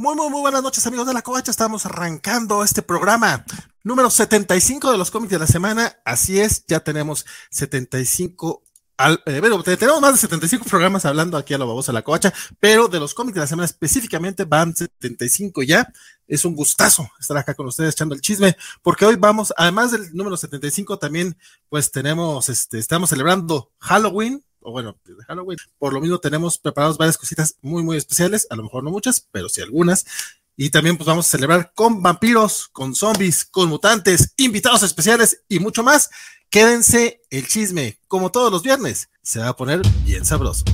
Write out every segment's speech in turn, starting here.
Muy, muy, muy buenas noches, amigos de la Covacha. Estamos arrancando este programa número 75 de los cómics de la semana. Así es, ya tenemos 75 al, eh, bueno, tenemos más de 75 programas hablando aquí a la babosa la covacha, pero de los cómics de la semana específicamente van 75 ya. Es un gustazo estar acá con ustedes echando el chisme, porque hoy vamos, además del número 75, también pues tenemos, este, estamos celebrando Halloween, o bueno, de Halloween. Por lo mismo tenemos preparados varias cositas muy, muy especiales, a lo mejor no muchas, pero sí algunas. Y también pues vamos a celebrar con vampiros, con zombies, con mutantes, invitados especiales y mucho más. Quédense el chisme, como todos los viernes, se va a poner bien sabroso.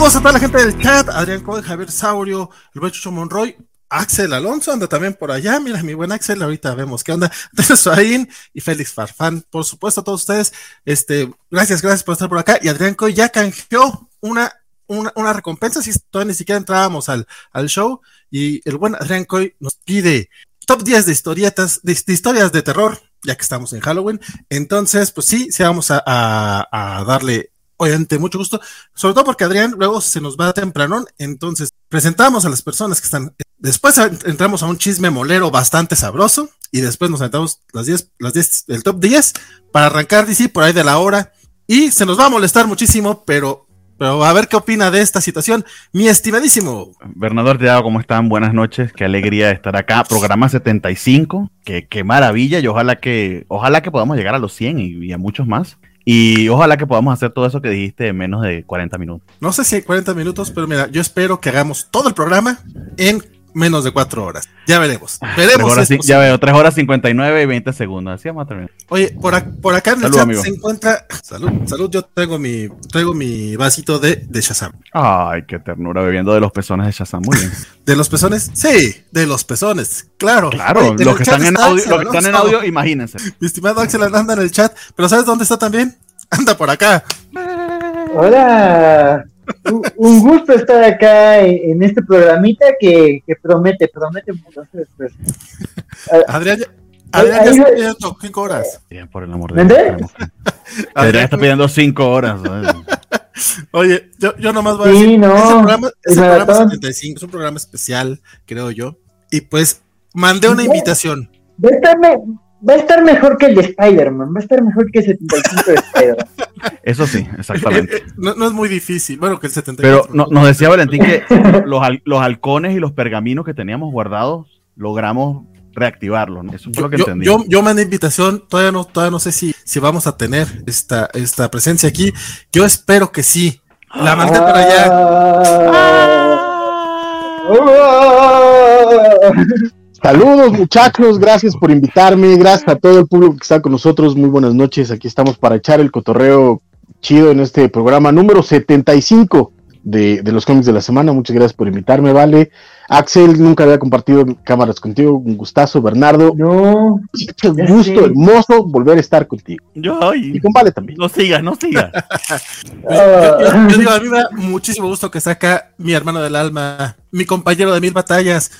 Saludos a toda la gente del chat, Adrián Coy, Javier Saurio, el buen Chucho Monroy, Axel Alonso anda también por allá, mira mi buen Axel, ahorita vemos qué onda, Suaín y Félix Farfán, por supuesto a todos ustedes, este, gracias, gracias por estar por acá, y Adrián Coy ya canjeó una, una, recompensa, si todavía ni siquiera entrábamos al, al show, y el buen Adrián Coy nos pide top 10 de historietas, de, historias de terror, ya que estamos en Halloween, entonces, pues sí, sí vamos a, a darle obviamente mucho gusto, sobre todo porque Adrián luego se nos va temprano, entonces presentamos a las personas que están, después entramos a un chisme molero bastante sabroso y después nos sentamos las 10, las 10, el top 10 para arrancar DC por ahí de la hora y se nos va a molestar muchísimo, pero pero a ver qué opina de esta situación, mi estimadísimo. Bernardo Arteaga, ¿cómo están? Buenas noches, qué alegría estar acá. Programa 75, qué, qué maravilla y ojalá que, ojalá que podamos llegar a los 100 y, y a muchos más. Y ojalá que podamos hacer todo eso que dijiste en menos de 40 minutos. No sé si hay 40 minutos, pero mira, yo espero que hagamos todo el programa en menos de 4 horas. Ya veremos. Veremos. Horas, si ya veo, 3 horas 59 y 20 segundos. Así vamos a terminar. Oye, por, a, por acá en el salud, chat amigo. se encuentra. Salud, salud. Yo traigo mi, traigo mi vasito de, de Shazam. Ay, qué ternura, bebiendo de los pezones de Shazam. Muy bien. ¿De los pezones? Sí, de los pezones. Claro. Claro, los que, están en audio, los que están en audio, imagínense. Mi estimado Axel anda en el chat, pero ¿sabes dónde está también? Anda por acá. Hola. Un gusto estar acá en este programita que, que promete, promete mucho. Pues. Adrián, Adrián ya está pidiendo cinco horas. Bien, por el amor de Dios. Adrián está pidiendo cinco horas. Oye, yo, yo nomás voy a decir, sí, no, ese programa, ese programa 75 es un programa especial, creo yo. Y pues mandé una invitación. Va a estar mejor que el de Spider-Man, va a estar mejor que el 75 de Spider-Man. Eso sí, exactamente. no, no, es muy difícil. Bueno, que el 75. Pero no, nos decía Valentín que los, los halcones y los pergaminos que teníamos guardados logramos reactivarlos. ¿no? Eso fue yo, lo que yo, entendí. Yo, yo mandé invitación, todavía no, todavía no sé si, si vamos a tener esta, esta presencia aquí. Yo espero que sí. La mandé ah, para allá. Ah, Saludos muchachos, gracias por invitarme, gracias a todo el público que está con nosotros, muy buenas noches, aquí estamos para echar el cotorreo chido en este programa número 75 de, de los cómics de la semana, muchas gracias por invitarme, vale. Axel, nunca había compartido cámaras contigo, un gustazo, Bernardo. No. Un gusto sé. hermoso volver a estar contigo. Yo, y, Y con Vale también. no sigas, no sigas. Yo, yo- yo digo, a mí me da muchísimo gusto que acá mi hermano del alma, mi compañero de mil batallas,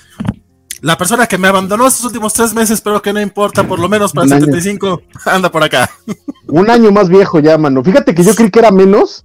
la persona que me abandonó estos últimos tres meses, pero que no importa, por lo menos para el Un año. 75, anda por acá. Un año más viejo ya, mano. Fíjate que yo creí que era menos.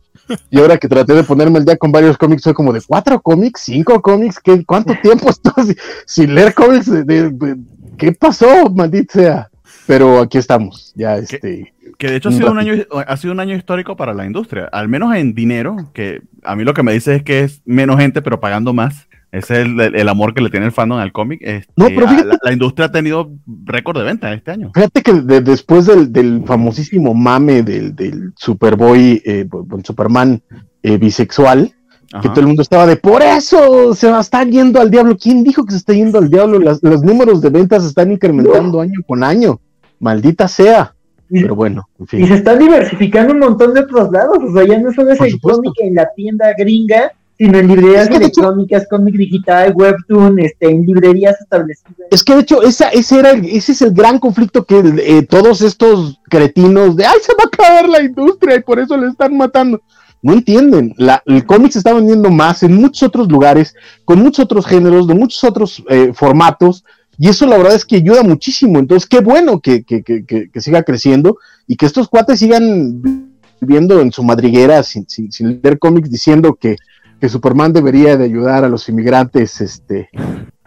Y ahora que traté de ponerme el día con varios cómics, soy como de cuatro cómics, cinco cómics. ¿qué, ¿Cuánto tiempo estoy sin, leer cómics? De, de- de- ¿Qué pasó, maldita sea? Pero aquí estamos, ya este. Que de hecho ha sido, un año, ha sido un año histórico para la industria, al menos en dinero, que a mí lo que me dice es que es menos gente pero pagando más. Ese es el, el amor que le tiene el fandom al cómic. Este, No, pero a- fíjate- la, la industria ha tenido récord de venta este año. Fíjate que de- después del, del famosísimo mame del, del Superboy, eh, Superman eh, bisexual, que todo el mundo estaba de por eso se va a estar yendo al diablo. ¿Quién dijo que se está yendo al diablo? Las- los números de ventas se están incrementando año con año. Maldita sea. Y, Pero bueno, en y se están diversificando un montón de otros lados. O sea, ya no solo es el cómic en la tienda gringa sino en librerías Es que de hecho- electrónicas, cómic digital, webtoon, este, en librerías establecidas. Es que de hecho, esa, ese, era el- ese es el gran conflicto que eh, todos estos cretinos de ¡ay, se va a acabar la industria y por eso le están matando! No entienden. La, el cómic se está vendiendo más en muchos otros lugares, con muchos otros géneros, de muchos otros eh, formatos, y eso la verdad es que ayuda muchísimo. Entonces, qué bueno que, que- que- que- que siga creciendo y que estos cuates sigan viviendo en su madriguera sin, sin- sin leer cómics diciendo que, que Superman debería de ayudar a los inmigrantes este,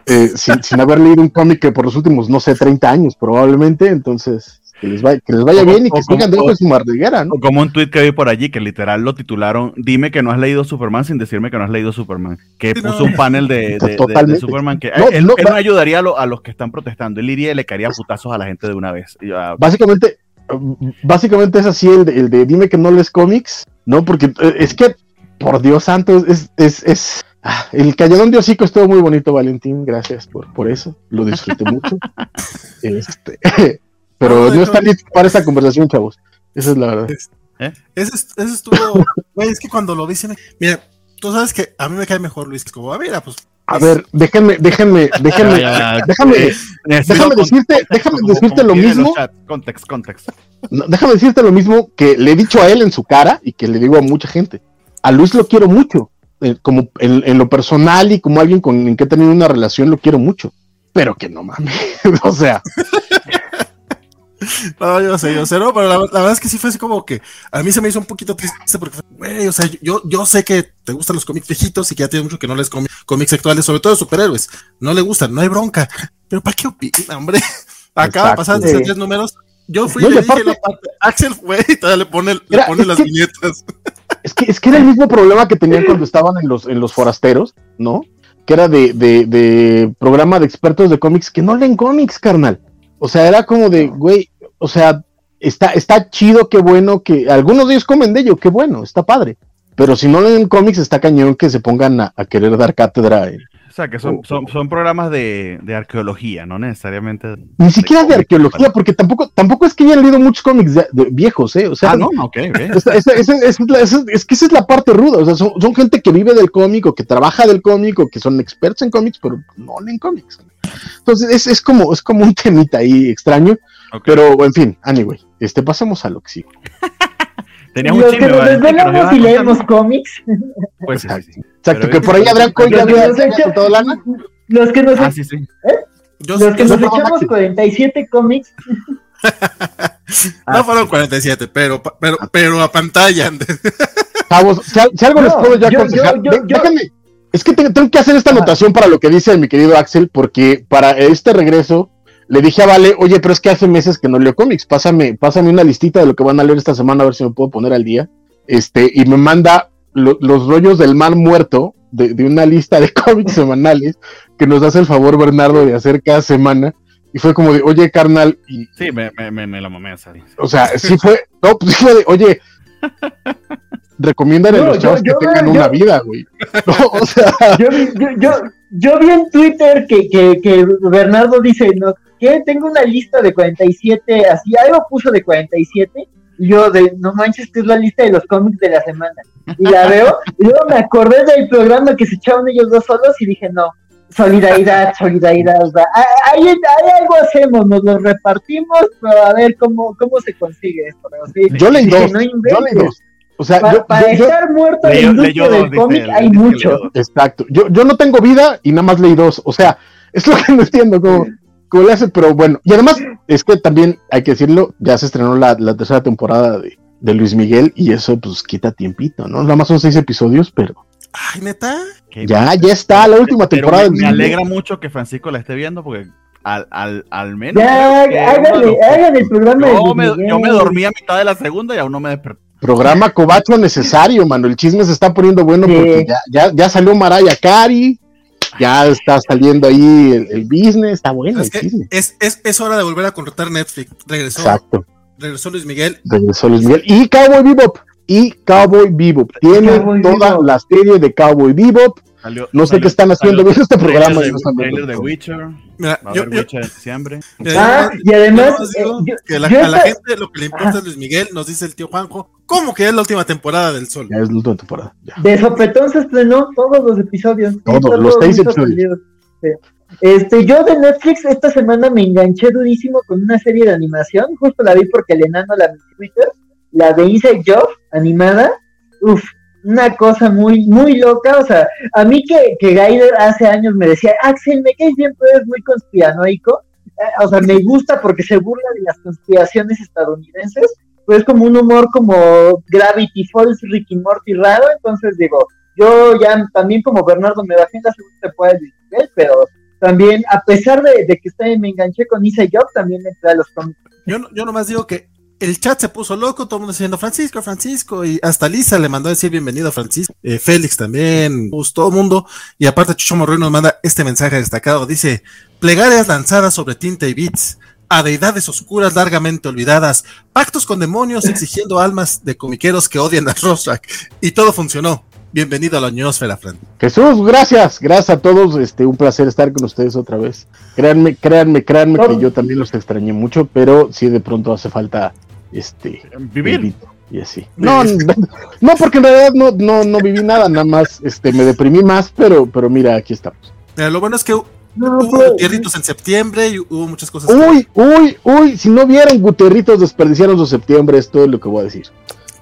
eh, sin, sin haber leído un cómic que por los últimos, no sé, 30 años probablemente, entonces que les, vaya, que les vaya bien y que sigan dentro de su madriguera, ¿no? O como un tweet que vi por allí que literal lo titularon Dime que no has leído Superman sin decirme que no has leído Superman. Que Sí, puso no. un panel de, de- de- de Totalmente. Superman que No, él, no, él va- no ayudaría a, lo- a los que están protestando. Él iría y le caería putazos a la gente de una vez. Y, ah, Básicamente, eh, básicamente es así el de, el de dime que no lees cómics, ¿no? Porque eh, es que, por Dios santo, es, es, es, ah, el calladón de hocico estuvo muy bonito, Valentín, gracias por, por eso, lo disfruté mucho. Este, pero No, hecho- listos para esta conversación, chavos. Esa es la verdad. Ese, est- ese estuvo, güey, es que cuando lo vi, se me- mira, tú sabes que a mí me cae mejor Luis Escobar. Mira, pues. A ver, déjenme, déjenme, déjenme, Ya, ya, déjame, eh, déjame decirte, déjame como- decirte como lo mismo. Context, context. No, déjame decirte lo mismo que le he dicho a él en su cara y que le digo a mucha gente. A Luis lo quiero mucho, eh, como en, en lo personal y como alguien con el que he tenido una relación lo quiero mucho, pero que no mames, o sea, No, yo sé, yo sé, no, pero la, la verdad es que sí fue así como que a mí se me hizo un poquito triste porque, güey, o sea, yo, yo sé que te gustan los cómics viejitos y que ya tiene mucho que no les cómics, actuales, sobre todo superhéroes. No le gustan, no hay bronca. Pero ¿para qué opina, hombre? Acaba Exacto. de tres números. Yo fui No, y le dije aparte- la parte, Axel fue y todavía le pone, le pone las que- viñetas. Es que, es que era el mismo problema que tenían cuando estaban en los, en los forasteros, ¿no? Que era de, de, de programa de expertos de cómics que no leen cómics, carnal. O sea, era como de, güey, o sea, está, está chido, qué bueno, que algunos de ellos comen de ello, qué bueno, está padre. Pero si no leen cómics, está cañón que se pongan a, a querer dar cátedra. en- sea, que son, Oh, son, son programas de, de arqueología, no necesariamente. Ni siquiera de arqueología, porque tampoco, tampoco es que hayan leído muchos cómics de- viejos, ¿eh? O sea, Ah, no, ok, ok. Esa- esa- esa- esa es, la- esa- es que esa es la parte ruda, o sea, son, son gente que vive del cómic o que trabaja del cómic o que son expertos en cómics, pero no leen cómics. Entonces es, es como, es como un temita ahí extraño, ok. pero en fin, anyway, este, pasemos a lo que sigue. Un Los chisme, que nos que nos desvelamos y leemos cómics, Pues sí, sí, sí. Exacto, Pero que por ahí Coy ya los que nos ya había echa- soltado lana. los que nos, Ah, sí, sí. Yo, los que yo- nos no, echamos Maxi. 47 cómics, no fueron 47, pero, pero, pero a pantalla. Chavos, si, al- si algo les puedo ya yo- aconsejar, yo- yo- de- yo- déjenme, es que te- tengo que hacer esta anotación para lo que dice mi querido Axel, porque para este regreso le dije a Vale, oye, pero es que hace meses que no leo cómics, pásame, pásame una listita de lo que van a leer esta semana, a ver si me puedo poner al día. Este, y me manda lo- los rollos del mar muerto de, de una lista de cómics semanales que nos hace el favor Bernardo de hacer cada semana. Y fue como de, oye, carnal, y, Sí, me, me, me, me la mamé esa. o sea, sí fue, no, pues fue de, oye, recomiendan a No, los yo- chavos yo- que tengan yo- una vida, güey. No, o sea, yo, vi- yo, yo, yo vi en Twitter que, que, que Bernardo dice, no, que tengo una lista de 47, así algo puso de 47, y yo de, no manches, esta es la lista de los cómics de la semana. Y la veo, y luego me acordé del programa que se echaban ellos dos solos y dije, no, solidaridad, solidaridad, o sea, ahí, ahí algo hacemos, nos lo repartimos, pero a ver cómo, cómo se consigue esto. Pero sí, yo leí dije, dos, no yo inventes. leí dos. O sea, Pa- yo, para yo- yo- estar muerto en la industria leyó del cómic hay que mucho. exacto, yo, yo no tengo vida y nada más leí dos, o sea, es lo que no entiendo cómo, cómo le hace, pero bueno, y además es que también hay que decirlo, ya se estrenó la, la tercera temporada de, de Luis Miguel y eso pues quita tiempito, ¿no? Nada más son seis episodios, pero Ay, neta. Ya, ya está la última Pero temporada. de me, Luis me Miguel. alegra mucho que Francisco la esté viendo porque al, al, al menos. Ya, los- hagan el programa de yo, Luis me, yo me dormí a mitad de la segunda y aún no me desperté. Programa cobacho necesario, mano. El chisme se está poniendo bueno Sí. porque ya, ya, ya salió Maraya Cari, ya está saliendo ahí el, el business, está bueno Es el es, es, es hora de volver a contratar Netflix. Regresó, Exacto. regresó Luis Miguel. Regresó Luis Miguel. Y Cowboy Bebop. Y Cowboy Bebop. Tiene Cowboy toda Bebop. la serie de Cowboy Bebop. Salió- No sé salió- qué están haciendo. salió ¿Ves este programa? de, no están trailer viendo de. Witcher. Mira, Va a yo, haber yo- Witcher en diciembre. Ah, y además, yo nomás digo eh, yo- que la- yo a la gente lo que le importa es Luis Miguel, nos dice el tío Juanjo, ¿cómo que es la última temporada del Sol? Ya es la última temporada. ya. De sopetón se estrenó todos los episodios. Todos, los seis muy episodios. Sí. Este, yo de Netflix esta semana me enganché durísimo con una serie de animación. Justo la vi porque el enano la vi en Twitter. La de Inside Job, animada. Uf, una cosa muy, muy loca. O sea, a mí que, que Gaider hace años me decía, Axel, me caes bien, pero eres muy conspiranoico. Eh, o sea, me gusta porque se burla de las conspiraciones estadounidenses. Pues es como un humor como Gravity Falls, Ricky Morty raro. Entonces digo, yo ya también como Bernardo me bajé en la segunda temporada pero también, a pesar de, de que está- me enganché con Isa Job, también entré a los cómics. Yo, yo nomás digo que el chat se puso loco, todo el mundo diciendo Francisco, Francisco, y hasta Lisa le mandó a decir bienvenido Francisco, eh, Félix también, pues todo el mundo, y aparte Chucho Morroy nos manda este mensaje destacado, dice, plegarias lanzadas sobre tinta y bits, a deidades oscuras largamente olvidadas, pactos con demonios exigiendo almas de comiqueros que odian a Rorschach, y todo funcionó. Bienvenido a la ñosfera, Fran. Jesús, gracias, gracias a todos, este, un placer estar con ustedes otra vez. Créanme, créanme, créanme que yo también los extrañé mucho, pero sí de pronto hace falta, este, Vivir. y así. No, no, no, porque en realidad no, no, no viví nada, nada más, este, me deprimí más, pero, pero mira, aquí estamos. Lo bueno es que No, hubo en septiembre y hubo muchas cosas. que- Uy, uy, uy, si no vieron Guterritos desperdiciaron su septiembre, es todo lo que voy a decir.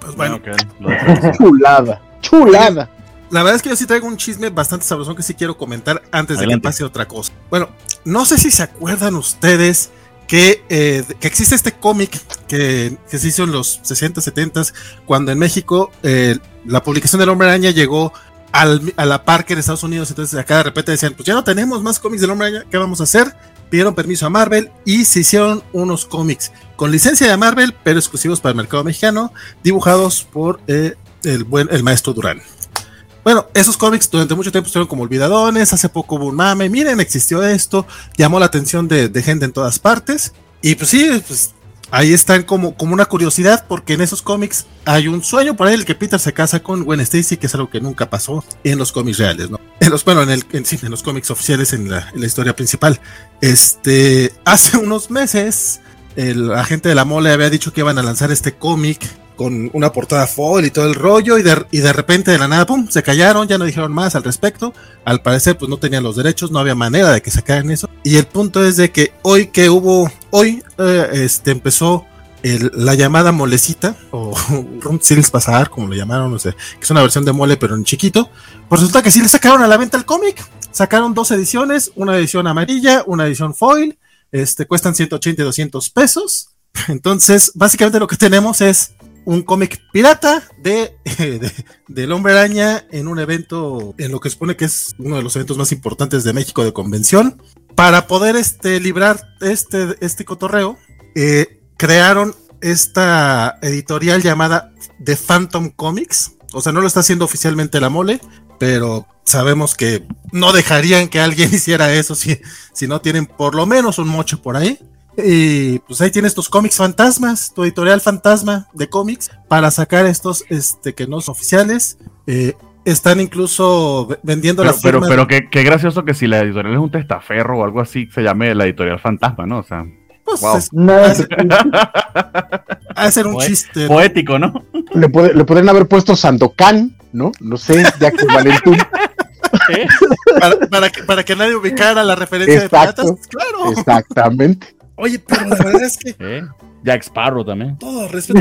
pues bueno, Ok, lo dejamos. Chulada, chulada. La verdad es que yo sí traigo un chisme bastante sabrosón que sí quiero comentar antes de Adelante. que pase otra cosa. Bueno, no sé si se acuerdan ustedes que, eh, que existe este cómic que, que se hizo en los 60, 70, cuando en México eh, la publicación del Hombre Araña llegó al- a la par en Estados Unidos. Entonces acá de repente decían, pues ya no tenemos más cómics del Hombre Araña, ¿qué vamos a hacer? Pidieron permiso a Marvel y se hicieron unos cómics con licencia de Marvel, pero exclusivos para el mercado mexicano, dibujados por eh, el buen el maestro Durán. Bueno, esos cómics durante mucho tiempo estuvieron como olvidadones, hace poco hubo un mame, miren, existió esto, llamó la atención de, de gente en todas partes, y pues sí, pues ahí están como, como una curiosidad, porque en esos cómics hay un sueño por ahí, el que Peter se casa con Gwen Stacy, que es algo que nunca pasó en los cómics reales, ¿no? En los, bueno, en, el, en, sí, en los cómics oficiales, en la, en la historia principal. Este, hace unos meses, el agente de la mole había dicho que iban a lanzar este cómic con una portada foil y todo el rollo y de, y de repente de la nada, pum, se callaron, ya no dijeron más al respecto. Al parecer, pues no tenían los derechos, no había manera de que sacaran eso. Y el punto es de que hoy que hubo, hoy eh, este empezó la llamada molecita o Rum Seals Pasar, como le llamaron, no sé, que es una versión de mole pero en chiquito. Pues resulta que sí le sacaron a la venta el cómic. Sacaron dos ediciones, una edición amarilla, una edición foil. Este cuestan 180 y 200 pesos. Entonces, básicamente lo que tenemos es un cómic pirata de, de- del hombre araña en un evento, en lo que supone que es uno de los eventos más importantes de México de convención. Para poder este, librar este, este cotorreo, eh, crearon esta editorial llamada The Phantom Comics. O sea, no lo está haciendo oficialmente la mole, pero sabemos que no dejarían que alguien hiciera eso si, si no tienen por lo menos un mocho por ahí. Y pues ahí tienes tus cómics fantasmas, tu editorial fantasma de cómics, para sacar estos este, que no son oficiales. Eh, están incluso ve- vendiendo Pero, las pero, pero qué, qué gracioso que si la editorial es un testaferro o algo así, se llame la editorial fantasma, ¿no? O sea, Pues, wow. es- ser un Poe- chiste. ¿no? poético, ¿no? Le, puede- le podrían haber puesto Sandokan, ¿no? No sé, ya que Valentín. Para, para que, para que nadie ubicara la referencia Exacto. de piratas. Claro. Exactamente. Oye, pero la verdad es que ¿Eh? Jack Sparrow también. todo respeto.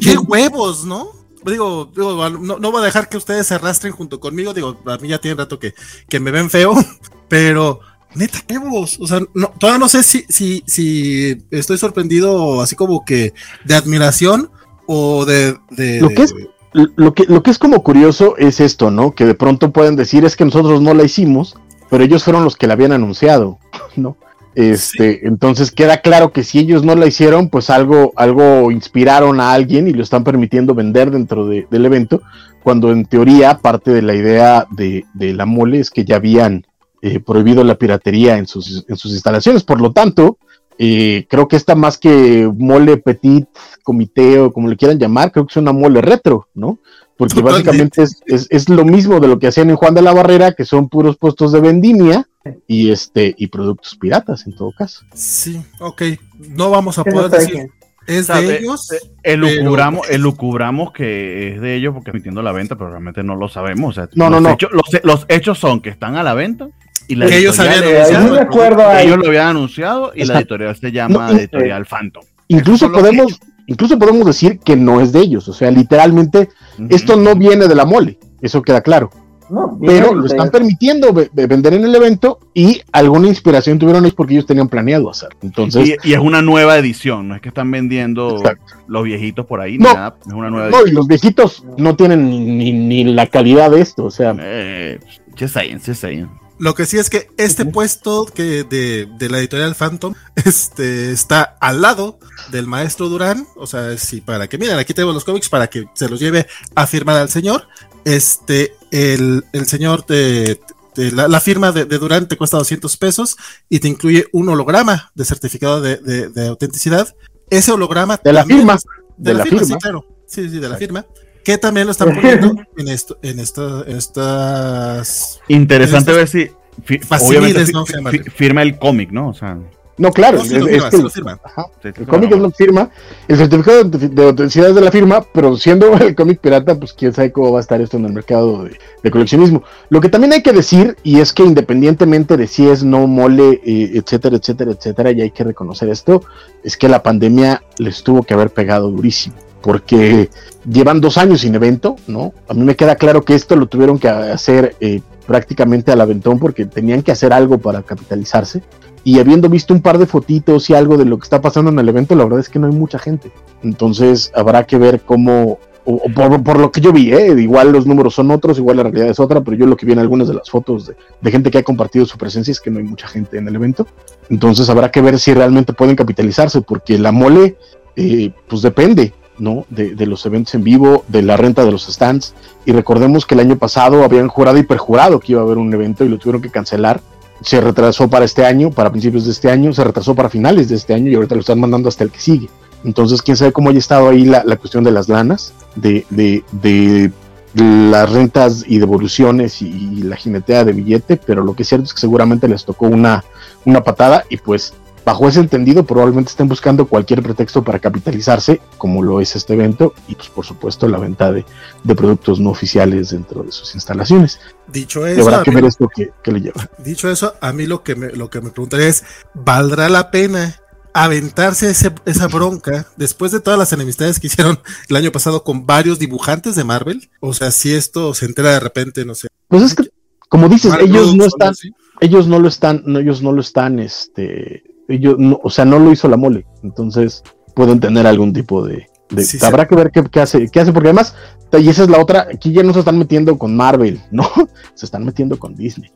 ¡Qué huevos, ¿no? Digo, digo no, no voy a dejar que ustedes se arrastren junto conmigo. Digo, a mí ya tiene rato que, que me ven feo, pero neta, qué huevos. O sea, no, todavía no sé si, si, si estoy sorprendido así como que de admiración o de. de Lo que es- Lo que, lo que es como curioso es esto, ¿no? Que de pronto pueden decir es que nosotros no la hicimos, pero ellos fueron los que la habían anunciado, ¿no? Este, entonces queda claro que si ellos no la hicieron, pues algo, algo inspiraron a alguien y lo están permitiendo vender dentro de- del evento, cuando en teoría parte de la idea de, de la mole es que ya habían eh, prohibido la piratería en sus, en sus instalaciones. Por lo tanto, eh, creo que esta más que mole petit, comité o como le quieran llamar, creo que es una mole retro, ¿no? Porque Totalmente. básicamente es, es, es lo mismo de lo que hacían en Juan de la Barrera, que son puros puestos de vendimia y este y productos piratas en todo caso. Sí, ok. No vamos a poder decir es de ellos. Elucubramos, elucubramos que es de ellos porque emitiendo la venta, pero realmente no lo sabemos. O sea, No, los no, no. Hechos, los, los hechos son que están a la venta y la Que ellos editorial habían Eh, anunciado no me acuerdo ahí. ellos lo habían anunciado y la editorial se llama No, Editorial Phantom. Incluso podemos, incluso podemos decir que no es de ellos, o sea, literalmente esto no viene de la mole, eso queda claro. No, pero lo están permitiendo ve- ve- vender en el evento y alguna inspiración tuvieron ellos porque ellos tenían planeado hacer. Entonces, Y, y es una nueva edición, no es que están vendiendo Exacto. los viejitos por ahí, ni No. nada, es una nueva no, edición. y los viejitos no tienen ni, ni- ni la calidad de esto, o sea, Eh, just saying, just saying. Lo que sí es que este puesto que de, de la editorial Phantom este, está al lado del maestro Durán. O sea, sí, para que miren, aquí tenemos los cómics para que se los lleve a firmar al señor. Este, el, el señor de, de la, la firma de, de Durán te cuesta 200 pesos y te incluye un holograma de certificado de, de- de autenticidad. Ese holograma de la también firma, de la firma. sí, claro. Sí, sí, de la firma. Que también lo están poniendo en esto, en esto, en estas Interesante ver si fi- obviamente ¿no? Fi- firma el cómic, ¿no? O sea, No, claro, No, sí es, lo es firma, que firma. ajá, sí, sí, el cómic es lo que firma, el certificado de, de autenticidad es de la firma, pero siendo el cómic pirata, pues quién sabe cómo va a estar esto en el mercado de, de coleccionismo. Lo que también hay que decir, y es que independientemente de si es no mole, eh, etcétera, etcétera, etcétera, y hay que reconocer esto, es que la pandemia les tuvo que haber pegado durísimo. Porque llevan dos años sin evento, ¿no? A mí me queda claro que esto lo tuvieron que hacer eh, prácticamente al aventón porque tenían que hacer algo para capitalizarse y habiendo visto un par de fotitos y algo de lo que está pasando en el evento, la verdad es que no hay mucha gente. Entonces habrá que ver cómo, o, por, lo que yo vi, ¿eh? igual los números son otros, igual la realidad es otra, pero yo lo que vi en algunas de las fotos de, de gente que ha compartido su presencia es que no hay mucha gente en el evento. Entonces habrá que ver si realmente pueden capitalizarse, porque la mole, eh, pues depende. ¿No? De, de los eventos en vivo, de la renta de los stands. Y recordemos que el año pasado habían jurado y perjurado que iba a haber un evento y lo tuvieron que cancelar se retrasó para este año, para principios de este año, se retrasó para finales de este año y ahorita lo están mandando hasta el que sigue. Entonces, quién sabe cómo haya estado ahí la, la cuestión de las lanas, de, de, de, las rentas y devoluciones y, y, la jinetea de billete, pero lo que es cierto es que seguramente les tocó una, una patada y pues bajo ese entendido probablemente estén buscando cualquier pretexto para capitalizarse, como lo es este evento, y pues por supuesto la venta de, de productos no oficiales dentro de sus instalaciones. Dicho eso, habrá que mí- ver esto que, que le lleva. dicho eso, a mí lo que me, lo que me preguntaría es, ¿valdrá la pena aventarse ese- esa bronca después de todas las enemistades que hicieron el año pasado con varios dibujantes de Marvel? O sea, si esto se entera de repente, no sé. Pues es que, como dices, Marvel ellos no están, ellos no lo están, no, ellos no lo están, este, ellos no, o sea, no lo hizo la mole, entonces pueden tener algún tipo de, de- Sí, habrá que ver qué, qué hace, qué hace, porque además, y esa es la otra, aquí ya no se están metiendo con Marvel, no, se están metiendo con Disney.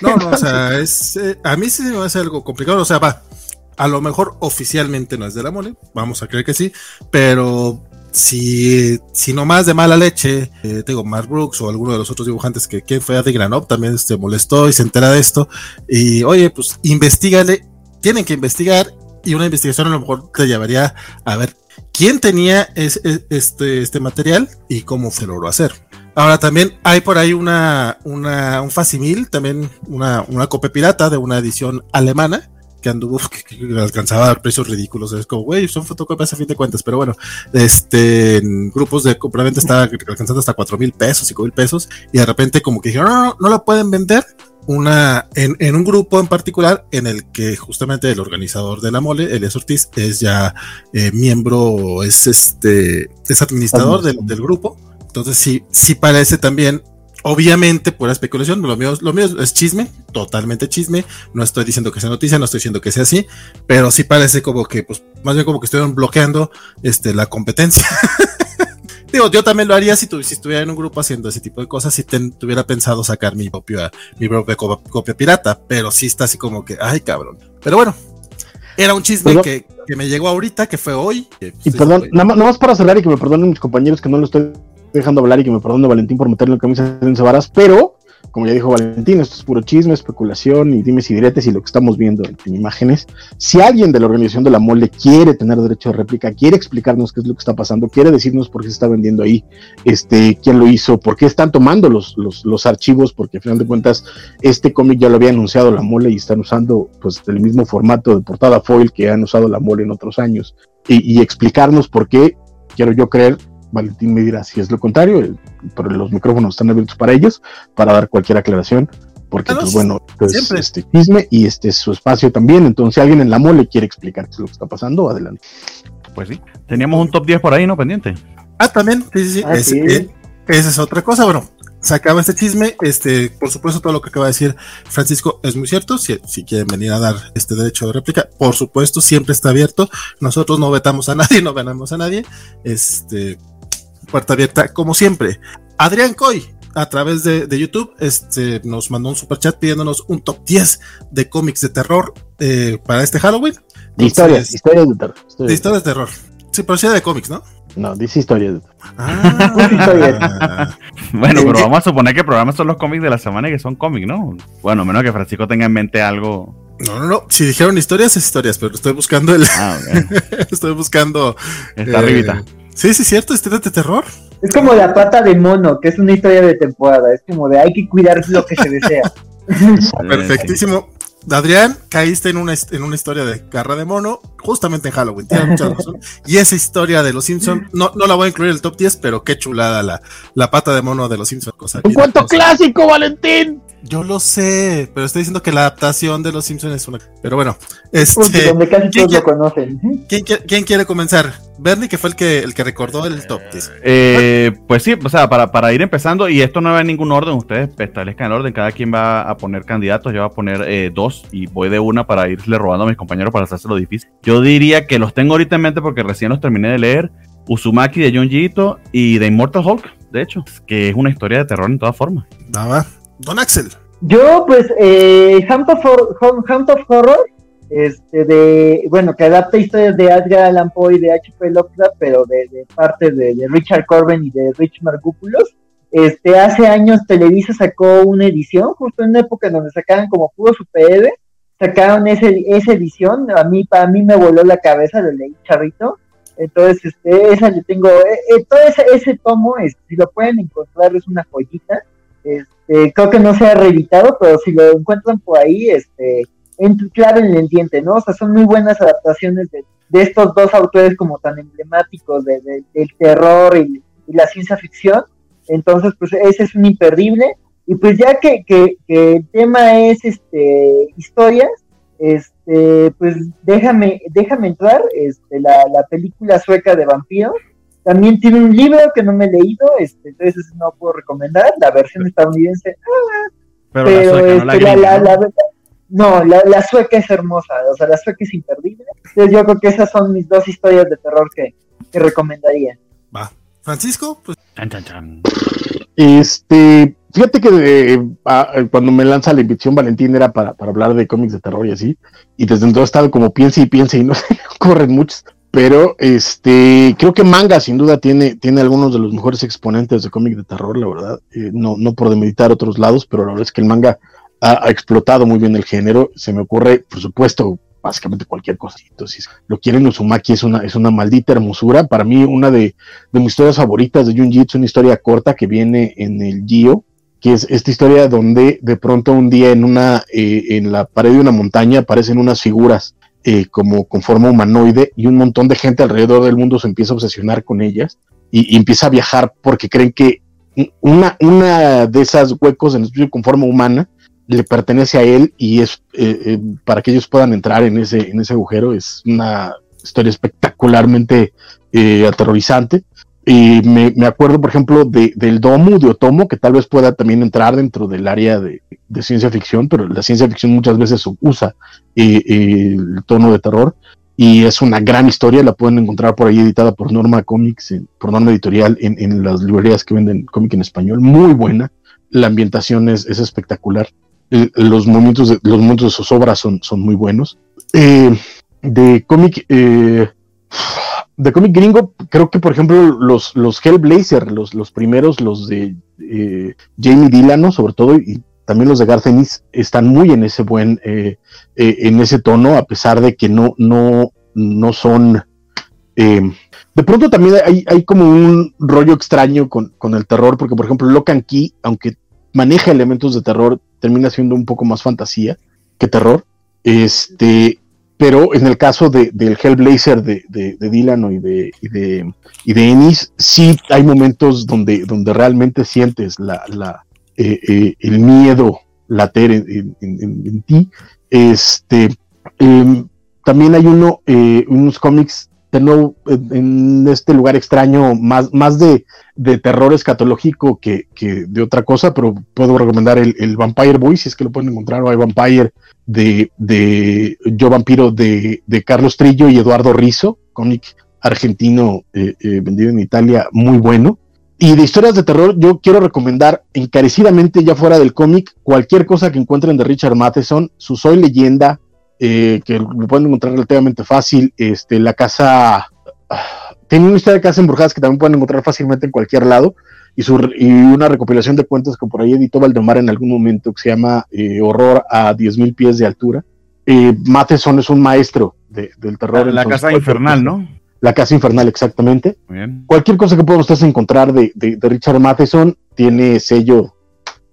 No, no, o sea, es, eh, a mí sí me hace algo complicado. O sea, va, a lo mejor oficialmente no es de la mole, vamos a creer que sí, pero si, si no más de mala leche, eh, digo, Mark Brooks o alguno de los otros dibujantes que, que fue a The Granop también se molestó y se entera de esto, y oye, pues investigale, tienen que investigar, y una investigación a lo mejor te llevaría a ver quién tenía es- es- este, este material y cómo se logró hacer. Ahora también hay por ahí una, una un facsimil, también una, una copia pirata de una edición alemana que anduvo, que, que alcanzaba precios ridículos. Es como, güey, son fotocopias a fin de cuentas, pero bueno, este, en grupos de compraventa estaba alcanzando hasta cuatro mil pesos, cinco mil pesos, y de repente como que dijeron, no, no, no la pueden vender. Una, en, en un grupo en particular en el que justamente el organizador de la mole, Elias Ortiz, es ya eh, miembro, es este, es administrador del, del grupo. Entonces sí, sí parece también, obviamente, pura especulación. Lo mío, lo mío es chisme, totalmente chisme. No estoy diciendo que sea noticia, no estoy diciendo que sea así, pero sí parece como que, pues, más bien como que estuvieron bloqueando este, la competencia. Digo, yo también lo haría si, tu- si estuviera en un grupo haciendo ese tipo de cosas, si ten- tuviera pensado sacar mi propia, mi propia co- copia pirata, pero sí está así como que, ay cabrón. Pero bueno, era un chisme que, que me llegó ahorita, que fue hoy. que, Y perdón, nada más, nada más para cerrar y que me perdonen mis compañeros que no lo estoy dejando hablar y que me perdone Valentín por meterle en camisa de varas, pero como ya dijo Valentín, esto es puro chisme, especulación y dimes y diretes y lo que estamos viendo en, imágenes. Si alguien de la organización de la mole quiere tener derecho de réplica, quiere explicarnos qué es lo que está pasando, quiere decirnos por qué se está vendiendo ahí, este, quién lo hizo, por qué están tomando los, los, archivos, porque al final de cuentas este cómic ya lo había anunciado la mole y están usando pues el mismo formato de portada foil que han usado la mole en otros años. y explicarnos por qué, quiero yo creer, Valentín me dirá si es lo contrario, pero los micrófonos están abiertos para ellos, para dar cualquier aclaración, porque pues bueno, es este chisme y este es su espacio también, entonces si alguien en la mole quiere explicar qué es lo que está pasando, adelante. Pues sí, teníamos un top 10 por ahí, ¿no? Pendiente. Ah, también, sí, sí, sí. Ah, eh, esa es otra cosa, bueno, se acaba este chisme. Este, por supuesto, todo lo que acaba de decir Francisco es muy cierto. Si, si, quieren venir a dar este derecho de réplica, por supuesto, siempre está abierto. Nosotros no vetamos a nadie, no venamos a nadie. Este, puerta abierta, como siempre. Adrián Coy, a través de, YouTube, este, nos mandó un super chat pidiéndonos un top 10 de cómics de terror eh, para este Halloween. historias, historias de terror. de historias de terror. Sí, pero sí de cómics, ¿no? No, dice historias de terror. Ah, bueno, pero vamos a suponer que el programa son los cómics de la semana y que son cómics, ¿no? Bueno, menos que Francisco tenga en mente algo. No, no, no. Si dijeron historias, es historias, pero estoy buscando el. Ah, estoy buscando. Está arribita. Sí, sí, cierto, historia de terror. Es como la pata de mono, que es una historia de temporada. Es como de hay que cuidar lo que se desea. Perfectísimo. Adrián, caíste en una, en una historia de garra de mono, justamente en Halloween, tienes mucha razón. Y esa historia de los Simpsons, no, no la voy a incluir en el top 10, pero qué chulada la, la pata de mono de los Simpsons. ¡Un cuento clásico, Valentín! Yo lo sé, pero estoy diciendo que la adaptación de Los Simpsons es una. Pero bueno, este. donde casi todos lo conocen. ¿quién, quiere comenzar? Bernie, que fue el que, el que recordó el top eh, pues sí, o sea, para, para, ir empezando, y esto no va en ningún orden, ustedes establezcan el orden, cada quien va a poner candidatos, yo voy a poner eh, dos y voy de una para irle robando a mis compañeros para hacerse lo difícil. Yo diría que los tengo ahorita en mente porque recién los terminé de leer. Uzumaki de Junji Ito y de Immortal Hulk, de hecho, que es una historia de terror en todas formas. Nada, Don Axel. Yo, pues, eh, Hunt, of, Horror, este, de, bueno, que adapta historias de Edgar Allan Poe y de H.P. Lovecraft, pero de, parte de, Richard Corbin y de Rich Margupulos. Este, hace años Televisa sacó una edición, justo en una época en donde sacaban como puro super sacaron ese, esa edición, a mí, para mí me voló la cabeza, lo leí charrito, entonces, este, esa le tengo, eh, eh, todo ese, ese tomo, este, si lo pueden encontrar, es una joyita, este, creo que no se ha reeditado, pero si lo encuentran por ahí, este, claro en el entiende, ¿no? O sea, son muy buenas adaptaciones de, estos dos autores como tan emblemáticos de, del terror y, la ciencia ficción. Entonces, pues ese es un imperdible. Y pues ya que, que, el tema es este historias, este, pues déjame, déjame entrar, este, la, la película sueca de vampiros, también tiene un libro que no me he leído, este, entonces no puedo recomendar, la versión estadounidense. Ah, pero, la sueca, no, este, la, no, la, sueca es hermosa, o sea, la sueca es imperdible. Entonces yo creo que esas son mis dos historias de terror que, recomendaría. Va. Francisco, pues. Este, fíjate que eh, ah, cuando me lanza la invitación Valentín era para, para hablar de cómics de terror y así, y desde entonces he estado como piensa y piensa y no se ocurren muchos. Pero este, creo que manga sin duda tiene, tiene algunos de los mejores exponentes de cómic de terror, la verdad. Eh, no, no por demeditar otros lados, pero la verdad es que el manga ha, explotado muy bien el género. Se me ocurre, por supuesto, básicamente cualquier cosa. Entonces, lo quieren Uzumaki es una, es una maldita hermosura. Para mí, una de, de mis historias favoritas de Junji es una historia corta que viene en el Gio, que es esta historia donde de pronto un día en una, eh, en la pared de una montaña aparecen unas figuras eh, como con forma humanoide y un montón de gente alrededor del mundo se empieza a obsesionar con ellas y, empieza a viajar porque creen que una, una de esas huecos en el con forma humana le pertenece a él y es eh, eh, para que ellos puedan entrar en ese, en ese agujero es una historia espectacularmente aterrorizante y me, acuerdo, por ejemplo, de, del Domu, de Otomo, que tal vez pueda también entrar dentro del área de, ciencia ficción, pero la ciencia ficción muchas veces usa eh, eh, el tono de terror. Y es una gran historia, la pueden encontrar por ahí editada por Norma Comics, por Norma Editorial, en, las librerías que venden cómic en español. Muy buena. La ambientación es, espectacular. los, momentos de, los momentos de sus obras son, son muy buenos. Eh, de cómic de cómic gringo, creo que por ejemplo los, los Hellblazer, los, los primeros, los de eh, Jamie Dillano, sobre todo, y también los de Garth Ennis, están muy en ese buen, eh, eh, en ese tono, a pesar de que no, no, no son. de pronto también hay, hay, como un rollo extraño con, con el terror, porque por ejemplo Locan Key, aunque maneja elementos de terror, termina siendo un poco más fantasía que terror. Este, pero en el caso de, del Hellblazer de, de, Dylan y de, de, y de Ennis, sí hay momentos donde, donde realmente sientes la, la eh, eh, el miedo later en, ti. Este, eh, también hay uno, eh, unos cómics en este lugar extraño, más, más de, de terror escatológico que, que, de otra cosa, pero puedo recomendar el, el, Vampire Boy, si es que lo pueden encontrar, o hay Vampire de, de Yo Vampiro de, de Carlos Trillo y Eduardo Rizo, cómic argentino eh, eh, vendido en Italia, muy bueno. Y de historias de terror, yo quiero recomendar encarecidamente, ya fuera del cómic, cualquier cosa que encuentren de Richard Matheson, su Soy Leyenda, eh, que lo pueden encontrar relativamente fácil. Este, la casa. Tiene una historia de casa embrujadas que también pueden encontrar fácilmente en cualquier lado. Y, su, y una recopilación de cuentos que por ahí editó Valdemar en algún momento que se llama eh, Horror a 10.000 pies de altura. Eh, Matheson es un maestro de, del terror. La, la casa infernal, ¿no? La casa infernal, exactamente. Bien. Cualquier cosa que puedan ustedes encontrar de, de, de Richard Matheson tiene sello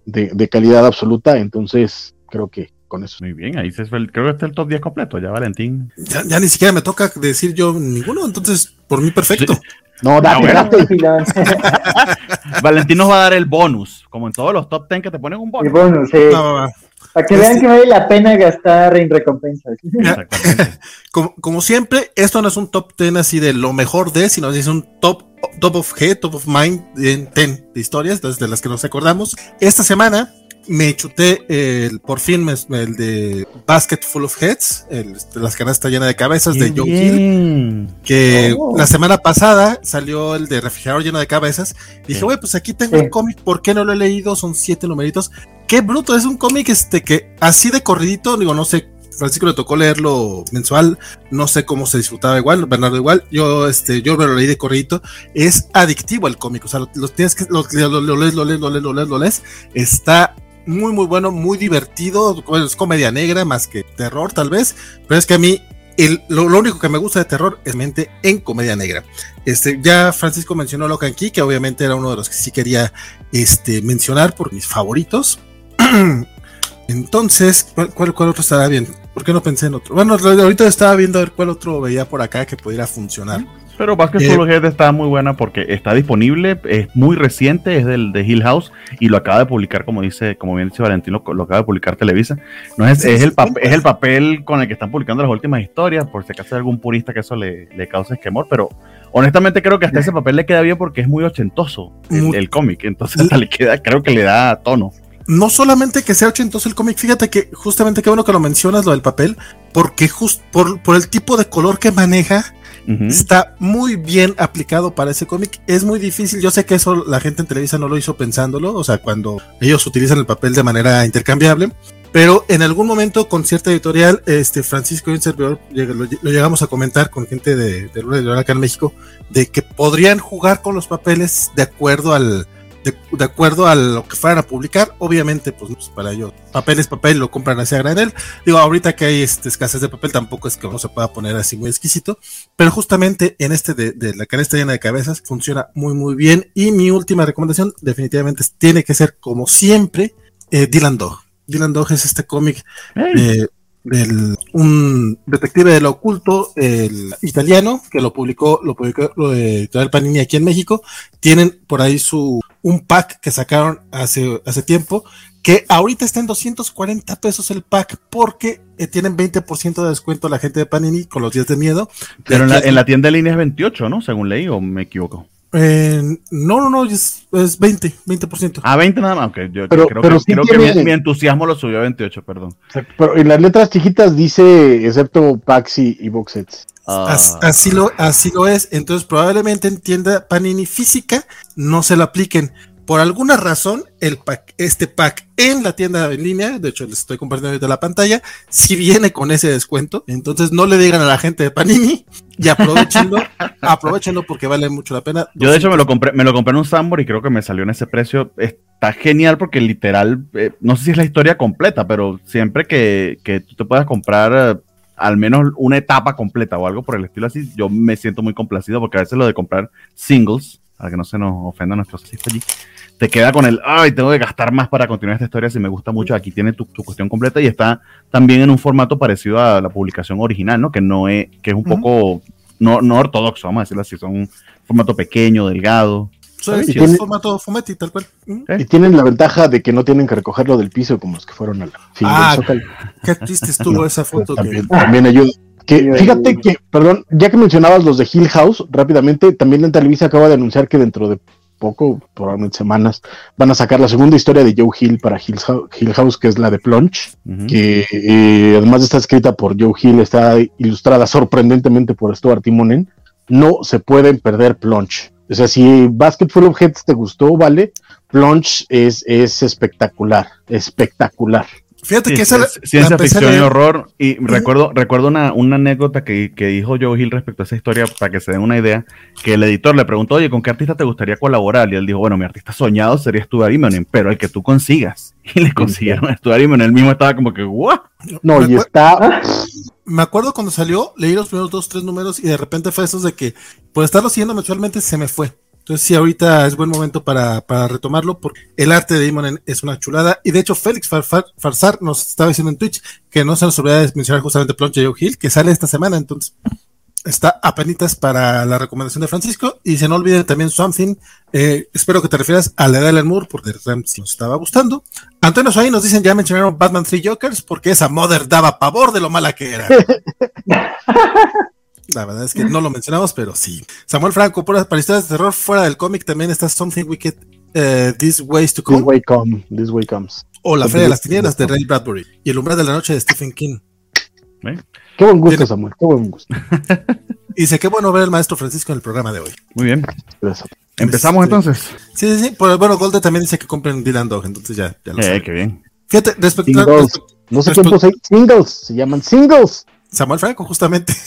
de, de calidad absoluta. Entonces, creo que con eso. Muy bien, ahí se creo que está el top 10 completo, ya Valentín. Ya, ya, ni siquiera me toca decir yo ninguno, entonces por mí perfecto. Sí. No, date, Ah, date. Valentín nos va a dar el bonus, como en todos los top 10 que te ponen un bonus. Y bueno, sí. Va. Para que vean Este- que vale la pena gastar en recompensas. Como, como siempre, esto no es un top 10 así de lo mejor de, sino es un top, top of head, top of mind en 10 de historias, de las que nos acordamos. Esta semana me chuté el, por fin me- el de Basket Full of Heads, el, este, las canastas llenas de cabezas de Joe Hill, que Oh. la semana pasada salió el de Refrigerador lleno de cabezas. Dije, güey, pues aquí tengo Sí. el cómic, ¿por qué no lo he leído? Son siete numeritos. Qué bruto, es un cómic este que así de corridito, digo, no sé, Francisco le tocó leerlo mensual, no sé cómo se disfrutaba igual, Bernardo igual, yo este, yo me lo leí de corridito, es adictivo el cómic, o sea, lo, lo tienes que, lo lees, lo lees, lo lees, lo lees, lo lees, está muy muy bueno, muy divertido, es comedia negra más que terror tal vez, pero es que a mí el, lo, lo único que me gusta de terror es mente en comedia negra. Este, ya Francisco mencionó Locan Key, que obviamente era uno de los que sí quería este, mencionar por mis favoritos. Entonces, ¿cuál, cuál, cuál otro estará bien? ¿Por qué no pensé en otro? Bueno, ahorita estaba viendo a ver cuál otro veía por acá que pudiera funcionar. Pero Basket Eh, Head está muy buena porque está disponible, es muy reciente, es del de Hill House y lo acaba de publicar, como dice, como bien dice Valentino, lo, lo acaba de publicar Televisa. No es, es, el pap- sí. es el papel con el que están publicando las últimas historias, por si acaso hay algún purista que eso le, le cause esquemor, pero honestamente creo que hasta ese papel le queda bien porque es muy ochentoso el, el cómic, entonces hasta le queda, creo que le da tono. No solamente que sea ochentoso el cómic, fíjate que justamente qué bueno que lo mencionas, lo del papel, porque just por, por el tipo de color que maneja, Está muy bien aplicado para ese cómic. Es muy difícil. Yo sé que eso la gente en Televisa no lo hizo pensándolo. O sea, cuando ellos utilizan el papel de manera intercambiable. Pero en algún momento, con cierta editorial, este Francisco y un servidor lo, llegamos a comentar con gente de, de una editorial acá en México, de que podrían jugar con los papeles de acuerdo al. De, de acuerdo a lo que fueran a publicar, obviamente, pues, pues, para ellos, papel es papel, lo compran así a granel. Digo, ahorita que hay este, escasez de papel, tampoco es que uno se pueda poner así muy exquisito, pero justamente en este de, de la canasta llena de cabezas funciona muy muy bien y mi última recomendación definitivamente tiene que ser como siempre eh, Dylan Dog. Dylan Dog es este cómic Hey, de del un detective de lo oculto el italiano que lo publicó lo publicó lo Editorial Panini aquí en México tienen por ahí su un pack que sacaron hace hace tiempo que ahorita está en 240 pesos el pack porque eh, tienen 20% de descuento la gente de Panini con los días de miedo pero en la, en la tienda de línea es 28, ¿no? Según leí, o me equivoco. Eh, no, no, no, es, es 20, 20%. Ah, 20 nada más. ok, yo Pero- creo, pero que, sí creo que mi entusiasmo lo subió a 28, perdón. Pero en las letras chiquitas dice, excepto packs y, y box sets. Ah, Así, lo, así lo es. Entonces, probablemente en tienda Panini física no se lo apliquen. Por alguna razón, el pack, este pack en la tienda en línea, de hecho les estoy compartiendo ahorita la pantalla, si viene con ese descuento. Entonces no le digan a la gente de Panini y aprovechenlo, aprovechenlo porque vale mucho la pena. Yo de hecho me lo compré, me lo compré en un Sambor y creo que me salió en ese precio. Está genial porque literal, eh, no sé si es la historia completa, pero siempre que, que tú te puedas comprar al menos una etapa completa o algo por el estilo así, yo me siento muy complacido porque a veces lo de comprar singles, para que no se nos ofenda nuestros hijos allí, te queda con el, ay, tengo que gastar más para continuar esta historia si me gusta mucho. Aquí tiene tu, tu cuestión completa y está también en un formato parecido a la publicación original, ¿no? Que no es, que es un poco no, no ortodoxo, vamos a decirlo así, son un formato pequeño, delgado. Sí, sí, tiene- es formato fumetti, tal cual. Y tienen la ventaja de que no tienen que recogerlo del piso como los que fueron al fin Ah, del Zócalo. Qué triste estuvo esa foto. que- También, también ayuda. Que, fíjate que, perdón, ya que mencionabas los de Hill House, rápidamente, también en Televisa acaba de anunciar que dentro de poco, probablemente semanas, van a sacar la segunda historia de Joe Hill para Hill House, Hill House que es la de Plunge, que eh, además de estar escrita por Joe Hill, está ilustrada sorprendentemente por Stuart Timonen. No se pueden perder Plunge. O sea, si Basket Full of te gustó, vale, Plunge es, es espectacular, espectacular. Fíjate Sí, que esa es la ciencia ficción y horror. Y recuerdo, recuerdo una, una anécdota que, que dijo Joe Hill respecto a esa historia, para que se den una idea, que el editor le preguntó, oye, ¿con qué artista te gustaría colaborar? Y él dijo, bueno, mi artista soñado sería Stuart Immonen, pero el que tú consigas. Y le consiguieron a Stuart Immonen, él mismo estaba como que, ¿what? No, y está Me acuerdo cuando salió, leí los primeros dos, tres números y de repente fue esos de que por estarlo siguiendo mensualmente se me fue. Entonces sí, ahorita es buen momento para, para retomarlo porque el arte de Imonen es una chulada. Y de hecho, Félix Farsar nos estaba diciendo en Twitch que no se nos olvida de mencionar justamente Plunge Joe Hill, que sale esta semana. Entonces está apenitas para la recomendación de Francisco. Y se no olviden también Something. Eh, espero que te refieras a la de Alan Moore porque realmente nos estaba gustando. Antonio ahí nos dicen ya mencionaron Batman Three Jokers porque esa mother daba pavor de lo mala que era. La verdad es que no lo mencionamos, pero sí. Samuel Franco, para, para historias de terror fuera del cómic también está Something Wicked, eh, This Ways to This Come, Way Come, This Way Comes. o La Feria de las Tinieblas de Ray Bradbury, y El Umbral de la Noche de Stephen King. Qué buen gusto, Tiene- Samuel, qué buen gusto. Y dice, qué bueno ver al maestro Francisco en el programa de hoy. Muy bien. Gracias. Empezamos Este, entonces. Sí, sí, sí. Pero, bueno, Golde también dice que compren Dylan Dog, entonces ya, ya lo Eh, saben. qué bien. Fíjate, respecto Singles. No sé quién puso ahí. Singles, se llaman singles. Samuel Franco, justamente.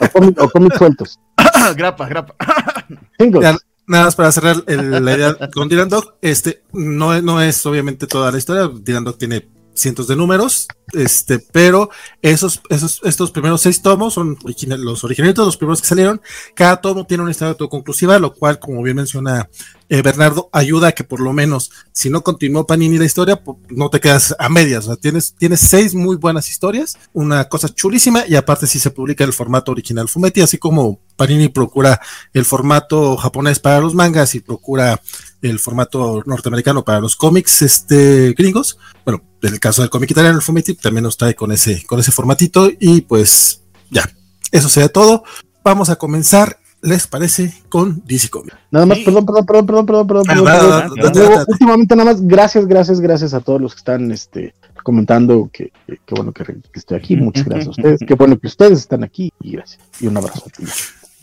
O cómics o cómics sueltos. grapa, grapa. Ya, Nada más para cerrar el- la idea con Dylan Dog, este no, es- no es obviamente toda la historia. Dylan Dog tiene cientos de números, este, pero esos, esos, estos primeros seis tomos son original- los originales, los primeros que salieron. Cada tomo tiene una historia autoconclusiva, lo cual, como bien menciona eh, Bernardo, ayuda a que por lo menos, si no continuó Panini la historia, no te quedas a medias. Sea, tienes, tienes seis muy buenas historias, una cosa chulísima, y aparte si se publica el formato original Fumetti, así como Panini procura el formato japonés para los mangas y procura el formato norteamericano para los cómics este, gringos. Bueno, en el caso del cómic italiano, el Fumetti también nos trae con ese, con ese formatito y pues ya, eso sería todo. Vamos a comenzar, ¿les parece? Con DC Comics. Nada más, Sí. perdón, perdón, perdón, perdón, perdón, perdón. Ah, perdón, últimamente nada más, gracias, gracias, gracias a todos los que están este, comentando que, que, que bueno que, que estoy aquí. Muchas gracias a ustedes. Qué bueno que ustedes están aquí y gracias. Y un abrazo.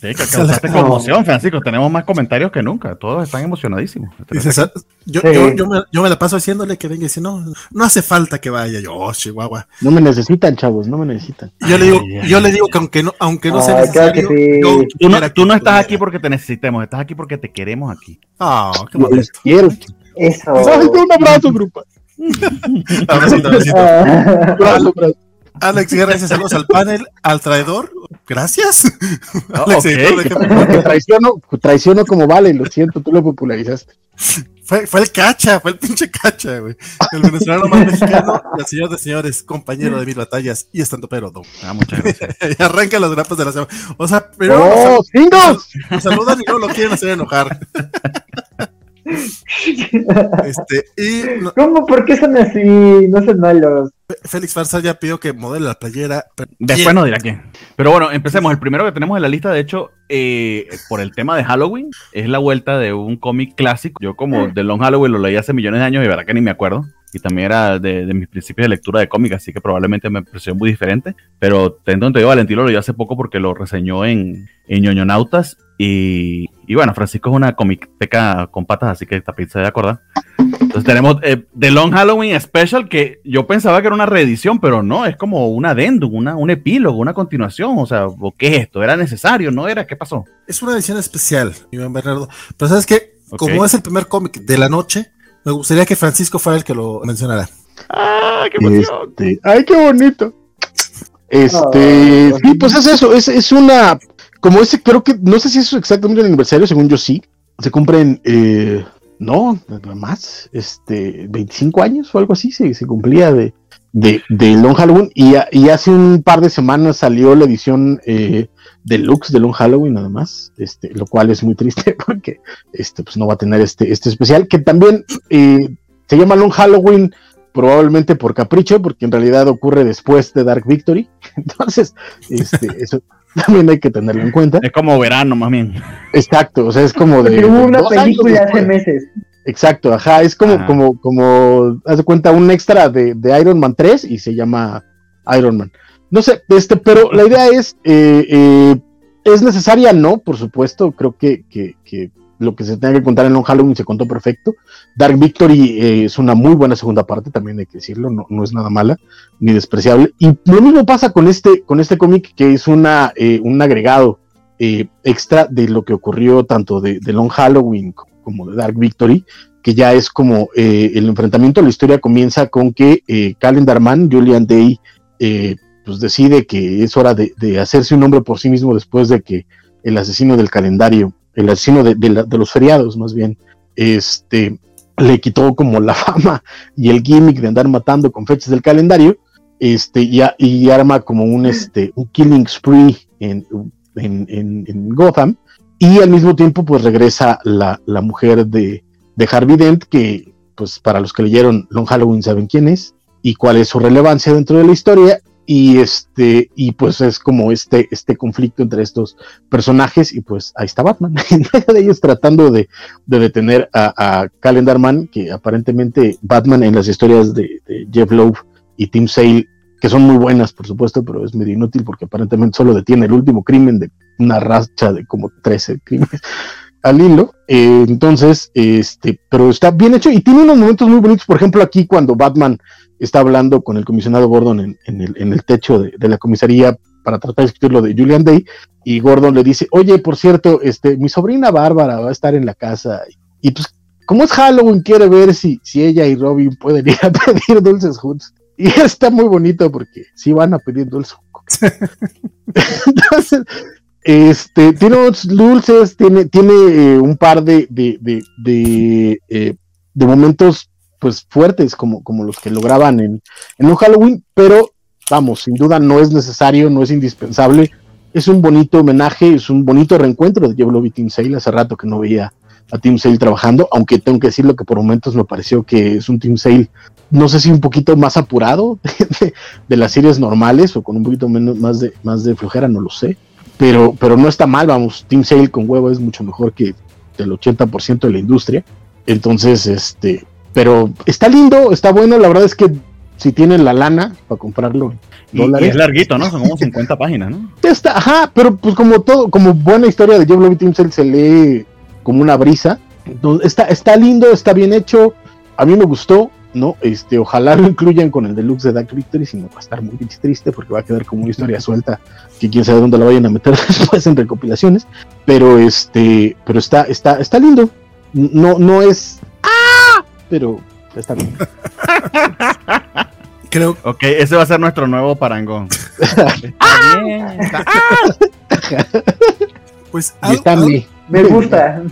Sí, que causaste conmoción, Francisco. Tenemos más comentarios que nunca. Todos están emocionadísimos. Dice, "Sa- yo, Sí. yo, yo, me, yo me la paso haciéndole que venga y dice, no, no hace falta que vaya. Yo, oh, Chihuahua. No me necesitan, chavos, no me necesitan. Yo le digo, Ay, ay, yo le digo que aunque no, aunque no sea Ay, claro necesario, que sí. yo Tú no, tú estás aquí porque te necesitemos, estás aquí porque te queremos aquí. Ah, qué quiero. Eso. Un abrazo, grupo. Ah, Abrazo, abrazo. Alex Guerra dice saludos al panel, al traidor. Gracias. Ah, Alex, traiciono, traiciono como vale, lo siento, tú lo popularizaste. Fue, fue el cacha, fue el pinche cacha, güey. El venezolano más mexicano, el señor de señores, compañero de mil batallas y estando pero no. Ah, muchas gracias. y arranca los grapas de la semana. O sea, pero ¡Oh, nos saludan y luego lo quieren hacer enojar. Este, y no- ¿Cómo? ¿Por qué son así? No son malos. Félix Farsa ya pidió que modele la playera. Después nos dirá quién. Pero bueno, empecemos. El primero que tenemos en la lista, de hecho, eh, por el tema de Halloween, es la vuelta de un cómic clásico. Yo como The Long Halloween lo leí hace millones de años y verdad que ni me acuerdo. Y también era de, de mis principios de lectura de cómic, así que probablemente me pareció muy diferente. Pero Tento te digo, Valentín lo leí hace poco porque lo reseñó en, en ñoñonautas. Y, y bueno, Francisco es una comicteca con patas, así que también se debe acordar. Entonces tenemos eh, The Long Halloween Special, que yo pensaba que era una reedición, pero no, es como un adendum, una, un epílogo, una continuación. O sea, ¿qué es esto? ¿Era necesario? ¿No era? ¿Qué pasó? Es una edición especial, Iván Bernardo. Pero sabes que, como es el primer cómic de la noche, me gustaría que Francisco fuera el que lo mencionara. ¡Ah, qué emoción! Este, ¡Ay, qué bonito! Este, sí, pues es eso, es, es una, como ese, creo que, no sé si es exactamente el aniversario, según yo sí, se cumplen, eh, no, más, este, 25 años o algo así, se, se cumplía de, de, de Long Halloween y, y, hace un par de semanas salió la edición eh, deluxe de Long Halloween nada más, este, lo cual es muy triste porque este, pues no va a tener este, este especial, que también eh, se llama Long Halloween probablemente por capricho, porque en realidad ocurre después de Dark Victory. Entonces, este, eso también hay que tenerlo en cuenta. Es como verano, más bien. Exacto, o sea, es como de. Hubo una película hace meses. Exacto, ajá, es como, ajá. como, como, haz de cuenta, un extra de, de, Iron Man 3 y se llama Iron Man. No sé, este, pero la idea es, eh, eh, es necesaria, ¿no? Por supuesto, creo que, que, que lo que se tenga que contar en Long Halloween se contó perfecto. Dark Victory eh, es una muy buena segunda parte, también hay que decirlo, no, no, es nada mala ni despreciable. Y lo mismo pasa con este, con este cómic, que es una, eh, un agregado eh, extra de lo que ocurrió tanto de, Long Halloween como de Dark Victory, que ya es como el enfrentamiento. La historia comienza con que Calendar Man, Julian Day, pues decide que es hora de, de hacerse un nombre por sí mismo después de que el asesino del calendario el asesino de, de, la, de, los feriados, más bien, este, le quitó como la fama y el gimmick de andar matando con fechas del calendario, este, y, y arma como un, este, un killing spree en, en, en, en, Gotham, y al mismo tiempo, pues regresa la, la mujer de, de Harvey Dent, que, pues para los que leyeron Long Halloween saben quién es, y cuál es su relevancia dentro de la historia, y este y pues es como este este conflicto entre estos personajes y pues ahí está Batman de ellos tratando de, de detener a, a, Calendar Man que aparentemente Batman en las historias de, Jeff Lowe y Tim Sale que son muy buenas por supuesto pero es medio inútil porque aparentemente solo detiene el último crimen de una racha de como 13 crímenes al hilo, eh, entonces, este, pero está bien hecho y tiene unos momentos muy bonitos, por ejemplo, aquí cuando Batman está hablando con el comisionado Gordon en, en, el, en el, techo de, de, la comisaría para tratar de escribir lo de Julian Day, y Gordon le dice, oye, por cierto, este, mi sobrina Bárbara va a estar en la casa, y, y pues, como es Halloween, quiere ver si, si ella y Robin pueden ir a pedir dulces juntos. Y está muy bonito porque sí van a pedir dulces. Entonces, este, tiene unos dulces, tiene, tiene eh, un par de, de, de, de, eh, de momentos pues fuertes como, como los que lograban en, en un Halloween, pero vamos, sin duda no es necesario, no es indispensable. Es un bonito homenaje, es un bonito reencuentro de Love y Tim Sale. Hace rato que no veía a Tim Sale trabajando, aunque tengo que decirlo que por momentos me pareció que es un Tim Sale, no sé si un poquito más apurado de las series normales o con un poquito menos más de, más de flojera, no lo sé pero, pero no está mal, vamos, Team Sale con huevo es mucho mejor que el 80% de la industria. Entonces, este, pero está lindo, está bueno, la verdad es que si tienen la lana para comprarlo. Y, y es larguito, ¿no? Son como 50 páginas, ¿no? Está, ajá, pero pues como todo, como buena historia de Jeff Love Team se lee como una brisa. Entonces, está, está lindo, está bien hecho, a mí me gustó, ¿no? Este, ojalá lo incluyan con el deluxe de Dark Victory, si no va a estar muy triste porque va a quedar como una historia suelta que quién sabe dónde la vayan a meter después en recopilaciones, pero este, pero está, está, está lindo, no, no es. Pero está bien. Creo. Ok, ese va a ser nuestro nuevo parangón. está bien. Está... ¡Ah! Pues al, está al, me gusta.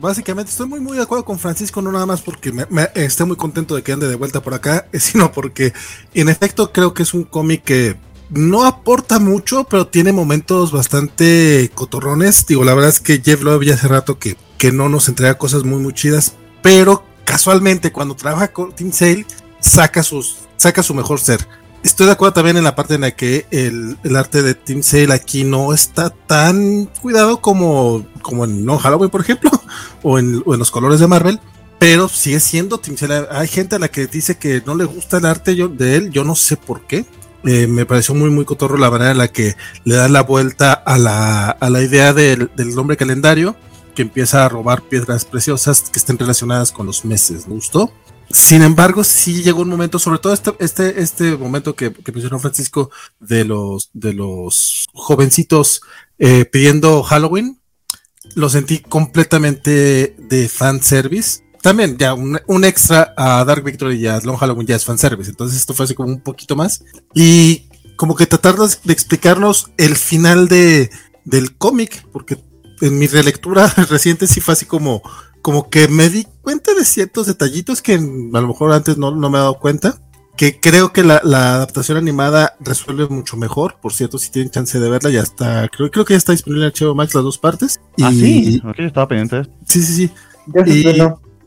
básicamente estoy muy muy de acuerdo con Francisco, no nada más porque me, me, estoy muy contento de que ande de vuelta por acá, sino porque en efecto creo que es un cómic que no aporta mucho, pero tiene momentos bastante cotorrones. Digo, la verdad es que Jeff Love ya hace rato que, que no nos entrega cosas muy muy chidas, pero casualmente cuando trabaja con Tim Sale saca sus saca su mejor ser. Estoy de acuerdo también en la parte en la que el, el arte de Tim Sale aquí no está tan cuidado como, como en No Halloween, por ejemplo, o en, los colores de Marvel, pero sigue siendo Tim. Hay gente a la que dice que no le gusta el arte yo, de él, yo no sé por qué. Eh, me pareció muy, muy cotorro la manera en la que le da la vuelta a la, a la idea del, del hombre calendario. que empieza a robar piedras preciosas que estén relacionadas con los meses. ¿Me gustó? Sin embargo, sí llegó un momento, sobre todo este, este, este momento que, que mencionó Francisco de los, de los jovencitos eh, pidiendo Halloween, lo sentí completamente de fanservice. También, ya un, un, extra a Dark Victory y a Long Halloween ya es fanservice. Entonces, esto fue así como un poquito más. Y como que tratar de explicarnos el final de, del cómic, porque en mi relectura reciente sí fue así como, como que me di cuenta de ciertos detallitos que a lo mejor antes no, no me he dado cuenta. Que creo que la, la, adaptación animada resuelve mucho mejor. Por cierto, si tienen chance de verla, ya está. Creo, creo que ya está disponible en HBO Max las dos partes. Y, ah, sí. Okay, estaba pendiente. Sí, sí, sí. Y,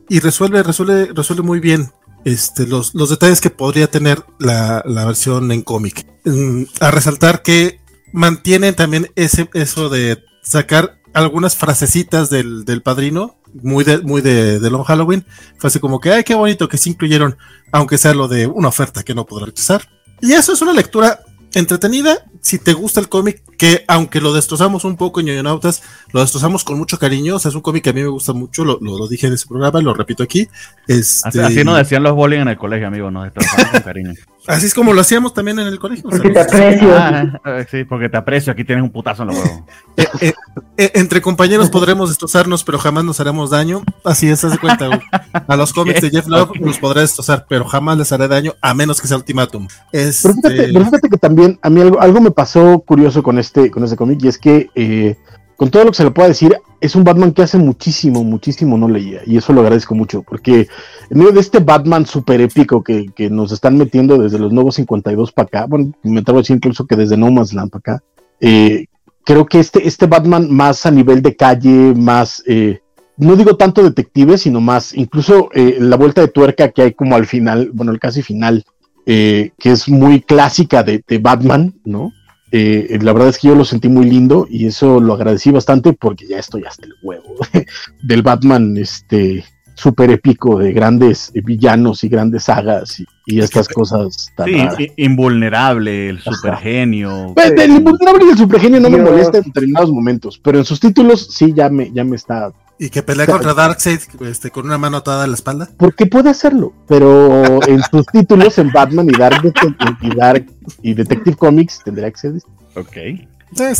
y, resuelve, resuelve, resuelve muy bien este, los, los detalles que podría tener la, la versión en cómic. Mm, a resaltar que mantienen también ese, eso de sacar algunas frasecitas del, del padrino, muy de, muy de, de Long Halloween. Fue así como que, ay, qué bonito que se incluyeron, aunque sea lo de una oferta que no podrá rechazar. Y eso es una lectura entretenida. Si te gusta el cómic, que aunque lo destrozamos un poco en Yoyonautas, lo destrozamos con mucho cariño. O sea, es un cómic que a mí me gusta mucho. Lo, lo, lo dije en ese programa, lo repito aquí. Este... Así, así nos decían los bowling en el colegio, amigo. Nos destrozamos con cariño. Así es como lo hacíamos también en el colegio. Porque te aprecio. Ah, sí, porque te aprecio. Aquí tienes un putazo en los huevos. Eh, eh, eh, entre compañeros podremos destrozarnos, pero jamás nos haremos daño. Así es, haz de cuenta. Güey. A los cómics de Jeff Love los podré destrozar, pero jamás les haré daño a menos que sea ultimátum. Este... Pero, fíjate, pero, fíjate, que también a mí algo, algo me pasó curioso con este, con este cómic y es que eh, con todo lo que se le pueda decir, es un Batman que hace muchísimo, muchísimo no leía. Y eso lo agradezco mucho, porque en medio de este Batman súper épico que, que, nos están metiendo desde los nuevos 52 para acá, bueno, me atrevo a decir incluso que desde No Man's Land para acá, eh, creo que este, este Batman más a nivel de calle, más, eh, no digo tanto detective, sino más, incluso eh, la vuelta de tuerca que hay como al final, bueno, el casi final, que es muy clásica de, de Batman, ¿no? Eh, la verdad es que yo lo sentí muy lindo y eso lo agradecí bastante porque ya estoy hasta el huevo del Batman este súper épico de grandes villanos y grandes sagas y, y estas cosas tan sí, raras. invulnerable, el super genio. Pues, el invulnerable y el super genio no Dios. me molesta en determinados momentos, pero en sus títulos sí ya me, ya me está y que pelea contra Darkseid este, con una mano atada a la espalda. Porque puede hacerlo, pero en sus títulos en Batman y Dark, y Dark y Detective Comics tendría que ser. Ok.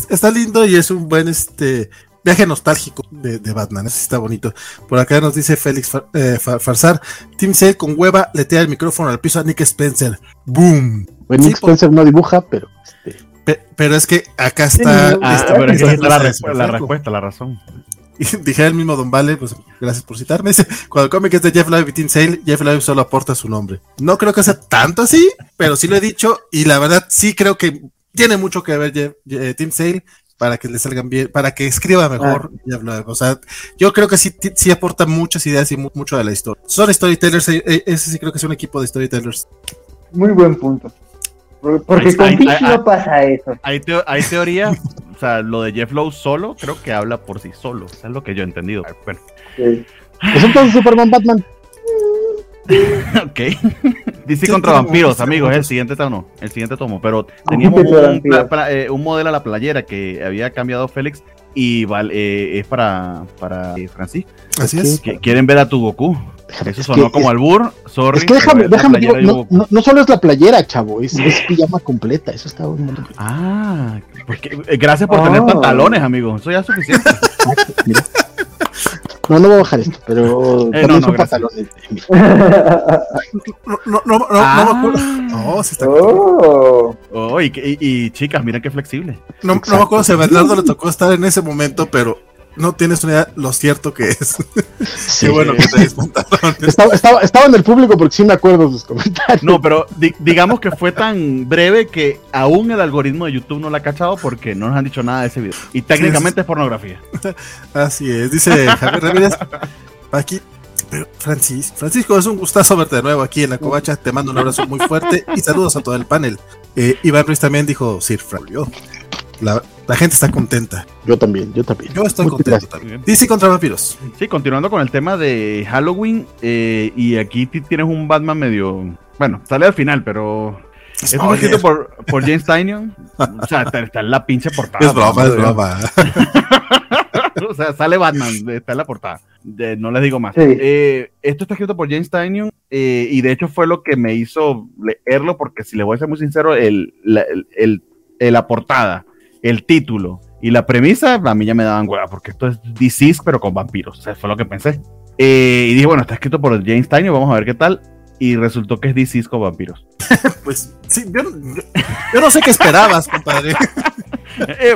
Está lindo y es un buen este viaje nostálgico de, de Batman. Eso está bonito. Por acá nos dice Félix Far, eh, Far, Farsar: Team Sale con hueva letea el micrófono al piso a Nick Spencer. ¡Boom! Bueno, sí, Nick Spencer por... no dibuja, pero. Este... Pe pero es que acá está. Ah, está, pero está, está la, respuesta, la respuesta, la razón. Dije el mismo Don Vale, pues gracias por citarme. Dice, cuando el cómic es de Jeff Live y Tim Sale, Jeff Live solo aporta su nombre. No creo que sea tanto así, pero sí lo he dicho y la verdad sí creo que tiene mucho que ver Jeff, eh, Tim Sale para que le salgan bien, para que escriba mejor ah. Jeff Live. O sea, yo creo que sí, sí aporta muchas ideas y mucho de la historia. Son storytellers, eh, eh, ese sí creo que es un equipo de storytellers. Muy buen punto. Porque hay, con Fish no pasa eso. Hay, teo hay teoría, o sea, lo de Jeff Lowe solo, creo que habla por sí solo. Eso es lo que yo he entendido. Bueno. Sí. ¿Es entonces Superman Batman? ok. DC contra vampiros, amigos, es el siguiente tomo. El siguiente tomo. Pero teníamos un, pla, pla, eh, un, modelo a la playera que había cambiado Félix y vale, eh, es para, para eh, Francisco. Así es. Quieren ver a tu Goku. Eso sonó es como albur, sorry. Es que déjame, déjame digo, no, no, no, solo es la playera, chavo, es, es pijama completa, eso está muy Ah, porque, eh, gracias por oh. tener pantalones, amigo, eso ya es suficiente. Mira. No, no voy a bajar esto, pero eh, también no, no, son pantalones. no, no, no, no, ah. no, me acuerdo. No, se está oh. oh y, y, y, chicas, mira qué flexible. No, no me acuerdo si a Bernardo le tocó estar en ese momento, pero no tienes una idea lo cierto que es. Sí. Qué bueno que te estaba, estaba, estaba, en el público porque sí me acuerdo de sus comentarios. No, pero di digamos que fue tan breve que aún el algoritmo de YouTube no la ha cachado porque no nos han dicho nada de ese video. Y técnicamente sí, es pornografía. Así es, dice Javier Ramírez. Aquí, pero Francis, Francisco, es un gustazo verte de nuevo aquí en la covacha. Te mando un abrazo muy fuerte y saludos a todo el panel. Eh, Iván Ruiz también dijo Sir Frank. La, la, gente está contenta. Yo también, yo también. Yo estoy Muy contento también. DC contra vampiros. Sí, continuando con el tema de Halloween. Eh, y aquí tienes un Batman medio. Bueno, sale al final, pero. Es un escrito por, por James Tynion. o sea, está, está, en la pinche portada. Es broma, es broma. o sea, sale Batman, está en la portada. no les digo más. Sí. Eh, esto está escrito por James Tynion eh, y de hecho fue lo que me hizo leerlo porque si les voy a ser muy sincero, el, la, el- el- el- la portada, el título y la premisa a mí ya me daban hueva porque esto es Disease pero con vampiros. O sea, fue lo que pensé. Eh, y dije, bueno, está escrito por James Tynion, vamos a ver qué tal. Y resultó que es Disease con vampiros. Pues sí, yo, yo- yo no sé qué esperabas, compadre. Eh,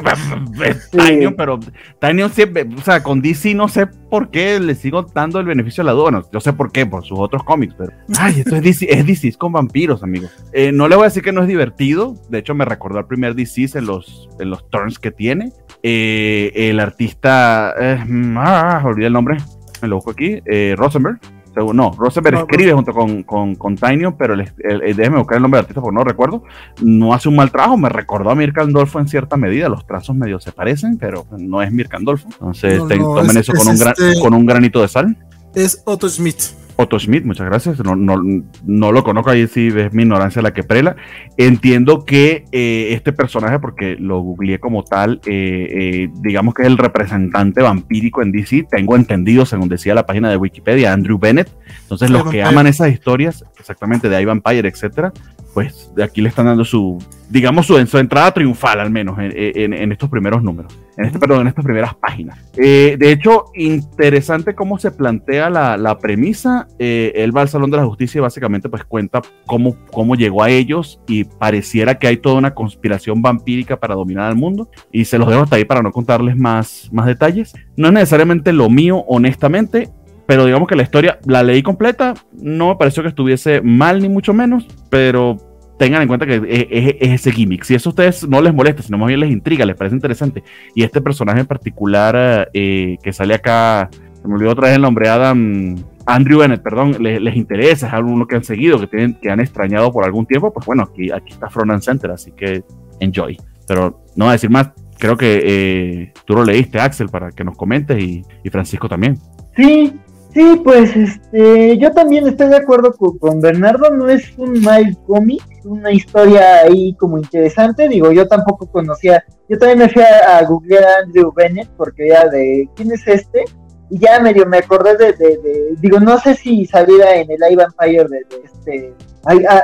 es Tynion, pero Tynion siempre, o sea, con DC no sé por qué le sigo dando el beneficio de la duda. Bueno, yo sé por qué, por sus otros cómics, pero. Ay, esto es DC, es DC con vampiros, amigos. Eh, no le voy a decir que no es divertido. De hecho, me recordó al primer DC en los, en los turns que tiene. Eh, el artista. eh, ah, olvidé el nombre. Me lo busco aquí. Eh, Rosenberg. Según- No, Rosenberg No, escribe junto con, con, con pero el, el- el- déjeme buscar el nombre del artista porque no recuerdo no hace un mal trabajo, me recordó a Mirka Andolfo en cierta medida, los trazos medio se parecen, pero no es Mirka Andolfo. Entonces No, te- no, tomen es- eso con, es un gran- este- con un granito de sal. Es Otto Smith. Otto Schmidt, muchas gracias. No, no, no lo conozco, ahí sí es mi ignorancia la que prela. Entiendo que eh, este personaje, porque lo googleé como tal, eh, eh, digamos que es el representante vampírico en DC, tengo entendido, según decía la página de Wikipedia, Andrew Bennett. Entonces, los que aman esas historias, exactamente de Ivan Vampire, etcétera, pues de aquí le están dando su, digamos, su, su entrada triunfal, al menos, en, en- en estos primeros números, en este, perdón, en estas primeras páginas. Eh, de hecho, interesante cómo se plantea la, la premisa. Eh, él va al Salón de la Justicia y básicamente pues cuenta cómo, cómo llegó a ellos y pareciera que hay toda una conspiración vampírica para dominar al mundo. Y se los dejo hasta ahí para no contarles más, más detalles. No es necesariamente lo mío, honestamente. Pero digamos que la historia la leí completa, no me pareció que estuviese mal ni mucho menos, pero tengan en cuenta que es, es- es ese gimmick. Si eso a ustedes no les molesta, sino más bien les intriga, les parece interesante, y este personaje en particular eh, que sale acá, me olvidó otra vez el nombre, Adam, Andrew Bennett, perdón, les, les interesa, es alguno que han seguido, que, tienen, que han extrañado por algún tiempo, pues bueno, aquí, aquí está Front and Center, así que enjoy. Pero no voy a decir más, creo que eh, tú lo leíste, Axel, para que nos comentes, y, y Francisco también. Sí, sí, pues este, yo también estoy de acuerdo con, Bernardo, no es un mal cómic, una historia ahí como interesante, digo, yo tampoco conocía, yo también me fui a, a googlear a Andrew Bennett porque era de, ¿quién es este? Y ya medio me acordé de, de, de- digo, no sé si saliera en el Ivan Empire de, este,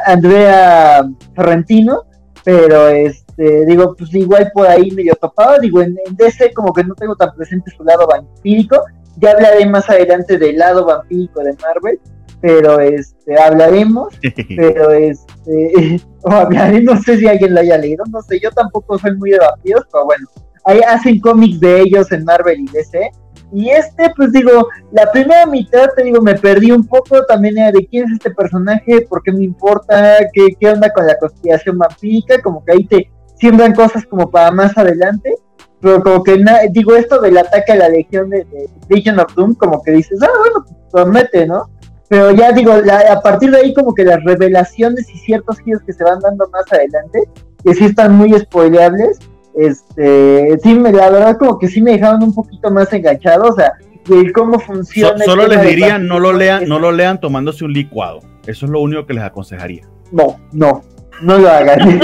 Andrea Sorrentino, pero este, digo, pues igual por ahí medio topado, digo, en, en DC como que no tengo tan presente su lado vampírico, ya hablaré más adelante del lado vampírico de Marvel, pero este, hablaremos, pero este, o hablaré, no sé si alguien lo haya leído, no sé, yo tampoco soy muy de vampiros, pero bueno, ahí hacen cómics de ellos en Marvel y DC, y este, pues digo, la primera mitad, te digo, me perdí un poco, también era de quién es este personaje, por qué me importa, qué, qué onda con la conspiración vampírica, como que ahí te siembran cosas como para más adelante, pero como que, na- digo, esto del ataque a la legión de, de Legion of Doom, como que dices, ah, bueno, pues promete, ¿no? Pero ya digo, la- a partir de ahí como que las revelaciones y ciertos giros que se van dando más adelante, que sí están muy spoileables, este, sí, me, la verdad como que sí me dejaron un poquito más enganchado, o sea, de cómo funciona. solo les diría, no lo lean, no lo lean tomándose un licuado. Eso es lo único que les aconsejaría. No, no, no lo hagan.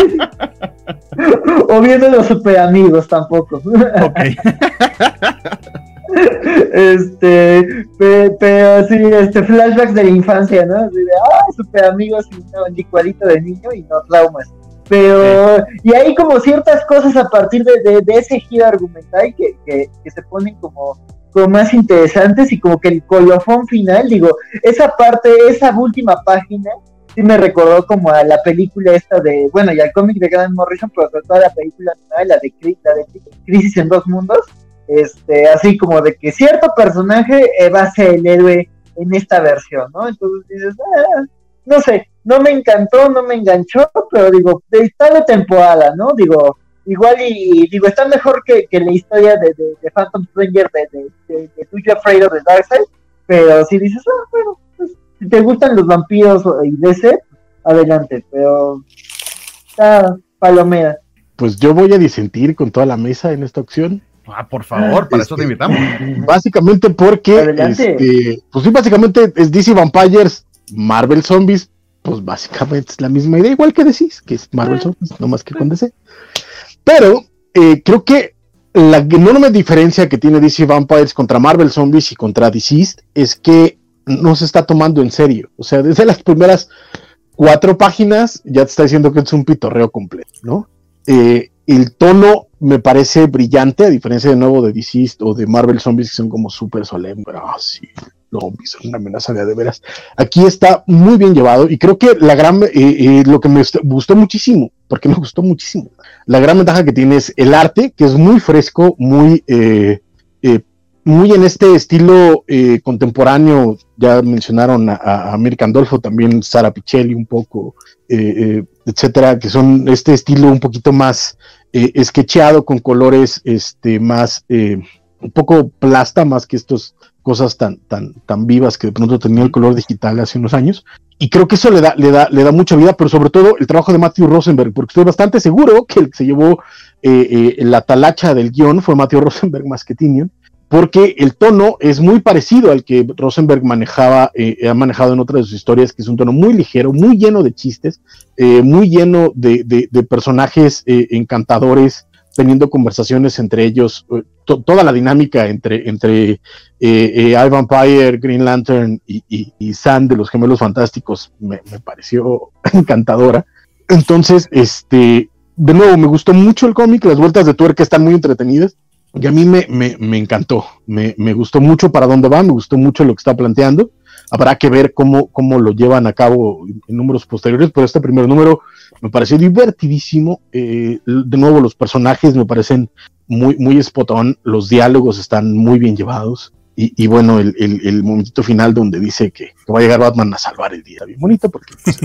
o viendo los super amigos tampoco. Ok. este, pe- pero sí, este, flashbacks de la infancia, ¿no? Así de, ah, super amigos y un licuadito de niño y no traumas. Pero, y hay como ciertas cosas a partir de, de- de ese giro argumental que, que, que se ponen como, como más interesantes y como que el colofón final, digo, esa parte, esa última página, sí me recordó como a la película esta de, bueno, y al cómic de Grant Morrison, pero sobre todo la película la de, la de Crisis en Dos Mundos, este, así como de que cierto personaje eh, va a ser el héroe en esta versión, ¿no? Entonces dices, ah, no sé, no me encantó, no me enganchó, pero digo, está de temporada, ¿no? Digo, igual y, digo, está mejor que, que la historia de, de, de Phantom Stranger de, de, de, de You Afraid of the Darkseid, pero si dices, ah, bueno, si te gustan los vampiros y DC, adelante, pero está palomera. Pues yo voy a disentir con toda la mesa en esta opción. Ah, por favor, para eso te Este, invitamos. Básicamente porque, Adelante. este, pues sí, básicamente es DC Vampires, Marvel Zombies, pues básicamente es la misma idea, igual que decís, que es Marvel Zombies, no más que con DC. Pero eh, creo que la enorme diferencia que tiene DC Vampires contra Marvel Zombies y contra Deceased es que no se está tomando en serio. O sea, desde las primeras cuatro páginas ya te está diciendo que es un pitorreo completo, ¿no? Eh, el tono me parece brillante, a diferencia de nuevo de Deceased o de Marvel Zombies, que son como súper solemnes. Ah, sí, zombies son una amenaza de, de veras. Aquí está muy bien llevado y creo que la gran, eh, eh, lo que me gustó muchísimo, porque me gustó muchísimo, la gran ventaja que tiene es el arte, que es muy fresco, muy, eh, muy en este estilo eh, contemporáneo. Ya mencionaron a, a American Dolpho, también Sara Pichelli un poco, eh, eh, etcétera, que son este estilo un poquito más eh, sketcheado con colores este, más, un poco plasta, más que estas cosas tan, tan, tan vivas que de pronto tenía el color digital hace unos años. Y creo que eso le da, le da, le da mucha vida, pero sobre todo el trabajo de Matthew Rosenberg, porque estoy bastante seguro que el que se llevó la talacha del guion fue Matthew Rosenberg más que Tinion, porque el tono es muy parecido al que Rosenberg manejaba, eh, ha manejado en otras de sus historias, que es un tono muy ligero, muy lleno de chistes, eh, muy lleno de, personajes eh, encantadores, teniendo conversaciones entre ellos, to- toda la dinámica entre, entre I, Vampire, Green Lantern y, y, de los Gemelos Fantásticos me, me pareció encantadora. Entonces, este, de nuevo, me gustó mucho el cómic, las vueltas de tuerca están muy entretenidas. Y a mí me, me, me encantó, me, me gustó mucho para dónde va, me gustó mucho lo que está planteando. Habrá que ver cómo, cómo lo llevan a cabo en números posteriores, pero este primer número me pareció divertidísimo. Eh, de nuevo, los personajes me parecen muy, muy spot los diálogos están muy bien llevados. Y, y bueno, el, el, momentito final donde dice que, va a llegar Batman a salvar el día, bien bonito, porque pues,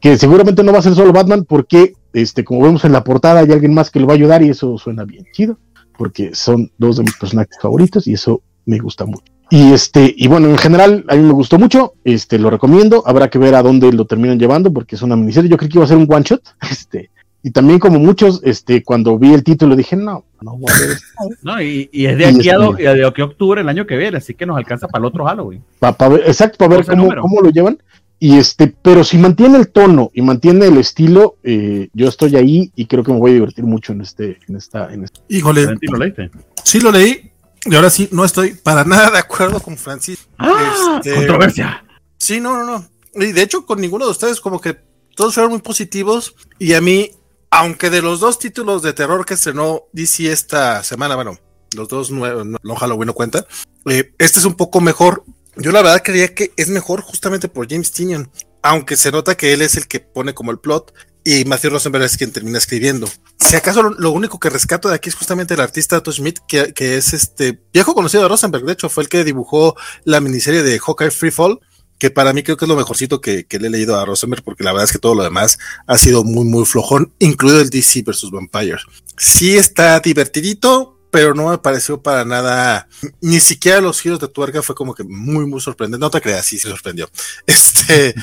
que seguramente no va a ser solo Batman, porque este, como vemos en la portada, hay alguien más que lo va a ayudar y eso suena bien chido porque son dos de mis personajes favoritos y eso me gusta mucho. Y este, y bueno, en general a mí me gustó mucho, este, lo recomiendo, habrá que ver a dónde lo terminan llevando porque es una miniserie, yo creí que iba a ser un one shot, este, y también como muchos, este, cuando vi el título dije, no, no voy a ver esto, No, y, y es de Y aquí a, este- de aquí a octubre el año que viene, así que nos alcanza para el otro Halloween. pa- pa ver, exacto, para ver cómo, cómo lo llevan. Y este, pero si mantiene el tono y mantiene el estilo, eh, yo estoy ahí y creo que me voy a divertir mucho en este, en esta, en este. Híjole, Valentino, ¿lo leíste? sí lo leí y ahora sí no estoy para nada de acuerdo con Francis. ¡Ah! Este- ¡Controversia! Sí, no, no, no. Y de hecho, con ninguno de ustedes, como que todos fueron muy positivos. Y a mí, aunque de los dos títulos de terror que estrenó DC esta semana, bueno, los dos nuevos, no, no, Halloween no cuenta, eh, este es un poco mejor. Yo la verdad creía que es mejor justamente por James Tinion, aunque se nota que él es el que pone como el plot y Matthew Rosenberg es quien termina escribiendo. Si acaso lo, único que rescato de aquí es justamente el artista Todd Schmidt, que, es este viejo conocido de Rosenberg, de hecho fue el que dibujó la miniserie de Hawkeye Free Fall, que para mí creo que es lo mejorcito que, que le he leído a Rosenberg, porque la verdad es que todo lo demás ha sido muy, muy flojón, incluido el DC versus Vampires. Sí está divertidito, pero no me pareció para nada, ni siquiera los giros de tuerca fue como que muy, muy sorprendente. No te creas, sí se sorprendió. Este,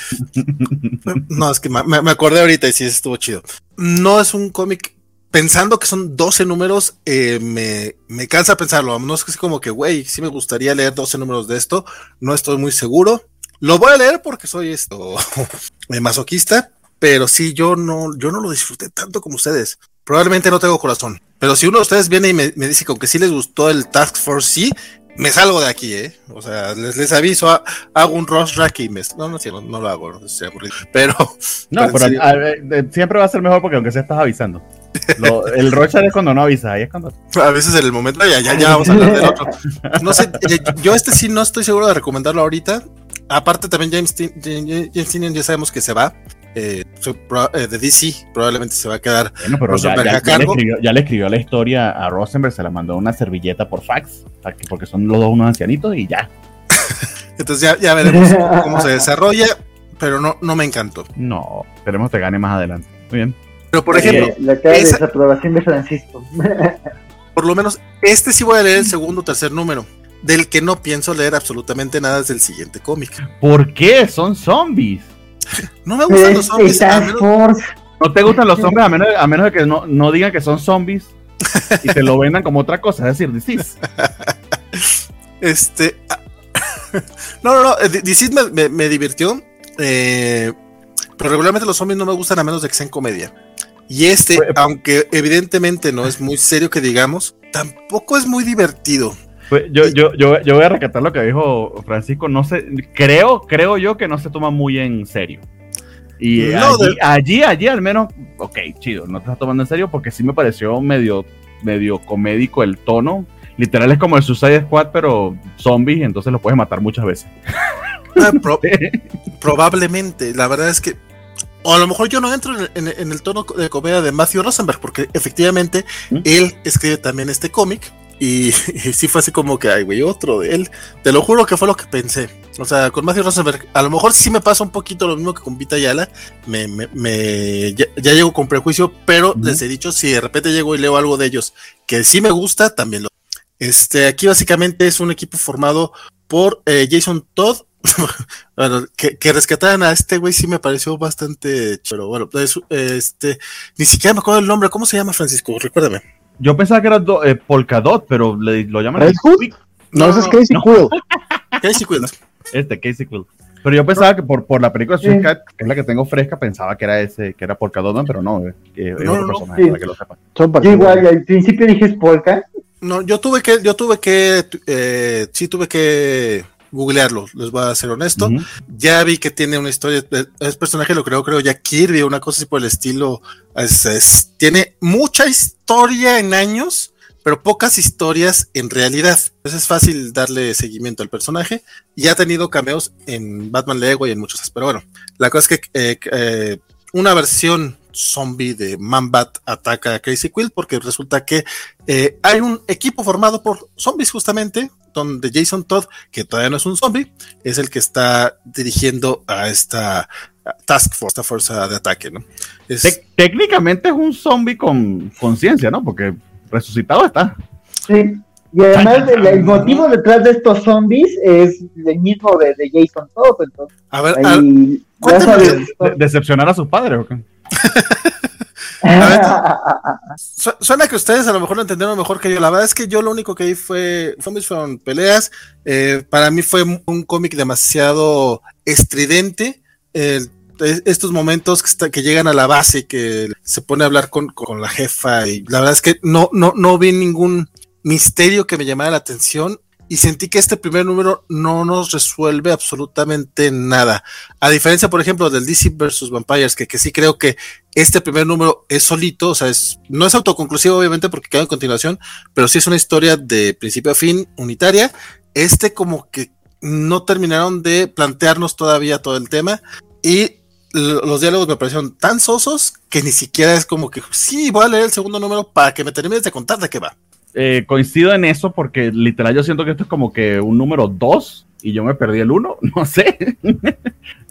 no, es que me, me acordé ahorita y sí estuvo chido. No es un cómic pensando que son 12 números, eh, me, me cansa pensarlo. No es que es como que, güey, sí me gustaría leer 12 números de esto. No estoy muy seguro. Lo voy a leer porque soy esto masoquista, pero sí, yo no, yo no lo disfruté tanto como ustedes. Probablemente no tengo corazón, pero si uno de ustedes viene y me, me dice con que sí les gustó el Task Force, sí, me salgo de aquí, ¿eh? O sea, les, les aviso, ha- hago un Ross Rack y me... No, no, sí, no, no lo hago, no aburrido. Pero... No, pero pero a ver, de- siempre va a ser mejor porque aunque se estás avisando. Lo- el Rochard es cuando no avisas, ahí es cuando. a veces en el momento, ya, ya, ya vamos a hablar del otro. No sé, eh, yo este sí no estoy seguro de recomendarlo ahorita. Aparte también James, Tin- James Tynion ya sabemos que se va. Eh, eh, de DC probablemente se va a quedar. Bueno, pero ya, Rosenberg ya- le escribió, ya le escribió la historia a Rosenberg, se la mandó una servilleta por fax, porque son los dos unos ancianitos y ya. Entonces ya, ya veremos cómo, se desarrolla, pero no, no me encantó. No, esperemos que gane más adelante. Muy bien. Pero por Eh, ejemplo, la cara de esa- desaprobación de Francisco. por lo menos este sí voy a leer el segundo o tercer número. Del que no pienso leer absolutamente nada desde el siguiente cómic. ¿Por qué? Son zombies. No me gustan los zombies. a menos-. No te gustan los zombies a menos, a menos de que no, no digan que son zombies y te lo vendan como otra cosa, es decir, disease. Este. ah, no, no, no. eh, DC me, me- me divirtió. eh, pero regularmente los zombies no me gustan a menos de que sean comedia. Y este, aunque evidentemente no es muy serio que digamos, tampoco es muy divertido. Yo, yo, yo, yo voy a recatar lo que dijo Francisco. No sé, creo, creo yo que no se toma muy en serio. Y allí, allí, al menos, ok, chido, no te estás tomando en serio porque sí me pareció medio, medio comédico el tono. Literal es como el Suicide Squad, pero zombies, entonces lo puedes matar muchas veces. Ah, probablemente, la verdad es que o a lo mejor yo no entro en, el tono de comedia de Matthew Rosenberg, porque efectivamente ¿Mm? él escribe también este cómic. Y, sí fue así como que, ay, güey, otro de él. Te lo juro que fue lo que pensé. O sea, con Matthew Rosenberg, a lo mejor sí me pasa un poquito lo mismo que con Vita Yala. Me, me, ya, llego con prejuicio, pero les he dicho, si de repente llego y leo algo de ellos que sí me gusta, también lo. Este, aquí básicamente es un equipo formado por eh, Jason Todd. bueno, que, que, rescataran a este güey sí me pareció bastante. Pero bueno, este, ni siquiera me acuerdo el nombre. ¿Cómo se llama, Francisco? Recuérdame. Yo pensaba que era eh, Polkadot, pero lo llaman. No, ese es Casey Quill. Casey Quill. Este, Casey Quill. Pero yo pensaba que por, por la película que es la que tengo fresca, pensaba que era ese, que era Polkadot, pero no, eh, que es otro personaje, para que lo sepa. Yo igual, al principio dije Polka. No, yo tuve que, yo tuve que, eh, sí tuve que googlearlo, les voy a ser honesto. Ya vi que tiene una historia, es personaje lo creo, creo ya Kirby, una cosa así por el estilo. tiene mucha historia en años, pero pocas historias en realidad. Entonces es fácil darle seguimiento al personaje. Y ha tenido cameos en Batman Lego y en muchos. Pero bueno, la cosa es que eh, eh, una versión zombie de Manbat ataca a Crazy Quill porque resulta que eh, hay un equipo formado por zombies justamente, donde Jason Todd, que todavía no es un zombie, es el que está dirigiendo a esta task force, esta fuerza de ataque, ¿no? Técnicamente es un zombie con conciencia, ¿no? Porque resucitado está. Sí. Y además el, motivo detrás de estos zombies es el mismo de, Jason Todd. Entonces, a ver, ¿decepcionar a sus padres o qué? suena que ustedes a lo mejor lo entendieron mejor que yo. La verdad es que yo lo único que vi fue zombies fueron peleas. Eh, para mí fue un cómic demasiado estridente. estos momentos que, que, llegan a la base y que se pone a hablar con, con, la jefa y la verdad es que no, no, no vi ningún misterio que me llamara la atención y sentí que este primer número no nos resuelve absolutamente nada. A diferencia, por ejemplo, del DC vs. Vampires, que, que sí creo que este primer número es solito, o sea, es, no es autoconclusivo obviamente porque queda en continuación, pero sí es una historia de principio a fin unitaria. Este como que no terminaron de plantearnos todavía todo el tema y los diálogos me parecieron tan sosos que ni siquiera es como que sí, voy a leer el segundo número para que me termines de contar de qué va. Eh, coincido en eso porque literal yo siento que esto es como que un número 2 y yo me perdí el 1, no sé.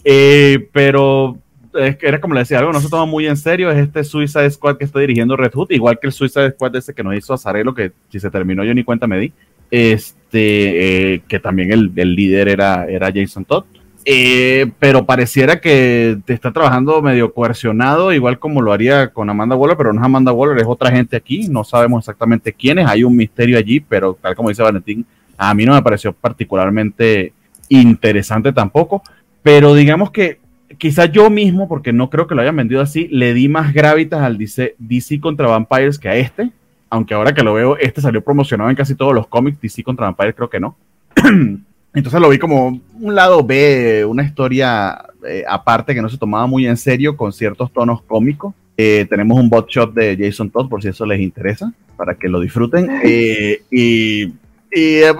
Eh, pero es que era como le decía, algo no se toma muy en serio, es este Suicide Squad que está dirigiendo Red Hood, igual que el Suicide Squad ese que nos hizo Azarelo, que si se terminó yo ni cuenta me di, este, eh, que también el, el, líder era, era Jason Todd. Eh, pero pareciera que te está trabajando medio coercionado, igual como lo haría con Amanda Waller, pero no es Amanda Waller, es otra gente aquí, no sabemos exactamente quiénes, hay un misterio allí, pero tal como dice Valentín, a mí no me pareció particularmente interesante tampoco, pero digamos que quizás yo mismo, porque no creo que lo hayan vendido así, le di más gravitas al DC, DC contra Vampires que a este, aunque ahora que lo veo, este salió promocionado en casi todos los cómics, DC contra Vampires creo que no. Entonces lo vi como un lado B, una historia eh, aparte que no se tomaba muy en serio con ciertos tonos cómicos. Eh, tenemos un bot shot de Jason Todd por si eso les interesa, para que lo disfruten. Eh, y,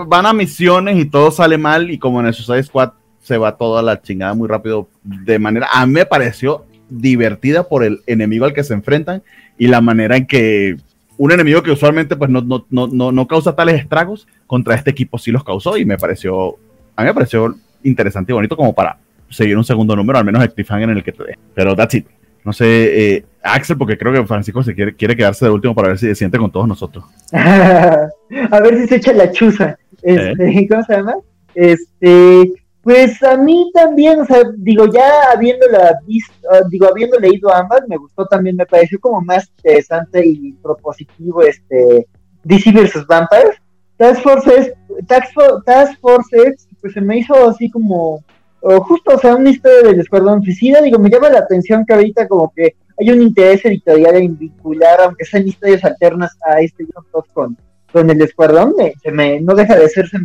van a misiones y todo sale mal y como en el Suicide Squad se va toda la chingada muy rápido de manera, a mí me pareció divertida por el enemigo al que se enfrentan y la manera en que un enemigo que usualmente pues no, no, no, no, causa tales estragos, contra este equipo sí los causó y me pareció a mí me pareció interesante y bonito como para seguir un segundo número, al menos el cliffhanger en el que te dé. Pero that's it. No sé, eh, Axel, porque creo que Francisco se quiere, quiere quedarse de último para ver si se siente con todos nosotros. a ver si se echa la chuza. Este, ¿Cómo se llama? Este, pues a mí también, o sea, digo, ya habiéndola visto, ah, digo, habiendo leído ambas, me gustó también, me pareció como más interesante y propositivo este DC vs. Vampires. Task Force, Task, Task Force pues se me hizo así como, justo, o sea, una historia del escuadrón suicida, digo, me llama la atención que ahorita como que hay un interés editorial en vincular, aunque sean historias alternas, a este con, con el escuadrón, se me, no deja de hacerse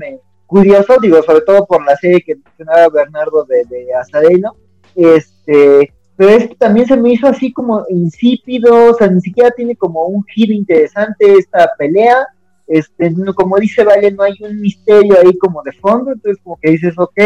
curioso, digo, sobre todo por la serie que mencionaba Bernardo de, de Azareno, este, pero también se me hizo así como insípido, o sea, ni siquiera tiene como un giro interesante esta pelea, este, como dice Vale, no hay un misterio ahí como de fondo, entonces como que dices, ok,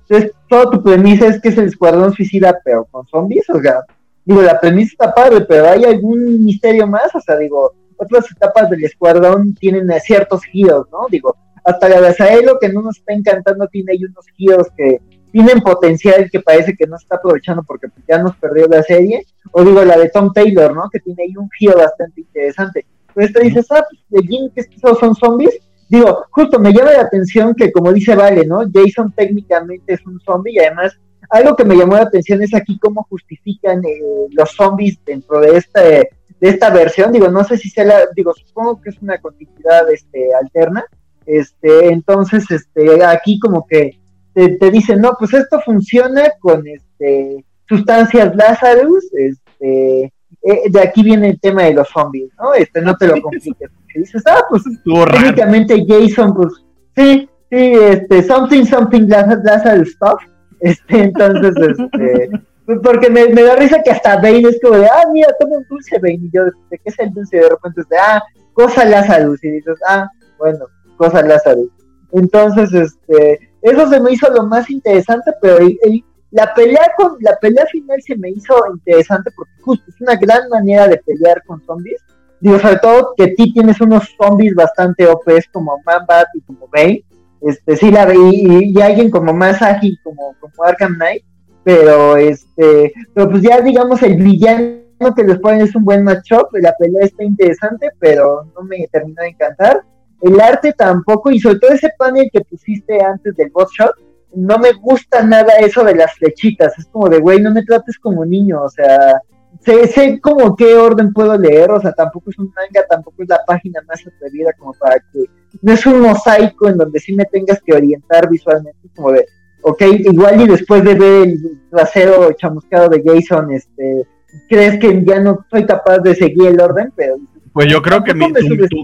entonces toda tu premisa es que es el escuadrón suicida, pero con zombies, o sea, digo, la premisa está padre, pero hay algún misterio más, o sea, digo, otras etapas del escuadrón tienen ciertos giros, ¿no? Digo, hasta la de Azaelo, que no nos está encantando, tiene ahí unos giros que tienen potencial que parece que no está aprovechando porque ya nos perdió la serie, o digo, la de Tom Taylor, ¿no? Que tiene ahí un giro bastante interesante. Pero esto dices, ah, pues de Jim, que estos son zombies, digo, justo me llama la atención que como dice Vale, ¿no? Jason técnicamente es un zombie y además algo que me llamó la atención es aquí cómo justifican eh, los zombies dentro de este de esta versión, digo, no sé si sea la, digo, supongo que es una continuidad este, alterna, este, entonces, este, aquí como que te, dicen, no, pues esto funciona con este sustancias Lazarus, este, eh, de aquí viene el tema de los zombies, ¿no? Este, no te lo compliques. Y dices, ah, pues técnicamente Jason, pues, sí, sí, este, something, something Lazarus stuff, este, entonces, este, pues, porque me, me, da risa que hasta Bane es como de, ah, mira, toma un dulce, Bane. Y yo, ¿de qué es el dulce? Y de repente es de, ah, cosa Lázaro. Y dices, ah, bueno, cosa Lázaro. Entonces, este, eso se me hizo lo más interesante, pero la pelea con, la pelea final se me hizo interesante porque justo es una gran manera de pelear con zombies. Digo, sobre todo que ti tienes unos zombies bastante OPs como Manbat y como Bane. Este, sí, la y, y, alguien como más ágil como, como Arkham Knight pero este, pero pues ya digamos el villano que les ponen es un buen matchup, la pelea está interesante, pero no me terminó de encantar. El arte tampoco, y sobre todo ese panel que pusiste antes del boss shot, no me gusta nada eso de las flechitas, es como de, güey, no me trates como niño, o sea, sé, sé como qué orden puedo leer, o sea, tampoco es un manga, tampoco es la página más atrevida como para que, no es un mosaico en donde sí me tengas que orientar visualmente, como de, ok, igual y después de ver el trasero chamuscado de Jason, este, crees que ya no soy capaz de seguir el orden, pero... Pues yo creo que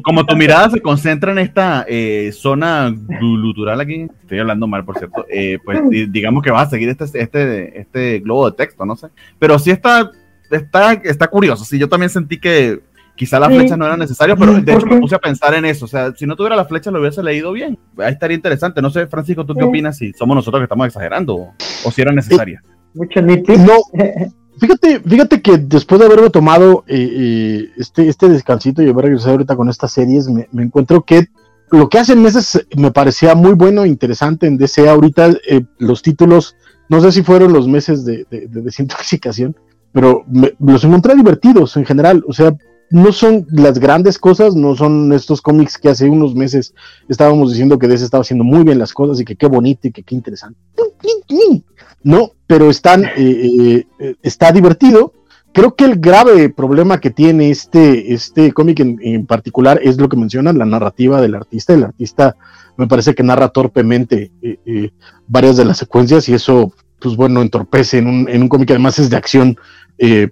como tu mirada se concentra en esta eh, zona glutural aquí, estoy hablando mal por cierto, eh, pues digamos que vas a seguir este, este, este globo de texto, no sé, pero sí está, está, está curioso, sí, yo también sentí que Quizá las flechas no eran necesarias, pero de hecho me puse a pensar en eso. O sea, si no tuviera las flechas lo hubiese leído bien. Ahí estaría interesante. No sé, Francisco, ¿tú qué opinas? Si somos nosotros que estamos exagerando o, si eran necesarias. Mucho No, fíjate, fíjate que después de haberme tomado eh, eh, este, este descansito y haber regresado ahorita con estas series, me, encuentro que lo que hacen meses me parecía muy bueno, interesante en DC. Ahorita eh, los títulos, no sé si fueron los meses de, desintoxicación, pero los encontré divertidos en general. O sea, no son las grandes cosas, no son estos cómics que hace unos meses estábamos diciendo que DC estaba haciendo muy bien las cosas y que qué bonito y que qué interesante. No, pero están, eh, eh, eh, está divertido. Creo que el grave problema que tiene este, este cómic en, particular es lo que mencionan, la narrativa del artista. El artista me parece que narra torpemente varias de las secuencias y eso, pues bueno, entorpece en un, en un cómic que además es de acción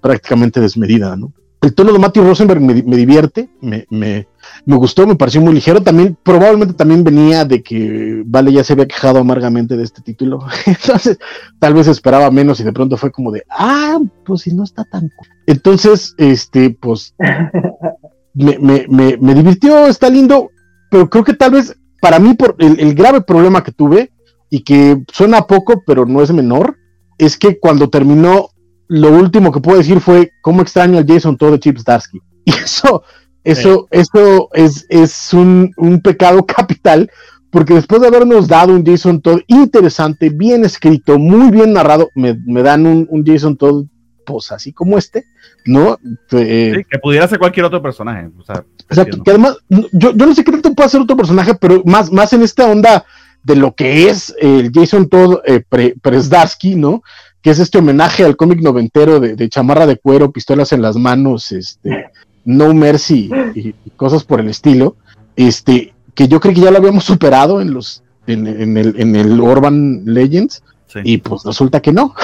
prácticamente desmedida, ¿no? El tono de Matthew Rosenberg me, divierte, me, me, gustó, me pareció muy ligero. También, probablemente también venía de que Vale ya se había quejado amargamente de este título. Entonces, tal vez esperaba menos y de pronto fue como de, ah, pues si no está tan. Entonces, este, pues, me, me, divirtió, está lindo, pero creo que tal vez para mí, por el, el grave problema que tuve, y que suena poco, pero no es menor, es que cuando terminó lo último que puedo decir fue cómo extraño al Jason todo de Chip Starsky. Y eso, eso, eso es, es un, pecado capital, porque después de habernos dado un Jason Todd interesante, bien escrito, muy bien narrado, me, dan un, Jason Todd, pues así como este, ¿no? Eh, que pudiera ser cualquier otro personaje. O sea, que además, yo, no sé qué tanto puede ser otro personaje, pero más, más en esta onda de lo que es el Jason Todd eh, pre, ¿no? Que es este homenaje al cómic noventero de, chamarra de cuero, pistolas en las manos, este, No Mercy y, cosas por el estilo, este, que yo creo que ya lo habíamos superado en los, en, el, en el Urban Legends, y pues resulta que no,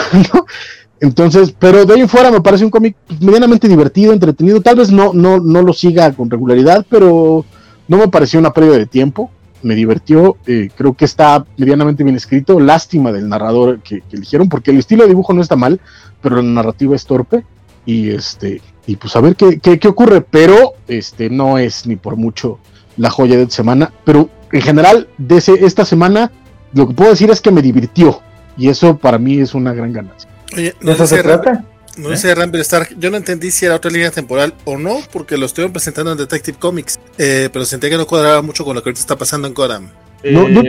Entonces, pero de ahí en fuera me parece un cómic medianamente divertido, entretenido. Tal vez no, no, no lo siga con regularidad, pero no me pareció una pérdida de tiempo. Me divirtió, eh, creo que está medianamente bien escrito. Lástima del narrador que, que, eligieron, porque el estilo de dibujo no está mal, pero la narrativa es torpe. Y este, y pues a ver qué, qué, qué ocurre. Pero este no es ni por mucho la joya de esta semana. Pero en general, de ese, esta semana, lo que puedo decir es que me divirtió. Y eso para mí es una gran ganancia. Oye, no ¿De eso se trata? No dice ¿Eh? Ramble Star, yo no entendí si era otra línea temporal o no, porque lo estuvieron presentando en Detective Comics, eh, pero sentí que no cuadraba mucho con lo que ahorita está pasando en Kodam. Eh, no, no.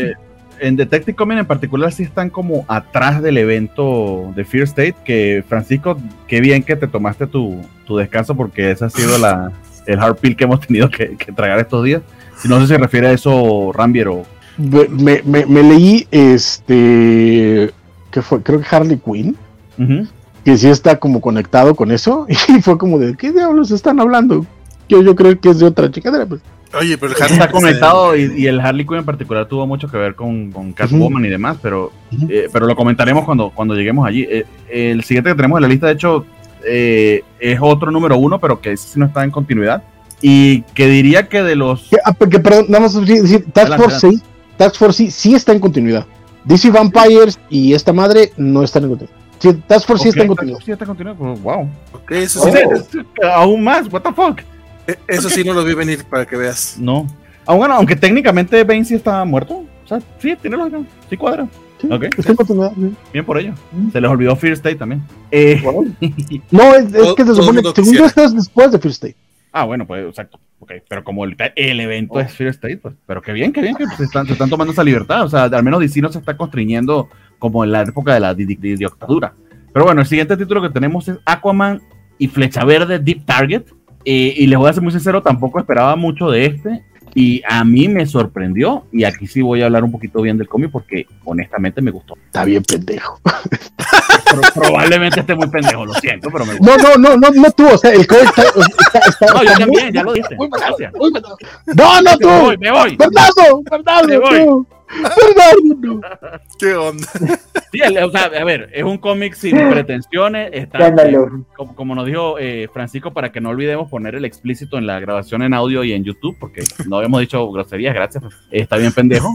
En Detective Comics en particular sí están como atrás del evento de Fear State, que Francisco, qué bien que te tomaste tu, tu descanso porque ese ha sido la, el hard pill que hemos tenido que, que tragar estos días. Si no sé si se refiere a eso Rambier o... Me, me, me leí este... ¿Qué fue? Creo que Harley Quinn. Uh -huh que sí está como conectado con eso y fue como de ¿qué diablos están hablando? Yo, yo creo que es de otra chicadera. Pues. Oye, pero el Harley está conectado y, y, el Harley Quinn en particular tuvo mucho que ver con, con Catwoman uh -huh. y demás, pero, uh -huh. eh, pero lo comentaremos cuando, cuando lleguemos allí. Eh, el siguiente que tenemos en la lista, de hecho, eh, es otro número uno, pero que ese no está en continuidad. Y que diría que de los. Que, ah, que, perdón, nada más decir, Task Force, sí, Task Force sí, sí está en continuidad. DC Vampires y esta madre no están en continuidad. Sí, Task Force okay, sí está en continuidad. Sí está pues, wow. Ok, eso sí. Oh. Aún más, what the fuck. Eh, Eso okay. sí no lo vi venir para que veas. No. Aún bueno, aunque técnicamente Bane sí está muerto. O sea, sí, tiene lógica. Sí cuadra. Sí, okay. Está en continuidad. Sí. Bien por ello. Mm. Se les olvidó Fear State también. Eh... No, es, es que se supone que según yo estás después de Fear State. Ah, bueno, pues exacto. Okay. Pero como el, el evento oh. es Fear State, pues. Pero qué bien, qué bien que se están, se están tomando esa libertad. O sea, al menos DC no se está constriñendo como en la época de la dictadura. Pero bueno, el siguiente título que tenemos es Aquaman y Flecha Verde Deep Target. Eh, y les voy a ser muy sincero, tampoco esperaba mucho de este. Y a mí me sorprendió. Y aquí sí voy a hablar un poquito bien del cómic porque honestamente me gustó. Está bien pendejo. Pero, probablemente esté muy pendejo, lo siento, pero me gustó. No, no, no, no, no tú. O sea, el cómic está, está, está, No, yo también, ya lo dije. Muy Gracias. No, no, tú. Me voy, me voy. Bernardo, Bernardo, me voy. tú. Bernardo, ¿Qué onda? Sí, o sea, a ver, es un cómic sin pretensiones. Está, eh, como, como, nos dijo eh, Francisco, para que no olvidemos poner el explícito en la grabación en audio y en YouTube, porque no habíamos dicho groserías, gracias. Está bien pendejo.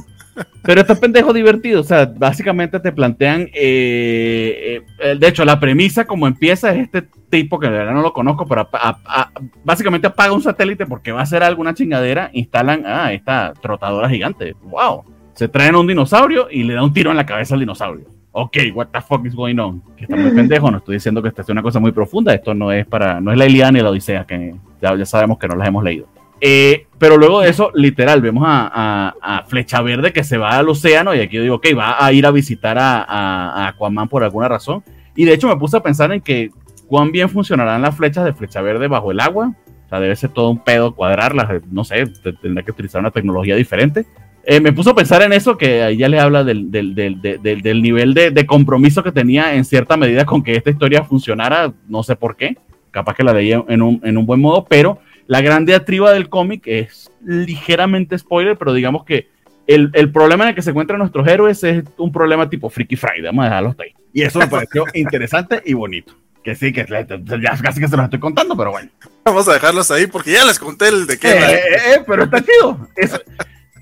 Pero está pendejo divertido. O sea, básicamente te plantean. Eh, eh, de hecho, la premisa, como empieza, es este tipo que de verdad no lo conozco, pero a, a, a, básicamente apaga un satélite porque va a hacer alguna chingadera. Instalan ah, esta trotadora gigante. ¡Wow! Se traen a un dinosaurio y le da un tiro en la cabeza al dinosaurio. Ok, what the fuck is going on? Que está muy pendejo, no estoy diciendo que esta sea una cosa muy profunda, esto no es para, no es la Ilíada ni la Odisea, que ya, ya sabemos que no las hemos leído. Eh, pero luego de eso, literal, vemos a, a, a, Flecha Verde que se va al océano y aquí yo digo, ok, va a ir a visitar a, a, Aquaman por alguna razón. Y de hecho me puse a pensar en que cuán bien funcionarán las flechas de Flecha Verde bajo el agua. O sea, debe ser todo un pedo cuadrarlas, no sé, tendrá que utilizar una tecnología diferente. Eh, me puso a pensar en eso, que ahí ya le habla del, del, del, del, del nivel de, de, compromiso que tenía en cierta medida con que esta historia funcionara, no sé por qué, capaz que la leía en un, en un buen modo, pero la gran diatriba del cómic es ligeramente spoiler, pero digamos que el, el, problema en el que se encuentran nuestros héroes es un problema tipo Freaky Friday, vamos a dejarlo hasta ahí. Y eso me pareció interesante y bonito. Que sí, que ya casi que se los estoy contando, pero bueno. Vamos a dejarlos ahí porque ya les conté el de qué. Eh, eh, eh, pero está chido. Eso,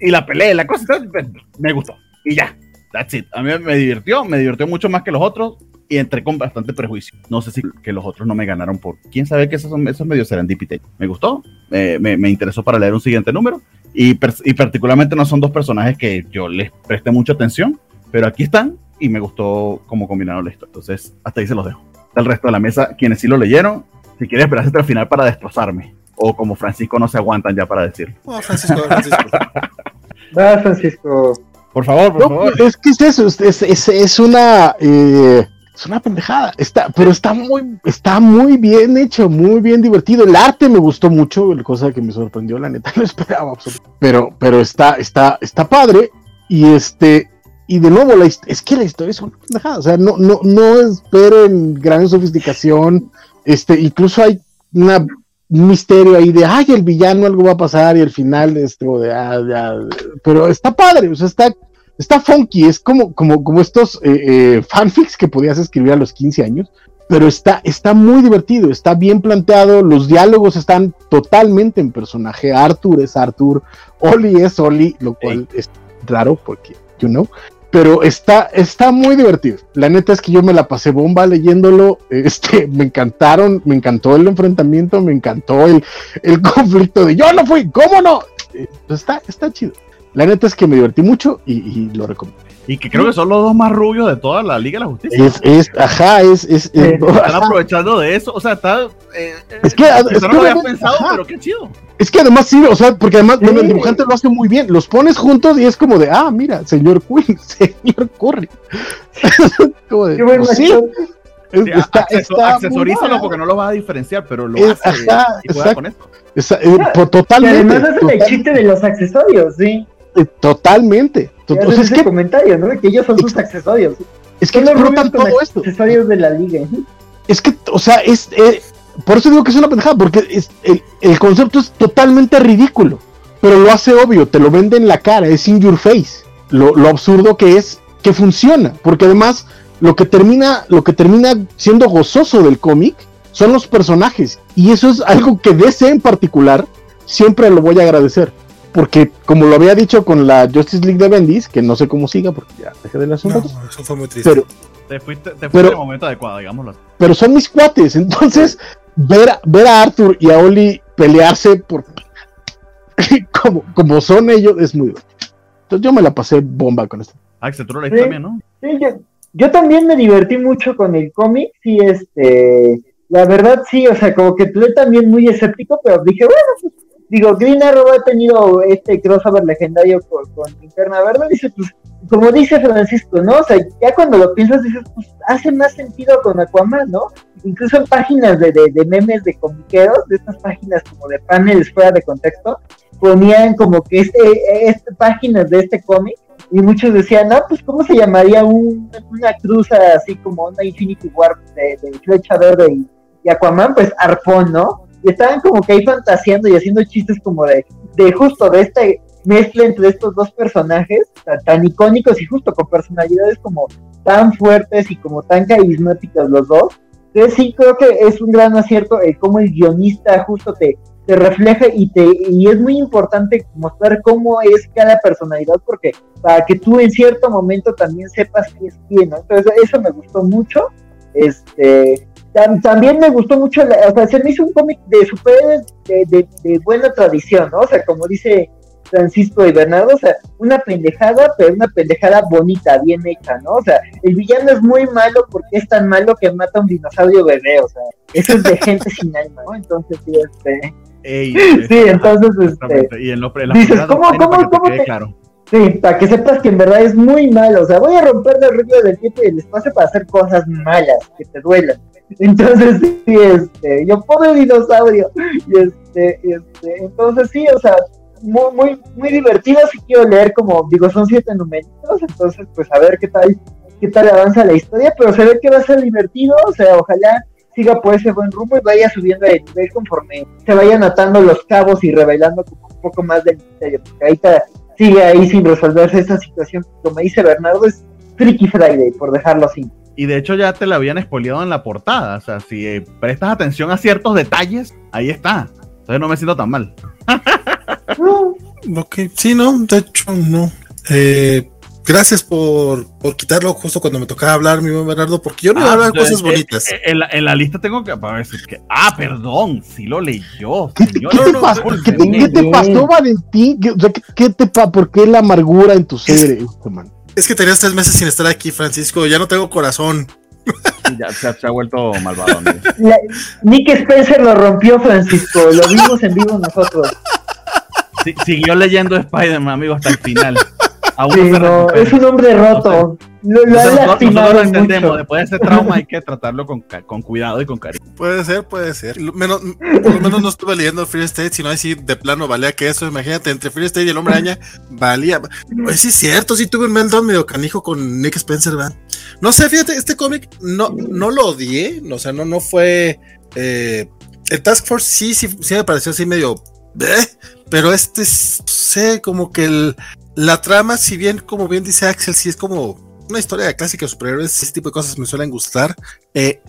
y la pelea, la cosa, me gustó. Y ya, that's it. A mí me divirtió, me divirtió mucho más que los otros y entré con bastante prejuicio. No sé si que los otros no me ganaron por quién sabe que esos, son, esos medios serán serendipity. Me gustó, eh, me, me, interesó para leer un siguiente número y, y particularmente no son dos personajes que yo les presté mucha atención, pero aquí están y me gustó cómo combinaron esto. Entonces, hasta ahí se los dejo. El resto de la mesa, quienes sí lo leyeron, si quieren esperarse hasta el final para destrozarme. O como Francisco no se aguantan ya para decir. Oh, Francisco, Francisco. Va, Francisco. Por favor, por no, favor. Es que es eso, es, es, es una. Eh, es una pendejada, está, pero está muy, está muy bien hecho, muy bien divertido. El arte me gustó mucho, cosa que me sorprendió, la neta, no esperaba absolutamente. Pero, pero está, está, está padre. Y este, y de nuevo, la, es que la historia es una pendejada. O sea, no, no, no esperen gran sofisticación. Este, incluso hay una un misterio ahí de, ay, el villano algo va a pasar y al final, este, de, ah, ya, pero está padre, o sea, está, está funky, es como, como, como estos eh, eh, fanfics que podías escribir a los 15 años, pero está, está muy divertido, está bien planteado, los diálogos están totalmente en personaje. Arthur es Arthur, Oli es Oli, lo cual es raro porque, you know, pero está, está muy divertido. La neta es que yo me la pasé bomba leyéndolo, este, me encantaron, me encantó el enfrentamiento, me encantó el, el conflicto de yo no fui, ¿cómo no? Eh, está, está chido. La neta es que me divertí mucho y, y lo recomiendo. Y que creo que son los dos más rubios de toda la Liga de la Justicia. Es, es, ajá, es, es, es- Eh, Están ajá. aprovechando de eso. O sea, está. eh, Es que- es no que lo había pensado, ajá. pero qué chido. Es que además sí, o sea, porque además bueno, el dibujante lo hace muy bien. Los pones juntos y es como de, ah, mira, señor Queen, señor Curry. como de, Qué pues sí, macho. es- Sí, está, acceso- está muy accesorízalo porque no lo vas a diferenciar, pero lo Es- hace ajá, y juega exacto. con eso. Esa- eh, Y totalmente. además hacen el chiste de los accesorios, sí. eh, totalmente. To- Y o hacen sea, es ese que, comentario, ¿no? Que ellos son sus accesorios. es que explotan rubios con todo esto. accesorios de la liga. ¿eh? Es que, o sea, es. eh, por eso digo que es una pendejada, porque es, el, el concepto es totalmente ridículo. Pero lo hace obvio, te lo vende en la cara, es in your face. Lo, lo absurdo que es que funciona. Porque además, lo que termina, lo que termina siendo gozoso del cómic son los personajes. Y eso es algo que DC en particular siempre lo voy a agradecer. Porque, como lo había dicho con la Justice League de Bendis, que no sé cómo siga, porque ya dejé de las No, rato, eso fue muy triste. pero, Te fuiste, te fuiste Pero- en el momento adecuado, digámoslo pero son mis cuates. Entonces, ver, a- ver a Arthur y a Oli pelearse por como, como son ellos es muy bueno. Entonces yo me la pasé bomba con esto. Axel, tú lo leíste Sí. también, ¿no? Sí, yo, yo también me divertí mucho con el cómic, sí, este, la verdad sí, o sea, como que tuve también muy escéptico, pero dije, bueno, pues, digo, Green Arrow ha tenido este crossover legendario con, con Linterna Verde, dice, pues, como dice Francisco, ¿no? O sea, ya cuando lo piensas dices, pues, hace más sentido con Aquaman, ¿no? Incluso en páginas de, de, memes de comiqueros, de estas páginas como de paneles fuera de contexto, ponían como que este, este páginas de este cómic y muchos decían, ah, pues cómo se llamaría un- una cruza así como una Infinity War de, de Flecha Verde y, y Aquaman, pues Arpón, ¿no? Y estaban como que ahí fantaseando y haciendo chistes como de, de justo de esta mezcla entre estos dos personajes tan, tan icónicos y justo con personalidades como tan fuertes y como tan carismáticas los dos. Entonces sí creo que es un gran acierto eh, como el guionista justo te, te refleja y te y es muy importante mostrar cómo es cada personalidad porque para que tú en cierto momento también sepas quién es quién, ¿no? Entonces eso me gustó mucho. Este tam- también me gustó mucho, la- o sea, se me hizo un cómic de superhéroes de, de, de buena tradición, ¿no? O sea, como dice Francisco y Bernardo, o sea, una pendejada, pero una pendejada bonita, bien hecha, ¿no? O sea, el villano es muy malo porque es tan malo que mata a un dinosaurio bebé, o sea, eso es de gente sin alma, ¿no? Entonces, sí, este, Ey, sí, entonces, este. Y en, lo, en la dices, ¿cómo- cómo- para que te cómo te- claro. Sí, para que sepas que en verdad es muy malo. O sea, voy a romper la regla del tiempo y el espacio para hacer cosas malas, que te duelan. Entonces, sí, este, yo pobre dinosaurio. Y este, este, entonces sí, o sea, muy, muy, muy divertido. Si quiero leer como, digo, son siete numeritos, entonces, pues a ver qué tal, qué tal avanza la historia, pero se ve que va a ser divertido, o sea, ojalá siga por ese buen rumbo y vaya subiendo de nivel conforme se vayan atando los cabos y revelando un poco más del misterio, porque ahorita sigue ahí sin resolverse esa situación, como dice Bernardo, es Freaky Friday, por dejarlo así. Y de hecho ya te la habían spoileado en la portada. O sea, si eh, prestas atención a ciertos detalles, ahí está. Entonces no me siento tan mal. Ok, sí, no, de hecho, no. Eh, gracias por, por quitarlo justo cuando me tocaba hablar, mi buen Bernardo, porque yo no iba a hablar pues, cosas bonitas. eh, En la, en la lista tengo que para decir que. Ah, perdón, sí lo leyó. ¿Qué, te- señor. qué no, te no, pasó? ¿Qué, qué te pasó, Valentín? ¿Qué, o sea, ¿qué- qué te pa ¿Por qué la amargura en tu ser, este man? Es que tenías tres meses sin estar aquí, Francisco, ya no tengo corazón. Ya se, se ha vuelto malvado. La- Nick Spencer lo rompió, Francisco, lo vimos en vivo nosotros. Sí, siguió leyendo Spider-Man, amigo, hasta el final. Aún Sí, no se no, recupera. es un hombre roto. Lo, lo Nosotros- ha nosotros lastimado lo entendemos. mucho. Después de ese trauma hay que tratarlo con, con cuidado y con cariño. Puede ser, puede ser. Lo Menos, por lo menos no estuve leyendo Free State, sino así de plano valía que eso. Imagínate, entre Free State y el hombre araña, valía. Pues sí, es cierto, sí tuve un meltdown medio canijo con Nick Spencer, ¿verdad? No sé, fíjate, este cómic no, no lo odié, o sea, no, no fue. eh, el Task Force sí, sí, sí me pareció así medio. "Bleh", pero este, sé, como que el, la trama, si bien, como bien dice Axel, sí es como una historia clásica de superhéroes, ese tipo de cosas me suelen gustar. Eh,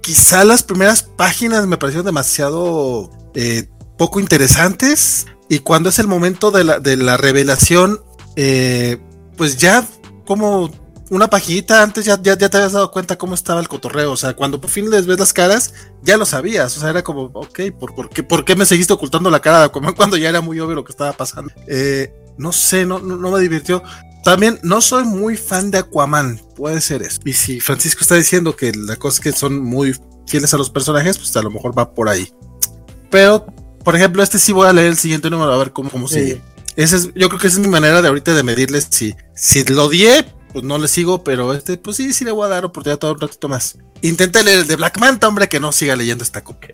quizá las primeras páginas me parecieron demasiado eh, poco interesantes. Y cuando es el momento de la, de la revelación, eh, pues ya como una paginita antes ya, ya, te habías dado cuenta cómo estaba el cotorreo. O sea, cuando por fin les ves las caras, ya lo sabías. O sea, era como, ok, ¿por, qué, ¿por qué me seguiste ocultando la cara de cuando ya era muy obvio lo que estaba pasando? Eh, no sé, no, no, no, me divirtió. También no soy muy fan de Aquaman, puede ser eso. Y si Francisco está diciendo que la cosa es que son muy fieles a los personajes, pues a lo mejor va por ahí. Pero, por ejemplo, este sí voy a leer el siguiente número a ver cómo, cómo sí. sigue. Ese es, yo creo que esa es mi manera de ahorita de medirles si, si lo odié, pues no le sigo, pero este, pues sí, sí le voy a dar oportunidad todo un ratito más. Intenta leer el de Black Manta, hombre, que no siga leyendo esta copa.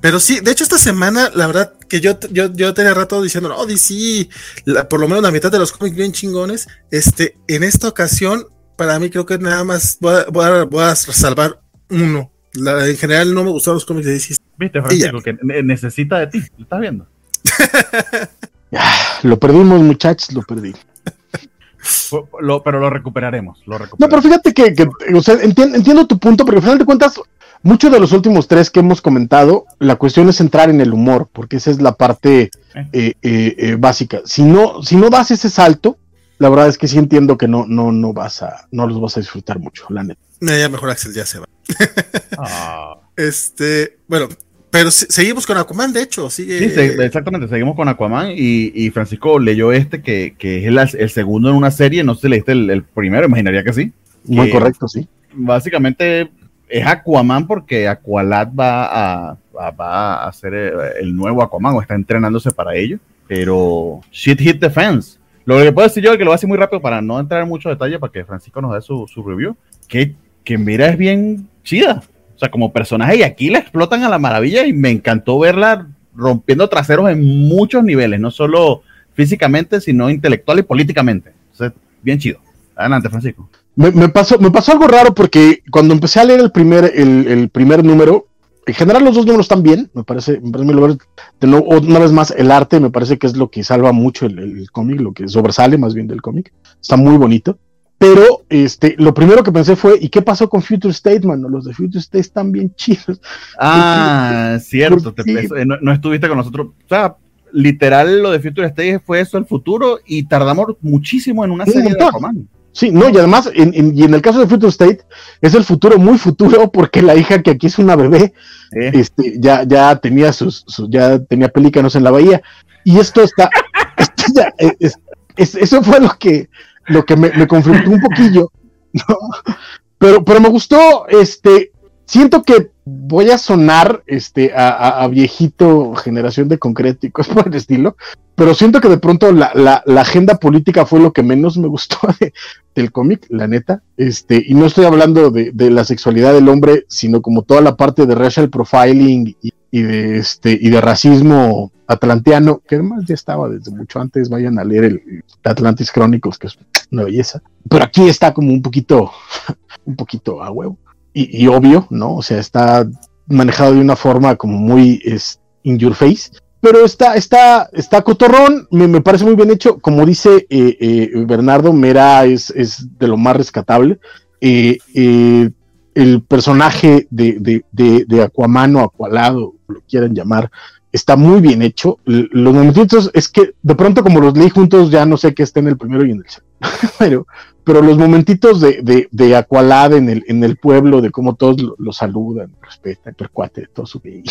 Pero sí, de hecho, esta semana, la verdad, que yo, yo, yo tenía rato diciendo, oh, DC, la, por lo menos la mitad de los cómics bien chingones. Este, en esta ocasión, para mí creo que nada más voy a, voy a, voy a salvar uno. La, en general no me gustaron los cómics de DC. Viste, Francisco, que necesita de ti, ¿lo estás viendo? lo perdimos, muchachos, lo perdí. Lo, pero lo recuperaremos, lo recuperaremos, No, pero fíjate que, que o sea, entiendo, entiendo, tu punto, pero al final de cuentas, muchos de los últimos tres que hemos comentado, la cuestión es entrar en el humor, porque esa es la parte eh, eh, eh, básica. Si no, si no das ese salto, la verdad es que sí entiendo que no, no, no vas a, no los vas a disfrutar mucho, la neta. Ya mejor Axel ya se va. ah. Este, bueno, pero seguimos con Aquaman, de hecho, sigue. Sí, exactamente, seguimos con Aquaman y, y Francisco leyó este que, que es el, el, segundo en una serie, no sé si leíste el, el primero, imaginaría que sí. Muy que correcto, sí. Básicamente es Aquaman porque Aqualad va a, a, va a ser el nuevo Aquaman o está entrenándose para ello, pero shit hit the fans. Lo que puedo decir yo es que lo voy a hacer muy rápido para no entrar en mucho detalle para que Francisco nos dé su, su review, que, que mira es bien chida. O sea, como personaje, y aquí la explotan a la maravilla y me encantó verla rompiendo traseros en muchos niveles, no solo físicamente, sino intelectual y políticamente. Sea, bien chido. Adelante, Francisco. Me, me, pasó, me pasó algo raro porque cuando empecé a leer el primer, el, el primer número, en general los dos números están bien, me parece, me parece nuevo, una vez más el arte me parece que es lo que salva mucho el, el cómic, lo que sobresale más bien del cómic, está muy bonito. Pero este, lo primero que pensé fue, ¿y qué pasó con Future State, mano? Los de Future State están bien chidos. Ah, porque, cierto, te pensé, no, no, estuviste con nosotros. O sea, literal, lo de Future State fue eso, el futuro, y tardamos muchísimo en una Un serie montón. de Aquaman. Sí, no, y además, en, en, y en el caso de Future State, es el futuro muy futuro, porque la hija que aquí es una bebé, Eh. este, ya, ya tenía sus, sus, ya tenía pelícanos en la bahía, y esto está, esto ya, es, es, eso fue lo que, lo que me, me confrontó un poquillo, ¿no? pero, pero me gustó, este, siento que voy a sonar este, a, a, a, viejito generación de concréticos por el estilo, pero siento que de pronto la, la, la agenda política fue lo que menos me gustó de, del cómic, la neta, este, y no estoy hablando de, de, la sexualidad del hombre, sino como toda la parte de racial profiling y, y de este y de racismo atlanteano, que además ya estaba desde mucho antes, vayan a leer el, el Atlantis Chronicles, que es una belleza, pero aquí está como un poquito, un poquito a huevo y, obvio, ¿no? O sea, está manejado de una forma como muy in your face, pero está, está, está cotorrón, me, me parece muy bien hecho. Como dice eh, eh, Bernardo, Mera es, es, de lo más rescatable. Eh, el personaje de, de, de, de, Aquaman o Aqualado, lo quieran llamar, está muy bien hecho. Los momentitos es que de pronto, como los leí juntos, ya no sé qué está en el primero y en el segundo. pero, pero los momentitos de, de, de en el, en el pueblo, de cómo todos lo, saludan, respetan, percuate, todo su y,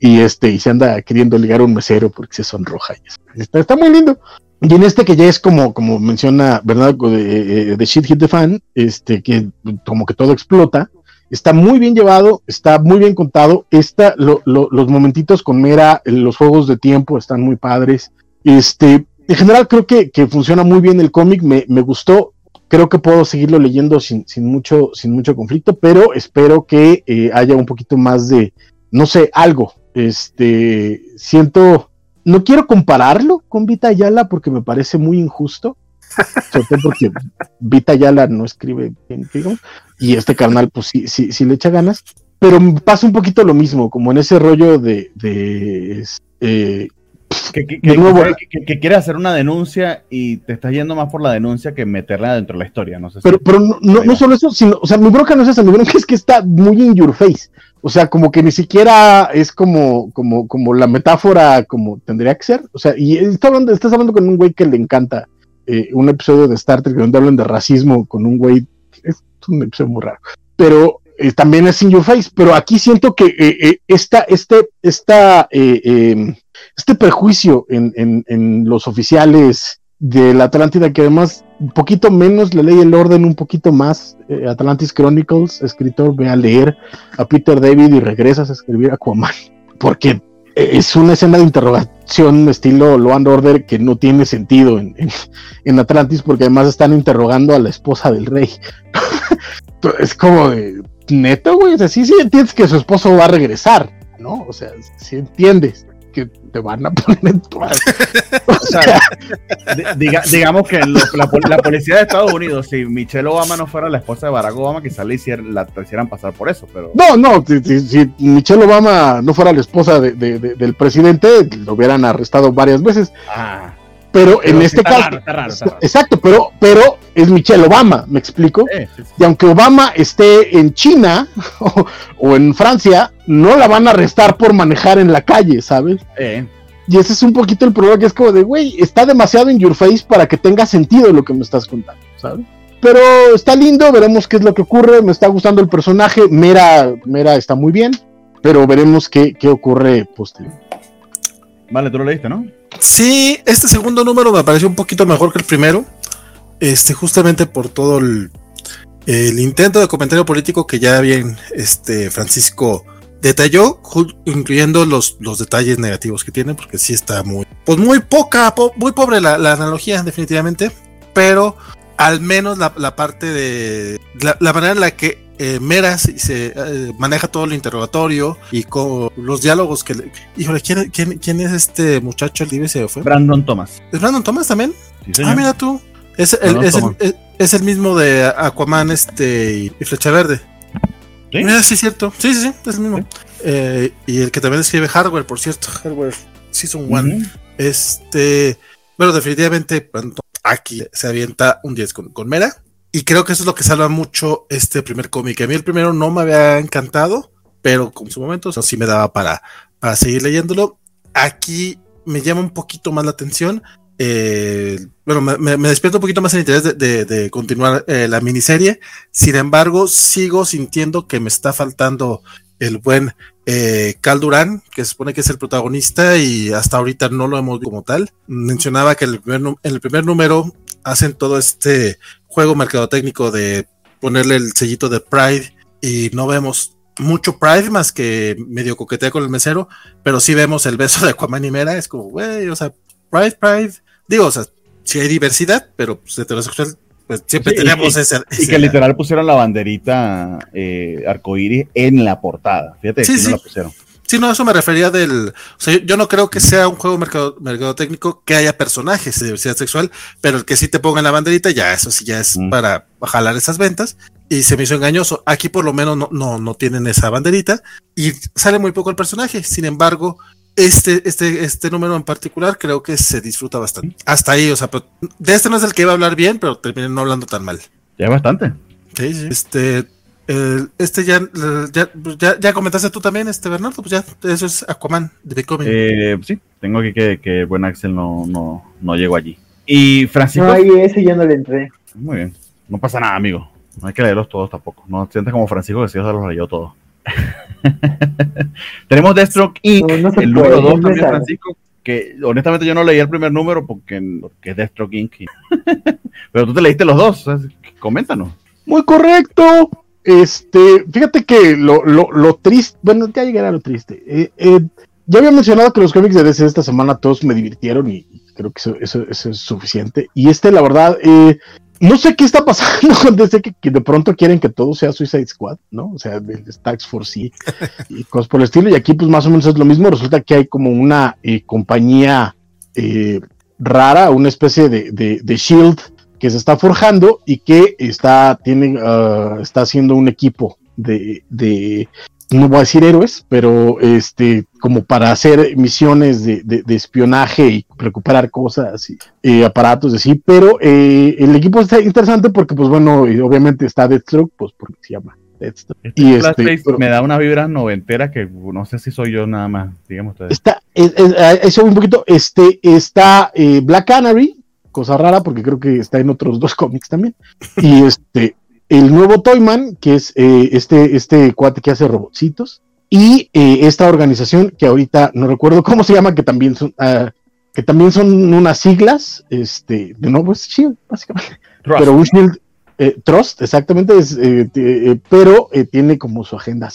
y, este, y se anda queriendo ligar un mesero porque se sonroja. Y está, está muy lindo. Y en este que ya es como, como menciona Bernardo de, de Shit Hit the Fan, este, que como que todo explota, está muy bien llevado, está muy bien contado. Está, lo, lo, los momentitos con Mera, los juegos de tiempo están muy padres. Este, en general creo que, que funciona muy bien el cómic, me, me, gustó. Creo que puedo seguirlo leyendo sin, sin, mucho, sin mucho conflicto, pero espero que eh, haya un poquito más de, no sé, algo. Este, siento, no quiero compararlo con Vita Ayala porque me parece muy injusto, sobre todo porque Vita Ayala no escribe bien, digamos, y este carnal, pues sí, sí, sí le echa ganas, pero pasa un poquito lo mismo, como en ese rollo de, de eh, que, que, que, nuevo, que, quiere hacer una denuncia y te estás yendo más por la denuncia que meterla dentro de la historia, no sé Pero, si pero no, no, no, solo eso, sino, o sea, mi bronca no es esa, mi bronca es que está muy in your face. O sea, como que ni siquiera es como, como, como la metáfora como tendría que ser. O sea, y está hablando, estás hablando con un güey que le encanta eh, un episodio de Star Trek donde hablan de racismo con un güey. Es un muy raro. Pero eh, también es in your face. Pero aquí siento que eh, esta, este, esta, em, este prejuicio en, en, en los oficiales de la Atlántida, que además un poquito menos la ley el orden, un poquito más eh, Atlantis Chronicles, escritor, ve a leer a Peter David y regresas a escribir Aquaman, porque es una escena de interrogación estilo Law and Order que no tiene sentido en, en, Atlantis, porque además están interrogando a la esposa del rey. es como de, neto, güey, o sea, sí entiendes que su esposo va a regresar, ¿no? O sea, sí entiendes que te van a poner en tu o sea, digamos que la, policía de Estados Unidos, si Michelle Obama no fuera la esposa de Barack Obama, quizás le hicieran, la hicieran pasar por eso. pero No, no, si, Michelle Obama no fuera la esposa del presidente, lo hubieran arrestado varias veces. Ah. Pero, en este caso, exacto, pero, pero es Michelle Obama, ¿me explico? Y aunque Obama esté en China o, en Francia, no la van a arrestar por manejar en la calle, ¿sabes? Y ese es un poquito el problema que es como de, güey, está demasiado en your face para que tenga sentido lo que me estás contando, ¿sabes? Pero está lindo, veremos qué es lo que ocurre, me está gustando el personaje, Mera, Mera está muy bien, pero veremos qué, qué ocurre posterior. Vale, tú lo leíste, ¿no? Sí, este segundo número me pareció un poquito mejor que el primero. Este, justamente por todo el, intento de comentario político que ya bien este Francisco detalló, incluyendo los, los detalles negativos que tiene, porque sí está muy, pues muy poca, muy pobre la, analogía, definitivamente. Pero al menos la, parte de la, manera en la que eh, Meras se eh, maneja todo el interrogatorio y con los diálogos que le, híjole ¿quién, quién, es este muchacho el se fue Brandon Thomas es Brandon Thomas también ah mira tú es, el, es, el, mismo de Aquaman este y, Flecha Verde ¿Sí? Mira, sí, cierto. Sí, sí, sí, es el mismo. Eh, y el que también escribe Hardware, por cierto. Hardware Season 1. Este. Bueno, definitivamente aquí se avienta un 10 con, con Mera. Y creo que eso es lo que salva mucho este primer cómic. A mí el primero no me había encantado, pero con su momento sí me daba para, para seguir leyéndolo. Aquí me llama un poquito más la atención. Eh, bueno, me, despierto un poquito más el interés de, continuar eh, la miniserie. Sin embargo, sigo sintiendo que me está faltando el buen eh, Cal Durán, que se supone que es el protagonista y hasta ahorita no lo hemos visto como tal. Mencionaba que el en el primer número hacen todo este juego mercadotécnico de ponerle el sellito de Pride y no vemos mucho Pride más que medio coquetea con el mesero, pero sí vemos el beso de Aquaman y Mera, es como, güey, o sea, Pride, Pride, digo, o sea, sí hay diversidad, pero pues, heterosexual, pues siempre tenemos ese, Y que literal pusieron la banderita eh, arcoíris en la portada, fíjate que no la pusieron. Sí, no, eso me refería del. O sea, yo, no creo que sea un juego mercado, técnico que haya personajes de diversidad sexual, pero el que sí te ponga la banderita, ya eso sí ya es mm. para jalar esas ventas. Y se me hizo engañoso. Aquí por lo menos no, no, no tienen esa banderita y sale muy poco el personaje. Sin embargo, este, este, este número en particular creo que se disfruta bastante. Hasta ahí, o sea, de este no es el que iba a hablar bien, pero terminé no hablando tan mal. Ya bastante. Sí, sí. Este, este ya, ya, ya, comentaste tú también, este Bernardo, pues ya, eso es Aquaman de Comic. Eh, sí, tengo aquí que, que buen Axel no, no, no llegó allí. Y Francisco. No, ahí ese ya no le entré. Muy bien, no pasa nada, amigo. No hay que leerlos todos tampoco. No sientes como Francisco que sí, se los leyó todos. Tenemos Deathstroke Inc., el número 2 también, Francisco, que honestamente yo no leí el primer número porque, porque es Deathstroke Inc. Pero tú te leíste los dos, coméntanos. Muy correcto. Este, fíjate que lo, lo, lo triste, bueno, ya llegará lo triste. Eh, eh, ya había mencionado que los cómics de DC esta semana todos me divirtieron y, creo que eso, eso, es suficiente. Y este, la verdad, eh, no sé qué está pasando con DC que, de pronto quieren que todo sea Suicide Squad, ¿no? O sea, el Stacks for C y cosas por el estilo. Y aquí, pues más o menos es lo mismo. Resulta que hay como una compañía rara, una especie de, de, de Shield que se está forjando y que está, tiene, ah, está haciendo un equipo de, de, no voy a decir héroes, pero este, como para hacer misiones de, de, espionaje y recuperar cosas y eh, aparatos así, pero eh, el equipo está interesante porque, pues bueno, obviamente está Deathstroke, pues porque se llama texto. Este y este, me da una vibra noventera que no sé si soy yo nada más, digamos. Está, eso un poquito, este, está eh, Black Canary, cosa rara porque creo que está en otros dos cómics también. Y este, el nuevo Toyman, que es eh, este, este cuate que hace robotcitos, y eh, esta organización que ahorita no recuerdo cómo se llama, que también son, ah, que también son unas siglas, este, de nuevo es Shield, básicamente. Pero un Shield, eh, Trust, exactamente, es, pero tiene como su agenda.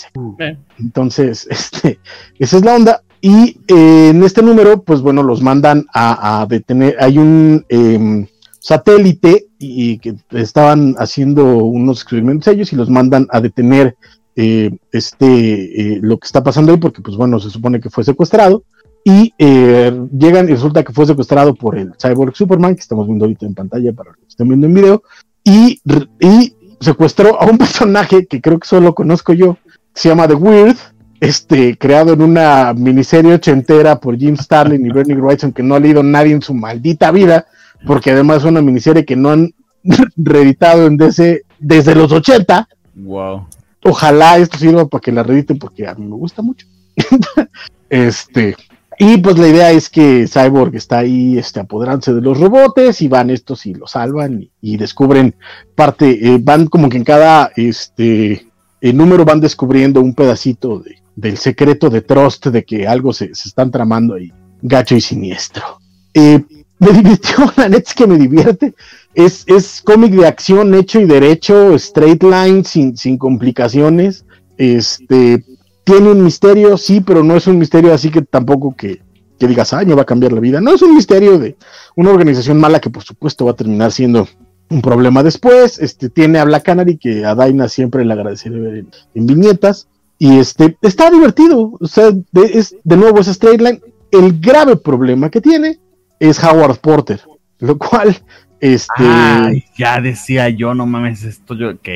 Entonces, este, esa es la onda. Y en este número, pues bueno, los mandan a, detener. Hay un em, satélite y, que estaban haciendo unos experimentos ellos y los mandan a detener eh, este eh, lo que está pasando ahí porque pues bueno se supone que fue secuestrado y eh, llegan y resulta que fue secuestrado por el cyborg Superman que estamos viendo ahorita en pantalla para los que estén viendo en video y, y secuestró a un personaje que creo que solo conozco yo se llama The Weird este, creado en una miniserie ochentera por Jim Starlin y Bernie Wrightson que no ha leído nadie en su maldita vida, porque además es una miniserie que no han reeditado en DC desde los 80. Wow. Ojalá esto sirva para que la reediten porque a mí me gusta mucho. este, y pues la idea es que Cyborg está ahí este, apoderándose de los robots y van estos y lo salvan y, descubren parte, eh, van como que en cada este, el número van descubriendo un pedacito de, del secreto de Trust de que algo se, se están tramando ahí, gacho y siniestro. Eh, me divirtió, la neta es que me divierte. Es, es cómic de acción hecho y derecho, straight line, sin, sin complicaciones. Este, tiene un misterio, sí, pero no es un misterio así que tampoco que, que digas, ay, me va a cambiar la vida. No es un misterio de una organización mala que por supuesto va a terminar siendo un problema después. Este, tiene a Black Canary que a Daina siempre le agradecería ver en viñetas. Y este, está divertido. O sea, de, es, de nuevo es straight line. El grave problema que tiene es Howard Porter, lo cual, este. ya decía yo, no mames, esto yo, ok.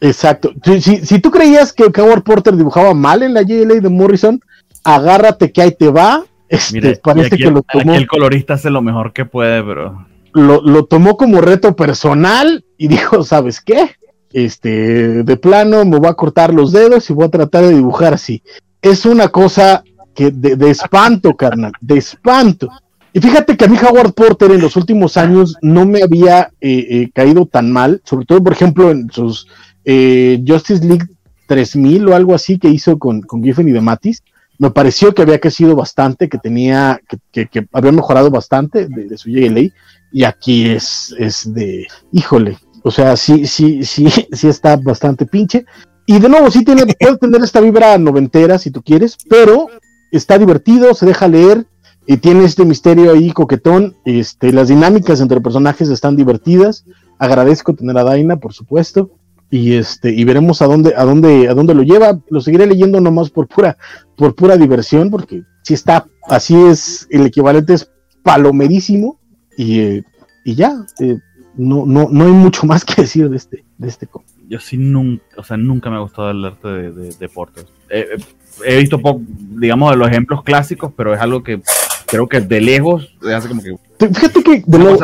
Exacto. Si, si, tú creías que Howard Porter dibujaba mal en la JLA de Morrison, agárrate que ahí te va. Este, parece que lo tomó. el colorista hace lo mejor que puede, pero. Lo, lo tomó como reto personal y dijo, ¿sabes qué? Este, de plano me voy a cortar los dedos y voy a tratar de dibujar así. Es una cosa que de, espanto, carnal, de espanto. Y fíjate que a mí Howard Porter en los últimos años no me había eh, eh, caído tan mal, sobre todo, por ejemplo, en sus eh, Justice League 3000 o algo así que hizo con, con Giffen y de Matis. Me pareció que había crecido bastante, que tenía, que, que, había mejorado bastante de, de su JLA. Y aquí es, es de, híjole, o sea, sí, sí, sí, sí está bastante pinche. Y de nuevo, sí tiene, puede tener esta vibra noventera si tú quieres, pero está divertido, se deja leer y tiene este misterio ahí coquetón. Este, las dinámicas entre personajes están divertidas. Agradezco tener a Daina, por supuesto. Y este, y veremos a dónde, a dónde, a dónde lo lleva. Lo seguiré leyendo nomás por pura, por pura diversión, porque si está, así es, el equivalente es palomerísimo. Y, eh, y ya, eh, no, no, no hay mucho más que decir de este, de este cómic. Yo sí nunca, o sea, nunca me ha gustado el arte de, de, he visto, digamos, de los ejemplos clásicos, pero es algo que creo que de lejos hace como que. Fíjate que de lo,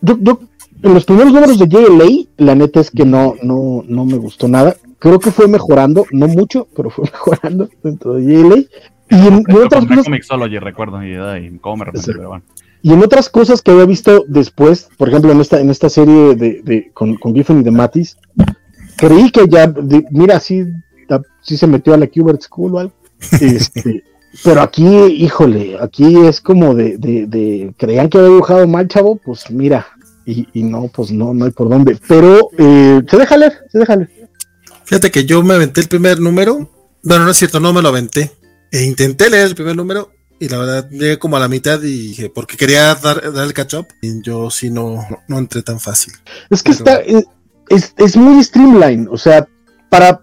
yo, yo, en los primeros números de JLA, la neta es que no, no, no me gustó nada. Creo que fue mejorando, no mucho, pero fue mejorando dentro de JLA. Y en, otras cosas. recuerdo, y, y cómo me pero bueno. Y en otras cosas que había visto después, por ejemplo, en esta, en esta serie de, de con, con Giffen y de Matis, creí que ya, mira, sí, sí se metió a la Qbert School o algo. Este, pero aquí, híjole, aquí es como de, de, de, creían que había dibujado mal, chavo, pues mira, y, no, pues no, no hay por dónde. Pero eh, se deja leer, se deja leer. Fíjate que yo me aventé el primer número, bueno, no es cierto, no me lo aventé. E intenté leer el primer número y la verdad, llegué como a la mitad y dije, porque quería dar, el catch up. Y yo sí no, no, entré tan fácil. Es que está, es, es, muy streamline. O sea, para.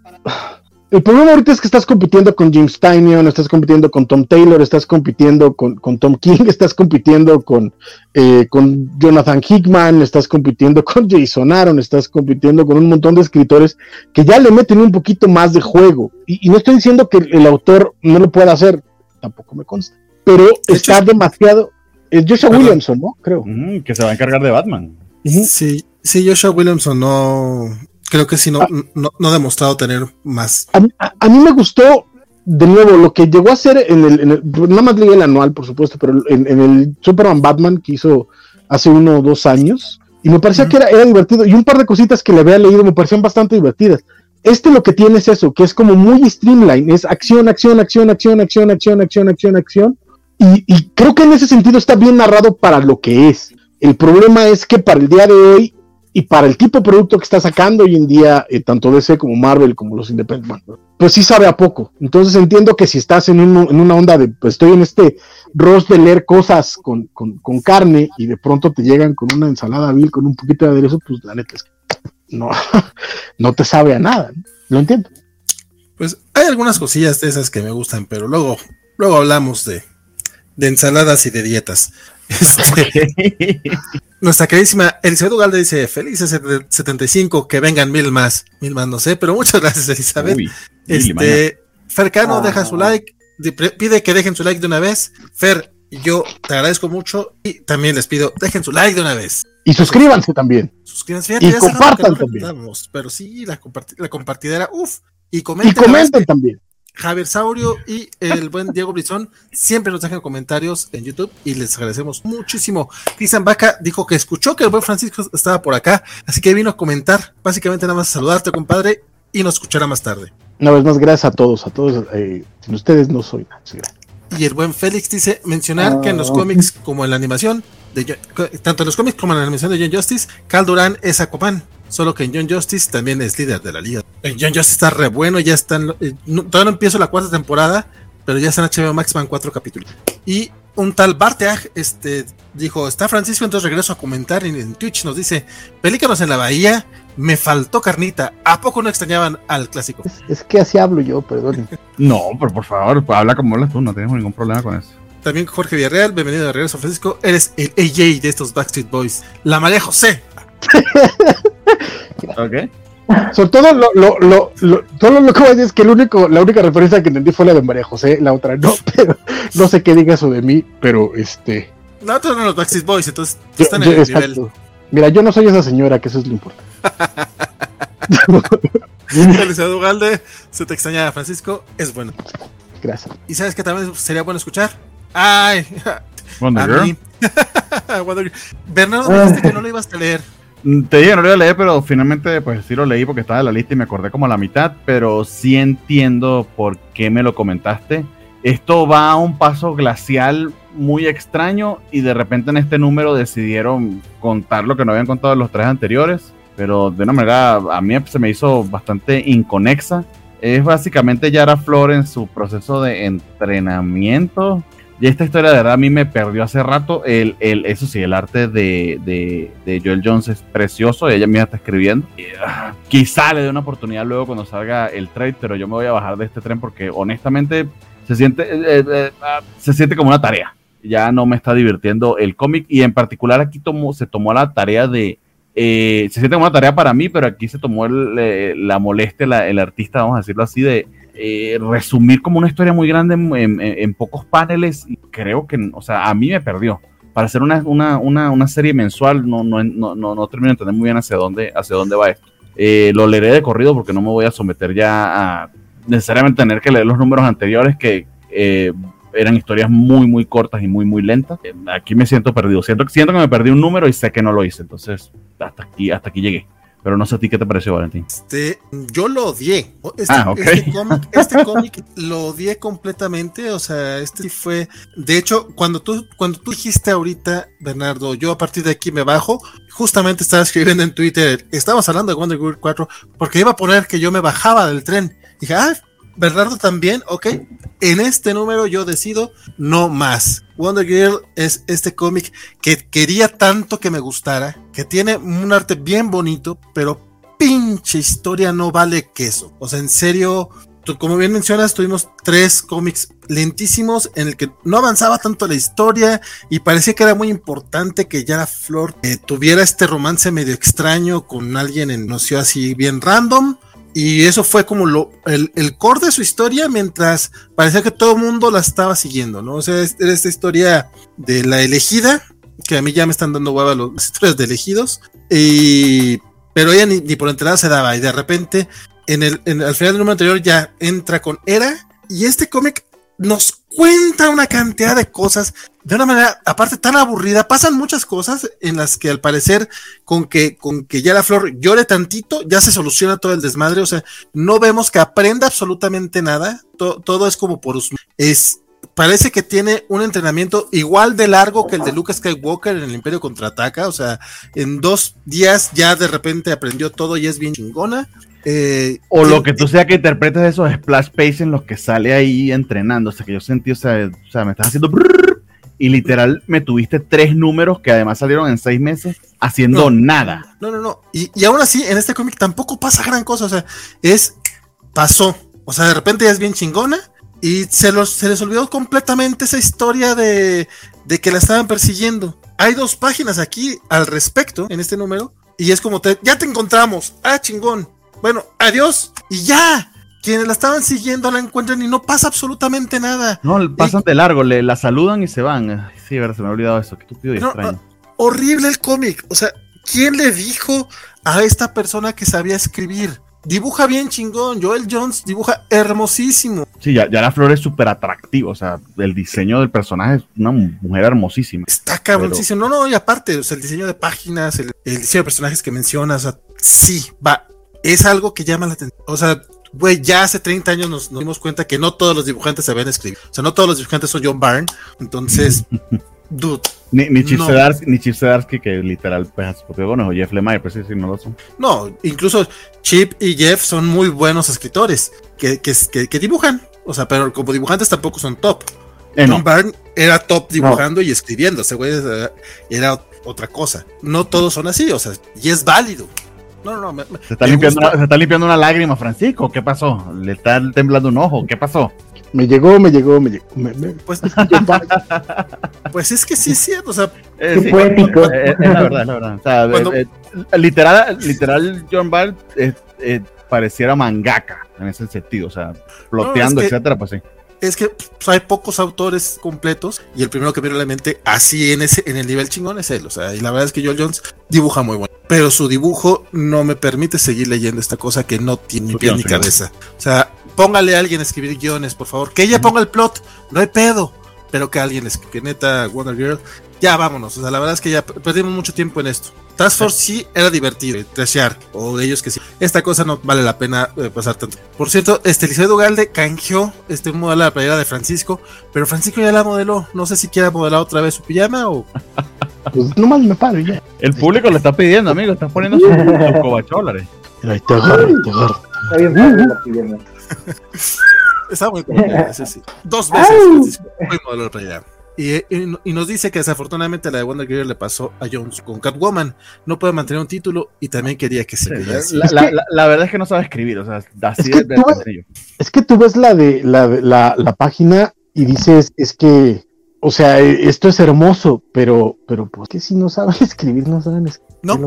El problema ahorita es que estás compitiendo con James Tynion, estás compitiendo con Tom Taylor, estás compitiendo con, con Tom King, estás compitiendo con, eh, con Jonathan Hickman, estás compitiendo con Jason Aaron, estás compitiendo con un montón de escritores que ya le meten un poquito más de juego. Y, y no estoy diciendo que el autor no lo pueda hacer, tampoco me consta pero está demasiado. Es Joshua Williamson, ¿no? Creo. que se va a encargar de Batman. Sí, sí, Joshua Williamson no. creo que sí no, no, no ha demostrado tener más. A, a- a mí me gustó, de nuevo, lo que llegó a hacer en el, en el- nada más leí el anual, por supuesto, pero en, en el Superman Batman que hizo hace uno o dos años, y me parecía que era, era divertido, y un par de cositas que le había leído me parecían bastante divertidas. Este lo que tiene es eso, que es como muy streamline, es acción, acción, acción, acción, acción, acción, acción, acción, acción, y, creo que en ese sentido está bien narrado para lo que es. El problema es que para el día de hoy y para el tipo de producto que está sacando hoy en día, eh, tanto DC como Marvel, como los Independent, pues sí sabe a poco. Entonces entiendo que si estás en, un- en una onda de, pues estoy en este roast de leer cosas con, con- con carne y de pronto te llegan con una ensalada vil, con un poquito de aderezo, pues la neta es que no, no te sabe a nada. ¿no? Lo entiendo. Pues hay algunas cosillas de esas que me gustan, pero luego, luego hablamos de, de ensaladas y de dietas. Este, nuestra queridísima Elizabeth Ugalde dice, felices set- 75, que vengan mil más. Mil más no sé, pero muchas gracias Elizabeth. Uy. Este, Fercano Ah. deja su like, di- pre- pide que dejen su like de una vez. Fer, yo te agradezco mucho y también les pido, dejen su like de una vez. Y suscríbanse también. Suscríbanse, fíjate, Y compartan no también. Pero sí, la, comparti- la compartidera, uff. Y Y comenten, comenten también. Javier Saurio y el buen Diego Brizón siempre nos dejan comentarios en YouTube y les agradecemos muchísimo. Cristian Vaca dijo que escuchó que el buen Francisco estaba por acá, así que vino a comentar, básicamente nada más a saludarte, compadre, y nos escuchará más tarde. Una vez más, gracias a todos, a todos. eh, sin ustedes no soy nada. Y el buen Félix dice mencionar que en los Ah. cómics como en la animación, de tanto en los cómics como en la animación de John Justice, Cal Duran es Aquaman. Solo que en John Justice también es líder de la liga. En John Justice está re bueno, ya están. eh, no- todavía no empiezo la cuarta temporada, pero ya está en HBO Max, van cuatro capítulos. Y un tal Barteag este, dijo: Está Francisco, entonces regreso a comentar en, en Twitch. Nos dice: Pelícanos en la bahía, me faltó carnita. ¿A poco no extrañaban al clásico? Es, es que así hablo yo, perdón. No, pero por favor, pues, habla como hablas tú, no tenemos ningún problema con eso. También Jorge Villarreal, bienvenido de regreso, Francisco. Eres el AJ de estos Backstreet Boys. La María José. Ok. Sobre todo lo, lo, lo, lo- solo lo que voy a decir es que el único, la única referencia que entendí fue la de María José, la otra no, pero no sé qué diga eso de mí, pero este. La otra eran los Backstreet Boys, entonces yo- están yo- en el exacto. nivel. Mira, yo no soy esa señora, que eso es lo importante. Elizabeth Ugalde, se te extraña Francisco, es bueno. Gracias. ¿Y sabes que también sería bueno escuchar? Ay, Wonder a Girl. mí. Wonder Girl. Bernardo, me dijiste que no lo ibas a leer. Te dije que no lo iba a leer, pero finalmente pues sí lo leí porque estaba en la lista y me acordé como a la mitad, pero sí entiendo por qué me lo comentaste. Esto va a un paso glacial muy extraño y de repente en este número decidieron contar lo que no habían contado en los tres anteriores, pero de una manera a mí se me hizo bastante inconexa. Es básicamente Yara Flor en su proceso de entrenamiento. Y esta historia de verdad a mí me perdió hace rato. El, el, eso sí, el arte de, de, Joel Jones es precioso. Ella misma está escribiendo. Y, ah, quizá le dé una oportunidad luego cuando salga el trade, pero yo me voy a bajar de este tren porque honestamente se siente, eh, eh, ah, se siente como una tarea. Ya no me está divirtiendo el cómic y en particular aquí se tomó la tarea de... eh, se siente como una tarea para mí, pero aquí se tomó el, eh, la molestia, la- el artista, vamos a decirlo así, de eh, resumir como una historia muy grande en, pocos paneles. Y creo que, o sea, a mí me perdió. Para hacer una, una, una, una serie mensual, no, no, no, no, no termino de entender muy bien hacia dónde, hacia dónde va esto. Eh, lo leeré de corrido porque no me voy a someter ya a necesariamente tener que leer los números anteriores que eh, eran historias muy, muy cortas y muy, muy lentas. Eh, aquí me siento perdido. Siento, siento que me perdí un número y sé que no lo hice. Entonces, hasta aquí, hasta aquí llegué. Pero no sé a ti qué te pareció, Valentín. Este, yo lo odié. Este, Ah, ok. este cómic, este cómic lo odié completamente. O sea, este fue. De hecho, cuando tú, cuando tú dijiste ahorita, Bernardo, yo a partir de aquí me bajo, justamente estaba escribiendo en Twitter, estábamos hablando de Wonder Girl 4, porque iba a poner que yo me bajaba del tren. Dije, ah, Bernardo también, ok. En este número yo decido no más. Wonder Girl es este cómic que quería tanto que me gustara, que tiene un arte bien bonito, pero pinche historia no vale queso. O sea, en serio, como bien mencionas, tuvimos tres cómics lentísimos en el que no avanzaba tanto la historia y parecía que era muy importante que Yara Flor eh, tuviera este romance medio extraño con alguien en no así bien random. Y eso fue como lo, el, el core de su historia, mientras parecía que todo el mundo la estaba siguiendo, ¿no? O sea, era esta historia de la elegida, que a mí ya me están dando hueva los- las historias de elegidos. Y pero ella ni, por entrada se daba y de repente en el, en, al final del número anterior ya entra con Era y este cómic nos cuenta una cantidad de cosas de una manera, aparte tan aburrida, pasan muchas cosas en las que al parecer con que, con que ya la flor llore tantito, ya se soluciona todo el desmadre, o sea, no vemos que aprenda absolutamente nada, to, todo es como por es parece que tiene un entrenamiento igual de largo que el de Luke Skywalker en el Imperio Contraataca, o sea, en dos días ya de repente aprendió todo y es bien chingona. Eh, o lo que tú sea que interpretes esos splash pace en los que sale ahí entrenando. O sea, que yo sentí, o sea, o sea me estás haciendo. Brrr, y literal me tuviste tres números que además salieron en seis meses haciendo no, nada. No, no, no. Y, y aún así, en este cómic tampoco pasa gran cosa. O sea, es. Pasó. O sea, de repente ya es bien chingona. Y se, los, se les olvidó completamente esa historia de, de que la estaban persiguiendo. Hay dos páginas aquí al respecto en este número. Y es como, te, ya te encontramos. Ah, chingón bueno, adiós y ya. Quienes la estaban siguiendo la encuentran y no pasa absolutamente nada. No, pasan y, de largo, le la saludan y se van. Sí, verdad, se me ha olvidado eso. Qué estúpido y no, extraño. Horrible el cómic. O sea, ¿quién le dijo a esta persona que sabía escribir? Dibuja bien chingón. Joel Jones dibuja hermosísimo. Sí, ya, ya la flor es súper atractiva. O sea, el diseño del personaje es una mujer hermosísima. Está cabroncísimo. Pero... No, no, y aparte, o sea, el diseño de páginas, el, el diseño de personajes que mencionas, o sea, sí, va, es algo que llama la atención. O sea, güey, ya hace 30 años nos, nos, dimos cuenta que no todos los dibujantes sabían escribir. O sea, no todos los dibujantes son John Byrne. Entonces, dude. Ni, ni Chip no. Zdarsky, ni Chip Zdarsky, que literal pues, propio bueno, o Jeff Lemire, pues sí, sí, no lo son. No, incluso Chip y Jeff son muy buenos escritores que, que, que, que dibujan. O sea, pero como dibujantes tampoco son top. Eh, John no. Byrne era top dibujando no. y escribiendo. Ese güey era otra cosa. No todos son así, o sea, y es válido. No, no, me, se, está limpiando una, se está limpiando una lágrima, Francisco. ¿Qué pasó? Le está temblando un ojo. ¿Qué pasó? Me llegó, me llegó, me llegó. Me, me... Pues, pues, es que sí es cierto. O sea, eh, sí, poético. Es, es, la verdad, es la verdad. O sea, Cuando... eh, literal, literal, John Bart eh, pareciera mangaka en ese sentido. O sea, ploteando, no, es que... etcétera, pues sí es que pues, hay pocos autores completos y el primero que me viene a la mente así en ese en el nivel chingón es él, o sea, y la verdad es que Joel Jones dibuja muy bueno, pero su dibujo no me permite seguir leyendo esta cosa que no tiene ni pie ni cabeza. O sea, póngale a alguien a escribir guiones, por favor, que ella ponga el plot, no hay pedo, pero que alguien escriba, que neta Wonder Girl, ya vámonos, o sea, la verdad es que ya perdimos mucho tiempo en esto. Task Force sí era divertido, trashear, o de ellos que sí. Esta cosa no vale la pena eh, pasar tanto. Por cierto, este Liceo Ugalde canjeó este modelo de la playera de Francisco, pero Francisco ya la modeló. No sé si quiera modelar otra vez su pijama o. Pues nomás me paro ya. El público le está pidiendo, amigo, está poniendo sus su cobacholares. Ahí te agarro, te agarro. Está bien la pijama. Está muy ese sí. Dos veces Francisco fue modeló la playera. Y, y, y, nos dice que desafortunadamente la de Wonder Girl le pasó a Jones con Catwoman. No puede mantener un título y también quería que se sí, la, la, la, la, verdad es que no sabe escribir, o sea, así es que, de, tú ves, es que tú ves la de la, página y dices, es que, o sea, esto es hermoso, pero, pero pues que si no saben escribir, no saben escribir. No,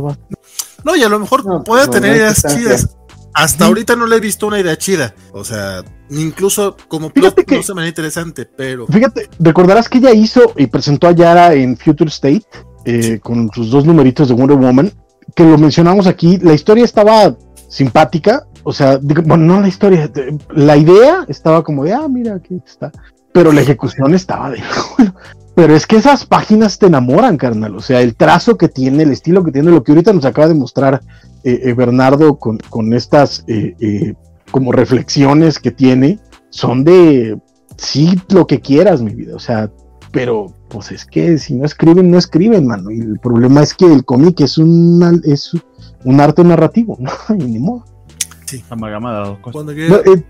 no y a lo mejor no, puede no, tener ideas chidas. Hasta ahorita no le he visto una idea chida. O sea, incluso como plot que, no se me da interesante, pero. Fíjate, recordarás que ella hizo y presentó a Yara en Future State eh, sí. con sus dos numeritos de Wonder Woman, que lo mencionamos aquí. La historia estaba simpática. O sea, digo, bueno, no la historia, la idea estaba como de, ah, mira, aquí está. Pero la ejecución estaba de. Pero es que esas páginas te enamoran, carnal. O sea, el trazo que tiene, el estilo que tiene, lo que ahorita nos acaba de mostrar eh, eh, Bernardo con, con estas eh, como reflexiones que tiene, son de sí, lo que quieras, mi vida. O sea, pero pues es que si no escriben, no escriben, mano. Y el problema es que el cómic es, una, es un arte narrativo, ¿no? Y ni modo. Sí. Amalgama de las dos cosas. No, eh,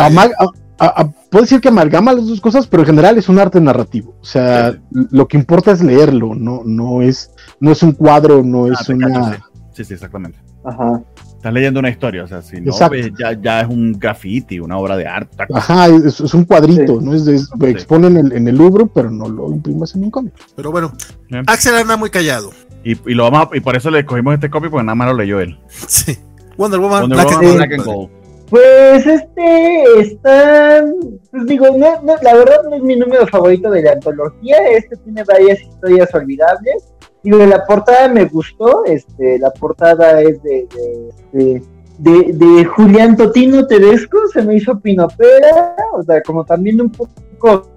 amal a, decir que amalgama las dos cosas, pero en general es un arte narrativo. O sea, sí. lo que importa es leerlo, no, no, es, no es un cuadro, no ah, es una. Cacho, sí. sí, sí, exactamente. Ajá. Estás leyendo una historia, o sea, si no ves, ya, ya, es un graffiti, una obra de arte. Ajá, es, es un cuadrito, sí. ¿no? Es, es exponen en el, en el Louvre, pero no lo imprimas en un cómic. Pero bueno, Bien. Axel anda muy callado. Y, y, lo vamos a, y por eso le cogimos este copy, porque nada más lo leyó él. Sí. Wonder Woman, Wonder Black, Woman, and Black and Gold. Pues este está, pues digo, no, no, la verdad no es mi número favorito de la antología, este tiene varias historias olvidables, digo, la portada me gustó, este, la portada es de, de, de, de Julián Totino Tedesco, se me hizo Pinopera, o sea, como también un poco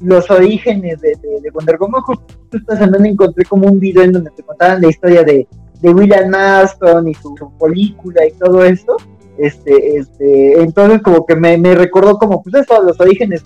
los orígenes de, de, Wonder Woman. Justo esta encontré como un video en donde te contaban la historia de, de William Aston y su, película y todo eso. Este, este, entonces como que me, me recordó como pues eso, los orígenes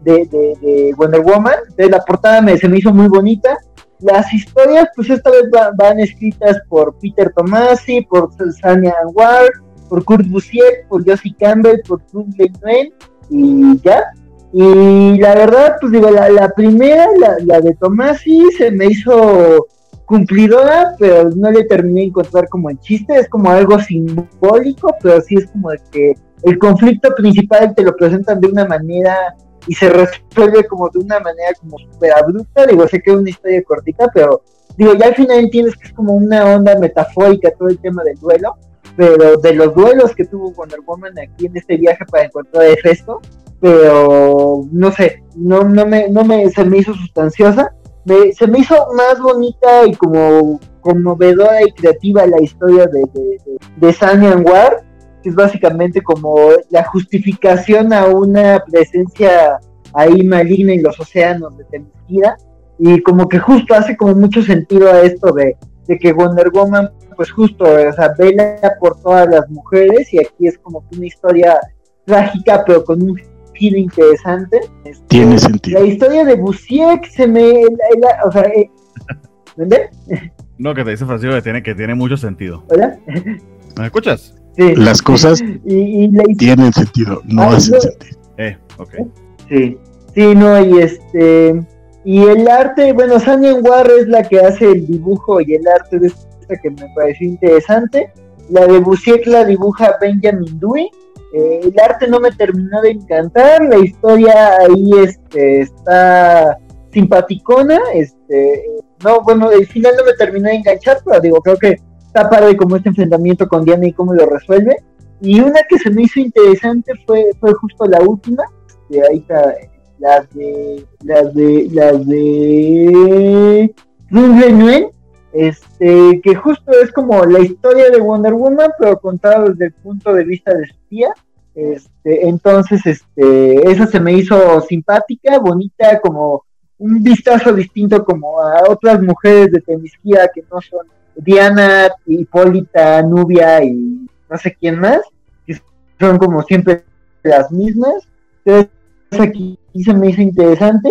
de, de, Wonder Woman. De la portada me, se me hizo muy bonita. Las historias, pues esta vez van, escritas por Peter Tomasi, por Sanya Ward, por Kurt Busiek, por Josie Campbell, por Truth Nguyen y ya. Y la verdad, pues digo, la, la primera, la, la de Tomasi, se me hizo cumplidora, pero no le terminé de encontrar como el chiste, es como algo simbólico, pero sí es como que el conflicto principal te lo presentan de una manera y se resuelve como de una manera como súper abrupta, digo, sé que es una historia cortita, pero digo, ya al final entiendes que es como una onda metafórica todo el tema del duelo, pero de los duelos que tuvo Wonder Woman aquí en este viaje para encontrar a Hefesto, pero no sé, no, no me, no me, se me hizo sustanciosa, se me hizo más bonita y como conmovedora y creativa la historia de, de, de, que es básicamente como la justificación a una presencia ahí maligna en los océanos de Temisquira, y como que justo hace como mucho sentido a esto de, de que Wonder Woman pues justo, o sea, vela por todas las mujeres y aquí es como una historia trágica pero con un interesante. Este, Tiene sentido. La historia de Busiek se me. o sea, eh, No, que te dice Francisco que tiene, que tiene mucho sentido. ¿Hola? ¿Me escuchas? Sí. Las cosas tienen sentido, no ah, hacen sentido. Eh, ok. Sí, sí, no, y este. Y el arte, bueno, Sanyan War es la que hace el dibujo y el arte de esta que me pareció interesante. La de Busiek la dibuja Benjamin Dewey eh, el arte no me terminó de encantar, la historia ahí este, está simpaticona, este, no, bueno, el final no me terminó de enganchar, pero digo, creo que está padre como este enfrentamiento con Diana y cómo lo resuelve. Y una que se me hizo interesante fue, fue justo la última, este, ahí está, las de, las de, las de Run este, que justo es como la historia de Wonder Woman, pero contada desde el punto de vista de espía. Este, entonces, este, se me hizo simpática, bonita, como un vistazo distinto como a otras mujeres de Temisquía que no son Diana, Hipólita, Nubia y no sé quién más, que son como siempre las mismas. Entonces, aquí se me hizo interesante.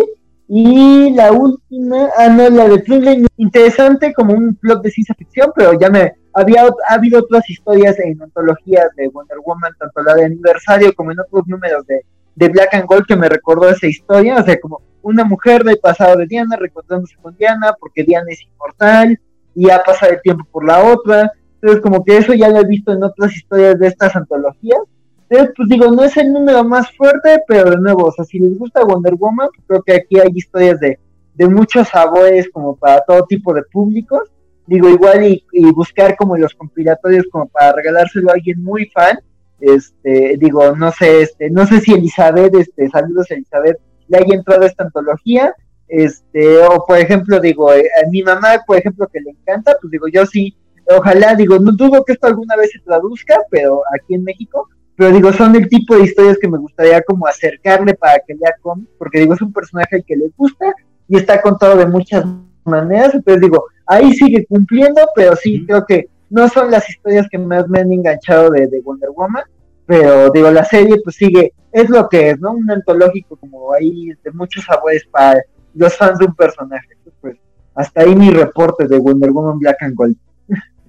Y la última, ah, no, la de True interesante como un plot de ciencia ficción, pero ya me había ha habido otras historias en antologías de Wonder Woman, tanto la de aniversario como en otros números de, de Black and Gold que me recordó esa historia, o sea, como una mujer del pasado de Diana recordándose con Diana porque Diana es inmortal y ha pasado el tiempo por la otra, entonces como que eso ya lo he visto en otras historias de estas antologías, entonces, pues digo, no es el número más fuerte, pero de nuevo, o sea, si les gusta Wonder Woman, creo que aquí hay historias de, de muchos sabores como para todo tipo de públicos. Digo, igual y, buscar como los compilatorios como para regalárselo a alguien muy fan. Este, digo, no sé, este, no sé si Elizabeth, este, saludos a Elizabeth, le haya entrado esta antología. Este, o por ejemplo, digo, eh, a mi mamá, por ejemplo, que le encanta, pues digo, yo sí, ojalá, digo, no dudo que esto alguna vez se traduzca, pero aquí en México, pero digo, son el tipo de historias que me gustaría como acercarle para que lea con, porque digo, es un personaje al que le gusta y está contado de muchas maneras, entonces digo, ahí sigue cumpliendo, pero sí, creo que no son las historias que más me han enganchado de, Wonder Woman, pero digo, la serie pues sigue, es lo que es, ¿no? Un antológico como ahí de muchos sabores para los fans de un personaje. Pues hasta ahí mi reporte de Wonder Woman Black and Gold.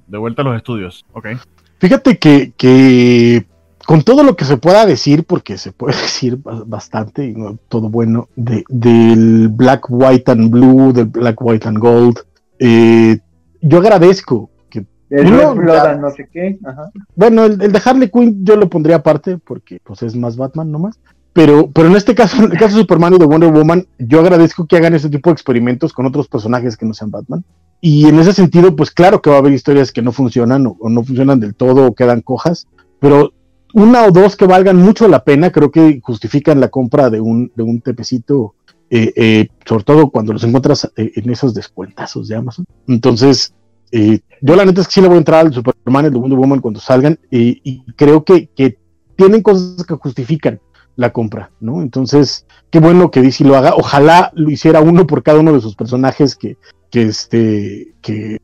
De vuelta a los estudios, ok. Fíjate que, que con todo lo que se pueda decir, porque se puede decir bastante, y no todo bueno, de, del Black, White and Blue, del Black, White and Gold, eh, yo agradezco que... no sé qué. Bueno, el, de Harley Quinn yo lo pondría aparte, porque pues es más Batman nomás. Pero, pero en este caso, en el caso de Superman y de Wonder Woman, yo agradezco que hagan ese tipo de experimentos con otros personajes que no sean Batman. Y en ese sentido, pues claro que va a haber historias que no funcionan o no funcionan del todo o quedan cojas, pero una o dos que valgan mucho la pena, creo que justifican la compra de un, de un tepecito eh, eh, sobre todo cuando los encuentras eh, en esos descuentazos de Amazon. Entonces, yo la neta es que sí le voy a entrar al Superman al Wonder Woman cuando salgan y creo que, que tienen cosas que justifican la compra, ¿no? Entonces, qué bueno que DC lo haga. Ojalá lo hiciera uno por cada uno de sus personajes que, que este, que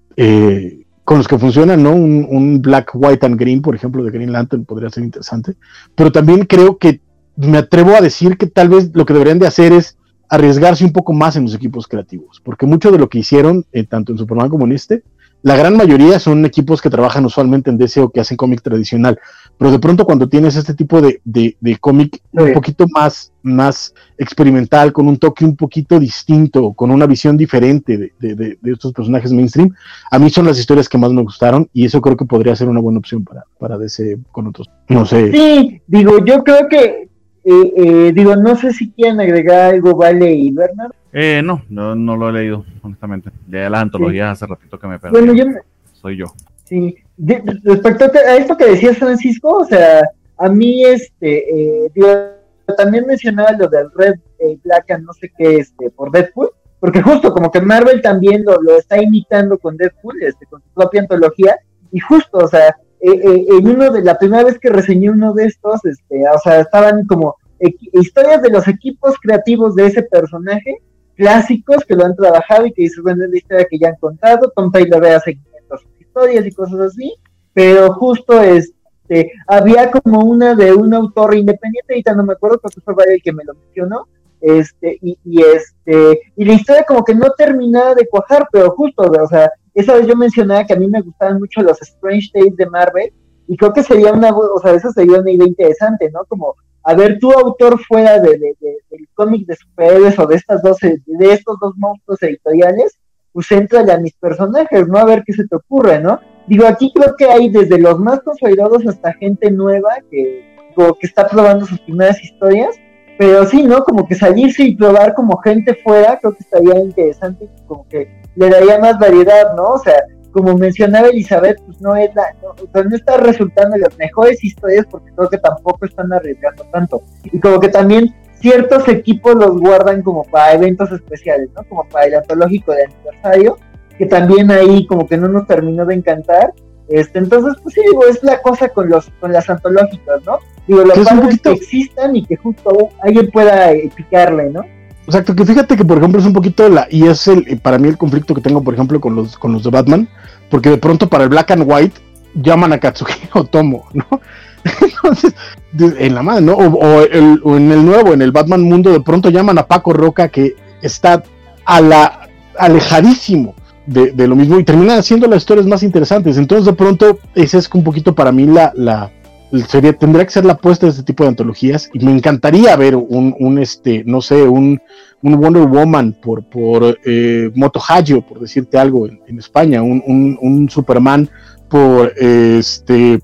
con los que funcionan, ¿no? Un, Black, White and Green, por ejemplo, de Green Lantern podría ser interesante. Pero también creo que me atrevo a decir que tal vez lo que deberían de hacer es arriesgarse un poco más en los equipos creativos, porque mucho de lo que hicieron, eh, tanto en Superman como en este, la gran mayoría son equipos que trabajan usualmente en DC o que hacen cómic tradicional, pero de pronto cuando tienes este tipo de, de, cómic un poquito más, más experimental, con un toque un poquito distinto, con una visión diferente de, de, estos personajes mainstream, a mí son las historias que más me gustaron y eso creo que podría ser una buena opción para, para DC con otros. No sé. Sí, digo, yo creo que, eh, eh, digo, no sé si quieren agregar algo, Vale y Bernard. Eh, no, no, no lo he leído, honestamente. Ya las antologías hace ratito que me perdí. Bueno, yo Soy yo. Sí. respecto a esto que decías, Francisco, o sea, a mí, este, eh, también mencionaba lo del Red eh, Black and no sé qué, este, por Deadpool, porque justo como que Marvel también lo, lo está imitando con Deadpool, este, con su propia antología, y justo, o sea, eh, eh, en uno de la primera vez que reseñé uno de estos, este, o sea, estaban como historias de los equipos creativos de ese personaje clásicos que lo han trabajado y que bueno, es la historia que ya han contado, Tom Taylor vea seguimiento sus historias y cosas así, pero justo este, había como una de un autor independiente, ahorita no me acuerdo, porque fue el que me lo mencionó, este, y, y, este, y la historia como que no terminaba de cuajar, pero justo, o sea, esa vez yo mencionaba que a mí me gustaban mucho los Strange Tales de Marvel, y creo que sería una, o sea, eso sería una idea interesante, ¿no? Como a ver, tu autor fuera de, del cómic de superhéroes o de estas dos, de estos dos monstruos editoriales, pues entra a mis personajes, ¿no? A ver qué se te ocurre, ¿no? Digo, aquí creo que hay desde los más consolidados hasta gente nueva que, que está probando sus primeras historias, pero sí, ¿no? Como que salirse y probar como gente fuera, creo que estaría interesante, como que le daría más variedad, ¿no? O sea, como mencionaba Elizabeth, pues no es la, no, no está resultando las mejores historias porque creo que tampoco están arriesgando tanto. Y como que también ciertos equipos los guardan como para eventos especiales, ¿no? Como para el antológico de aniversario, que también ahí como que no nos terminó de encantar. Este, entonces, pues sí, digo, es la cosa con los con las antológicas, ¿no? Digo, lo es que existan y que justo alguien pueda eh, picarle, ¿no? Exacto, que fíjate que por ejemplo es un poquito la, y es el, para mí el conflicto que tengo, por ejemplo, con los, con los de Batman, porque de pronto para el Black and White llaman a Katsuki Otomo, ¿no? Entonces, en la madre, ¿no? O, en el nuevo, en el Batman Mundo, de pronto llaman a Paco Roca, que está a la, alejadísimo de, de lo mismo y terminan haciendo las historias más interesantes. Entonces, de pronto, ese es un poquito para mí la, la, sería, tendría que ser la apuesta de este tipo de antologías y me encantaría ver un, este, no sé, un, un Wonder Woman por, por eh, Moto por decirte algo, en, España, un, un, Superman por este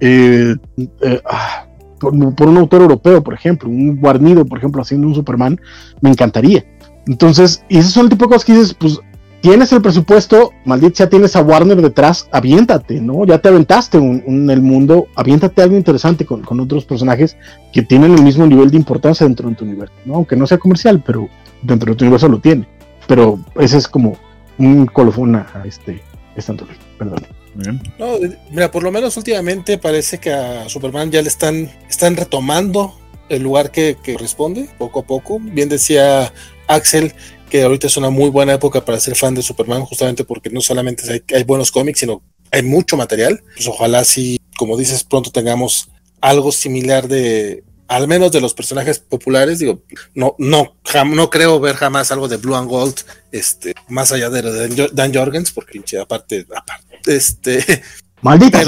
eh, eh, ah, por, un autor europeo, por ejemplo, un guarnido, por ejemplo, haciendo un Superman, me encantaría. Entonces, y esos son el tipo de cosas que dices, pues tienes el presupuesto, maldita ya tienes a Warner detrás, aviéntate, ¿no? Ya te aventaste en el mundo, aviéntate algo interesante con, otros personajes que tienen el mismo nivel de importancia dentro de tu universo, ¿no? Aunque no sea comercial, pero dentro de tu universo lo tiene. Pero ese es como un colofón a este, esta antología, perdón. No, mira, por lo menos últimamente parece que a Superman ya le están, están retomando el lugar que, que corresponde, poco a poco. Bien decía Axel que ahorita es una muy buena época para ser fan de Superman, justamente porque no solamente hay, buenos cómics, sino hay mucho material. Pues ojalá si, como dices, pronto tengamos algo similar de, al menos de los personajes populares, digo, no, no, no creo ver jamás algo de Blue and Gold, este, más allá de, Dan Jorgens, porque aparte, aparte, este, maldita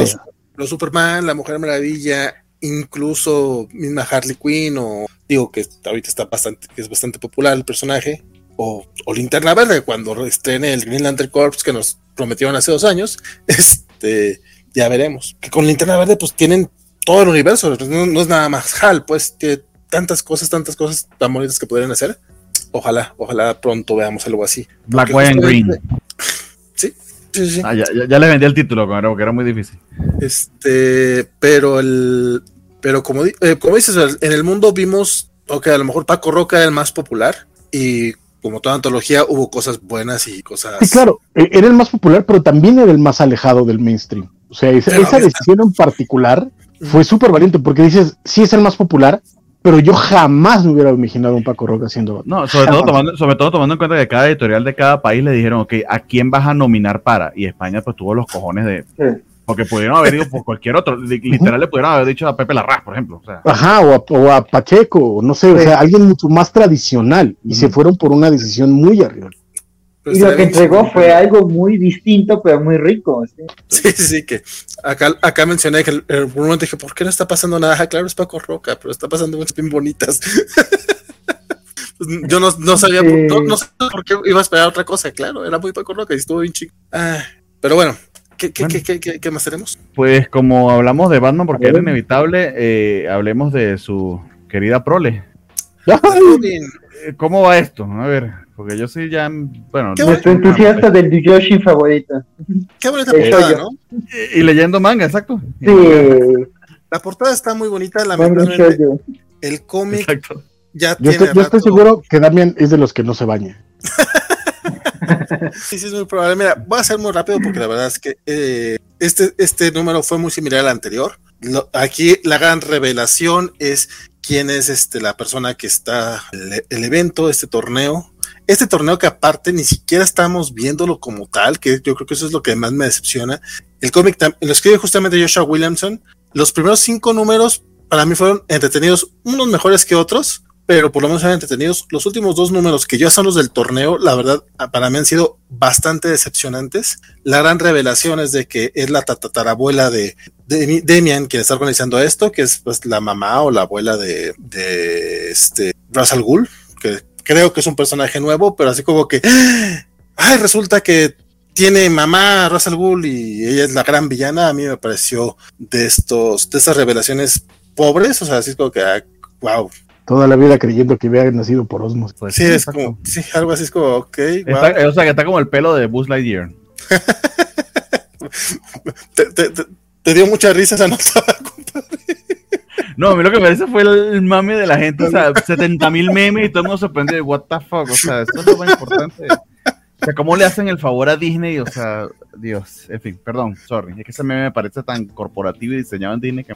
los Superman, la Mujer Maravilla, incluso misma Harley Quinn, o digo que ahorita está bastante, que es bastante popular el personaje, o, Linterna Verde, cuando estrene el Green Lantern Corps que nos prometieron hace dos años, este, ya veremos. Que con Linterna Verde, pues tienen todo el universo, no, es nada más HAL, pues tiene tantas cosas, tantas cosas tan bonitas que podrían hacer. Ojalá, ojalá pronto veamos algo así. Black, White and Green. Sí, sí, sí. Ah, ya, ya, le vendí el título, porque era muy difícil. Este, pero el, pero como, eh, como dices, en el mundo vimos, ok, a lo mejor Paco Roca era el más popular, y como toda antología hubo cosas buenas y cosas... Sí, claro, e- era el más popular, pero también era el más alejado del mainstream. O sea, esa, decisión en particular fue súper valiente porque dices, sí es el más popular, pero yo jamás me hubiera imaginado un Paco Roca haciendo... No, sobre todo, tomando, sobre todo tomando en cuenta que cada editorial de cada país le dijeron, ok, ¿a quién vas a nominar para? Y España pues tuvo los cojones de... Sí. Porque pudieron haber ido por cualquier otro. li- Literal le pudieron haber dicho a Pepe Larraz, por ejemplo. O sea, Ajá, o a, o a Pacheco, o no sé, o sea, alguien mucho más tradicional, y se fueron por una decisión muy arriba. Y lo que entregó fue algo muy distinto, pero muy rico. ¿sí? Sí, sí, que acá, acá mencioné que el, el- por un momento dije, ¿por qué no está pasando nada? Ah, claro, es Paco Roca, pero está pasando cosas bien bonitas. Yo no, no sabía, por- Sí. no, no sé por qué iba a esperar otra cosa, claro, era muy Paco Roca y estuvo bien chico. Ah, pero bueno, ¿qué, qué, Bueno. qué, qué, qué- qué más tenemos? pues como hablamos de Batman porque era inevitable, eh, hablemos de su querida prole. Robin. Eh, ¿Cómo va esto? A ver, porque yo sí ya, bueno, Nuestro entusiasta del Yoshi favorito. Qué bonita Eh, portada, soy yo. ¿no? Y, y leyendo manga, exacto. Sí, La portada está muy bonita, lamentablemente el cómic Exacto. ya Yo tiene estoy, yo estoy seguro que Damian es de los que no se baña. Sí, sí, es muy probable. Mira, voy a ser muy rápido porque la verdad es que eh, este, este número fue muy similar al anterior. Lo- aquí la gran revelación es quién es este, la persona que está el, el evento, este torneo. Este torneo que aparte ni siquiera estamos viéndolo como tal, que yo creo que eso es lo que más me decepciona. El cómic lo escribe justamente Joshua Williamson. Los primeros cinco números para mí fueron entretenidos, unos mejores que otros, pero por lo menos eran entretenidos. Los últimos dos números, que ya son los del torneo, la verdad, ah, para mí han sido bastante decepcionantes. La gran revelación es de que es la tatarabuela de, de Demian quien está organizando esto, que es pues la mamá o la abuela de, de este Russell Gould, que creo que es un personaje nuevo, pero así como que, ay, resulta que tiene mamá Russell Gould y ella es la gran villana. A mí me pareció de estos, de estas revelaciones pobres, o sea, así como que, ah, wow, Toda la vida creyendo que había nacido por Osmos. Pues Sí, es como, sí, algo así es como, ok, Está- wow. o sea, que está como el pelo de Buzz Lightyear. te, te- te- te dio mucha risa esa nota. No, a mí lo que me parece fue el mame de la gente, o sea, 70 mil memes y todo el mundo sorprende, what the fuck, o sea, eso es lo más importante. O sea, ¿cómo le hacen el favor a Disney? O sea, Dios, en fin, perdón, sorry, es que ese meme me parece tan corporativo y diseñado en Disney que...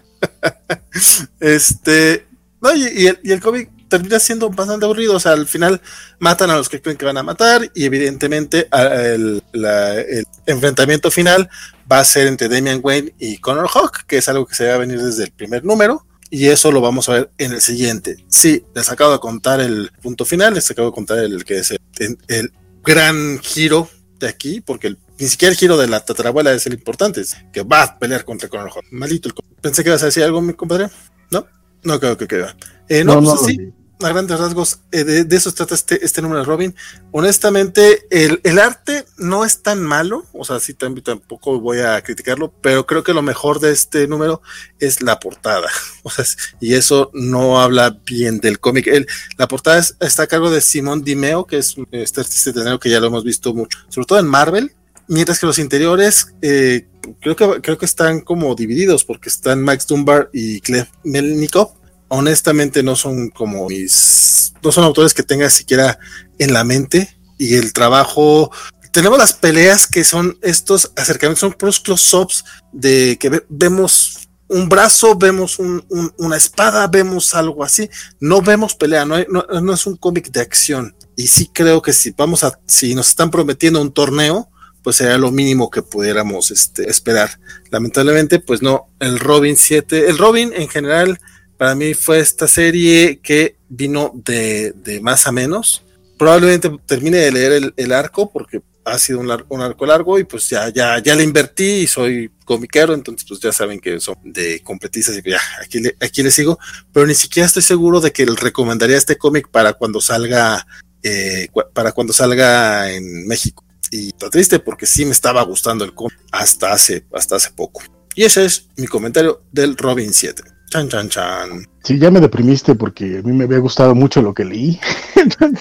Este, no, y, y el, y el cómic termina siendo bastante aburrido, o sea, al final matan a los que creen que van a matar y evidentemente a- el, la- el enfrentamiento final va a ser entre Damian Wayne y Connor Hawk, que es algo que se va a venir desde el primer número. Y eso lo vamos a ver en el siguiente. Sí, les acabo de contar el punto final, les acabo de contar el que es el, el gran giro de aquí, porque el- ni siquiera el giro de la tatarabuela es el importante, es que va a pelear contra Connor Hawk. Malito el Pensé que ibas a decir algo, mi compadre. ¿No? No creo que queda. Eh, no, pues sí, a grandes rasgos, eh, de, de eso trata este, este número de Robin. Honestamente, el, el arte no es tan malo, o sea, sí tam- tampoco voy a criticarlo, pero creo que lo mejor de este número es la portada. O sea, y eso no habla bien del cómic. El- la portada es- está a cargo de Simón Dimeo, que es este artista italiano que ya lo hemos visto mucho, sobre todo en Marvel, mientras que los interiores eh, creo, que, creo que están como divididos, porque están Max Dunbar y Clef Melnikov. Honestamente no son como mis, no son autores que tenga siquiera en la mente. Y el trabajo, tenemos las peleas que son estos acercamientos, son puros close-ups de que ve- vemos un brazo, vemos un- un- una espada, vemos algo así, no vemos pelea, no es un cómic de acción. Y sí creo que si vamos a, si nos están prometiendo un torneo, pues sería lo mínimo que pudiéramos este, esperar. Lamentablemente, pues no, el Robin 7, el Robin en general, para mí fue esta serie que vino de, de más a menos. Probablemente termine de leer el, el arco porque ha sido un, lar- un arco largo y pues ya, ya, ya le invertí y soy comiquero, entonces pues ya saben que son de completistas y que ya, aquí le, aquí le sigo, pero ni siquiera estoy seguro de que le recomendaría este cómic para cuando salga, eh, para cuando salga en México. Y está triste porque sí me estaba gustando el cómic hasta hace, hasta hace poco. Y ese es mi comentario del Robin 7. Chan, chan, chan. Sí, ya me deprimiste porque a mí me había gustado mucho lo que leí.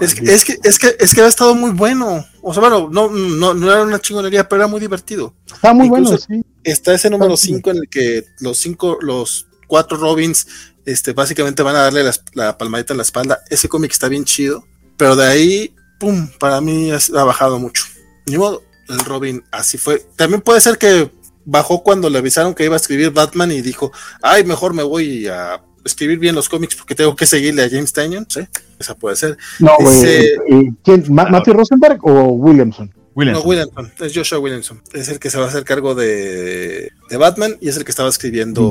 Es que, es que, es que, es que ha estado muy bueno. O sea, bueno, no, no, no era una chingonería, pero era muy divertido. Está muy Incluso- bueno, sí. Está ese número Ah, sí. 5 en el que los cinco, los cuatro Robins, este, básicamente van a darle la, la palmadita en la espalda. Ese cómic está bien chido, pero de ahí, pum, para mí ha bajado mucho. Ni modo, el Robin así fue. También puede ser que bajó cuando le avisaron que iba a escribir Batman y dijo, ay, mejor me voy a escribir bien los cómics porque tengo que seguirle a James Tynion, ¿sí? Esa puede ser. No, eh, ¿quién? ¿Matthew Rosenberg o Williamson? Williamson. No, Williamson, es Joshua Williamson. Es el que se va a hacer cargo de, de Batman y es el que estaba escribiendo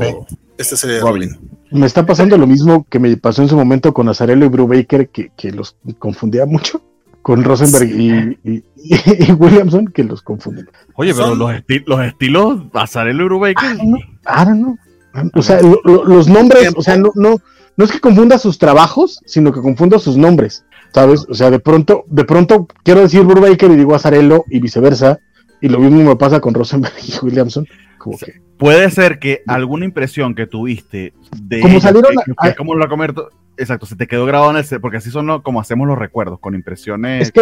esta serie de Robin. Me está pasando lo mismo que me pasó en su momento con Azarello y Brubaker, que, que los confundía mucho con Rosenberg y, Williamson, que los confunden. Oye, pero los, los estilos Azarello y Brubaker. Ah, no, no. O sea, los nombres, o sea, no, no, no es que confunda sus trabajos, sino que confunda sus nombres. ¿sabes? O sea, de pronto, de pronto quiero decir Burbaker y digo Azarello y viceversa, y lo mismo me pasa con Rosenberg y Williamson. Como que... Puede ser que alguna impresión que tuviste de como salieron como lo comerto, exacto, se te quedó grabado en ese, porque así son como hacemos los recuerdos, con impresiones, es que,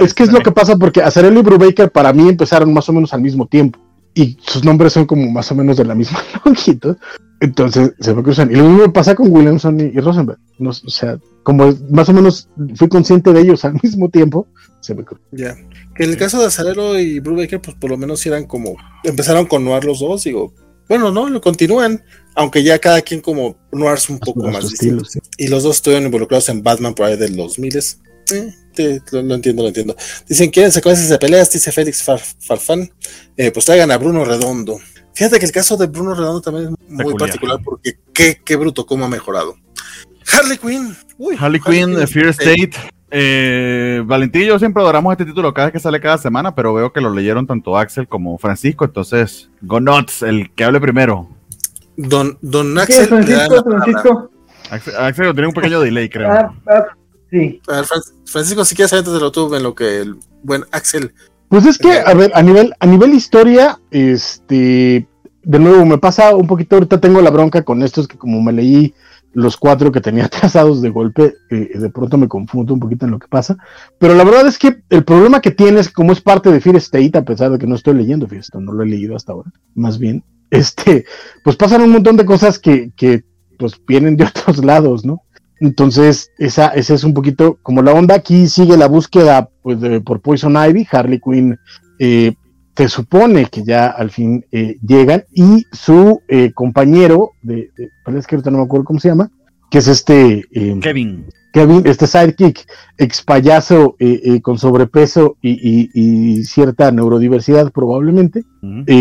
es, que es lo que pasa porque Azarello y Brubaker para mí empezaron más o menos al mismo tiempo y sus nombres son como más o menos de la misma longitud. Entonces se me cruzan. Y lo mismo pasa con Williamson y, Rosenberg. o sea, como más o menos fui consciente de ellos al mismo tiempo, se me. Ya. Que en el caso de Azarelo y Brubaker, pues por lo menos eran como. Empezaron con Noir los dos, digo. Bueno, no, lo continúan, aunque ya cada quien como Noirs un poco más distintos. Y los dos estuvieron involucrados en Batman por ahí de los miles. Eh, lo, entiendo, lo entiendo. Dicen, ¿quieren secuencias de peleas? Dice Félix Farfán. Eh, pues traigan a Bruno Redondo. Fíjate que el caso de Bruno Redondo también es muy particular porque qué, qué bruto cómo ha mejorado. Harley Quinn. Harley, Quinn, The Fear State. Eh, Valentín y yo siempre adoramos este título cada vez que sale cada semana, pero veo que lo leyeron tanto Axel como Francisco, entonces, go nuts, el que hable primero. Don, don Axel. Francisco, Francisco. Axel, tiene un pequeño delay, creo. Ah, ah, sí. Francisco, si quieres, antes de lo tuve en lo que el buen Axel pues es que, a ver, a nivel, a nivel historia, este, de nuevo me pasa un poquito, ahorita tengo la bronca con estos que como me leí los cuatro que tenía trazados de golpe, eh, de pronto me confundo un poquito en lo que pasa, pero la verdad es que el problema que tienes, como es parte de Fear State, a pesar de que no estoy leyendo Fear no lo he leído hasta ahora, más bien, este, pues pasan un montón de cosas que, que pues vienen de otros lados, ¿no? Entonces, esa, esa es un poquito como la onda. Aquí sigue la búsqueda pues, por Poison Ivy. Harley Quinn eh, se supone que ya al fin eh, llegan y su eh, compañero, de, parece que ahorita no me acuerdo cómo se llama, que es este... Kevin. Kevin, este sidekick, ex payaso con sobrepeso y, cierta neurodiversidad probablemente,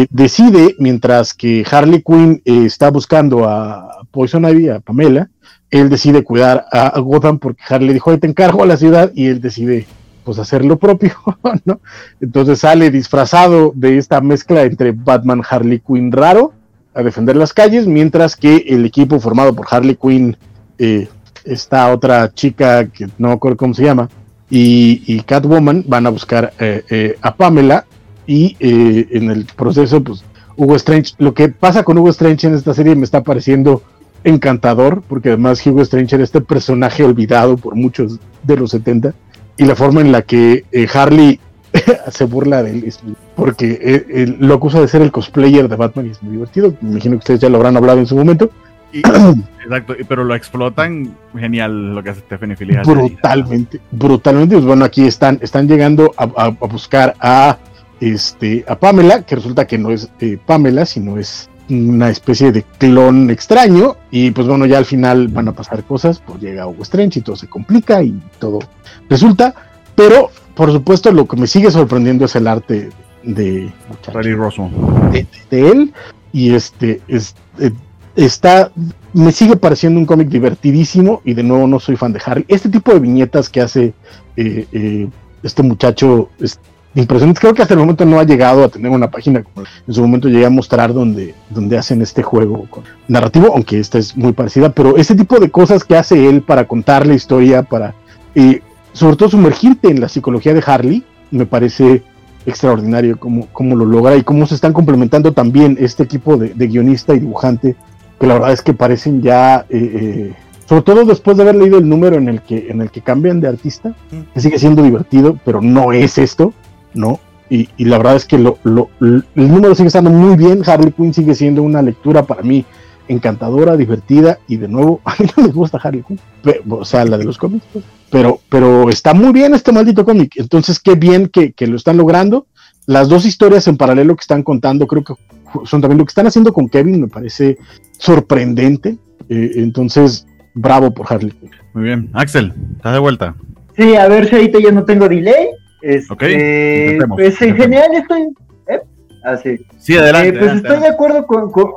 decide, mientras que Harley Quinn está buscando a Poison Ivy, a Pamela, él decide cuidar a, Gotham porque Harley dijo, te encargo a la ciudad y él decide pues hacer lo propio, ¿no? Entonces sale disfrazado de esta mezcla entre Batman, Harley Quinn raro a defender las calles, mientras que el equipo formado por Harley Quinn, eh, esta otra chica que no me acuerdo cómo se llama, y, Catwoman van a buscar eh, eh, a Pamela y en el proceso pues Hugo Strange, lo que pasa con Hugo Strange en esta serie me está pareciendo encantador, porque además Hugo Strange era este personaje olvidado por muchos de los 70, y la forma en la que eh, Harley se burla de él, porque eh, lo acusa de ser el cosplayer de Batman y es muy divertido, me imagino que ustedes ya lo habrán hablado en su momento. exacto, pero lo explotan genial lo que hace Stephanie Filial. Brutalmente, brutalmente. Pues bueno, aquí están, están llegando a, buscar a, este, a Pamela, que resulta que no es eh, Pamela, sino es una especie de clon extraño y pues bueno, ya al final van a pasar cosas, pues llega Hugo Strange y todo se complica y todo resulta, pero por supuesto lo que me sigue sorprendiendo es el arte de, de, de él y este es, eh, está me sigue pareciendo un cómic divertidísimo y de nuevo no soy fan de Harry. Este tipo de viñetas que hace eh, eh, este muchacho impresionante. Creo que hasta el momento no ha llegado a tener una página como en su momento llegué a mostrar donde, donde hacen este juego narrativo, aunque esta es muy parecida, pero ese tipo de cosas que hace él para contar la historia, para eh, sobre todo sumergirte en la psicología de Harley, me parece extraordinario cómo, cómo lo logra y cómo se están complementando también este equipo de, guionista y dibujante, que la verdad es que parecen ya... Eh, eh, sobre todo después de haber leído el número en el que en el que cambian de artista, que sigue siendo divertido, pero no es esto. ¿No? Y, la verdad es que lo, el número sigue estando muy bien. Harley Quinn sigue siendo una lectura para mí encantadora, divertida y de nuevo, a mí no me gusta Harley Quinn, pe- o sea, la de los cómics, pues. pero, pero está muy bien este maldito cómic, entonces qué bien que, que lo están logrando. Las dos historias en paralelo que están contando, creo que son también lo que están haciendo con Kevin, me parece sorprendente. Eh, entonces, bravo por Harley Quinn. Muy bien. Axel, ¿estás de vuelta? Sí, a ver si ahorita ya no tengo delay. Este, Ok, intentemos, pues en general estoy. ¿eh? Ah, sí. Adelante. Eh, pues adelante, estoy de acuerdo con, con-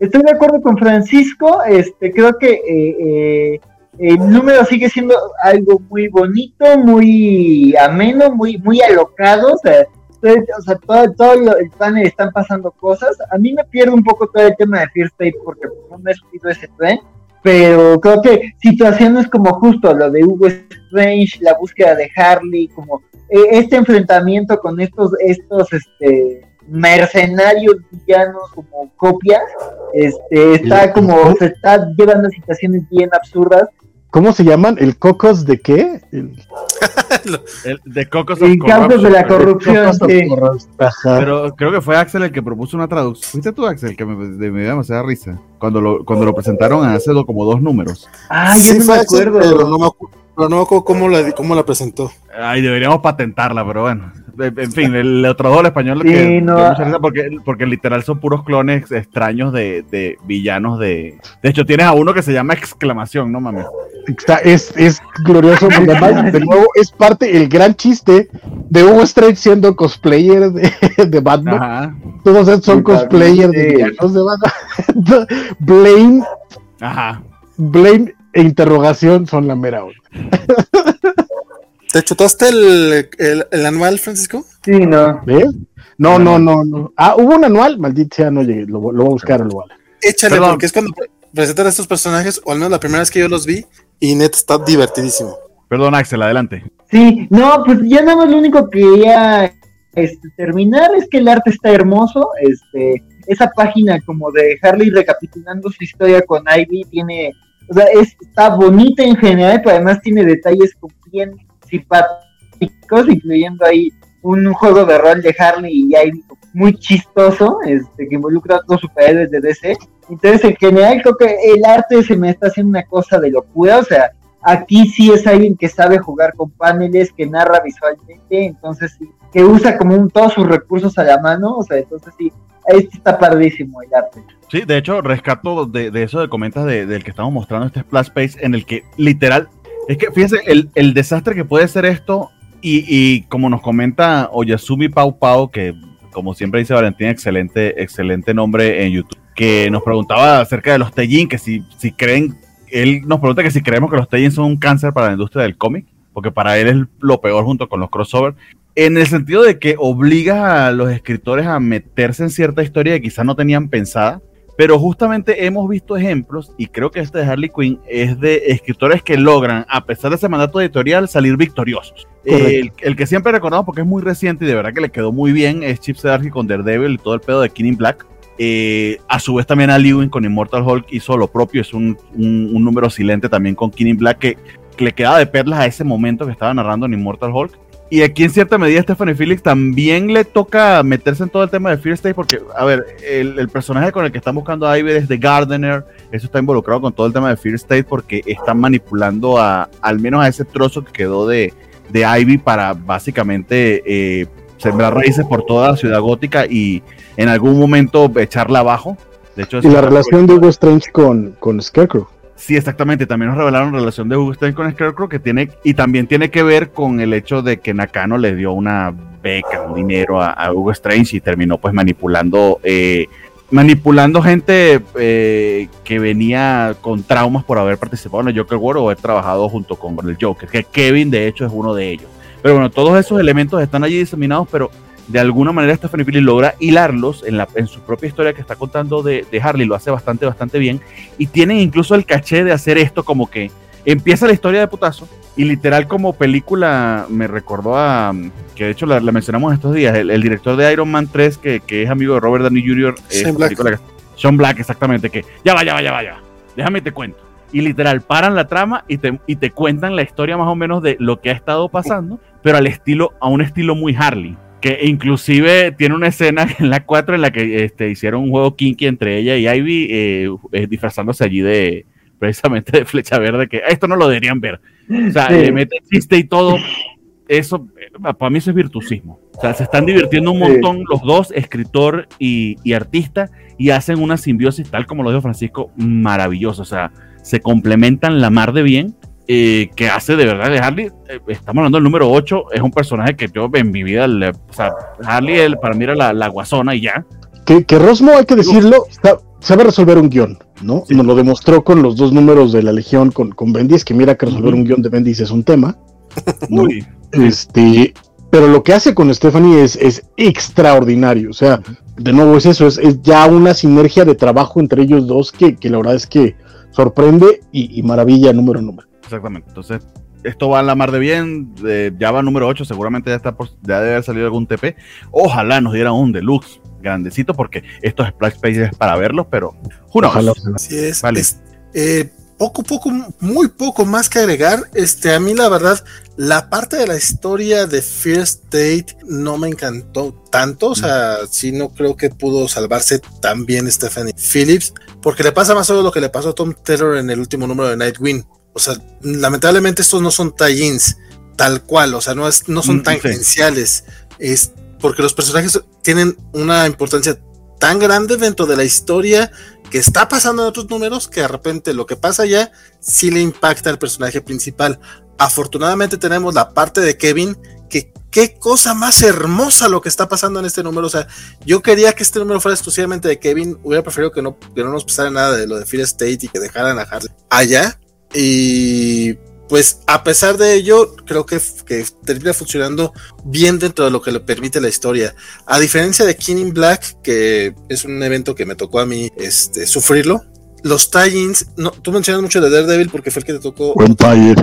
estoy de acuerdo con Francisco. Este, creo que eh, el número sigue siendo algo muy bonito, muy ameno, muy, muy alocado. O sea, todo, o sea, todo, todo lo- el panel están pasando cosas. A mí me pierde un poco todo el tema de Fear State porque no me he subido ese tren. Pero creo que situaciones como justo lo de Hugo Strange, la búsqueda de Harley, como este enfrentamiento con estos, estos, este, mercenarios villanos como copias, este, está El- como, se está llevando a situaciones bien absurdas. ¿Cómo se llaman? ¿El cocos de qué? El El de Cocos Y causas de la Corruption. corrupción, sí. Pero creo que fue Axel el que propuso una traducción. ¿Fuiste tú, Axel? Que me, de- me dio demasiada risa. Cuando lo, cuando lo presentaron hace como dos números. Ay, Sí yo no fue me Axel, acuerdo. pero no me acu- pero no cómo la, cómo la presentó. Ay, deberíamos patentarla, pero bueno. En fin, el otro dos, el español, Sí, que no. porque, porque literal son puros clones extraños de, de villanos de. De hecho, tienes a uno que se llama exclamación, no mames. Está- es, es glorioso porque además, de nuevo, es parte, el gran chiste de Hugo Strange siendo cosplayer de, de Batman. Ajá. Todos estos son cosplayers de villanos de Batman. Blame, Ajá. Blame e interrogación son la mera onda. ¿Te chutaste el, el, el anual, Francisco? Sí, no. ¿Ves? No, no, no, no. Ah, hubo un anual, maldita sea, no llegué, lo, lo voy a buscar o lo voy a leer. Échale, Perdón. porque es cuando pre- presentan a estos personajes, o al menos la primera vez que yo los vi, y net está divertidísimo. Perdón, Axel, adelante. Sí, no, pues ya nada más lo único que quería este, terminar es que el arte está hermoso. Este, esa página como de Harley recapitulando su historia con Ivy tiene, o sea, es- está bonita en general, pero además tiene detalles bien simpáticos, incluyendo ahí un juego de rol de Harley y Ivy muy chistoso, este, que involucra a otros superhéroes de DC. Entonces, en general, creo que el arte se me está haciendo una cosa de locura, o sea, aquí sí es alguien que sabe jugar con paneles, que narra visualmente, entonces sí, que usa como un, todos sus recursos a la mano, o sea, entonces sí, este está padrísimo el arte. Sí, de hecho, rescato de, de eso de comentas de- del que estamos mostrando este splash page en el que literal, es que fíjense el, el desastre que puede ser esto y, y como nos comenta Oyasumi Pau Pau, que como siempre dice Valentín, excelente, excelente nombre en YouTube, que nos preguntaba acerca de los Teijin, que si, si creen, él nos pregunta que si creemos que los Teijin son un cáncer para la industria del cómic, porque para él es lo peor junto con los crossover, en el sentido de que obliga a los escritores a meterse en cierta historia que quizás no tenían pensada, pero justamente hemos visto ejemplos, y creo que este de Harley Quinn es de escritores que logran, a pesar de ese mandato editorial, salir victoriosos. El, el que siempre recordamos porque es muy reciente y de verdad que le quedó muy bien es Chip Zdarsky con Daredevil y todo el pedo de King in Black. Eh, a su vez también Al Ewing con Immortal Hulk hizo lo propio, es un, un- un número silente también con King in Black que, que le quedaba de perlas a ese momento que estaba narrando en Immortal Hulk. Y aquí en cierta medida Stephanie Felix también le toca meterse en todo el tema de Fear State porque, a ver, el, el personaje con el que están buscando a Ivy es de Gardener, eso está involucrado con todo el tema de Fear State porque están manipulando a, al menos a ese trozo que quedó de, de Ivy para básicamente eh, sembrar raíces por toda la ciudad gótica y en algún momento echarla abajo. De hecho, Y la relación de Hugo Strange con, con Scarecrow. Sí, exactamente. También nos revelaron la relación de Hugo Strange con Scarecrow que tiene y también tiene que ver con el hecho de que Nakano le dio una beca, un dinero a, a Hugo Strange y terminó pues manipulando eh, manipulando gente eh, que venía con traumas por haber participado en el Joker War o haber trabajado junto con el Joker. Que Kevin de hecho es uno de ellos. Pero bueno, todos esos elementos están allí diseminados, pero de alguna manera Stephanie Phillips logra hilarlos en, la, en su propia historia que está contando de, de Harley, lo hace bastante, bastante bien y tienen incluso el caché de hacer esto como que empieza la historia de putazo y literal como película me recordó a, que de hecho la, la mencionamos estos días, el, el director de Iron Man 3 que, que es amigo de Robert Downey Jr. Esta Black. que- Sean Black, exactamente, que ya va, ya va, ya va, ya va, déjame te cuento. Y literal, paran la trama y te, y te cuentan la historia más o menos de lo que ha estado pasando, pero al estilo, a un estilo muy Harley. Que inclusive tiene una escena en la 4 en la que este, hicieron un juego kinky entre ella y Ivy, eh, eh, disfrazándose allí de precisamente de flecha verde, que esto no lo deberían ver. O sea, Sí. le mete chiste y todo. Eso, eh, para mí eso es virtuosismo. O sea, se están divirtiendo un Sí. montón los dos, escritor y, y artista, y hacen una simbiosis, tal como lo dijo Francisco, maravillosa. O sea, se complementan la mar de bien, eh, que hace de verdad de Harley. eh, estamos hablando del número 8, es un personaje que yo en mi vida, le- o sea, Harley él, para mí era la, la guasona y ya. Que, que Rosmo, hay que decirlo, sa- sabe resolver un guion, ¿no? Sí. Nos lo demostró con los dos números de la Legión con, con Bendis, que mira que resolver un guion de Bendis es un tema. ¿no? Uy, Este, pero lo que hace con Stephanie es, es extraordinario. O sea, de nuevo es eso, es, es ya una sinergia de trabajo entre ellos dos que, que la verdad es que sorprende y, y maravilla número número. Exactamente. Entonces, esto va a la mar de bien. eh, ya va número 8. Seguramente ya está por, ya debe haber salido algún TP. Ojalá nos dieran un deluxe grandecito, porque estos splash pages es para verlos, pero? Ojalá. Así es. Vale. es, eh, poco, poco, muy poco más que agregar. Este, a mí la verdad, la parte de la historia de First Date no me encantó tanto. O sea, sí no creo que pudo salvarse tan bien Stephanie Phillips, porque le pasa más o menos lo que le pasó a Tom Taylor en el último número de Nightwing. O sea, lamentablemente estos no son tie-ins tal cual, o sea, no, es, no son Mm, tangenciales. Es porque los personajes tienen una importancia tan grande dentro de la historia que está pasando en otros números que de repente lo que pasa ya sí le impacta al personaje principal. Afortunadamente tenemos la parte de Kevin que qué cosa más hermosa lo que está pasando en este número. O sea, yo quería que este número fuera exclusivamente de Kevin. Hubiera preferido que no, que no nos pasara nada de lo de Fear State y que dejaran a Harley allá. Y pues a pesar de ello, creo que, que termina funcionando bien dentro de lo que le permite la historia. A diferencia de King in Black, que es un evento que me tocó a mí este, sufrirlo, los tie-ins, no, tú mencionas mucho de Daredevil porque fue el que te tocó, Vampire.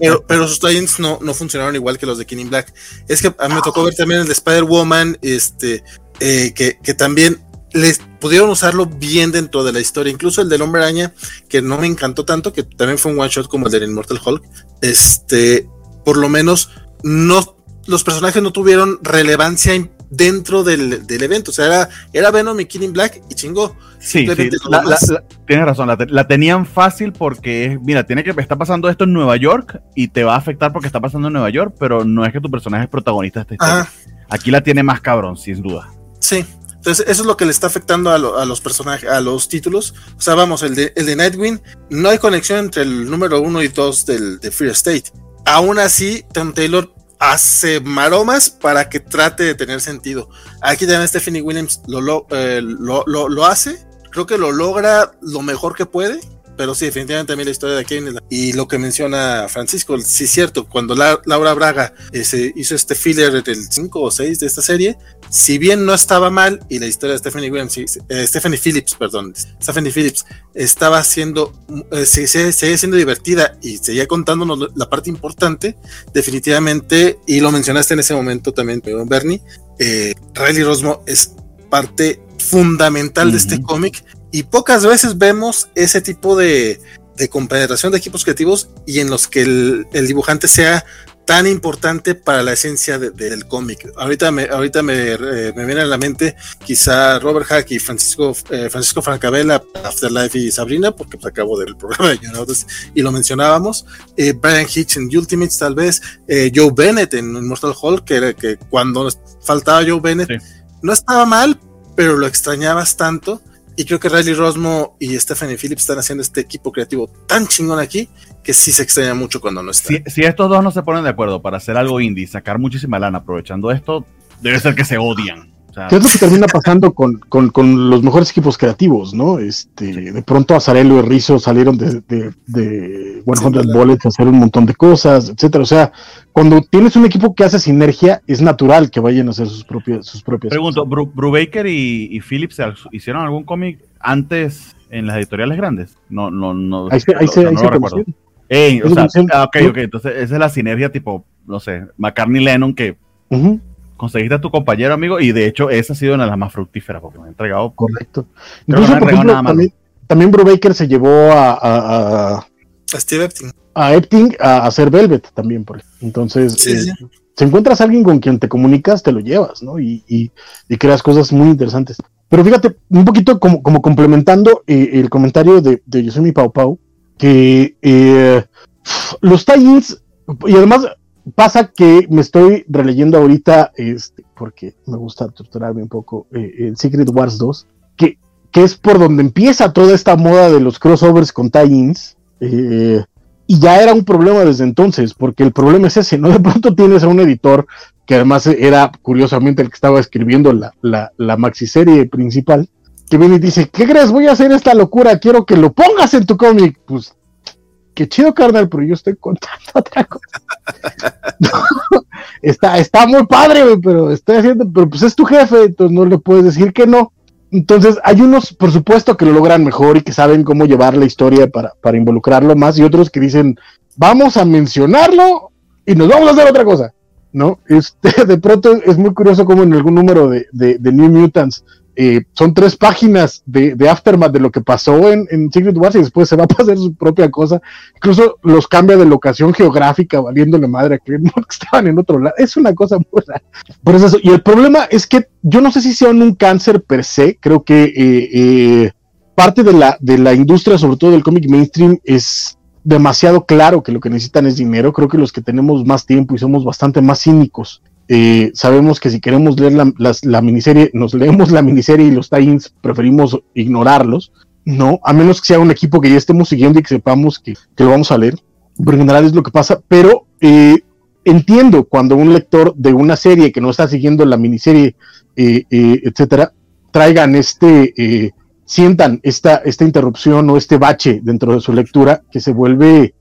pero, pero sus tie-ins no, no funcionaron igual que los de King in Black. Es que a mí me tocó ver también el de Spider-Woman, este, eh, que, que también les pudieron usarlo bien dentro de la historia, incluso el del Hombre Araña, que no me encantó tanto, que también fue un one shot como el del Immortal Hulk, este, por lo menos no, los personajes no tuvieron relevancia dentro del, del evento, o sea, era, era Venom y Killing Black y chingó. Sí, sí, la- la- la- tienes razón, la, te- la tenían fácil porque, mira, tiene que está pasando esto en Nueva York y te va a afectar porque está pasando en Nueva York, pero no es que tu personaje es protagonista de esta historia. Ajá, Aquí la tiene más cabrón, sin duda. sí. Entonces, eso es lo que le está afectando a, lo- a los personajes, a los títulos. O sea, vamos, el de, el de Nightwing, no hay conexión entre el número uno y dos del de Fear State. Aún así, Tom Taylor hace maromas para que trate de tener sentido. Aquí también Stephanie Williams lo, lo, eh, lo, lo- hace. Creo que lo logra lo mejor que puede. Pero sí, definitivamente mí la historia de Kevin y lo que menciona Francisco, sí es cierto, cuando la- Laura Braga eh, se hizo este filler del 5 o 6 de esta serie, si bien no estaba mal y la historia de Stephanie Williams, eh, Stephanie Phillips, perdón, Stephanie Phillips estaba siendo, eh, se- se- seguía siendo divertida y seguía contándonos la parte importante, definitivamente, y lo mencionaste en ese momento también, eh, Bernie, eh, Riley Rosmo es parte fundamental de este cómic y pocas veces vemos ese tipo de, de compenetración de equipos creativos y en los que el, el dibujante sea tan importante para la esencia de- del cómic. Ahorita me, ahorita me, eh, me viene a la mente quizá Robert Hack y Francisco, eh, Francisco Francabella, Afterlife y Sabrina, porque pues, acabo del programa de Young Adults y lo mencionábamos. Eh, Brian Hitch en Ultimates, tal vez. Eh, Joe Bennett en Immortal Hulk, que, era que cuando faltaba Joe Bennett, Sí. no estaba mal, pero lo extrañabas tanto. Y creo que Riley Rosmo y Stephanie Phillips están haciendo este equipo creativo tan chingón aquí que sí se extraña mucho cuando no está. Si, estos dos no se ponen de acuerdo para hacer algo indie sacar muchísima lana aprovechando esto, debe ser que se odian. Sea, ¿Qué es lo que termina pasando con, con- con los mejores equipos creativos, no? Este, de pronto Azarelo y Rizzo salieron de, de, de 100 Sí, claro. Bullets a hacer un montón de cosas, etcétera. O sea, cuando tienes un equipo que hace sinergia, es natural que vayan a hacer sus propias, sus propias pregunto, cosas. Bru- Brubaker y, y Phillips hicieron algún cómic antes en las editoriales grandes? No, no, no. Ahí se, ahí no- se, no ahí lo se recuerdo. Ey, o sea, ah, ok, ok, entonces esa es la sinergia tipo, no sé, McCartney Lennon que conseguiste a tu compañero amigo y de hecho esa ha sido una de las más fructíferas porque me ha entregado correcto. no por ejemplo, nada también, también Brubaker se llevó a, a, a, A Steve Epting. a Epting a hacer Velvet también, por ejemplo. Entonces, Sí, eh, sí. si encuentras a alguien con quien te comunicas, te lo llevas, ¿no? Y, y, y creas cosas muy interesantes. Pero fíjate, un poquito como, como complementando eh, el comentario de, de Yosemite Pau Pau, que eh, los tie y además pasa que me estoy releyendo ahorita, este, porque me gusta torturarme un poco, eh, Secret Wars 2, que, que es por donde empieza toda esta moda de los crossovers con tie-ins. Eh, y ya era un problema desde entonces, porque el problema es ese, ¿no? De pronto tienes a un editor que además era curiosamente el que estaba escribiendo la, la, la maxiserie principal, que viene y dice, ¿qué crees? Voy a hacer esta locura, quiero que lo pongas en tu cómic. Pues, qué chido, carnal, pero yo estoy contando otra cosa. está, está muy padre, pero estoy haciendo, pero pues es tu jefe, entonces no le puedes decir que no. Entonces, hay unos, por supuesto, que lo logran mejor y que saben cómo llevar la historia para, para involucrarlo más, y otros que dicen, vamos a mencionarlo y nos vamos a hacer otra cosa. ¿no? Este, de pronto es muy curioso como en algún número de, de, de New Mutants eh, son tres páginas de, Aftermath de lo que pasó en, Secret Wars y después se va a pasar su propia cosa. Incluso los cambia de locación geográfica, valiéndole madre a que estaban en otro lado. Es una cosa muy eso, y el problema es que yo no sé si sea un cáncer per se, creo que eh, eh, parte de la, de la industria, sobre todo del cómic mainstream, es demasiado claro que lo que necesitan es dinero. Creo que los que tenemos más tiempo y somos bastante más cínicos, eh, sabemos que si queremos leer la, la, la, miniserie, nos leemos la miniserie y los tie-ins preferimos ignorarlos, no, a menos que sea un equipo que ya estemos siguiendo y que sepamos que, que lo vamos a leer. Pero en general es lo que pasa, pero eh, entiendo cuando un lector de una serie que no está siguiendo la miniserie, eh, etcétera, traigan este sientan esta, esta interrupción o este bache dentro de su lectura que se vuelve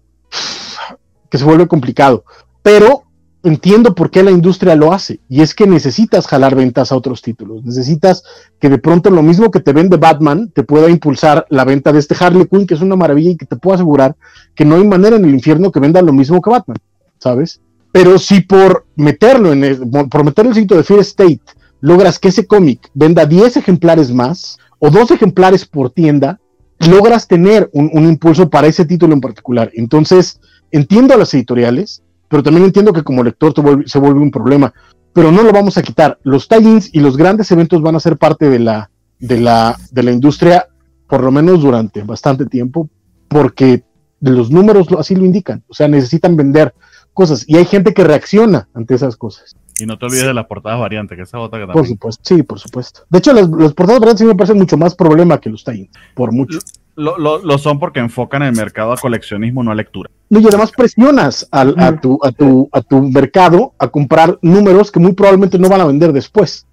que se vuelve complicado. Pero entiendo por qué la industria lo hace, y es que necesitas jalar ventas a otros títulos, necesitas que de pronto lo mismo que te vende Batman te pueda impulsar la venta de este Harley Quinn, que es una maravilla y que te puedo asegurar que no hay manera en el infierno que venda lo mismo que Batman, ¿sabes? Pero si por meterlo en el, por meter el sitio de Fear State logras que ese cómic venda 10 ejemplares más o dos ejemplares por tienda, logras tener un, un impulso para ese título en particular. Entonces, entiendo a las editoriales, pero también entiendo que como lector vuelve, se vuelve un problema, pero no lo vamos a quitar. Los tie-ins y los grandes eventos van a ser parte de la, de la, de la industria, por lo menos durante bastante tiempo, porque los números así lo indican, o sea, necesitan vender cosas y hay gente que reacciona ante esas cosas. Y no te olvides sí. de las portadas variantes, que esa otra que también. Por supuesto, sí, por supuesto. De hecho, las, las portadas variantes sí me parecen mucho más problema que los tie por mucho. Lo, lo, lo, son porque enfocan el mercado a coleccionismo, no a lectura. No, y además presionas al, a, tu, a, tu, a tu mercado a comprar números que muy probablemente no van a vender después.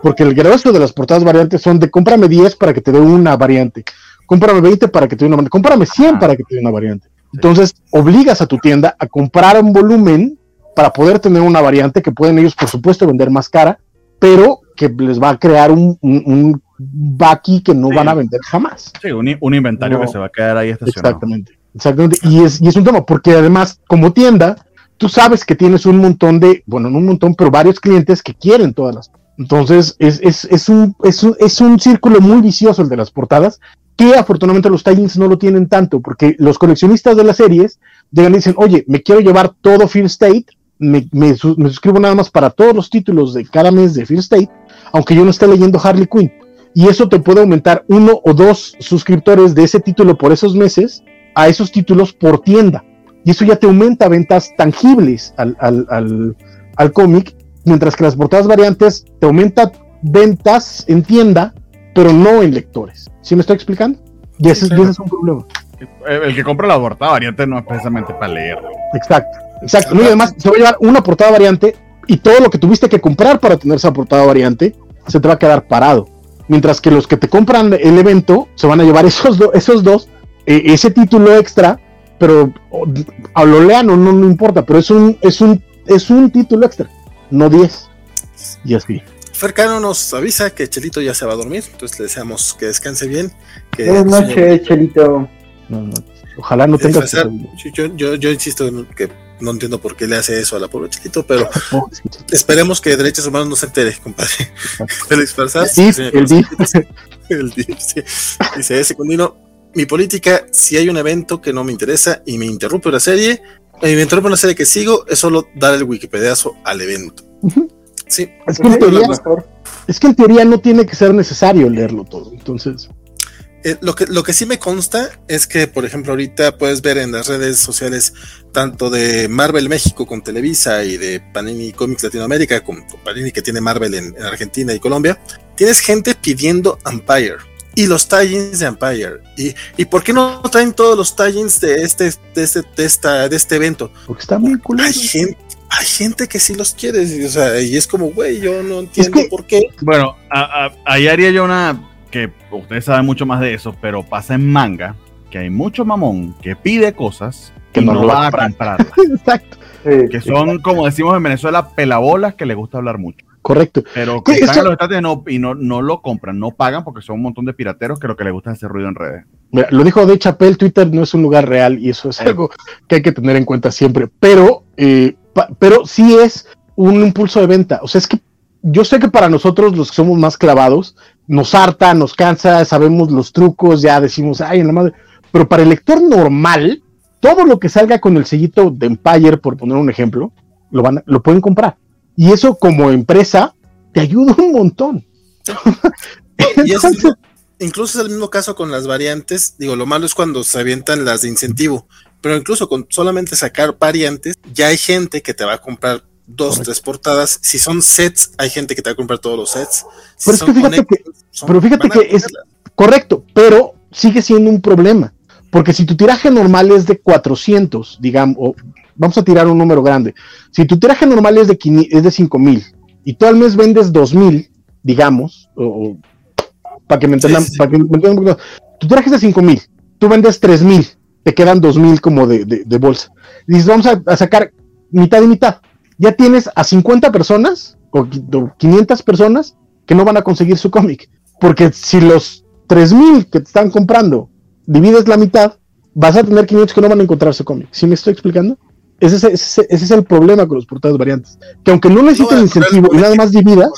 Porque el grueso de las portadas variantes son de cómprame 10 para que te dé una variante, cómprame 20 para que te dé una variante, cómprame 100 ah. para que te dé una variante. Entonces, obligas a tu tienda a comprar un volumen para poder tener una variante que pueden ellos, por supuesto, vender más cara, pero que les va a crear un, un, un baki que no sí. van a vender jamás. Sí, un, un inventario no. que se va a quedar ahí estacionado. Exactamente, exactamente. Y es, y es un tema, porque además, como tienda, tú sabes que tienes un montón de, bueno, no un montón, pero varios clientes que quieren todas las. Entonces, es, es, es, un, es, un, es un círculo muy vicioso el de las portadas, que afortunadamente los tie-ins no lo tienen tanto, porque los coleccionistas de las series llegan y dicen, oye, me quiero llevar todo Fear State, me, me, me, suscribo nada más para todos los títulos de cada mes de Fear State, aunque yo no esté leyendo Harley Quinn. Y eso te puede aumentar uno o dos suscriptores de ese título por esos meses a esos títulos por tienda. Y eso ya te aumenta ventas tangibles al, al, al, al cómic, mientras que las portadas variantes te aumenta ventas en tienda, pero no en lectores. ¿Sí me estoy explicando? Y ese, sí, ese es un problema. El que compra la portada variante no es precisamente para leer. Exacto, exacto. No, y además se va a llevar una portada variante y todo lo que tuviste que comprar para tener esa portada variante se te va a quedar parado. Mientras que los que te compran el evento se van a llevar esos, do, esos dos, eh, ese título extra, pero a lo lean o no, no importa, pero es un, es un, es un título extra, no 10. Y así. Fercano nos avisa que Chelito ya se va a dormir, entonces le deseamos que descanse bien. Que Buenas noches. Chelito. No, no. Ojalá no tenga. Yo, yo, yo, insisto en que no entiendo por qué le hace eso a la pobre Chelito, pero esperemos que Derechos Humanos no se entere, compadre. Félix Farsar. Sí, el DIF. El DIF, sí. Dice ese condino. Mi política, si hay un evento que no me interesa y me interrumpe una serie, me interrumpe una serie que sigo, es solo dar el Wikipediazo al evento. Sí. Es que, en teoría, es que en teoría no tiene que ser necesario leerlo todo. Entonces, Eh, lo, que, lo que sí me consta es que, por ejemplo, ahorita puedes ver en las redes sociales, tanto de Marvel México con Televisa y de Panini Comics Latinoamérica con, con Panini que tiene Marvel en, en Argentina y Colombia, tienes gente pidiendo Empire y los tie-ins de Empire. ¿Y, ¿Y por qué no traen todos los tie-ins de este, de, este, de, esta, de este evento? porque está muy. Hay gente, hay gente que sí los quiere, y, o sea, y es como, güey, yo no entiendo que- por qué. Bueno, a- a- ahí haría yo una que ustedes saben mucho más de eso, pero pasa en manga que hay mucho mamón que pide cosas Que que no no, lo va a comprar. comprarlas. Exacto, Sí. que son, como decimos en Venezuela, pelabolas que les gusta hablar mucho. correcto. Pero que están Eso- en los estados y no, y no, no lo compran, no pagan porque son un montón de pirateros que lo que les gusta es hacer ruido en redes. Mira, lo dijo de Chapel, Twitter no es un lugar real y eso es algo que hay que tener en cuenta siempre. Pero, eh, pa- pero sí es un impulso de venta. O sea, es que yo sé que para nosotros los que somos más clavados, nos harta, nos cansa, sabemos los trucos, ya decimos, ay, en la madre. Pero para el lector normal, todo lo que salga con el sellito de Empire, por poner un ejemplo, lo, van, lo pueden comprar. Y eso como empresa te ayuda un montón. Y es, incluso es el mismo caso con las variantes. Digo, lo malo es cuando se avientan las de incentivo. Pero incluso con solamente sacar variantes, ya hay gente que te va a comprar dos, tres portadas. Si son sets, hay gente que te va a comprar todos los sets. Si Pero es que son fíjate que- son- pero fíjate van a que es-. Correcto, pero sigue siendo un problema. Porque si tu tiraje normal es de 400, digamos, o vamos a tirar un número grande. Si tu tiraje normal es de, 500 es de 5000 y tú al mes vendes 2000, digamos, o, para que me Sí, sí. para que me entiendan un poquito, tu tiraje es de 5000, tú vendes 3000, te quedan 2000 como de, de- de bolsa. Y dices, vamos a, a sacar mitad y mitad. Ya tienes a 50 personas o qui- o 500 personas que no van a conseguir su cómic. Porque si los 3000 que te están comprando divides la mitad, vas a tener 500 que no van a encontrar su cómic. ¿Sí me estoy explicando? Ese es, ese- ese es el problema con los portadas variantes. Que aunque no necesiten poner incentivo y nada más dividas.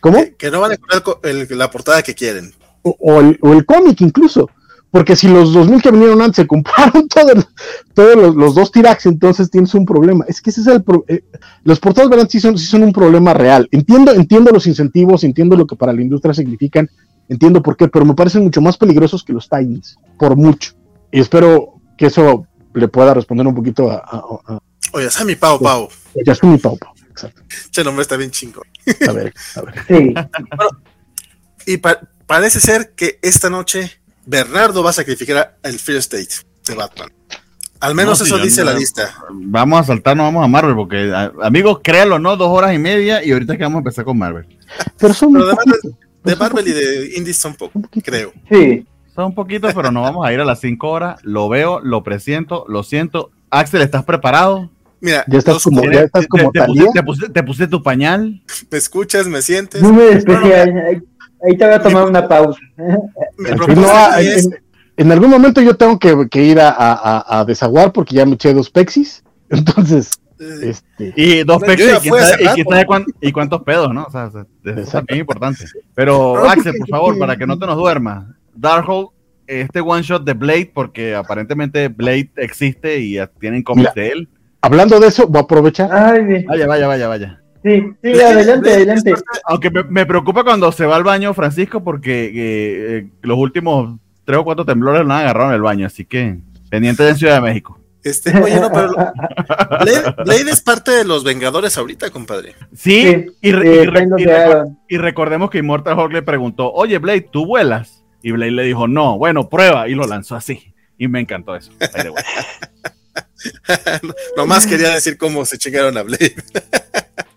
¿cómo? Que, que no van a co- el- la portada que quieren. O, o el, o el cómic incluso. Porque si los 2000 que vinieron antes se compraron todo el- todos los, los dos tirax, entonces tienes un problema. Es que ese es el pro- eh, los portadas variantes sí son, sí son un problema real. Entiendo, entiendo los incentivos, entiendo lo que para la industria significan, entiendo por qué, pero me parecen mucho más peligrosos que los tie-ins, por mucho. Y espero que eso le pueda responder un poquito a, a, a, Oye, Sammy Pau Pau. a Yasumi Pau Pau. Exacto. Che nombre está bien chingo. A ver, a ver. Sí. Y pa- parece ser que esta noche Bernardo va a sacrificar el Fear State de Batman. Al menos No, eso dice no- la lista. Vamos a saltarnos, vamos a Marvel, porque a- amigos, créanlo, ¿no? Dos horas y media y ahorita es que vamos a empezar con Marvel. Pero son Pero De Marvel y de Indies son poco, creo. Sí. Son un poquito, pero no vamos a ir a las cinco horas. Lo veo, lo presiento, lo siento. Axel, ¿estás preparado? Mira, Ya estás como- ya estás Te- como te, Thalía. puse, te puse- te puse tu pañal. me escuchas, me sientes. Muy especial. Ahí, ahí te voy a tomar una pausa. No, en, es- en- en algún momento yo tengo que, que ir a, a- a- desaguar porque ya me eché dos pexis. Entonces, este, Y dos ya Y, y cuán- y cuántos pedos, ¿no? O sea, Exacto. también es importante. Pero, Axel, por favor, para que no te nos duermas. Darkhold, este one shot de Blade, porque aparentemente Blade existe y tienen cómics de él. hablando de eso, voy a aprovechar. Ay. Vaya, vaya, vaya, vaya. Sí, sí, adelante, adelante. Aunque me, me preocupa cuando se va al baño Francisco, porque eh, eh, los últimos tres o cuatro temblores lo han agarrado en el baño, así que pendiente de Ciudad de México. Este, oye, no, pero Blade, Blade es parte de los Vengadores ahorita, compadre. Sí, Sí, y, re- Eh, y re- ahí nos y recor- quedaron. y recordemos que Immortal Hulk le preguntó, oye Blade, ¿tú vuelas? Y Blade le dijo, no, bueno, prueba, y lo lanzó así. Y me encantó eso. Nomás quería decir cómo se chingaron a Blade.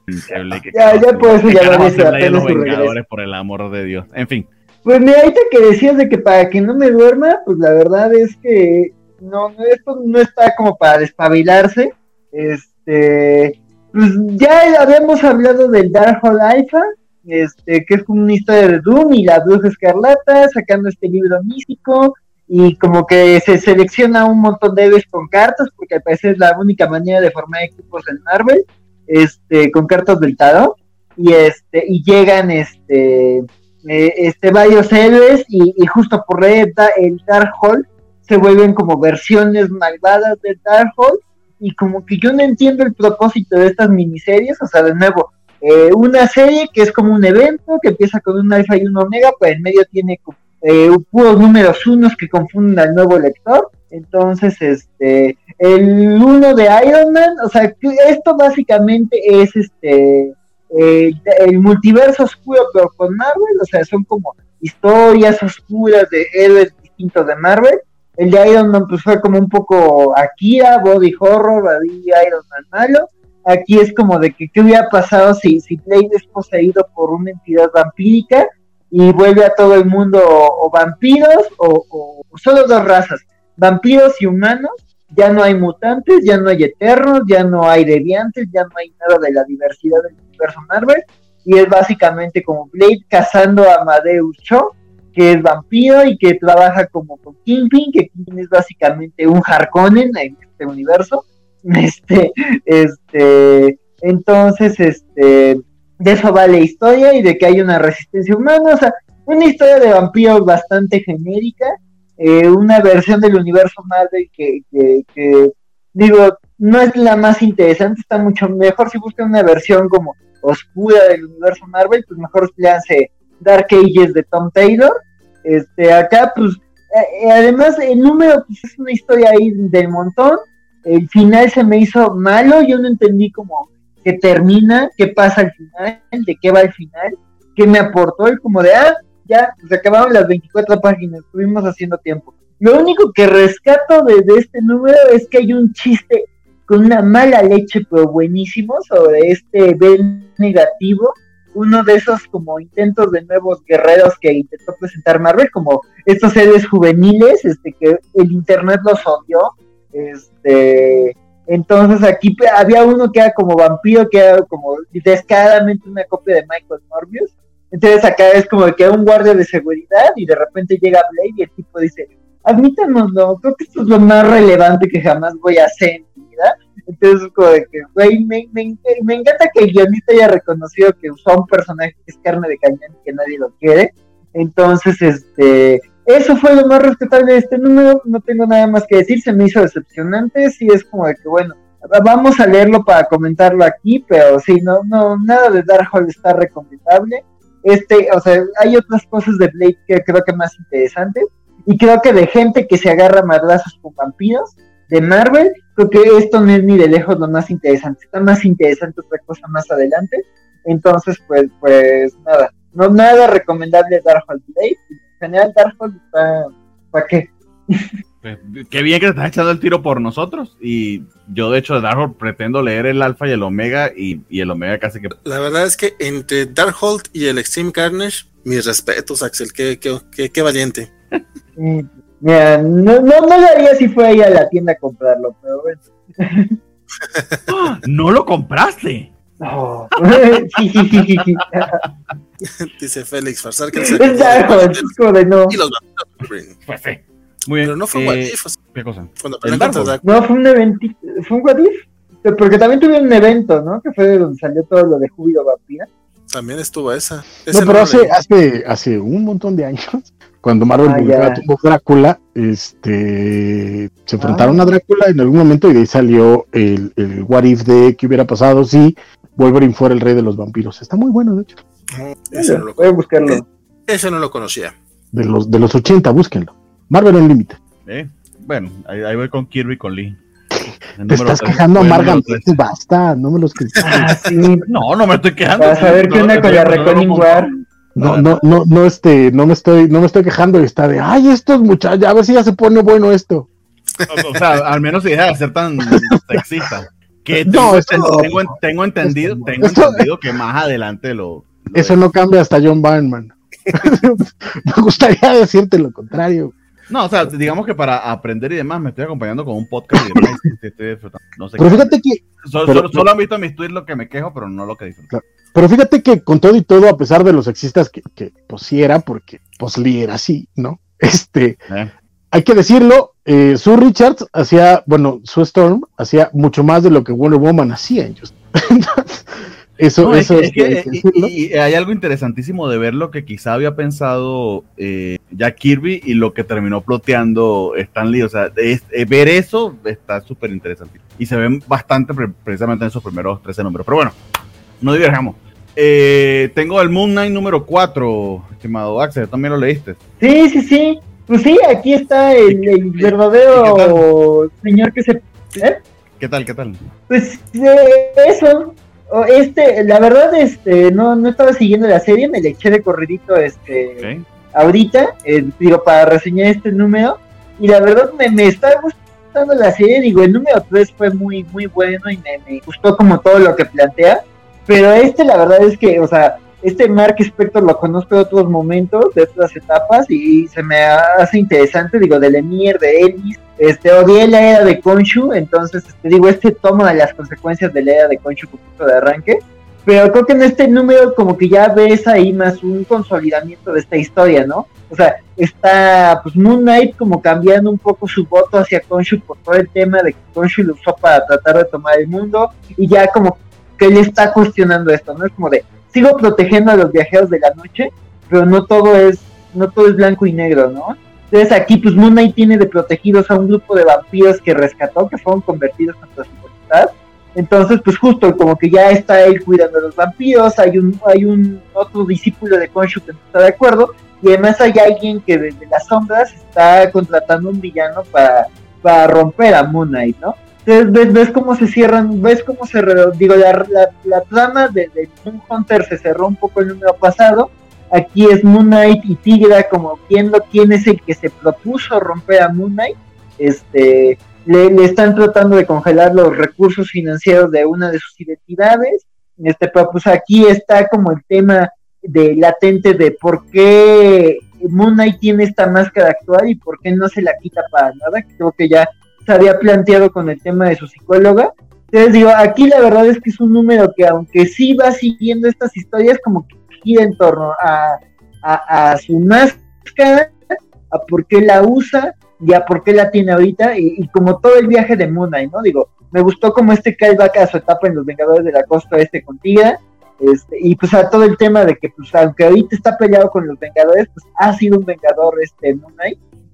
Pinche Blade, que Ya, ya por eso ¿qué ya carajo vale la pena los su regreso. Vengadores, por el amor de Dios. En fin, Pues mira, ahorita que decías de que para que no me duerma, pues la verdad es que no, no esto no está como para despabilarse. Este, pues ya habíamos hablado del Darkhold Alpha, este, que es como una historia de Doom y la Bruja Escarlata, sacando este libro místico, y como que se selecciona un montón de héroes con cartas, porque al parecer es la única manera de formar equipos en Marvel, este, con cartas del tarot, y este, y llegan este eh, este varios héroes y, justo por da- el Dark Hall se vuelven como versiones malvadas de Darkhold y como que yo no entiendo el propósito de estas miniseries, o sea, de nuevo, eh, una serie que es como un evento que empieza con un alfa y un omega, pues en medio tiene eh, puros números unos que confunden al nuevo lector. Entonces, este, el uno de Iron Man, o sea, esto básicamente es este, eh, el multiverso oscuro, pero con Marvel, o sea, son como historias oscuras de héroes distintos de Marvel. El de Iron Man, pues fue como un poco Akira, body horror, Iron Man malo Aquí es como de que qué hubiera pasado si, si Blade es poseído por una entidad vampírica y vuelve a todo el mundo o, vampiros o, solo dos razas, vampiros y humanos. Ya no hay mutantes, ya no hay eternos, ya no hay deviantes, ya no hay nada de la diversidad del universo Marvel. Y es básicamente como Blade cazando a Amadeus Cho, que es vampiro y que trabaja como con Kingpin, que Kingpin es básicamente un Harkonnen en este universo Este, este, entonces, este, de eso va la historia y de que hay una resistencia humana, o sea, una historia de vampiros bastante genérica, eh, una versión del universo Marvel que, que, digo, no es la más interesante, está mucho mejor si buscan una versión como oscura del universo Marvel, pues mejor leanse Dark Ages de Tom Taylor. Este, acá, pues, eh, eh, además el número pues, es una historia ahí del montón, el final se me hizo malo, yo no entendí como que termina, qué pasa al final, de qué va el final, qué me aportó, y como de, ah, ya, se acabaron las 24 páginas, estuvimos haciendo tiempo. Lo único que rescato de, este número es que hay un chiste con una mala leche, pero buenísimo, sobre este B negativo, uno de esos como intentos de nuevos guerreros que intentó presentar Marvel, como estos seres juveniles, este que el internet los odió, este, entonces aquí había uno que era como vampiro, que era como descaradamente una copia de Michael Morbius. Entonces acá es como que un guardia de seguridad y de repente llega Blade y el tipo dice, admítanoslo, creo que esto es lo más relevante que jamás voy a hacer en mi vida. Entonces como de que, güey, me, me, encanta que el guionista haya reconocido que usó un personaje que es carne de cañón y que nadie lo quiere. Entonces, este, eso fue lo más respetable de este número, no tengo nada más que decir, se me hizo decepcionante, sí es como de que bueno, vamos a leerlo para comentarlo aquí, pero sí, no, no, nada de Darkhold está recomendable. Este, o sea, hay otras cosas de Blade que creo que más interesantes, y creo que de gente que se agarra madrazos con vampiros, de Marvel, creo que esto no es ni de lejos lo más interesante, está más interesante otra cosa más adelante, entonces pues, pues nada, no nada recomendable Darkhold Blade, general Darkhold. ¿Para qué? Pues, qué bien que te estás echando el tiro por nosotros. Y yo, de hecho, de Darkhold pretendo leer el Alfa y el Omega. Y, el Omega casi que. La verdad es que entre Darkhold y el Extreme Carnage, mis respetos, Axel. Qué, qué, qué, valiente. Mira, no, no, no lo haría si fuera ahí a la tienda a comprarlo, pero bueno. ¿No lo compraste? No. Dice Félix Farsar que es como de no. Y los Pues sí. Muy bien. Pero no fue un eh, ¿Qué cosa? Cuando no, fue un evento. Fue un What Porque también tuvieron un evento, ¿no? Que fue de donde salió todo lo de Júbilo Vampira. También estuvo esa. no, pero hace, hace, hace un montón de años, cuando Marvel ah, tuvo Drácula, este, se enfrentaron ah. a Drácula en algún momento y de ahí salió el, el What If de qué hubiera pasado si Wolverine fuera el rey de los vampiros. Está muy bueno, de hecho. eso no lo, voy a buscarlo. Eh, eso no lo conocía. De los, de los 80, búsquenlo. Marvel Unlimited. ¿Eh? Bueno, ahí, voy con Kirby con Lee. Te estás quejando amargamente, basta, no me los ah, No, no me estoy quejando. Vas a ver qué onda con la. No, no, no, no, este, no me estoy, no me estoy quejando y está de, ay, estos muchachos, a ver si ya se pone bueno esto. O, sea, al menos si deja de ser tan sexista. Que tengo, tengo, entendido, tengo entendido que más adelante lo. eso no cambia hasta John Byrne, Me gustaría decirte lo contrario. No, o sea, digamos que para aprender y demás me estoy acompañando con un podcast y demás. no sé pero fíjate que. Solo, han visto mis tweets lo que me quejo, pero no lo que disfruto. Pero fíjate que con todo y todo, a pesar de los sexistas que, que pues sí era, porque pues Lee era así, ¿no? Este, eh hay que decirlo, eh, Sue Richards hacía, bueno, Sue Storm hacía mucho más de lo que Wonder Woman hacía. Eso, eso es, que, y, hay algo interesantísimo de ver lo que quizá había pensado eh, Jack Kirby y lo que terminó ploteando Stan Lee. O sea, eh, ver eso está súper interesante. Y se ven bastante precisamente en esos primeros 13 números. Pero bueno, no diverjamos. Eh, tengo el Moon Knight número 4, estimado Axel, ¿también lo leíste? Sí, sí, sí. Pues sí, aquí está el, el verdadero señor que se... ¿eh? ¿Qué tal, qué tal? Pues eh, eso, este, la verdad, este, no, no estaba siguiendo la serie, me le eché de corridito, este, ahorita, eh, digo, para reseñar este número, y la verdad me, me está gustando la serie, digo, el número 3 fue muy, muy bueno y me, me gustó como todo lo que plantea, pero este, la verdad es que, o sea, este Mark Spector lo conozco de otros momentos, de otras etapas, y se me hace interesante, digo, de Lemire, de Elvis, este, odié la era de Konshu, entonces, este, digo, este toma las consecuencias de la era de Konshu poquito de arranque, pero creo que en este número como que ya ves ahí más un consolidamiento de esta historia, ¿no? O sea, está pues Moon Knight como cambiando un poco su voto hacia Konshu por todo el tema de que Konshu lo usó para tratar de tomar el mundo y ya como que él está cuestionando esto, ¿no? Es como de, sigo protegiendo a los viajeros de la noche, pero no todo es, no todo es blanco y negro, ¿no? Entonces aquí pues Moon Knight tiene de protegidos a un grupo de vampiros que rescató, que fueron convertidos contra su voluntad. Entonces pues justo como que ya está él cuidando a los vampiros, hay un, hay un otro discípulo de Konshu que no está de acuerdo, y además hay alguien que desde las sombras está contratando un villano para, para romper a Moon Knight, ¿no? Entonces ves, ves cómo se cierran, ves cómo se, digo, la, la, trama de, de Moon Hunter se cerró un poco el número pasado, Aquí es Moon Knight y Tigra como viendo quién es el que se propuso romper a Moon Knight. Este, le, están tratando de congelar los recursos financieros de una de sus identidades. Este, pero pues aquí está como el tema de latente de por qué Moon Knight tiene esta máscara actual y por qué no se la quita para nada, que creo que ya se había planteado con el tema de su psicóloga. Entonces digo, aquí la verdad es que es un número que aunque sí va siguiendo estas historias, como que gira en torno a, a, su máscara, a por qué la usa y a por qué la tiene ahorita, y, como todo el viaje de Moon ¿no? Digo, me gustó como este callback a su etapa en Los Vengadores de la Costa Este con Tigra, este, y pues a todo el tema de que pues aunque ahorita está peleado con los Vengadores, pues ha sido un Vengador este Moon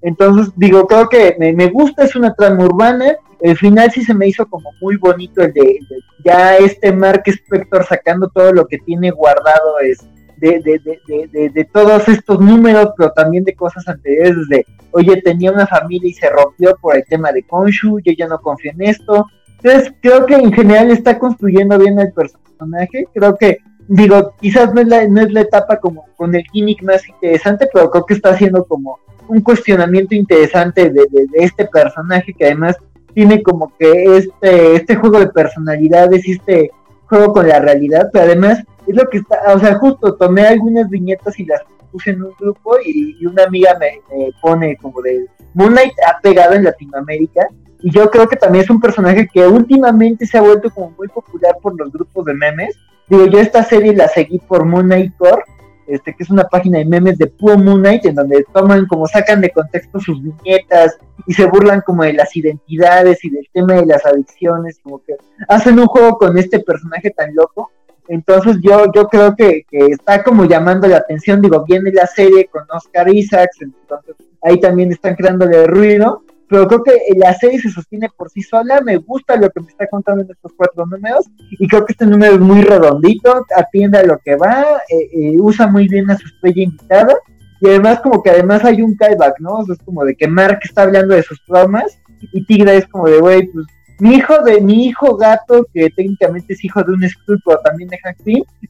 Entonces, digo, creo que me, me, gusta, es una trama urbana. El final sí se me hizo como muy bonito el de, ya este Mark Spector sacando todo lo que tiene guardado es, de, de, de, de, todos estos números, pero también de cosas anteriores, de, oye, tenía una familia y se rompió por el tema de Konshu, yo ya no confío en esto. Entonces, creo que en general está construyendo bien el personaje, creo que, digo, quizás no es la, no es la etapa como con el gimmick más interesante, pero creo que está haciendo como un cuestionamiento interesante de, este personaje que además tiene como que este, este juego de personalidades y este juego con la realidad, pero además es lo que está, o sea, justo tomé algunas viñetas y las puse en un grupo y, una amiga me, pone como de Moon Knight ha pegado en Latinoamérica y yo creo que también es un personaje que últimamente se ha vuelto como muy popular por los grupos de memes. Digo, yo esta serie la seguí por Moon Knight Core, este, que es una página de memes de puro Moon Knight, en donde toman como sacan de contexto sus viñetas y se burlan como de las identidades y del tema de las adicciones, como que hacen un juego con este personaje tan loco entonces yo, yo creo que, está como llamando la atención, digo, viene la serie con Oscar Isaacs, entonces ahí también están creándole ruido, pero creo que la serie se sostiene por sí sola, me gusta lo que me está contando en estos cuatro números, y creo que este número es muy redondito, atiende a lo que va, eh, eh, usa muy bien a su estrella invitada, y además como que además hay un callback, ¿no? es como de que Mark está hablando de sus traumas, y Tigra es como de, güey, pues mi hijo de mi hijo gato, que técnicamente es hijo de un Skrull, pero también de Hank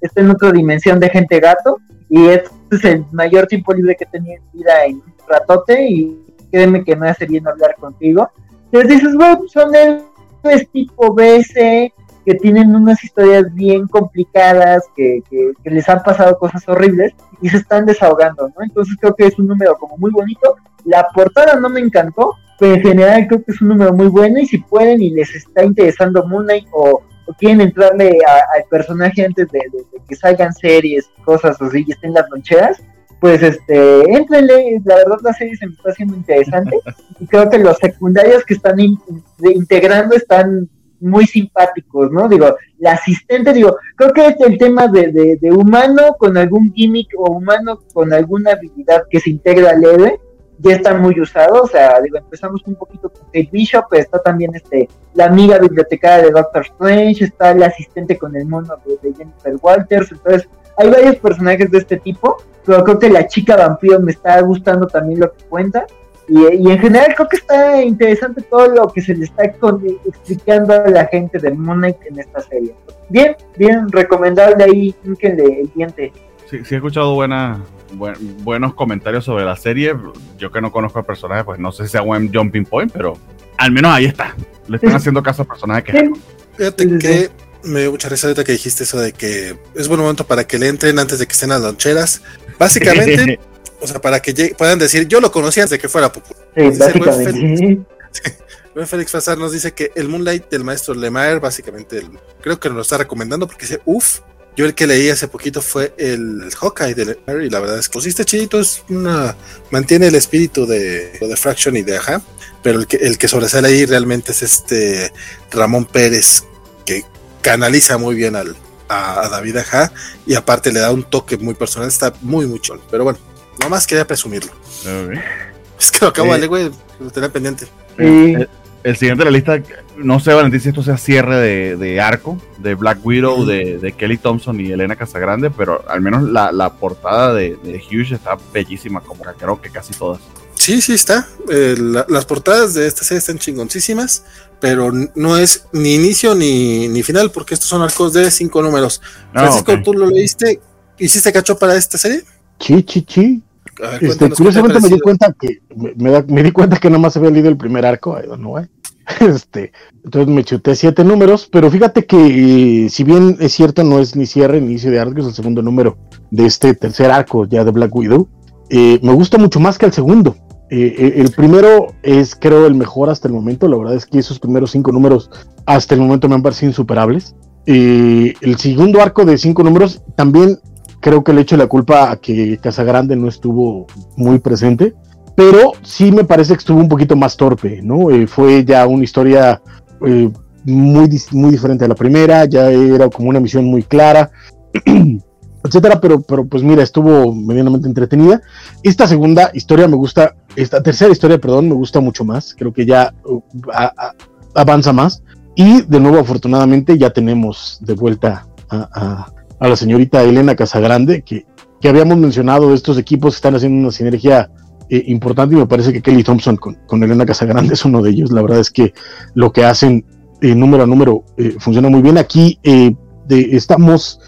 está en otra dimensión de gente gato, y es el mayor tiempo libre que tenido en vida en ratote, y créeme que me hace bien hablar contigo. Entonces dices, bueno, son héroes tipo BS, que tienen unas historias bien complicadas, que, que, que, les han pasado cosas horribles y se están desahogando, ¿no? Entonces creo que es un número como muy bonito. La portada no me encantó, pero en general creo que es un número muy bueno y si pueden y les está interesando Moon Knight o, quieren entrarle al personaje antes de, que salgan series, cosas así y estén las loncheras, pues este, entrenle, la verdad la serie se me está haciendo interesante y creo que los secundarios que están integrando están muy simpáticos, ¿no? Digo, la asistente, digo, creo que es el tema de, de, humano con algún gimmick o humano con alguna habilidad que se integra héroe, ya está muy usado, o sea, digo, empezamos un poquito con Kate Bishop, pero está también este, la amiga bibliotecaria de Doctor Strange, está el asistente con el mono de, de Jennifer Walters, entonces hay varios personajes de este tipo, pero creo que la chica vampiro me está gustando también lo que cuenta. Y, en general creo que está interesante todo lo que se le está explicando a la gente de Moon Knight en esta serie. Bien, bien, recomendable ahí, el diente. Sí, sí he escuchado buenas buenos comentarios sobre la serie. Yo que no conozco al personaje, pues no sé si sea buen jumping point, pero al menos ahí está. Le están haciendo caso al personaje que... Fíjate que me dio mucha risa ahorita que dijiste eso de que es buen momento para que le entren antes de que estén las loncheras. Básicamente, o sea, para que puedan decir, yo lo conocía antes de que fuera popular. Sí, Félix, Fazar nos dice que el Moonlight del maestro Lemire, básicamente, creo que nos lo está recomendando porque dice, uff, yo el que leí hace poquito fue el Hawkeye de Lemire y la verdad es que, pues, chidito, es una, mantiene el espíritu de, de Fraction y de Aja, pero el que, el que sobresale ahí realmente es este Ramón Pérez, que canaliza muy bien al, a, David Aja y aparte le da un toque muy personal, está muy mucho. Pero bueno, nomás quería presumirlo. Es que lo acabo de leer, güey, lo tenía pendiente. El, siguiente de la lista, no sé, Valentín, si esto sea cierre de, arco, de Black Widow, de, Kelly Thompson y Elena Casagrande, pero al menos la, portada de, de Hughes está bellísima, como creo que casi todas. Sí, sí está. Eh, las portadas de esta serie están chingoncísimas, pero no es ni inicio ni, ni final, porque estos son arcos de cinco números. Ah, Francisco, ¿tú lo leíste? ¿Hiciste cacho para esta serie? Sí, sí, sí. Este, curiosamente me di cuenta que me, di cuenta que nomás había leído el primer arco, no Este, entonces me chuté siete números, pero fíjate que si bien es cierto, no es ni cierre ni inicio de arco, es el segundo número de este tercer arco ya de Black Widow. Eh, me gusta mucho más que el segundo. Eh, eh, el primero es, creo, el mejor hasta el momento. La verdad es que esos primeros cinco números hasta el momento me han parecido insuperables. Eh, el segundo arco de cinco números también creo que le echo la culpa a que Casagrande no estuvo muy presente, pero sí me parece que estuvo un poquito más torpe, ¿no? fue ya una historia muy, muy diferente a la primera, ya era como una misión muy clara. etcétera, pero, pero pues mira, estuvo medianamente entretenida. Esta segunda historia me gusta, esta tercera historia, perdón, me gusta mucho más, creo que ya uh, avanza más. Y de nuevo, afortunadamente, ya tenemos de vuelta a, la señorita Elena Casagrande, que, que, habíamos mencionado, estos equipos están haciendo una sinergia eh, importante y me parece que Kelly Thompson con, con, Elena Casagrande es uno de ellos. La verdad es que lo que hacen eh, número a número eh, funciona muy bien. Aquí estamos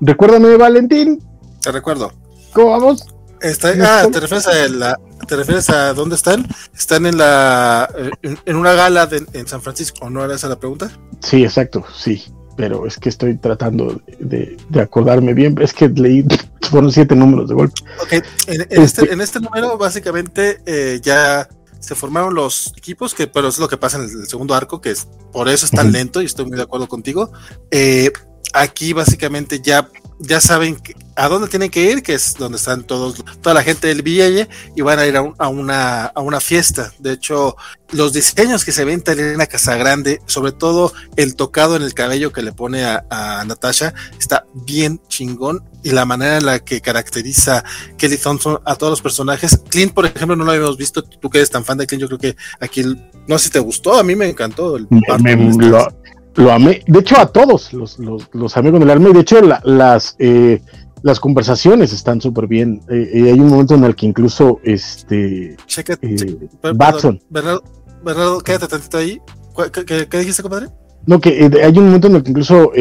Recuérdame, Valentín. Te recuerdo. ¿Cómo vamos? ah, ¿te refieres, a la, ¿te refieres a dónde están? ¿Están en la en, una gala en San Francisco? ¿O no era esa la pregunta? Sí, exacto, sí. Pero es que estoy tratando de, acordarme bien. Es que leí, fueron siete números de golpe. Ok, en, este, este, en este, número básicamente eh, ya se formaron los equipos, que pero es lo que pasa en el, segundo arco, que es por eso es tan lento y estoy muy de acuerdo contigo. Eh, aquí básicamente ya, ya saben a dónde tienen que ir, que es donde están todos, toda la gente del Villelle, y van a ir a, una, a una fiesta. De hecho, los diseños que se ven en Elena Casagrande, sobre todo el tocado en el cabello que le pone a, Natasha, está bien chingón. Y la manera en la que caracteriza Kelly Thompson a todos los personajes. Clint, por ejemplo, no lo habíamos visto. Tú que eres tan fan de Clint, yo creo que aquí, no sé si te gustó, a mí me encantó. El lo amé. De hecho, a todos los, los, los amigos del alma. Y de hecho, las, eh, las conversaciones están súper bien. Eh, eh, hay un momento en el que incluso este Batson. Bernardo, quédate tantito ahí. ¿Qué, dijiste, compadre? No, que hay un momento en el que incluso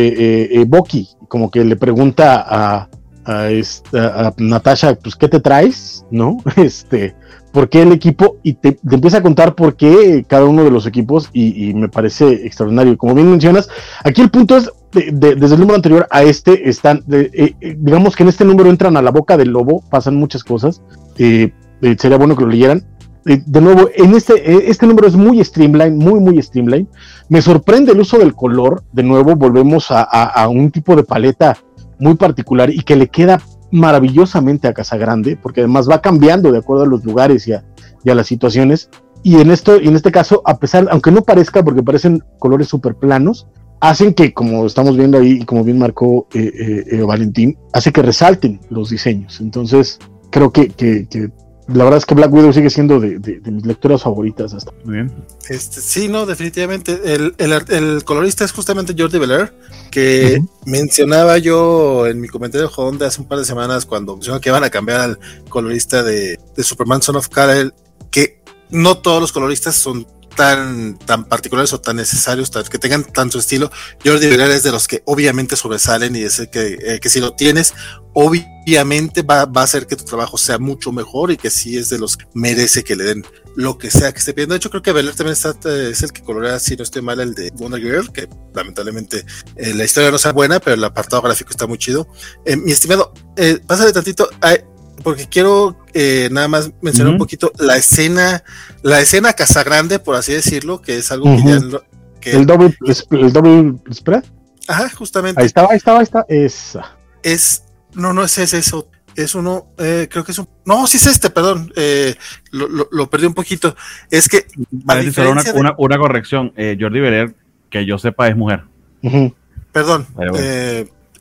Boki como que le pregunta a, a, esta, a Natasha, pues, ¿qué te traes? ¿No? Este, por qué el equipo y te, empieza a contar por qué cada uno de los equipos y, me parece extraordinario. Como bien mencionas, aquí el punto es, desde el número anterior a este, están, eh, eh, digamos que en este número entran a la boca del lobo, pasan muchas cosas, eh, sería bueno que lo leyeran. de nuevo, en este, este número es muy streamline, muy, muy streamline. Me sorprende el uso del color, de nuevo volvemos a, a un tipo de paleta muy particular y que le queda maravillosamente a Casa Grande, porque además va cambiando de acuerdo a los lugares y a, las situaciones. y en esto, y en este caso, a pesar, aunque no parezca, porque parecen colores súper planos, hacen que, como estamos viendo ahí, y como bien marcó eh, eh, eh, Valentín, hace que resalten los diseños. Entonces, creo que, que la verdad es que Black Widow sigue siendo de, de, de mis lecturas favoritas hasta. Muy bien. Este, sí, no, definitivamente. El, el, el colorista es justamente Jordi Belair, que uh -huh. mencionaba yo en mi comentario de hace un par de semanas cuando mencionó que iban a cambiar al colorista de, de Superman Son of Kal-El, que no todos los coloristas son tan, tan particulares o tan necesarios, que tengan tanto estilo. Jordi Belair es de los que obviamente sobresalen y es que, eh, que si lo tienes, obviamente va, va, a hacer que tu trabajo sea mucho mejor y que sí es de los que merece que le den lo que sea que esté pidiendo. De hecho, creo que Belair también está, es el que colorea, si no estoy mal, el de Wonder Girl, que lamentablemente eh, la historia no sea buena, pero el apartado gráfico está muy chido. Eh, mi estimado, eh, pásale tantito. Hay, porque quiero eh, nada más mencionar uh -huh. un poquito la escena, la escena Casagrande, por así decirlo, que es algo uh -huh. que ya lo, que el doble el doble spread. Ajá, justamente. Ahí estaba, ahí estaba, ahí está, esa. Es, no, no es ese, eso. Es uno, eh, creo que es un. No, sí es este, perdón. Eh, lo, lo, lo, perdí un poquito. Es que. Vale, solo una, de... una, una, corrección. Eh, Jordi Belair, que yo sepa, es mujer. Uh -huh. Perdón. Bueno.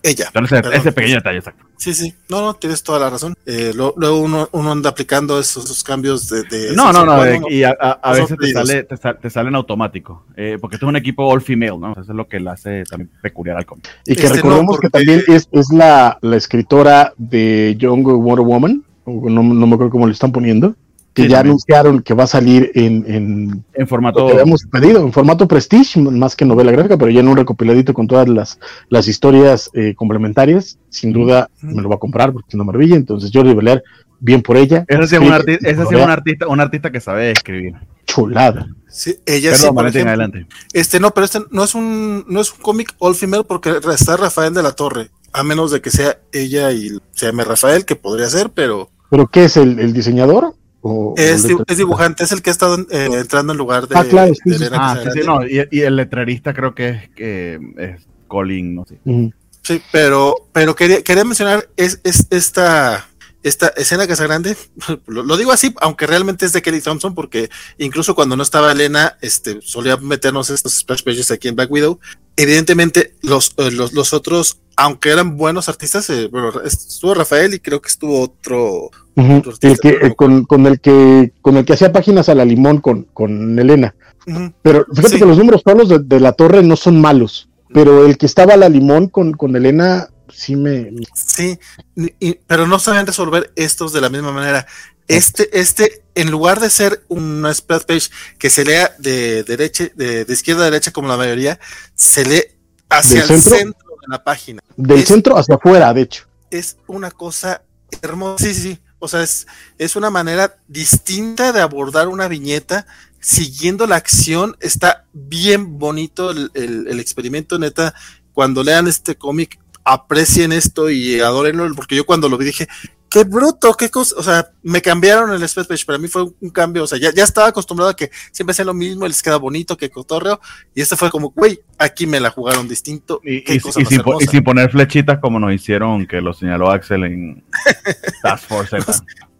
Ella. Entonces, ese pequeño detalle, exacto. Sí, sí, no, no, tienes toda la razón. Eh, lo, luego uno, uno, anda aplicando esos, esos cambios de, de No, no, no, y a, a, a veces te, sale, te, sal, te, salen automático, eh, porque esto es un equipo all female, ¿no? Eso es lo que le hace también peculiar al cómic. Y que este recordemos no, porque... que también es, es la, la, escritora de Young Wonder Woman, no, no me acuerdo cómo le están poniendo, que sí, ya también. anunciaron que va a salir en, en, en formato que habíamos pedido, en formato Prestige, más que novela gráfica, pero ya en un recopiladito con todas las, las historias eh, complementarias. Sin duda mm. me lo va a comprar porque es una maravilla. Entonces, Jordi Belair, bien por ella. Esa es un, arti esa es un artista, un artista que sabe escribir. Chulada. Sí, ella Perdón, sí, por ejemplo, adelante. Este no, pero este no es un no es un cómic all female porque está Rafael de la Torre, a menos de que sea ella y se llame Rafael, que podría ser, pero. ¿Pero qué es el, el diseñador? O, es, o es, dibujante, es el que ha estado eh, entrando en lugar de, ah, claro, sí, de ah, sí, sí, no, y, y, el letrerista creo que es, que es Colin, no sé. Uh -huh. Sí, pero, pero quería, quería mencionar es, es esta, esta escena Casa Grande, lo, lo, digo así, aunque realmente es de Kelly Thompson, porque incluso cuando no estaba Elena, este, solía meternos estos splash pages aquí en Black Widow. Evidentemente, los, eh, los, los otros, aunque eran buenos artistas, eh, bueno, estuvo Rafael y creo que estuvo otro. Uh -huh. otro artista, el que, pero... con, con, el que, con el que hacía páginas a la limón con, con Elena. Uh -huh. Pero fíjate sí. que los números todos de, de la torre no son malos pero el que estaba a la limón con, con Elena sí me. Sí, y, pero no saben resolver estos de la misma manera. Este, este, en lugar de ser una spread page que se lea de derecha, de, de izquierda a derecha como la mayoría, se lee hacia el centro? centro de la página. Del es, centro hacia afuera, de hecho. Es una cosa hermosa. Sí, sí, sí. O sea, es, es una manera distinta de abordar una viñeta siguiendo la acción. Está bien bonito el, el, el experimento, neta. Cuando lean este cómic, aprecien esto y adórenlo, porque yo cuando lo vi dije, qué bruto, qué cosa, o sea, me cambiaron el spread page, para mí fue un cambio, o sea, ya, ya estaba acostumbrado a que siempre sea lo mismo, les queda bonito, que cotorreo, y este fue como, güey, aquí me la jugaron distinto. Y, y, y, sin, y, sin, poner flechitas como nos hicieron, que lo señaló Axel en Task Force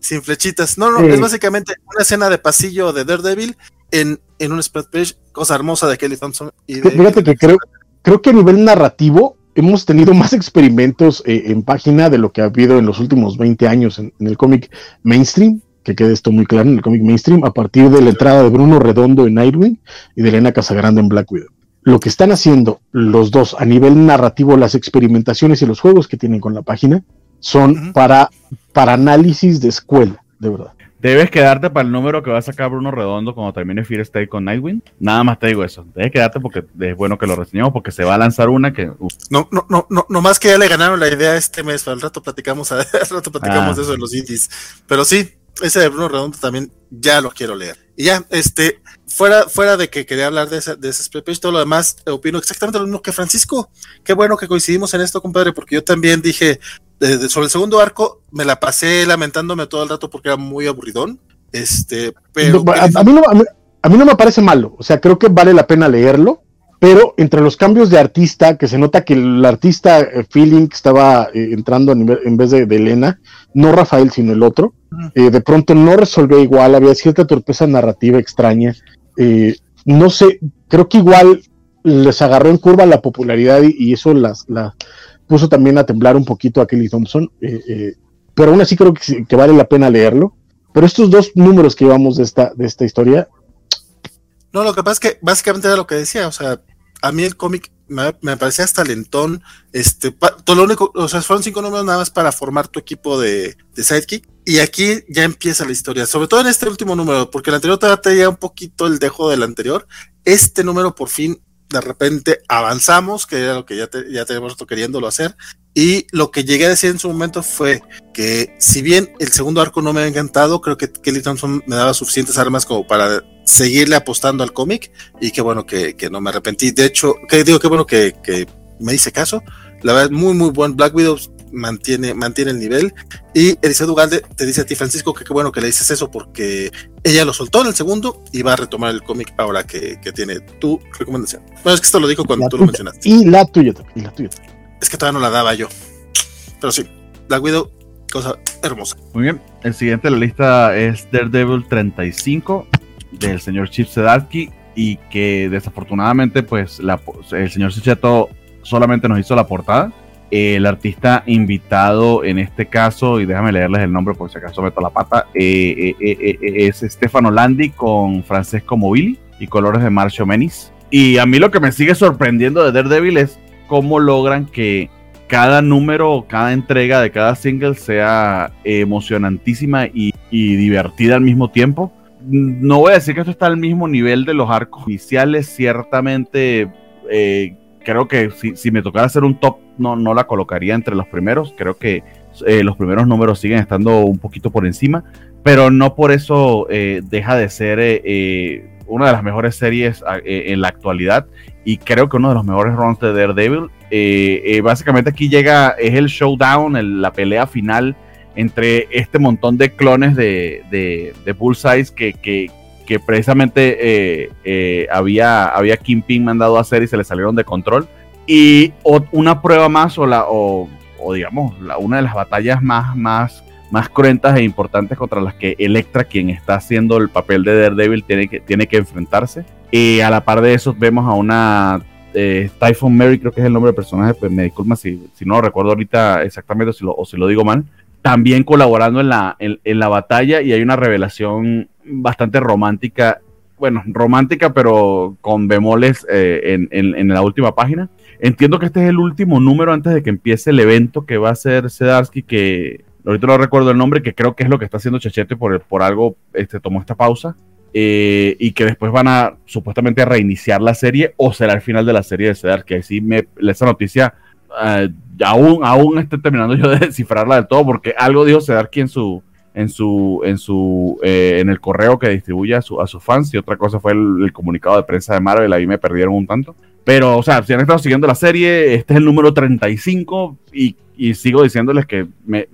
sin flechitas, no, no, sí. es básicamente una escena de pasillo de Daredevil en, en un spread page, cosa hermosa de Kelly Thompson. Y de, Fíjate que creo, creo que a nivel narrativo, hemos tenido más experimentos eh, en página de lo que ha habido en los últimos 20 años en, en el cómic mainstream, que quede esto muy claro en el cómic mainstream, a partir de la entrada de Bruno Redondo en Nightwing y de Elena Casagrande en Black Widow. Lo que están haciendo los dos a nivel narrativo, las experimentaciones y los juegos que tienen con la página, son uh -huh. para, para análisis de escuela, de verdad. Debes quedarte para el número que va a sacar Bruno Redondo cuando termine Fear State con Nightwing. Nada más te digo eso. Debes quedarte porque es bueno que lo reseñemos porque se va a lanzar una que. Uh. No, no, no, no, no más que ya le ganaron la idea este mes. Al rato platicamos, al rato platicamos ah. de eso en los indies. Pero sí, ese de Bruno Redondo también ya lo quiero leer. Y ya, este, fuera, fuera de que quería hablar de, esa, de ese page, todo lo demás, opino exactamente lo mismo que Francisco. Qué bueno que coincidimos en esto, compadre, porque yo también dije, de, de, sobre el segundo arco, me la pasé lamentándome todo el rato porque era muy aburridón. Este, pero. No, a, a, mí no, a, mí, a, mí no, me parece malo, o sea, creo que vale la pena leerlo. pero entre los cambios de artista, que se nota que el artista eh, Feeling estaba eh, entrando nivel, en vez de, Elena, no Rafael, sino el otro, eh, de pronto no resolvió igual, había cierta torpeza narrativa extraña. no sé, creo que igual les agarró en curva la popularidad y, eso las, la puso también a temblar un poquito a Kelly Thompson, pero aún así creo que, que, vale la pena leerlo. Pero estos dos números que llevamos de esta, de esta historia no, lo que pasa es que básicamente era lo que decía, o sea, a mí el cómic me, parecía hasta lentón, este, todo lo único, o sea, fueron cinco números nada más para formar tu equipo de, de sidekick, y aquí ya empieza la historia, sobre todo en este último número, porque el anterior todavía tenía un poquito el dejo del anterior, este número por fin de repente avanzamos, que era lo que ya, ya tenemos queriéndolo hacer, y lo que llegué a decir en su momento fue que si bien el segundo arco no me ha encantado, creo que Kelly Thompson me daba suficientes armas como para seguirle apostando al cómic y qué bueno que, no me arrepentí. De hecho, que digo, qué bueno que, me hice caso. La verdad, muy, muy buen. Black Widow mantiene, mantiene el nivel. Y Eliseo Ugalde te dice a ti, Francisco, que qué bueno que le dices eso porque ella lo soltó en el segundo y va a retomar el cómic ahora que, tiene tu recomendación. Bueno, es que esto lo dijo cuando tú lo mencionaste. Y la tuya y la tuya es que todavía no la daba yo. Pero sí, Black Widow, cosa hermosa. Muy bien. El siguiente de la lista es Daredevil 35 del señor Chip Sedarsky y que desafortunadamente pues el señor Sicheto solamente nos hizo la portada. El artista invitado en este caso, y déjame leerles el nombre por si acaso meto la pata, eh, eh, eh, es Stefano Landi con Francesco Mobili y colores de Marcio Menis. Y a mí lo que me sigue sorprendiendo de Daredevil es cómo logran que cada número, cada entrega de cada single sea emocionantísima y, divertida al mismo tiempo. No voy a decir que esto está al mismo nivel de los arcos iniciales, ciertamente creo que si, me tocara hacer un top no, no la colocaría entre los primeros, creo que eh, los primeros números siguen estando un poquito por encima, pero no por eso eh, deja de ser una de las mejores series en la actualidad y creo que uno de los mejores runs de Daredevil. Eh, eh, básicamente aquí llega, es el showdown, la pelea final entre este montón de clones de, de, de Bullseye que, que, que precisamente eh, había, había Kingpin mandado a hacer y se le salieron de control. Y una prueba más, o, la, o, digamos, una de las batallas más, más, más cruentas e importantes contra las que Electra, quien está haciendo el papel de Daredevil, tiene que, tiene que enfrentarse. Y a la par de eso vemos a una eh, Typhon Mary, creo que es el nombre del personaje, pues me disculpa si, si no lo recuerdo ahorita exactamente si lo, o si lo digo mal, también colaborando en la, en, la batalla y hay una revelación bastante romántica, bueno, romántica pero con bemoles eh, en, la última página. Entiendo que este es el último número antes de que empiece el evento que va a ser Sedarsky, que ahorita no recuerdo el nombre, que creo que es lo que está haciendo Chachete por, por algo, este, tomó esta pausa. Eh, y que después van a supuestamente reiniciar la serie o será el final de la serie de Cedar, que sí me esa noticia uh, aún aún estoy terminando yo de descifrarla del todo porque algo dijo Sedarki en su en su en su eh, en el correo que distribuye a, su, a sus fans y otra cosa fue el, comunicado de prensa de Marvel ahí me perdieron un tanto pero o sea si han estado siguiendo la serie este es el número 35 y, y sigo diciéndoles que me,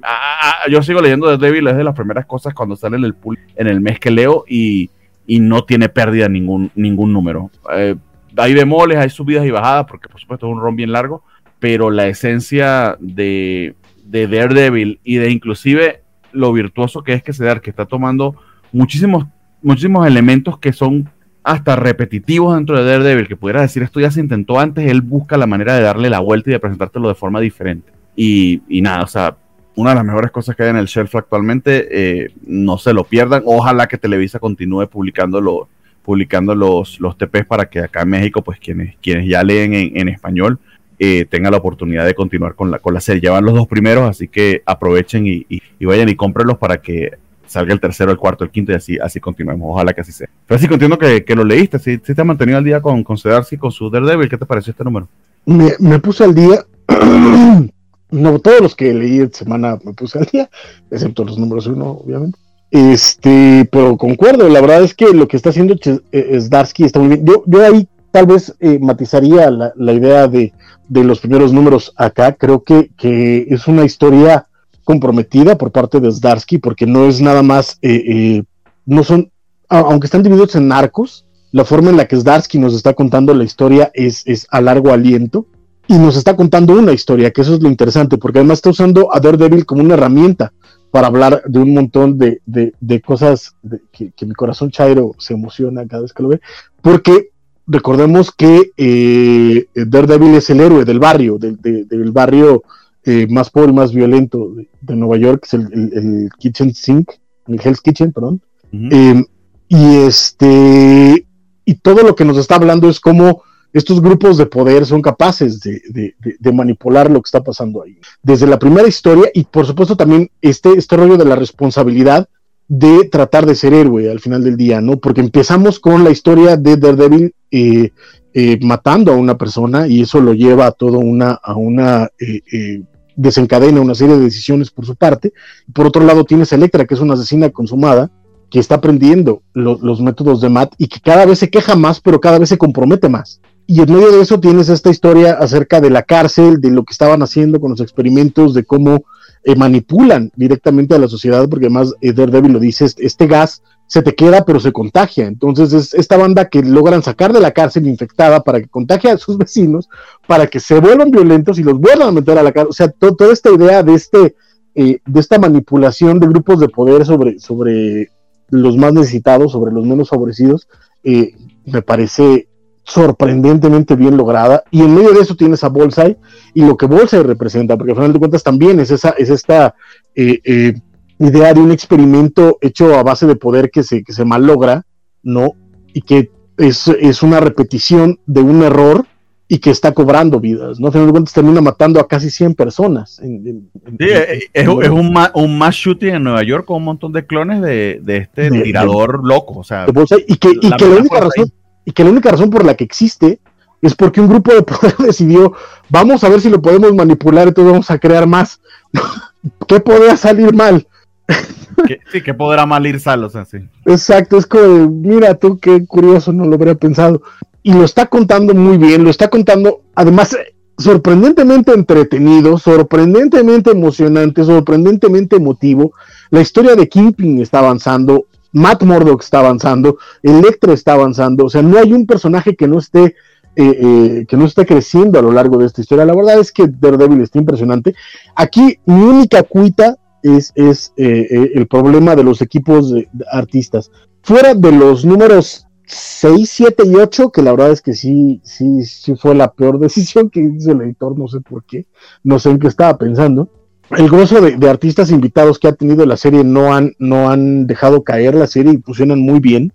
yo sigo leyendo The Devil es de las primeras cosas cuando sale en el pool en el mes que leo y y no tiene pérdida ningún, ningún número. Eh, hay bemoles, hay subidas y bajadas, porque por supuesto es un ron bien largo, pero la esencia de, de Daredevil y de inclusive lo virtuoso que es que se da, que está tomando muchísimos, muchísimos elementos que son hasta repetitivos dentro de Daredevil, que pudiera decir esto ya se intentó antes, él busca la manera de darle la vuelta y de presentártelo de forma diferente. Y, y nada, o sea, una de las mejores cosas que hay en el shelf actualmente. Eh, no se lo pierdan. Ojalá que Televisa continúe publicando, publicando los, los TPs para que acá en México, pues quienes, quienes ya leen en, español, eh, tengan la oportunidad de continuar con la, con la serie. Ya van los dos primeros, así que aprovechen y, vayan y cómprenlos para que salga el tercero, el cuarto, el quinto y así, así continuemos. Ojalá que así sea. Así entiendo que, que lo leíste, si te has mantenido al día con, con y con su Daredevil. ¿Qué te pareció este número? Me, me puse al día. No, todos los que leí esta semana me puse al día, excepto los números uno, obviamente. Este, pero concuerdo, la verdad es que lo que está haciendo eh, Darsky está muy bien. Yo, yo ahí tal vez eh, matizaría la, idea de, los primeros números acá. Creo que, que, es una historia comprometida por parte de Zdarsky, porque no es nada más, eh, no son, aunque están divididos en arcos, la forma en la que Zdarsky nos está contando la historia es, es a largo aliento y nos está contando una historia, que eso es lo interesante, porque además está usando a Daredevil como una herramienta para hablar de un montón de, de, de cosas de, que, que, mi corazón chairo se emociona cada vez que lo ve, porque recordemos que eh, Daredevil es el héroe del barrio, del, del barrio eh, más pobre y más violento de, Nueva York, es el, el, el, Kitchen Sink, el Hell's Kitchen, perdón. Uh -huh. eh, y este y todo lo que nos está hablando es cómo estos grupos de poder son capaces de, de, de, de, manipular lo que está pasando ahí. Desde la primera historia y por supuesto también este, este rollo de la responsabilidad de tratar de ser héroe al final del día, ¿no? Porque empezamos con la historia de Daredevil eh, eh, matando a una persona y eso lo lleva a todo una, a una eh, desencadena una serie de decisiones por su parte. Por otro lado tienes a Electra, que es una asesina consumada, que está aprendiendo lo, los métodos de Matt y que cada vez se queja más, pero cada vez se compromete más. Y en medio de eso tienes esta historia acerca de la cárcel, de lo que estaban haciendo con los experimentos, de cómo eh, manipulan directamente a la sociedad, porque además eh, Daredevil lo dice, este, este, gas se te queda pero se contagia. Entonces es esta banda que logran sacar de la cárcel infectada para que contagie a sus vecinos, para que se vuelvan violentos y los vuelvan a meter a la cárcel. O sea, to toda esta idea de, este, eh, de esta manipulación de grupos de poder sobre, sobre los más necesitados, sobre los menos favorecidos, me parece sorprendentemente bien lograda. Y en medio de eso tienes a Bullseye y lo que Bullseye representa, porque al final de cuentas también es, esa, es esta eh, eh, idea de un experimento hecho a base de poder que se, que se mal logra, ¿no? Y que es, es una repetición de un error y que está cobrando vidas, ¿no? Al final de cuentas termina matando a casi 100 personas. En, en, sí, en, es, es, un, ma, un mass shooting en Nueva York con un montón de clones de, de este de, tirador de, loco, o sea. y que, y la, que la única razón. Y que la única razón por la que existe es porque un grupo de poder decidió, vamos a ver si lo podemos manipular, entonces vamos a crear más. ¿Qué podría salir mal? ¿Qué, sí, que podrá mal ir sal, o sea, sí. Exacto, es como, mira tú, qué curioso, no lo habría pensado y lo está contando muy bien, lo está contando, además, sorprendentemente entretenido, sorprendentemente emocionante, sorprendentemente emotivo. La historia de Kingpin está avanzando, Matt Murdock está avanzando, Electra está avanzando, o sea, no hay un personaje que no esté. Eh, eh, que no creciendo a lo largo de esta historia. La verdad es que Daredevil está impresionante. Aquí mi única cuita es, es eh, el problema de los equipos de, de artistas. Fuera de los números 6, 7 y 8, que la verdad es que sí, sí, sí fue la peor decisión que hizo el editor, no sé por qué, no sé en qué estaba pensando. El grosso de, de, artistas invitados que ha tenido la serie no han, no han dejado caer la serie y funcionan muy bien.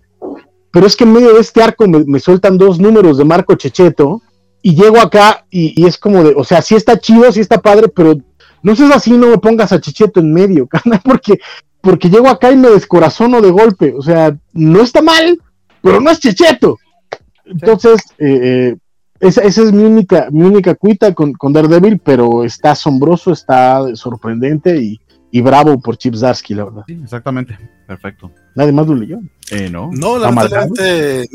Pero es que en medio de este arco me, me sueltan dos números de Marco Checheto y llego acá y, y, es como de, o sea, sí está chido, sí está padre, pero no seas así, no me pongas a Checheto en medio, carnal, porque, porque llego acá y me descorazono de golpe. O sea, no está mal, pero no es Checheto. Entonces, eh, esa, esa, es mi única, mi única cuita con, con, Daredevil, pero está asombroso, está sorprendente y, y bravo por Chip Zarsky, la verdad. Sí, exactamente, perfecto. Nadie más lo leyó. Eh, no, no lamentablemente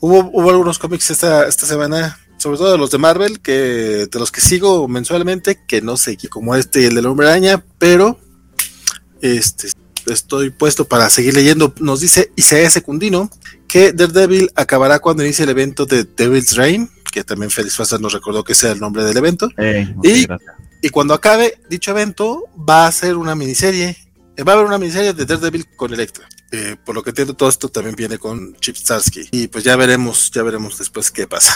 hubo, hubo algunos cómics esta, esta semana sobre todo de los de Marvel, que de los que sigo mensualmente, que no sé, como este y el del Hombre Araña, pero este estoy puesto para seguir leyendo. Nos dice Isaías Secundino que Daredevil acabará cuando inicie el evento de Devil's Reign, que también Félix Faza nos recordó que sea el nombre del evento. Eh, y, y, cuando acabe dicho evento, va a ser una miniserie. Va a haber una miniserie de Daredevil con Electra. Eh, por lo que entiendo, todo esto también viene con Chip Starsky. Y pues ya veremos, ya veremos después qué pasa.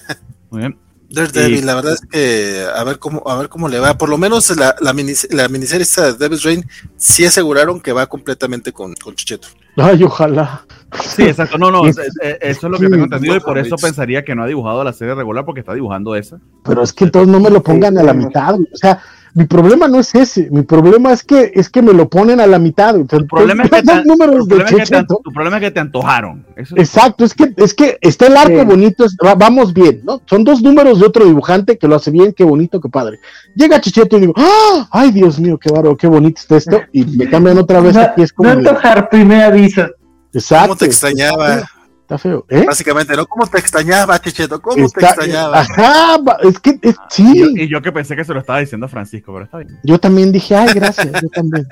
Muy bien. Daredevil, y... la verdad es que a ver cómo, a ver cómo le va. Por lo menos la, la, minis, la miniserie esta de Devil's Reign sí aseguraron que va completamente con, con Chicheto. Ay, ojalá. Sí, exacto. No, no, eso es lo que tengo entendido y por eso pensaría que no ha dibujado la serie regular porque está dibujando esa. Pero es que entonces no me lo pongan a la mitad. O sea, mi problema no es ese, mi problema es que es que me lo ponen a la mitad. O sea, tu, problema es que te, números tu, problema de es que te, tu problema es que te antojaron. Eso es Exacto, es que es que está el arco bonito, es, vamos bien, ¿no? Son dos números de otro dibujante que lo hace bien, qué bonito, qué padre. Llega Chicheto y digo, ¡Ah! ay Dios mío, qué bárbaro, qué bonito está esto, y me cambian otra vez no, aquí es como. No antojar, primer aviso. Exacto. ¿Cómo te extrañaba? Está feo. ¿Eh? Básicamente, ¿no? ¿Cómo te extrañaba, Checheto? ¿Cómo está, te extrañaba? Ajá, es que es, sí. Y yo, y yo, que pensé que se lo estaba diciendo a Francisco, pero está bien. Yo también dije, ay, gracias, yo también.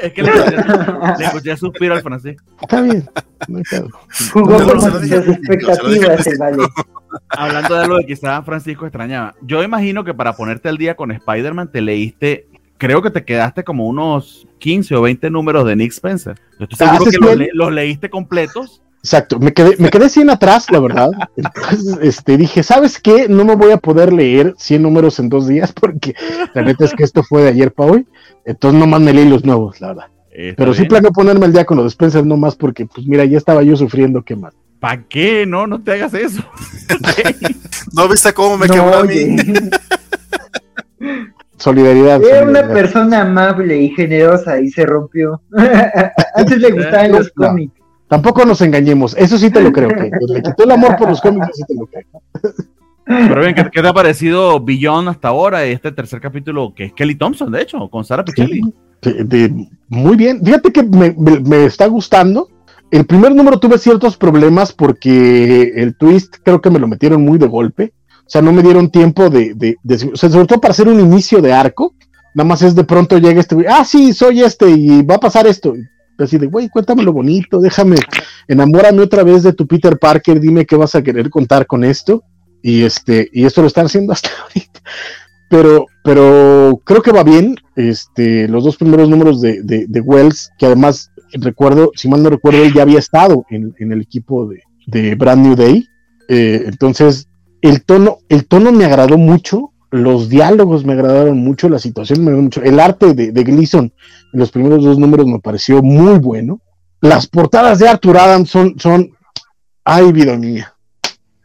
es que le escuché, le escuché suspiro al Francisco. Está bien. No Jugó con expectativas el. Hablando de lo de quizás Francisco extrañaba, yo imagino que para ponerte al día con Spider-Man te leíste, creo que te quedaste como unos 15 o 20 números de Nick Spencer. Yo estoy seguro ah, que los, leíste completos. Exacto, me quedé, me quedé 100 atrás, la verdad. Entonces, este, dije, ¿sabes qué? No me voy a poder leer 100 números en dos días porque la neta es que esto fue de ayer para hoy. Entonces nomás me leí los nuevos, la verdad. Pero sí planeo ponerme al día con los Spencer nomás porque, pues mira, ya estaba yo sufriendo, ¿qué más? ¿Para qué? No, no te hagas eso. ¿No viste cómo me quebró a mí? solidaridad. Era una persona amable y generosa y se rompió. Antes le gustaban los cómics. Tampoco nos engañemos, eso sí te lo creo. Que le quitó el amor por los cómics, sí te lo creo. Pero bien, ¿qué, te ha parecido Billón hasta ahora? Este tercer capítulo que es Kelly Thompson, de hecho, con Sara Pichelli. muy bien. Fíjate que me, está gustando. El primer número tuve ciertos problemas porque el twist creo que me lo metieron muy de golpe. O sea, no me dieron tiempo de, de, o sea, sobre todo para hacer un inicio de arco. Nada más es de pronto llega este güey, ah, sí, soy este y va a pasar esto. Así de, güey, cuéntame lo bonito, déjame, enamórame otra vez de tu Peter Parker, dime qué vas a querer contar con esto. Y este, y esto lo están haciendo hasta ahorita. Pero, pero creo que va bien. Este, los dos primeros números de, de, Wells, que además recuerdo, si mal no recuerdo, él ya había estado en, el equipo de, de, Brand New Day. Eh, entonces, el tono, el tono me agradó mucho, los diálogos me agradaron mucho, la situación me agradó mucho, el arte de, de Gleason en los primeros dos números me pareció muy bueno. Las portadas de Arthur Adams son, son, ay vida mía.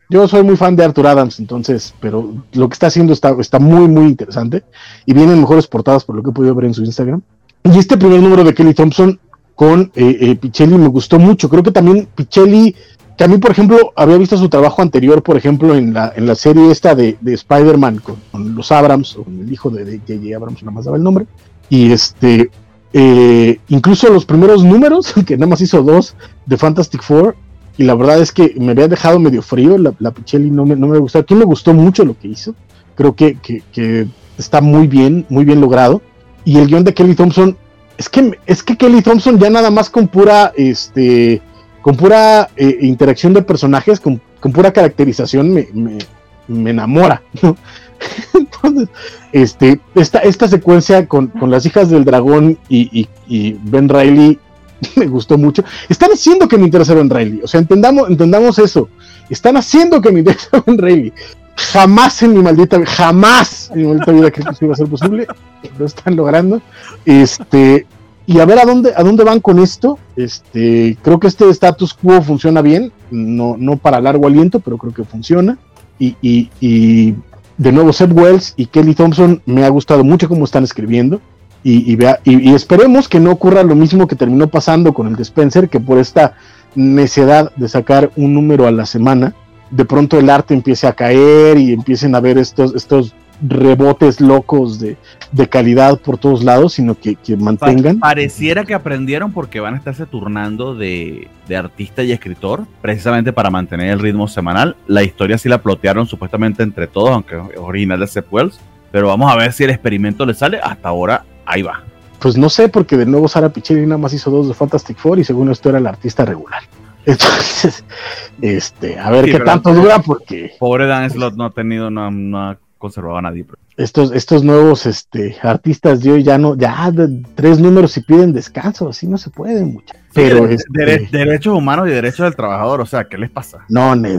Yo soy muy fan de Arthur Adams, entonces, pero lo que está haciendo está, está muy, muy interesante. Y vienen mejores portadas por lo que he podido ver en su Instagram. Y este primer número de Kelly Thompson con eh, eh, Pichelli me gustó mucho. Creo que también Pichelli que a mí, por ejemplo, había visto su trabajo anterior, por ejemplo, en la, en la serie esta de, de Spider-Man con, los Abrams, con el hijo de J.J. Abrams, nada más daba el nombre. Y este, eh, incluso los primeros números, que nada más hizo dos de Fantastic Four, y la verdad es que me había dejado medio frío, la, la Pichelli no me, no me gustó. Aquí me gustó mucho lo que hizo, creo que, que, que, está muy bien, muy bien logrado. Y el guion de Kelly Thompson, es que, es que Kelly Thompson ya nada más con pura, este, con pura eh, interacción de personajes, con, pura caracterización, me, me, enamora. Entonces, este, esta, esta secuencia con, las hijas del dragón y, Ben Riley me gustó mucho. Están haciendo que me interese Ben Riley. O sea, entendamos, entendamos eso. Están haciendo que me interese Ben Riley. Jamás en mi maldita jamás en mi maldita vida que esto iba a ser posible. Lo están logrando. Este, y a ver a dónde, a dónde van con esto. Este, creo que este status quo funciona bien, no, no para largo aliento, pero creo que funciona. Y, y, de nuevo, Seth Wells y Kelly Thompson me ha gustado mucho cómo están escribiendo. Y, vea, y, esperemos que no ocurra lo mismo que terminó pasando con el Dispenser, que por esta necedad de sacar un número a la semana, de pronto el arte empiece a caer y empiecen a ver estos, estos rebotes locos de, calidad por todos lados, sino que, mantengan. pareciera que aprendieron porque van a estarse turnando de, artista y escritor, precisamente para mantener el ritmo semanal. La historia sí la plotearon supuestamente entre todos, aunque es original de Seth Wells, pero vamos a ver si el experimento le sale. Hasta ahora, ahí va. Pues no sé, porque de nuevo Sara Pichelli nada más hizo dos de Fantastic Four y según esto era el artista regular. Entonces, este, a ver qué tanto dura porque... Pobre Dan Slot no ha tenido una conservaba a nadie. Estos, estos nuevos este, artistas de hoy ya no, ya tres números y piden descanso, así no se puede, mucho. Pero este, derechos humanos y derechos del trabajador, o sea, ¿qué les pasa? No, no,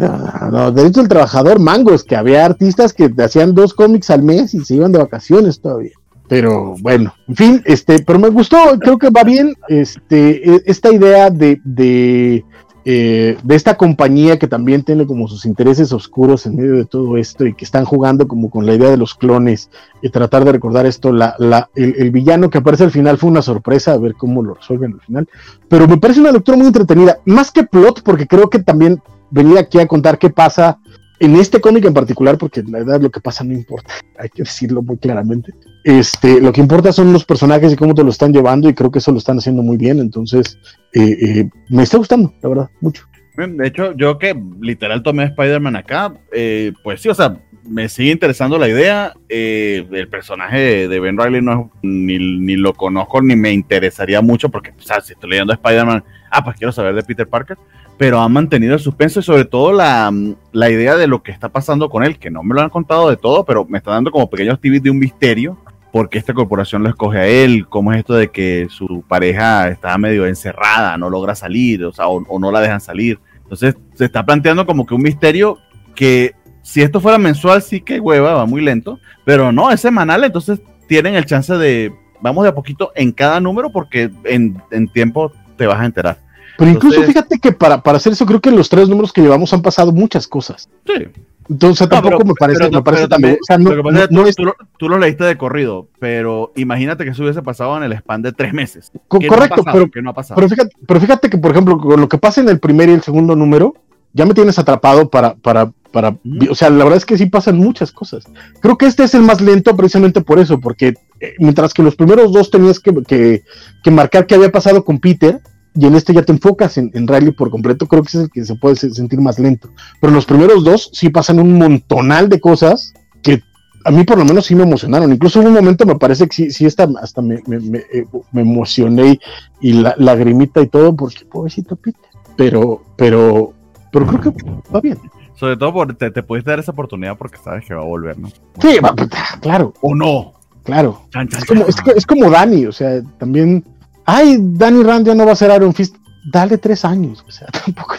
no, derechos del trabajador, mangos, que había artistas que hacían dos cómics al mes y se iban de vacaciones todavía. Pero bueno, en fin, este, pero me gustó, creo que va bien, este, e, esta idea de, de eh, de esta compañía que también tiene como sus intereses oscuros en medio de todo esto y que están jugando como con la idea de los clones y tratar de recordar esto, la, la, el, villano que aparece al final fue una sorpresa a ver cómo lo resuelven al final, pero me parece una lectura muy entretenida, más que plot porque creo que también venir aquí a contar qué pasa en este cómic en particular, porque la verdad lo que pasa no importa, hay que decirlo muy claramente. Este, lo que importa son los personajes y cómo te lo están llevando, y creo que eso lo están haciendo muy bien. Entonces, eh, eh, me está gustando, la verdad, mucho. De hecho, yo que literal tomé Spider-Man acá, eh, pues sí, o sea, me sigue interesando la idea. Eh, el personaje de, Ben Riley no ni, ni, lo conozco ni me interesaría mucho porque, o sea, si estoy leyendo Spider-Man, ah, pues quiero saber de Peter Parker, pero han mantenido el suspenso y sobre todo la, la, idea de lo que está pasando con él, que no me lo han contado de todo, pero me está dando como pequeños tips de un misterio. porque esta corporación lo escoge a él? ¿Cómo es esto de que su pareja está medio encerrada, no logra salir, o sea, o no la dejan salir? Entonces se está planteando como que un misterio que si esto fuera mensual sí que hueva, va muy lento, pero no, es semanal, entonces tienen el chance de, vamos de a poquito en cada número porque en, tiempo te vas a enterar. Pero incluso fíjate que para, para hacer eso creo que los tres números que llevamos han pasado muchas cosas. Sí. Entonces tampoco me parece, me parece también. tú, lo leíste de corrido, pero imagínate que eso hubiese pasado en el span de tres meses. correcto, pero, que no ha pasado. Pero, fíjate, pero fíjate que, por ejemplo, con lo que pasa en el primer y el segundo número, ya me tienes atrapado para, para, para, o sea, la verdad es que sí pasan muchas cosas. Creo que este es el más lento precisamente por eso, porque eh, mientras que los primeros dos tenías que, que, que marcar qué había pasado con Peter, y en este ya te enfocas en, en, Riley por completo, creo que es el que se puede sentir más lento. Pero los primeros dos sí pasan un montonal de cosas que a mí por lo menos sí me emocionaron. Incluso en un momento me parece que sí, sí hasta, hasta me, me, me, eh, emocioné y la lagrimita y todo, porque pobrecito Peter. Pero, pero, pero creo que va bien. Sobre todo porque te, puedes dar esa oportunidad porque sabes que va a volver, ¿no? Sí, va, claro. O no. Claro. es, como, es, es como Dani, o sea, también ay, Danny Rand ya no va a ser Iron Fist, dale tres años, o sea, tampoco.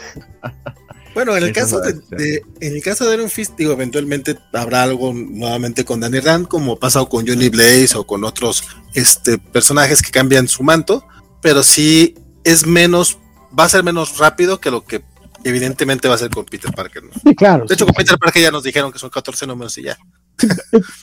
Bueno, en el caso de, en el caso de Iron Fist, digo, eventualmente habrá algo nuevamente con Danny Rand, como ha pasado con Johnny Blaze o con otros este, personajes que cambian su manto, pero sí es menos, va a ser menos rápido que lo que evidentemente va a ser con Peter Parker. Sí, claro. De hecho, con Peter Parker ya nos dijeron que son 14 números y ya.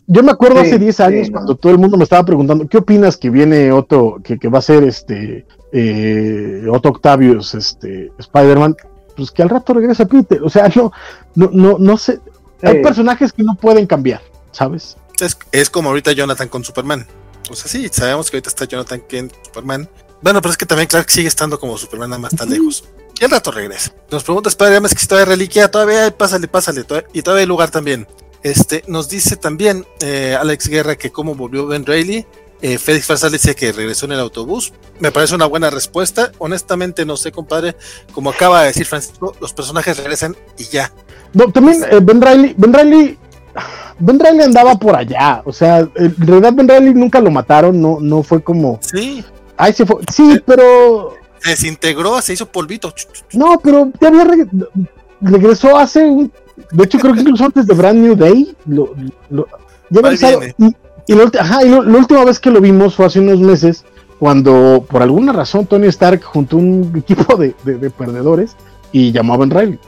Yo me acuerdo hace 10 años cuando todo el mundo me estaba preguntando, ¿qué opinas que viene Otto, que, que va a ser este eh, Otto Octavius, este Spider-Man? Pues que al rato regresa Peter. O sea, no, no, no, no sé. Hay personajes que no pueden cambiar, ¿sabes? Es, es, como ahorita Jonathan con Superman. O sea, sí, sabemos que ahorita está Jonathan con Superman. Bueno, pero es que también Clark sigue estando como Superman, nada más tan lejos. Y al rato regresa. Nos pregunta Spider-Man que si todavía hay reliquia, todavía hay, pásale, pásale, y todavía hay lugar también. Este, nos dice también eh, Alex Guerra que cómo volvió Ben Reilly. Eh, Félix Farsal dice que regresó en el autobús. Me parece una buena respuesta. Honestamente, no sé, compadre. Como acaba de decir Francisco, los personajes regresan y ya. No, también eh, Ben Reilly, Ben Reilly, Ben Reilly andaba por allá. O sea, en realidad Ben Reilly nunca lo mataron. No, no fue como. Sí. Ahí se fue. Sí, pero. Se desintegró, se hizo polvito. No, pero ya había regresó hace un de hecho, creo que incluso antes de Brand New Day, lo, lo, ya y, y, lo, ajá, y lo, la última vez que lo vimos fue hace unos meses, cuando por alguna razón Tony Stark juntó un equipo de, de, perdedores y llamó a Ben Riley.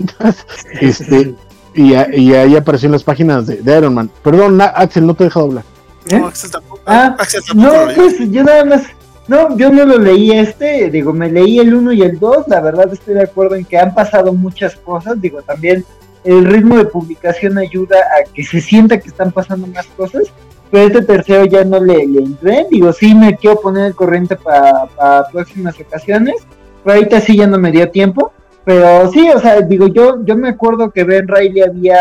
este, y, y, ahí apareció en las páginas de, de, Iron Man. Perdón, Axel, no te he dejado hablar. No, ¿Eh? Axel tampoco. Ah, Axel tampoco no, pues yo nada más no, yo no lo leí este, digo, me leí el 1 y el 2, la verdad estoy de acuerdo en que han pasado muchas cosas, digo, también el ritmo de publicación ayuda a que se sienta que están pasando más cosas, pero este tercero ya no le, le entré, digo, sí me quiero poner el corriente para próximas ocasiones, pero ahorita sí ya no me dio tiempo, pero sí, o sea, digo, yo, yo me acuerdo que Ben Riley había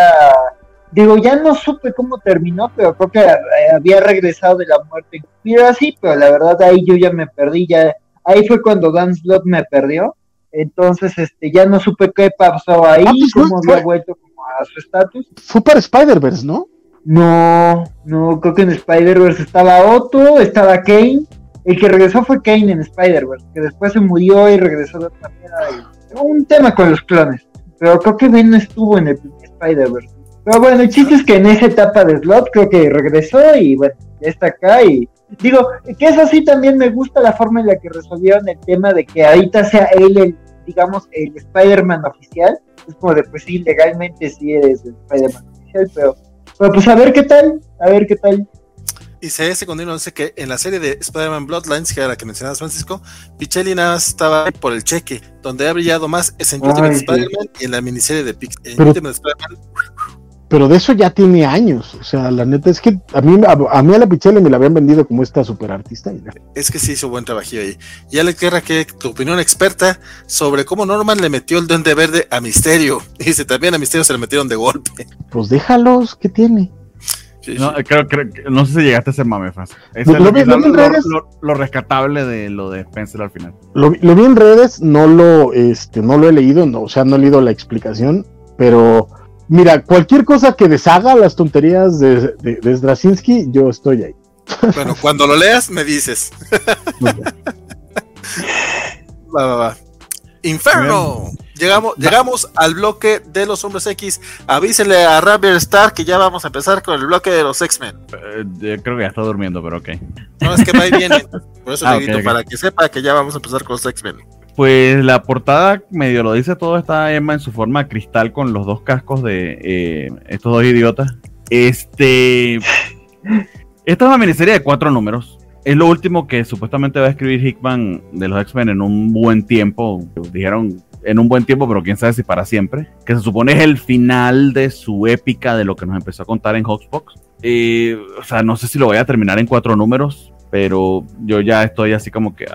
Digo, ya no supe cómo terminó, pero creo que eh, había regresado de la muerte en así, pero la verdad ahí yo ya me perdí, ya ahí fue cuando Dan Slot me perdió. Entonces, este, ya no supe qué pasó ahí, ah, pues cómo había vuelto como a su estatus. Fue para Spider-Verse, ¿no? No, no, creo que en Spider-Verse estaba Otto, estaba Kane. El que regresó fue Kane en Spider-Verse, que después se murió y regresó de otra manera. Un tema con los clones. Pero creo que Ben no estuvo en el Spider-Verse. Pero bueno, el chiste es que en esa etapa de slot creo que regresó y bueno, ya está acá y digo, que eso sí también me gusta la forma en la que resolvieron el tema de que ahorita sea él el, digamos, el Spider-Man oficial. Es como de, pues sí, legalmente sí eres el Spider-Man oficial, pero, pero pues a ver qué tal, a ver qué tal. Y se secundario dice que en la serie de Spider-Man Bloodlines, que era la que mencionabas Francisco, Pichelli nada más estaba por el cheque. Donde ha brillado más es en Ultimate Spider-Man y en la miniserie de Pix. En Ultimate Spider-Man pero de eso ya tiene años. O sea, la neta es que a mí a, mí a la Pichelle me la habían vendido como esta super artista. Es que sí hizo buen trabajillo ahí. Y Alex Guerra, que tu opinión experta sobre cómo Norman le metió el duende verde a Misterio. Dice, también a Misterio se le metieron de golpe. Pues déjalos, ¿qué tiene? no, Creo, no sé si llegaste a ser mame, Es lo, lo, rescatable de lo de Spencer al final. Lo, vi en redes, no lo, este, no lo he leído, no, o sea, no he leído la explicación, pero mira, cualquier cosa que deshaga las tonterías de, de, Straczynski, yo estoy ahí. Bueno, cuando lo leas, me dices. va, va, va. Inferno. Llegamos, llegamos al bloque de los hombres X. Avísele a Ravier Star que ya vamos a empezar con el bloque de los X-Men. Eh, creo que ya está durmiendo, pero ok. No, es que va y viene. Por eso ah, le grito, para que sepa que ya vamos a empezar con los X-Men. Pues la portada medio lo dice todo, está Emma en su forma cristal con los dos cascos de eh, estos dos idiotas. Este. Esta es una miniserie de cuatro números. Es lo último que supuestamente va a escribir Hickman de los X-Men en un buen tiempo. Dijeron en un buen tiempo, pero quién sabe si para siempre. Que se supone es el final de su épica de lo que nos empezó a contar en Hoxbox. Eh, o sea, no sé si lo voy a terminar en cuatro números, pero yo ya estoy así como que,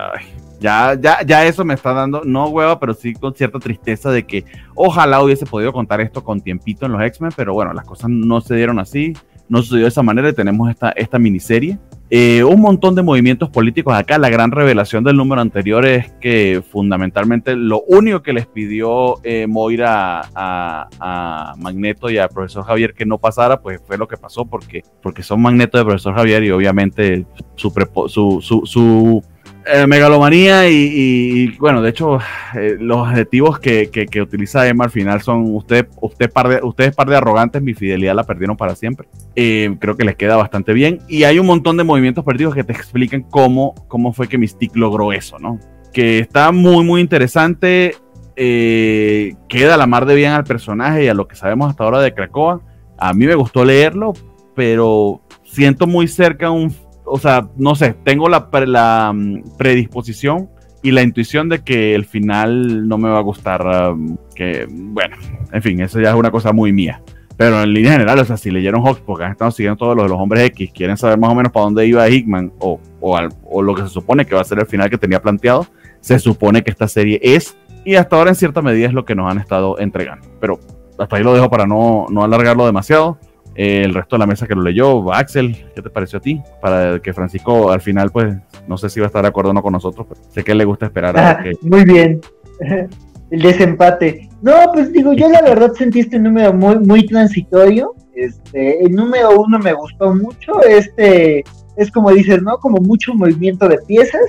ya, ya, ya eso me está dando, no hueva, pero sí con cierta tristeza de que ojalá hubiese podido contar esto con tiempito en los X-Men, pero bueno, las cosas no se dieron así, no sucedió de esa manera y tenemos esta, esta miniserie. Eh, un montón de movimientos políticos acá. La gran revelación del número anterior es que fundamentalmente lo único que les pidió eh, Moira a, Magneto y al profesor Javier que no pasara, pues fue lo que pasó porque, porque son Magneto de profesor Javier y obviamente su, su, su eh, megalomanía y, bueno, de hecho, eh, los adjetivos que, que, utiliza Emma al final son usted, usted par de, ustedes par de arrogantes, mi fidelidad la perdieron para siempre. Eh, creo que les queda bastante bien. Y hay un montón de movimientos perdidos que te explican cómo, cómo fue que Mystique logró eso, ¿no? Que está muy, muy interesante. queda la mar de bien al personaje y a lo que sabemos hasta ahora de Krakoa. A mí me gustó leerlo, pero siento muy cerca un o sea, no sé, tengo la, la mm, predisposición y la intuición de que el final no me va a gustar. Um, que, bueno, en fin, eso ya es una cosa muy mía. Pero en línea general, o sea, si leyeron Hawks, porque han estado siguiendo todos los, los hombres X, quieren saber más o menos para dónde iba Hickman o, o, o, lo que se supone que va a ser el final que tenía planteado, se supone que esta serie es, y hasta ahora en cierta medida es lo que nos han estado entregando. Pero hasta ahí lo dejo para no, no alargarlo demasiado el resto de la mesa que lo leyó, Axel, ¿qué te pareció a ti? Para que Francisco al final, pues, no sé si va a estar de acuerdo o no con nosotros, pero sé que le gusta esperar. A que... Muy bien. El desempate. No, pues digo, yo la verdad sentí este número muy, muy transitorio. Este, el número uno me gustó mucho. Este, es como dices, ¿no? Como mucho movimiento de piezas,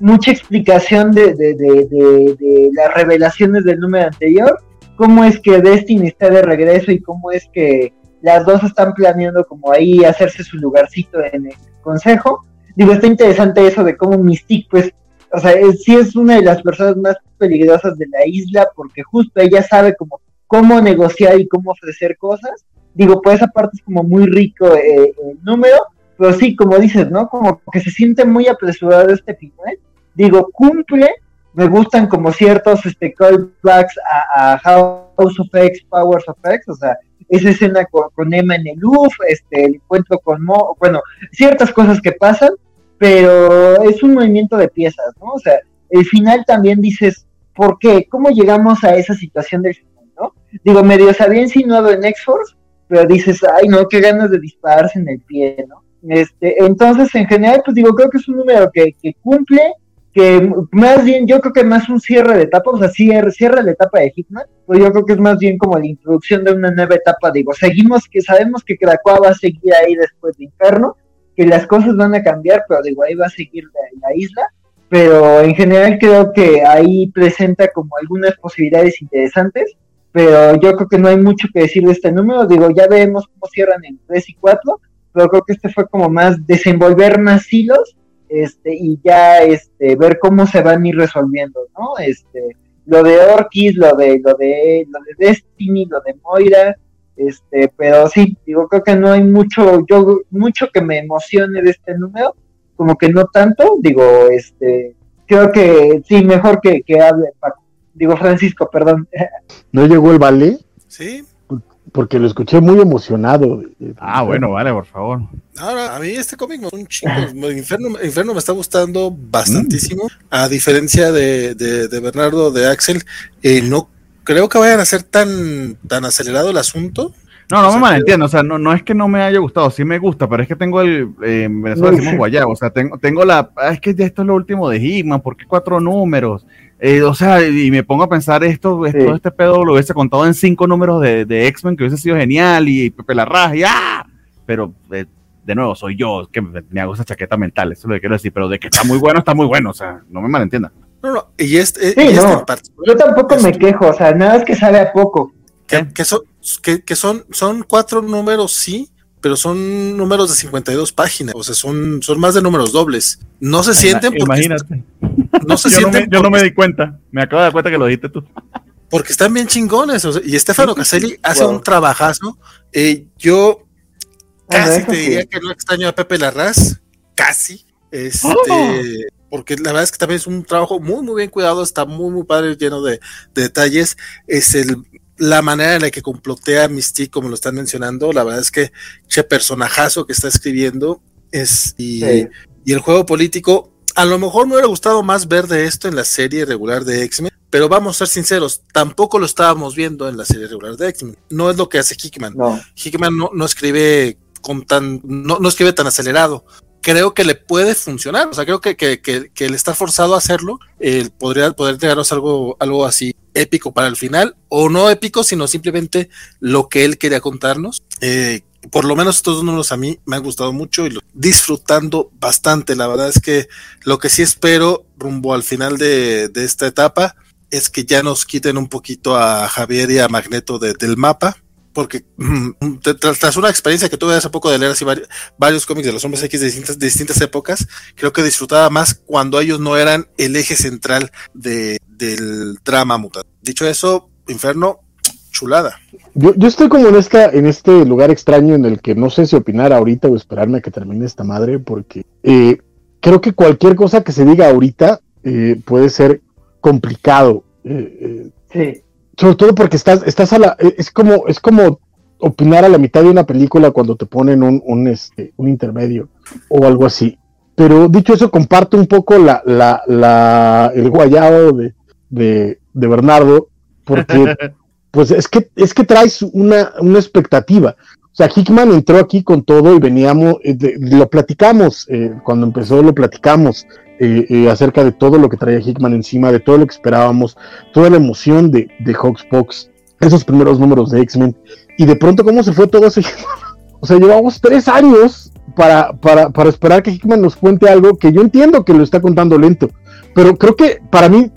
mucha explicación de, de, de, de las revelaciones del número anterior. Cómo es que Destiny está de regreso y cómo es que las dos están planeando como ahí hacerse su lugarcito en el consejo. Digo, está interesante eso de cómo Mystique, pues, o sea, sí es una de las personas más peligrosas de la isla porque justo ella sabe como cómo negociar y cómo ofrecer cosas. Digo, pues esa parte es como muy rico eh, el número, pero sí, como dices, ¿no? Como que se siente muy apresurado este final. Digo, cumple, me gustan como ciertos este, callbacks a, a House of X, Powers of X, o sea, esa escena con, Emma en el UF, este, el encuentro con Mo, bueno, ciertas cosas que pasan, pero es un movimiento de piezas, ¿no? O sea, el final también dices, ¿por qué? ¿Cómo llegamos a esa situación del final, no? Digo, medio se había insinuado en X-Force, pero dices, ay, no, qué ganas de dispararse en el pie, ¿no? Este, entonces, en general, pues digo, creo que es un número que, que cumple, que más bien yo creo que más un cierre de etapa, o sea, cierre, cierre la etapa de Hitman, pues yo creo que es más bien como la introducción de una nueva etapa, digo, seguimos que sabemos que Krakoa va a seguir ahí después de Inferno, que las cosas van a cambiar, pero digo, ahí va a seguir la, la isla, pero en general creo que ahí presenta como algunas posibilidades interesantes, pero yo creo que no hay mucho que decir de este número, digo, ya vemos cómo cierran en 3 y 4, pero creo que este fue como más desenvolver más hilos este, y ya este, ver cómo se van a ir resolviendo, ¿no? Este, lo de Orkis, lo de, lo de, lo de Destiny, lo de Moira, este, pero sí, digo, creo que no hay mucho, yo, mucho que me emocione de este número, como que no tanto, digo, este, creo que sí, mejor que, que hable Paco, digo Francisco, perdón. ¿No llegó el ballet? Sí. Porque lo escuché muy emocionado. Ah, bueno, vale, por favor. Ahora, a mí este cómic me un chingo. Inferno, Inferno me está gustando bastantísimo. A diferencia de, de, de Bernardo, de Axel, eh, no creo que vayan a ser tan, tan acelerado el asunto. No, no me malentiendo, o sea, no, no es que no me haya gustado, sí me gusta, pero es que tengo el, eh, en Venezuela decimos guayabo, o sea, tengo, tengo la, ah, es que ya esto es lo último de Hickman, ¿por qué cuatro números? Eh, o sea, y me pongo a pensar esto, sí. todo este pedo lo hubiese contado en cinco números de, de X-Men, que hubiese sido genial, y Pepe Larraz, y ¡ah! Pero, eh, de nuevo, soy yo, que me hago esa chaqueta mental, eso es lo que quiero decir, pero de que está muy bueno, está muy bueno, o sea, no me malentiendan. No, no, y este, sí, y no, este yo tampoco me quejo, o sea, nada es que sabe a poco. Que, que, son, que, que, son, son cuatro números, sí, pero son números de 52 páginas, o sea, son, son más de números dobles. No se sienten porque Imagínate. No se yo, sienten no me, yo no me di cuenta, me acabo de dar cuenta que lo dijiste tú. Porque están bien chingones, o sea, y Estefano Caselli hace wow. un trabajazo. Eh, yo casi te diría que no extraño a Pepe Larraz, casi. Este, oh porque la verdad es que también es un trabajo muy, muy bien cuidado, está muy, muy padre, lleno de, de detalles. Es el, la manera en la que complotea Mystique, como lo están mencionando, la verdad es que che personajazo que está escribiendo es, y, sí. y el juego político, a lo mejor me hubiera gustado más ver de esto en la serie regular de X-Men, pero vamos a ser sinceros, tampoco lo estábamos viendo en la serie regular de X-Men. No es lo que hace Hickman. No. Hickman no, no escribe con tan, no, no escribe tan acelerado creo que le puede funcionar. O sea, creo que, que, que, que está forzado a hacerlo. Eh, podría poder llegarnos algo, algo así épico para el final, o no épico, sino simplemente lo que él quería contarnos. Eh, por lo menos estos dos números a mí me han gustado mucho y lo disfrutando bastante. La verdad es que lo que sí espero rumbo al final de, esta etapa es que ya nos quiten un poquito a Javier y a Magneto de, del mapa porque mm, tras una experiencia que tuve hace poco de leer así varios, varios cómics de los hombres X de distintas, de distintas, épocas, creo que disfrutaba más cuando ellos no eran el eje central de, del drama mutante. Dicho eso, Inferno, chulada. Yo, yo estoy como en esta, en este lugar extraño en el que no sé si opinar ahorita o esperarme a que termine esta madre, porque eh, creo que cualquier cosa que se diga ahorita eh, puede ser complicado. Eh, sí sobre todo porque estás, estás a la, es como, es como opinar a la mitad de una película cuando te ponen un, un, este, un intermedio o algo así. Pero dicho eso, comparto un poco la, la, la, el guayado de, de, de Bernardo, porque pues es que, es que traes una, una expectativa. O sea, Hickman entró aquí con todo y veníamos, eh, lo platicamos, eh, cuando empezó lo platicamos eh, eh, acerca de todo lo que traía Hickman encima, de todo lo que esperábamos, toda la emoción de, de Hawksbox, esos primeros números de X-Men, y de pronto cómo se fue todo eso. o sea, llevamos tres años para, para, para esperar que Hickman nos cuente algo que yo entiendo que lo está contando lento, pero creo que para mí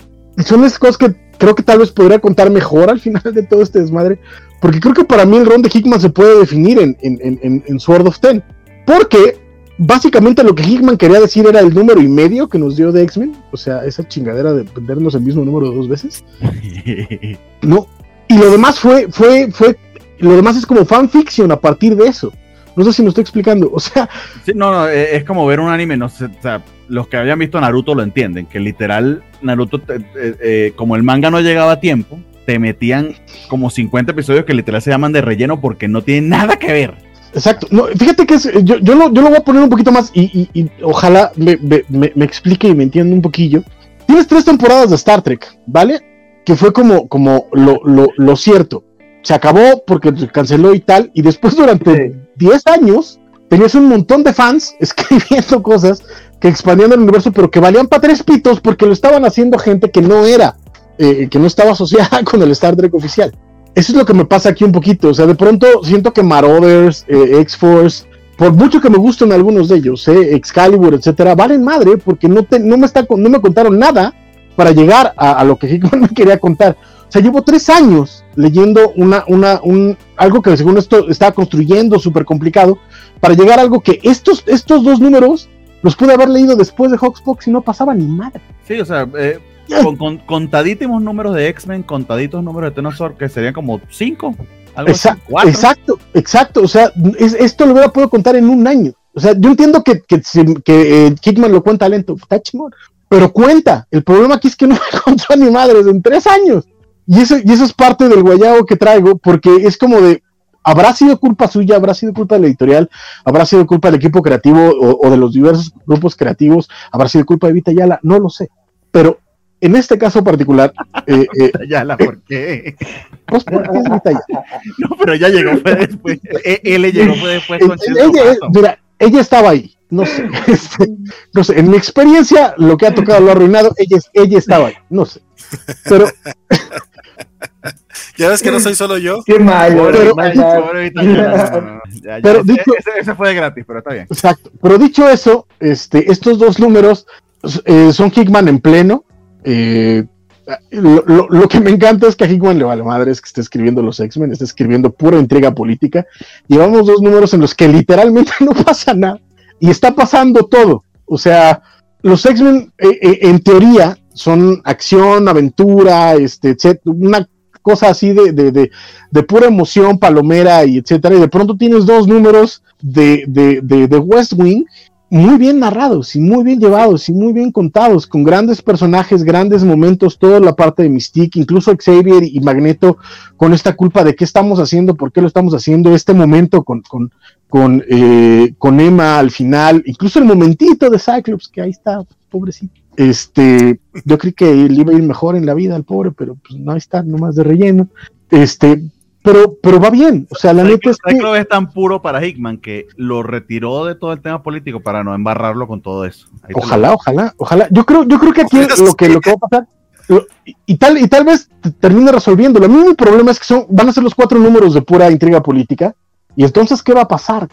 son esas cosas que creo que tal vez podría contar mejor al final de todo este desmadre, porque creo que para mí el ron de Hickman se puede definir en, en, en, en Sword of Ten, porque básicamente lo que Hickman quería decir era el número y medio que nos dio de X-Men, o sea, esa chingadera de vendernos el mismo número dos veces. no, y lo demás fue, fue, fue, lo demás es como fanfiction a partir de eso. No sé si me estoy explicando, o sea. Sí, no, no, es como ver un anime, no sé, o sea, los que habían visto Naruto lo entienden, que literal Naruto, eh, eh, como el manga no llegaba a tiempo, te metían como 50 episodios que literal se llaman de relleno porque no tienen nada que ver. Exacto. No, fíjate que es, yo, yo, lo, yo lo voy a poner un poquito más y, y, y ojalá me, me, me, explique y me entienda un poquillo. Tienes tres temporadas de Star Trek, ¿vale? Que fue como, como lo, lo, lo cierto. Se acabó porque se canceló y tal. Y después durante 10 sí. años tenías un montón de fans escribiendo cosas que expandían el universo, pero que valían para tres pitos porque lo estaban haciendo gente que no era, eh, que no estaba asociada con el Star Trek oficial eso es lo que me pasa aquí un poquito. O sea, de pronto siento que Marauders, eh, X-Force, por mucho que me gusten algunos de ellos, eh, Excalibur, etcétera, valen madre porque no, te, no, me está, no me contaron nada para llegar a, a, lo que Hickman me quería contar. O sea, llevo tres años leyendo una, una, un, algo que según esto estaba construyendo súper complicado para llegar a algo que estos, estos dos números los pude haber leído después de Hawksbox y no pasaba ni madre. Sí, o sea, eh, con, con, contadísimos números de X-Men, contaditos números de Tenosor, que serían como cinco. Algo exacto, así, exacto, exacto. O sea, es, esto lo hubiera podido contar en un año. O sea, yo entiendo que, que, que eh, Kickman lo cuenta lento, está chingón, pero cuenta. El problema aquí es que no me contó ni madres en tres años. Y eso, y eso es parte del guayabo que traigo, porque es como de, ¿Habrá sido culpa suya? ¿Habrá sido culpa de la editorial? ¿Habrá sido culpa del equipo creativo o, de los diversos grupos creativos? ¿Habrá sido culpa de Vita Yala? No lo sé. Pero en este caso particular. Eh, eh, Yala, ¿por qué? Pues porque es Yala. No, pero ya llegó, fue después. E, él llegó fue después con ella, Mira, ella estaba ahí. No sé, este, no sé, en mi experiencia lo que ha tocado lo ha arruinado, ella, ella estaba ahí, no sé. Pero ya ves que no soy solo yo. Qué malo. Pero, dicho, ese, fue de gratis, pero está bien. Exacto. Pero dicho eso, este, estos dos números eh, son Hickman en pleno. Eh, lo, que me encanta es que a Hickman le vale madre es que esté escribiendo los X-Men, está escribiendo pura intriga política. Llevamos dos números en los que literalmente no pasa nada y está pasando todo. O sea, los X-Men eh, en teoría son acción, aventura, este, una cosa así de, de, de, pura emoción, palomera y etcétera, y de pronto tienes dos números de, de, West Wing muy bien narrados y muy bien llevados y muy bien contados, con grandes personajes, grandes momentos, toda la parte de Mystique, incluso Xavier y Magneto con esta culpa de qué estamos haciendo, por qué lo estamos haciendo, este momento con, con, con, eh, con Emma al final, incluso el momentito de Cyclops, que ahí está, pobrecito. Este, yo creí que él iba a ir mejor en la vida, al pobre, pero pues no está, nomás de relleno. Este, pero, pero va bien. O sea, la neta es que. es tan puro para Hickman que lo retiró de todo el tema político para no embarrarlo con todo eso. ojalá, ojalá, ojalá. Yo creo, yo creo que aquí lo que, lo que va a pasar. y, tal, y tal vez termine resolviendo. Lo mismo problema es que son, van a ser los cuatro números de pura intriga política. Y entonces, ¿qué va a pasar?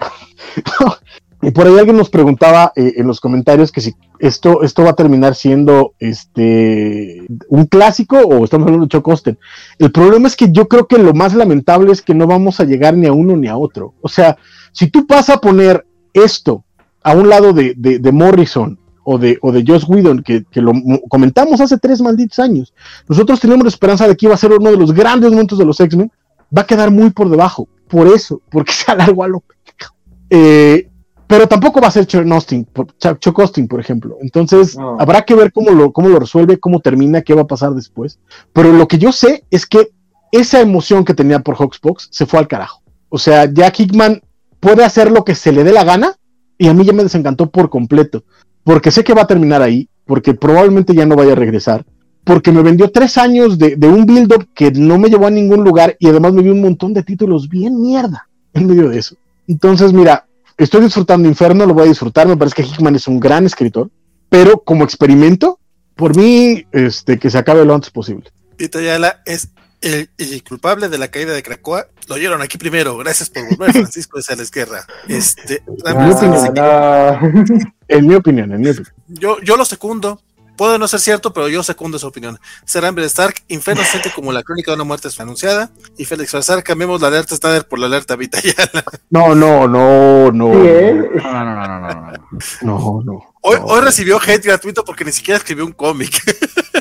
Y por ahí alguien nos preguntaba eh, en los comentarios que si esto, esto va a terminar siendo este un clásico o estamos hablando de Chocosten. El problema es que yo creo que lo más lamentable es que no vamos a llegar ni a uno ni a otro. O sea, si tú vas a poner esto a un lado de, de, Morrison o de, o de Joss Whedon, que, que, lo comentamos hace tres malditos años, nosotros tenemos la esperanza de que iba a ser uno de los grandes momentos de los X-Men, va a quedar muy por debajo. Por eso, porque se alargó a lo eh, pero tampoco va a ser Chuck Austin, Chuck Austin, por ejemplo. Entonces, habrá que ver cómo lo, cómo lo resuelve, cómo termina, qué va a pasar después. Pero lo que yo sé es que esa emoción que tenía por Hawksbox se fue al carajo. O sea, Jack Hickman puede hacer lo que se le dé la gana y a mí ya me desencantó por completo. Porque sé que va a terminar ahí, porque probablemente ya no vaya a regresar, porque me vendió tres años de, de un build-up que no me llevó a ningún lugar y además me dio un montón de títulos bien mierda en medio de eso. Entonces, mira, estoy disfrutando Inferno, lo voy a disfrutar, me parece que Hickman es un gran escritor, pero como experimento, por mí, este, que se acabe lo antes posible. Tito Ayala es el, culpable de la caída de Cracoa. Lo oyeron aquí primero, gracias por volver, Francisco de Sales Guerra. Este, en mi opinión, en mi opinión. Yo, yo lo secundo, Puede no ser cierto, pero yo secundo su opinión. Será Amber Stark, Inferno siente como la crónica de una muerte anunciada. Y Félix Farsar, cambiamos la alerta Standard por la alerta Vitayala. No, no, no, no. ¿eh? No, no, no, no, no, no. No, no. Hoy, hoy recibió hate gratuito porque ni siquiera escribió un cómic.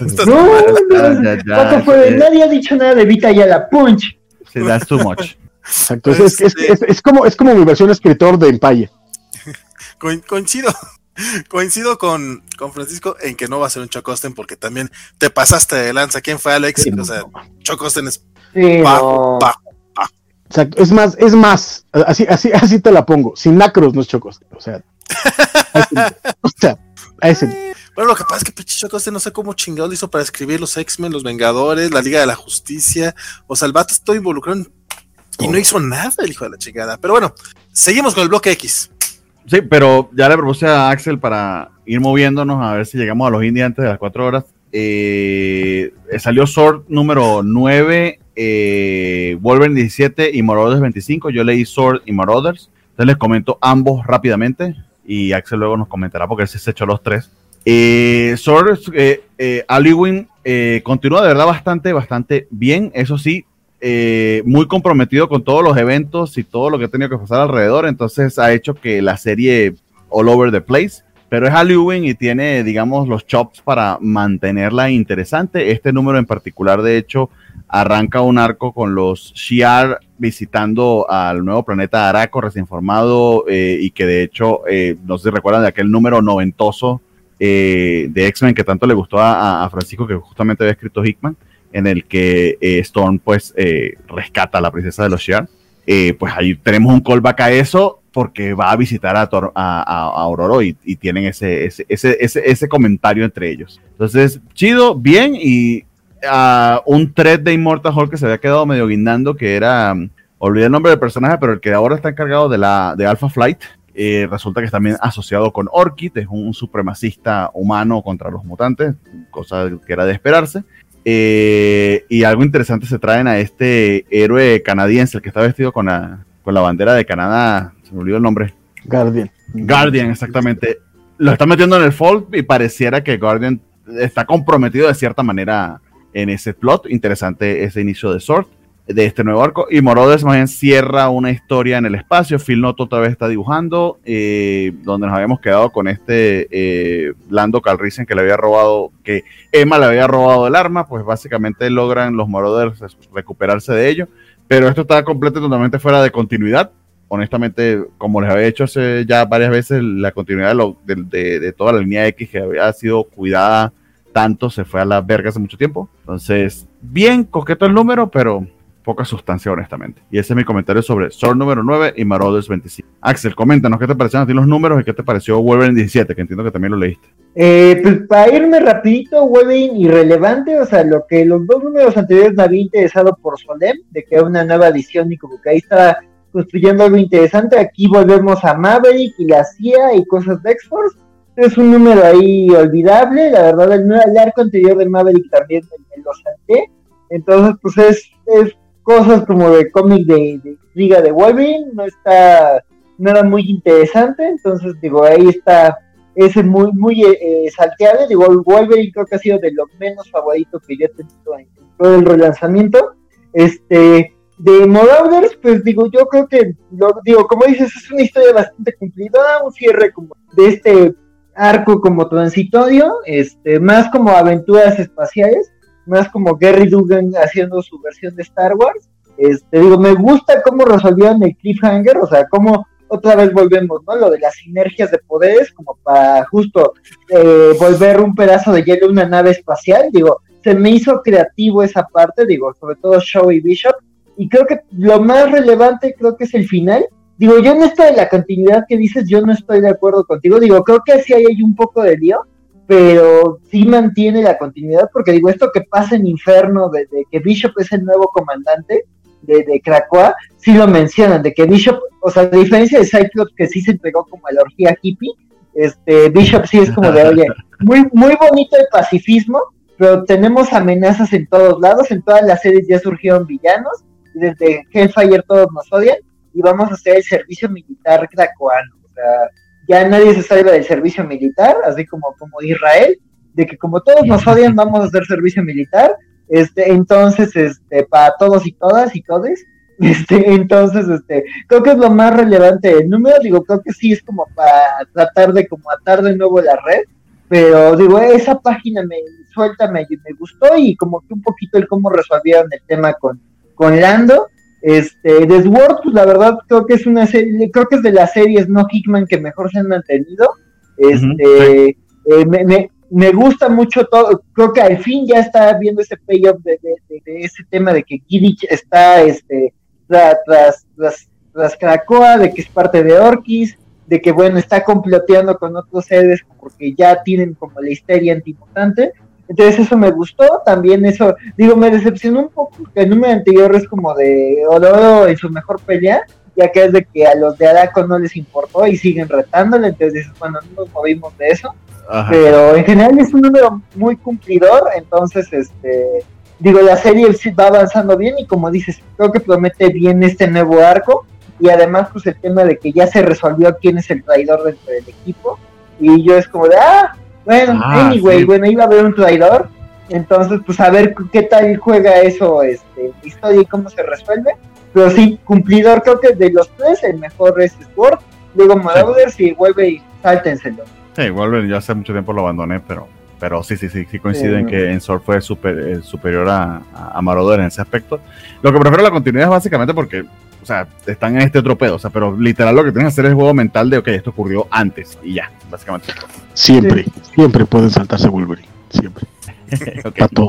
no, no? Nadie ha dicho nada de Vitayala. Punch. Sí, that's too much. Exacto. Es, es, este es, es, como, es como mi versión escritor de Empire. coincido. Coincido con, con, Francisco en que no va a ser un Chocosten porque también te pasaste de lanza. ¿Quién fue Alex? o sea, Chocosten es Exacto. Es más, es más, así, así, así te la pongo. Sin Nacros no es Chocosten. O sea, o sea, a ese. Bueno, lo que pasa es que Pichi Chocosten no sé cómo chingado lo hizo para escribir los X-Men, los Vengadores, la Liga de la Justicia. O sea, el vato estoy involucrado y no hizo nada el hijo de la chingada. Pero bueno, seguimos con el bloque X. Sí, pero ya le propuse a Axel para ir moviéndonos a ver si llegamos a los indies antes de las 4 horas. Eh, salió Sword número 9, eh, Wolverine 17 y Marauders 25. Yo leí Sword y Marauders. Entonces les comento ambos rápidamente y Axel luego nos comentará porque él se echó los tres. Eh, Sword, eh, eh Aliwin continúa de verdad bastante, bastante bien. Eso sí, eh, muy comprometido con todos los eventos y todo lo que ha tenido que pasar alrededor, entonces ha hecho que la serie all over the place, pero es Halloween y tiene, digamos, los chops para mantenerla interesante. Este número en particular, de hecho, arranca un arco con los Shiar visitando al nuevo planeta Araco, recién formado, eh, y que de hecho, eh, no sé si recuerdan de aquel número noventoso de X-Men que tanto le gustó a, a Francisco, que justamente había escrito Hickman en el que eh, Storm pues eh, rescata a la princesa de los Shi'ar. eh, pues ahí tenemos un callback a eso porque va a visitar a, a, Aurora y, tienen ese ese, ese, ese, comentario entre ellos. Entonces, chido, bien, y uh, un thread de Immortal Hulk que se había quedado medio guindando, que era, olvidé el nombre del personaje, pero el que ahora está encargado de, la, de Alpha Flight, eh, resulta que está también asociado con Orchid, es un, supremacista humano contra los mutantes, cosa que era de esperarse. Eh, y algo interesante se traen a este héroe canadiense, el que está vestido con la, con la bandera de Canadá, se me olvidó el nombre. Guardian. Guardian, exactamente. Lo está metiendo en el fold y pareciera que Guardian está comprometido de cierta manera en ese plot. Interesante ese inicio de Sword de este nuevo arco. Y Morodes más bien cierra una historia en el espacio. Phil Noto otra vez está dibujando, eh, donde nos habíamos quedado con este eh, Lando Calrissian que le había robado, que Emma le había robado el arma. Pues básicamente logran los Morothers recuperarse de ello. Pero esto está completamente totalmente fuera de continuidad. Honestamente, como les había hecho hace ya varias veces, la continuidad de, toda la línea X que había sido cuidada tanto se fue a la verga hace mucho tiempo. Entonces, bien coqueto el número, pero poca sustancia, honestamente. Y ese es mi comentario sobre Sword número 9 y Marauders 25. Axel, coméntanos qué te parecieron a ti los números y qué te pareció Wolverine 17, que entiendo que también lo leíste. Eh, pues para irme rapidito, Wolverine irrelevante, o sea, lo que los dos números anteriores me había interesado por Solem, de que era una nueva edición y como que ahí está construyendo algo interesante, aquí volvemos a Maverick y la CIA y cosas de X-Force. Es un número ahí olvidable, la verdad, el, el arco anterior de Maverick también me, lo salté. Entonces, pues es, es cosas como de cómic de, de, Liga de Wolverine, no está nada muy interesante, entonces digo, ahí está ese muy, muy eh, eh, salteable, digo, Wolverine creo que ha sido de lo menos favorito que yo he tenido en, todo el relanzamiento, este, de Marauders, pues digo, yo creo que, lo, digo, como dices, es una historia bastante cumplida, un cierre como de este arco como transitorio, este, más como aventuras espaciales, más como Gary Dugan haciendo su versión de Star Wars. Este, digo, me gusta cómo resolvieron el cliffhanger, o sea, cómo otra vez volvemos, ¿no? Lo de las sinergias de poderes, como para justo eh, volver un pedazo de hielo a una nave espacial. Digo, se me hizo creativo esa parte, digo, sobre todo Show y Bishop. Y creo que lo más relevante creo que es el final. Digo, yo en esto de la continuidad que dices, yo no estoy de acuerdo contigo. Digo, creo que sí hay un poco de lío pero sí mantiene la continuidad, porque digo, esto que pasa en Inferno, de, que Bishop es el nuevo comandante de, de, Krakoa, sí lo mencionan, de que Bishop, o sea, a diferencia de Cyclops, que sí se entregó como a la orgía hippie, este, Bishop sí es como de, oye, muy, muy bonito el pacifismo, pero tenemos amenazas en todos lados, en todas las series ya surgieron villanos, y desde Hellfire todos nos odian, y vamos a hacer el servicio militar krakoano, o sea, ya nadie se salva del servicio militar, así como, como Israel, de que como todos nos odian, vamos a hacer servicio militar, este, entonces, este, para todos y todas y todes, este, entonces, este, creo que es lo más relevante el número, digo, creo que sí es como para tratar de como atar de nuevo la red, pero digo, esa página me suelta, me, gustó y como que un poquito el cómo resolvieron el tema con, con Lando, este, The Sword, pues la verdad creo que es una serie, creo que es de las series no Hickman que mejor se han mantenido. Este, eh, me, me, gusta mucho todo, creo que al fin ya está viendo ese payoff de, ese tema de que Kiddich está este, tras, tras, tras, Krakoa, de que es parte de Orkis, de que bueno, está comploteando con otros seres porque ya tienen como la histeria antimutante. Entonces eso me gustó, también eso, digo, me decepcionó un poco que el número anterior es como de Oro en su mejor pelea, ya que es de que a los de Araco no les importó y siguen retándole, entonces dices, bueno, no nos movimos de eso, pero en general es un número muy cumplidor, entonces, este, digo, la serie va avanzando bien y como dices, creo que promete bien este nuevo arco y además pues el tema de que ya se resolvió quién es el traidor dentro del equipo y yo es como de, ah, bueno, ah, anyway, bueno, iba a haber un traidor. Entonces, pues a ver qué tal juega eso, este, historia y cómo se resuelve. Pero sí, cumplidor, creo que de los tres, el mejor es Sport. Luego Marauders y vuelve y sáltenselo. Sí, vuelve, yo hace mucho tiempo lo abandoné, pero pero sí, sí, sí, sí coinciden que en Sword fue super, eh, superior a, a, Marauder en ese aspecto. Lo que prefiero la continuidad es básicamente porque, o sea, están en este otro pedo, o sea, pero literal lo que tienen que hacer es el juego mental de, ok, esto ocurrió antes y ya, básicamente. Siempre, siempre pueden saltarse Wolverine, siempre. okay. todo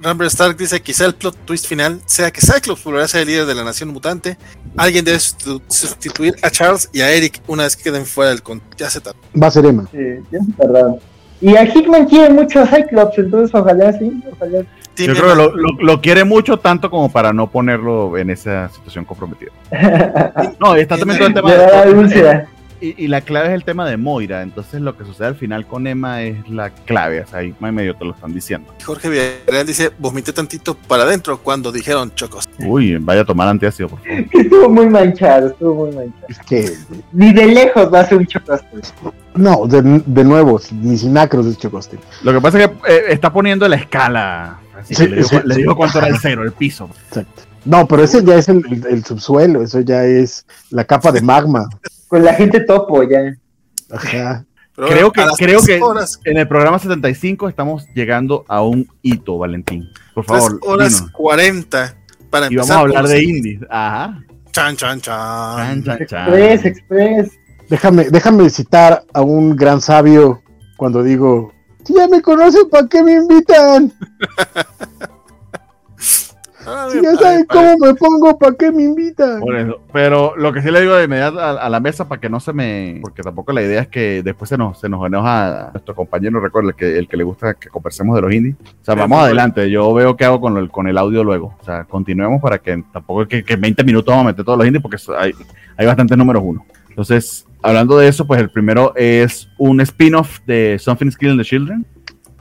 Rambler Stark dice: quizá el plot twist final sea que Cyclops volverá a ser el líder de la nación mutante. Alguien debe sustituir a Charles y a Eric una vez que queden fuera del con. Ya se tardó. Va a ser Emma. Sí, ya se tardaron. Y a Hickman quiere mucho a Cyclops, entonces ojalá sí, ojalá. Yo creo que lo, lo, lo, quiere mucho tanto como para no ponerlo en esa situación comprometida. No, está también todo el tema de, y, y, la clave es el tema de Moira. Entonces, lo que sucede al final con Emma es la clave. O sea, ahí medio te lo están diciendo. Jorge Villarreal dice: Vomité tantito para adentro cuando dijeron chocos. Uy, vaya a tomar antiácido, por favor. estuvo muy manchado, estuvo muy manchado. Es que. Ni de lejos va a ser un chocoste. No, de, de nuevo, ni sin acros es chocoste. Lo que pasa es que eh, está poniendo la escala. Así sí, que le, digo, sí, le digo cuánto era el cero, el piso. Exacto. No, pero ese ya es el, el, el, subsuelo, eso ya es la capa de magma. Con la gente topo ya. Ajá. Pero creo que, creo que horas. en el programa 75 estamos llegando a un hito, Valentín. Por favor. 3 horas dinos. 40 para y vamos a hablar de indies. Ajá. Chan, chan, chan. chan, chan, chan. Express, express. Déjame, déjame citar a un gran sabio cuando digo, si ya me conocen, ¿para qué me invitan? Ah, si ya saben cómo me pongo, ¿para qué me invitan? Por eso. Pero lo que sí le digo de inmediato a, a, la mesa para que no se me. Porque tampoco la idea es que después se nos, se nos enoja a nuestro compañero, recuerda, el que, el que le gusta que conversemos de los indies. O sea, vamos adelante. Yo veo qué hago con el, con el audio luego. O sea, continuemos para que tampoco que, que 20 minutos vamos a meter todos los indies porque hay, hay bastantes números uno. Entonces, hablando de eso, pues el primero es un spin-off de Something's Killing the Children,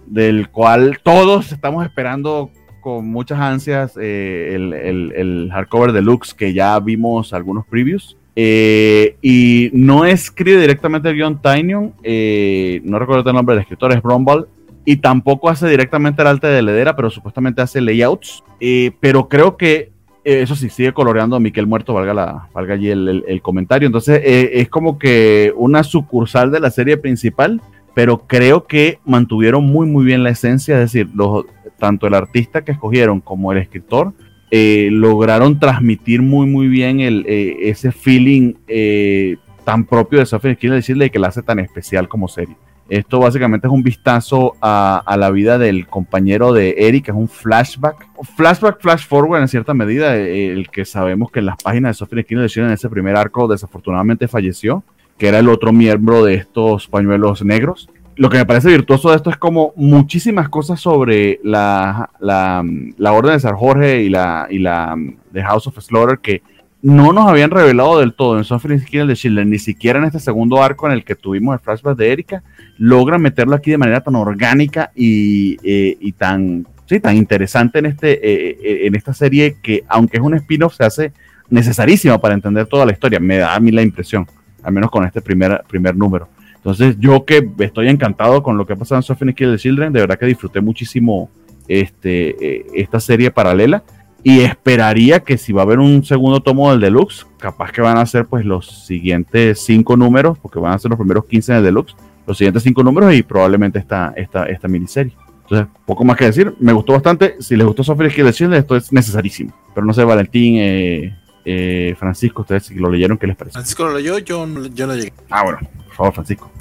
del cual todos estamos esperando con muchas ansias eh, el, el, el, hardcover deluxe que ya vimos algunos previews. Eh, y no escribe directamente el guion eh, no recuerdo el nombre del escritor, es Brumball, y tampoco hace directamente el arte de Ledera, pero supuestamente hace layouts. Eh, pero creo que eso sí, sigue coloreando a Miquel Muerto, valga, la, valga allí el, el, el comentario. Entonces es como que una sucursal de la serie principal, pero creo que mantuvieron muy, muy bien la esencia, es decir, los tanto el artista que escogieron como el escritor eh, lograron transmitir muy muy bien eh, ese feeling eh, tan propio de Sophie Quiero decirle que la hace tan especial como serie. Esto básicamente es un vistazo a, la vida del compañero de Eric, es un flashback, flashback, flash forward en cierta medida, el que sabemos que en las páginas de Sophie decir en ese primer arco desafortunadamente falleció, que era el otro miembro de estos pañuelos negros lo que me parece virtuoso de esto es como muchísimas cosas sobre la, la, la Orden de San Jorge y la, y la de House of Slaughter que no nos habían revelado del todo en Suffering Kill de Children, ni siquiera en este segundo arco en el que tuvimos el flashback de Erika, logran meterlo aquí de manera tan orgánica y, eh, y tan, sí, tan interesante en, este, eh, en esta serie que, aunque es un spin-off, se hace necesarísima para entender toda la historia. Me da a mí la impresión, al menos con este primer, primer número. Entonces, yo que estoy encantado con lo que ha pasado en Sophie Kill the Children, de verdad que disfruté muchísimo este, eh, esta serie paralela y esperaría que si va a haber un segundo tomo del Deluxe, capaz que van a ser pues los siguientes cinco números, porque van a ser los primeros 15 del Deluxe, los siguientes cinco números y probablemente esta, esta, esta miniserie. Entonces, poco más que decir, me gustó bastante. Si les gustó Sophie Kill the Children, esto es necesarísimo. Pero no sé, Valentín, eh, eh, Francisco, ustedes lo leyeron, ¿qué les parece? Francisco lo leyó, yo, yo no llegué. Ah, bueno, por favor, Francisco.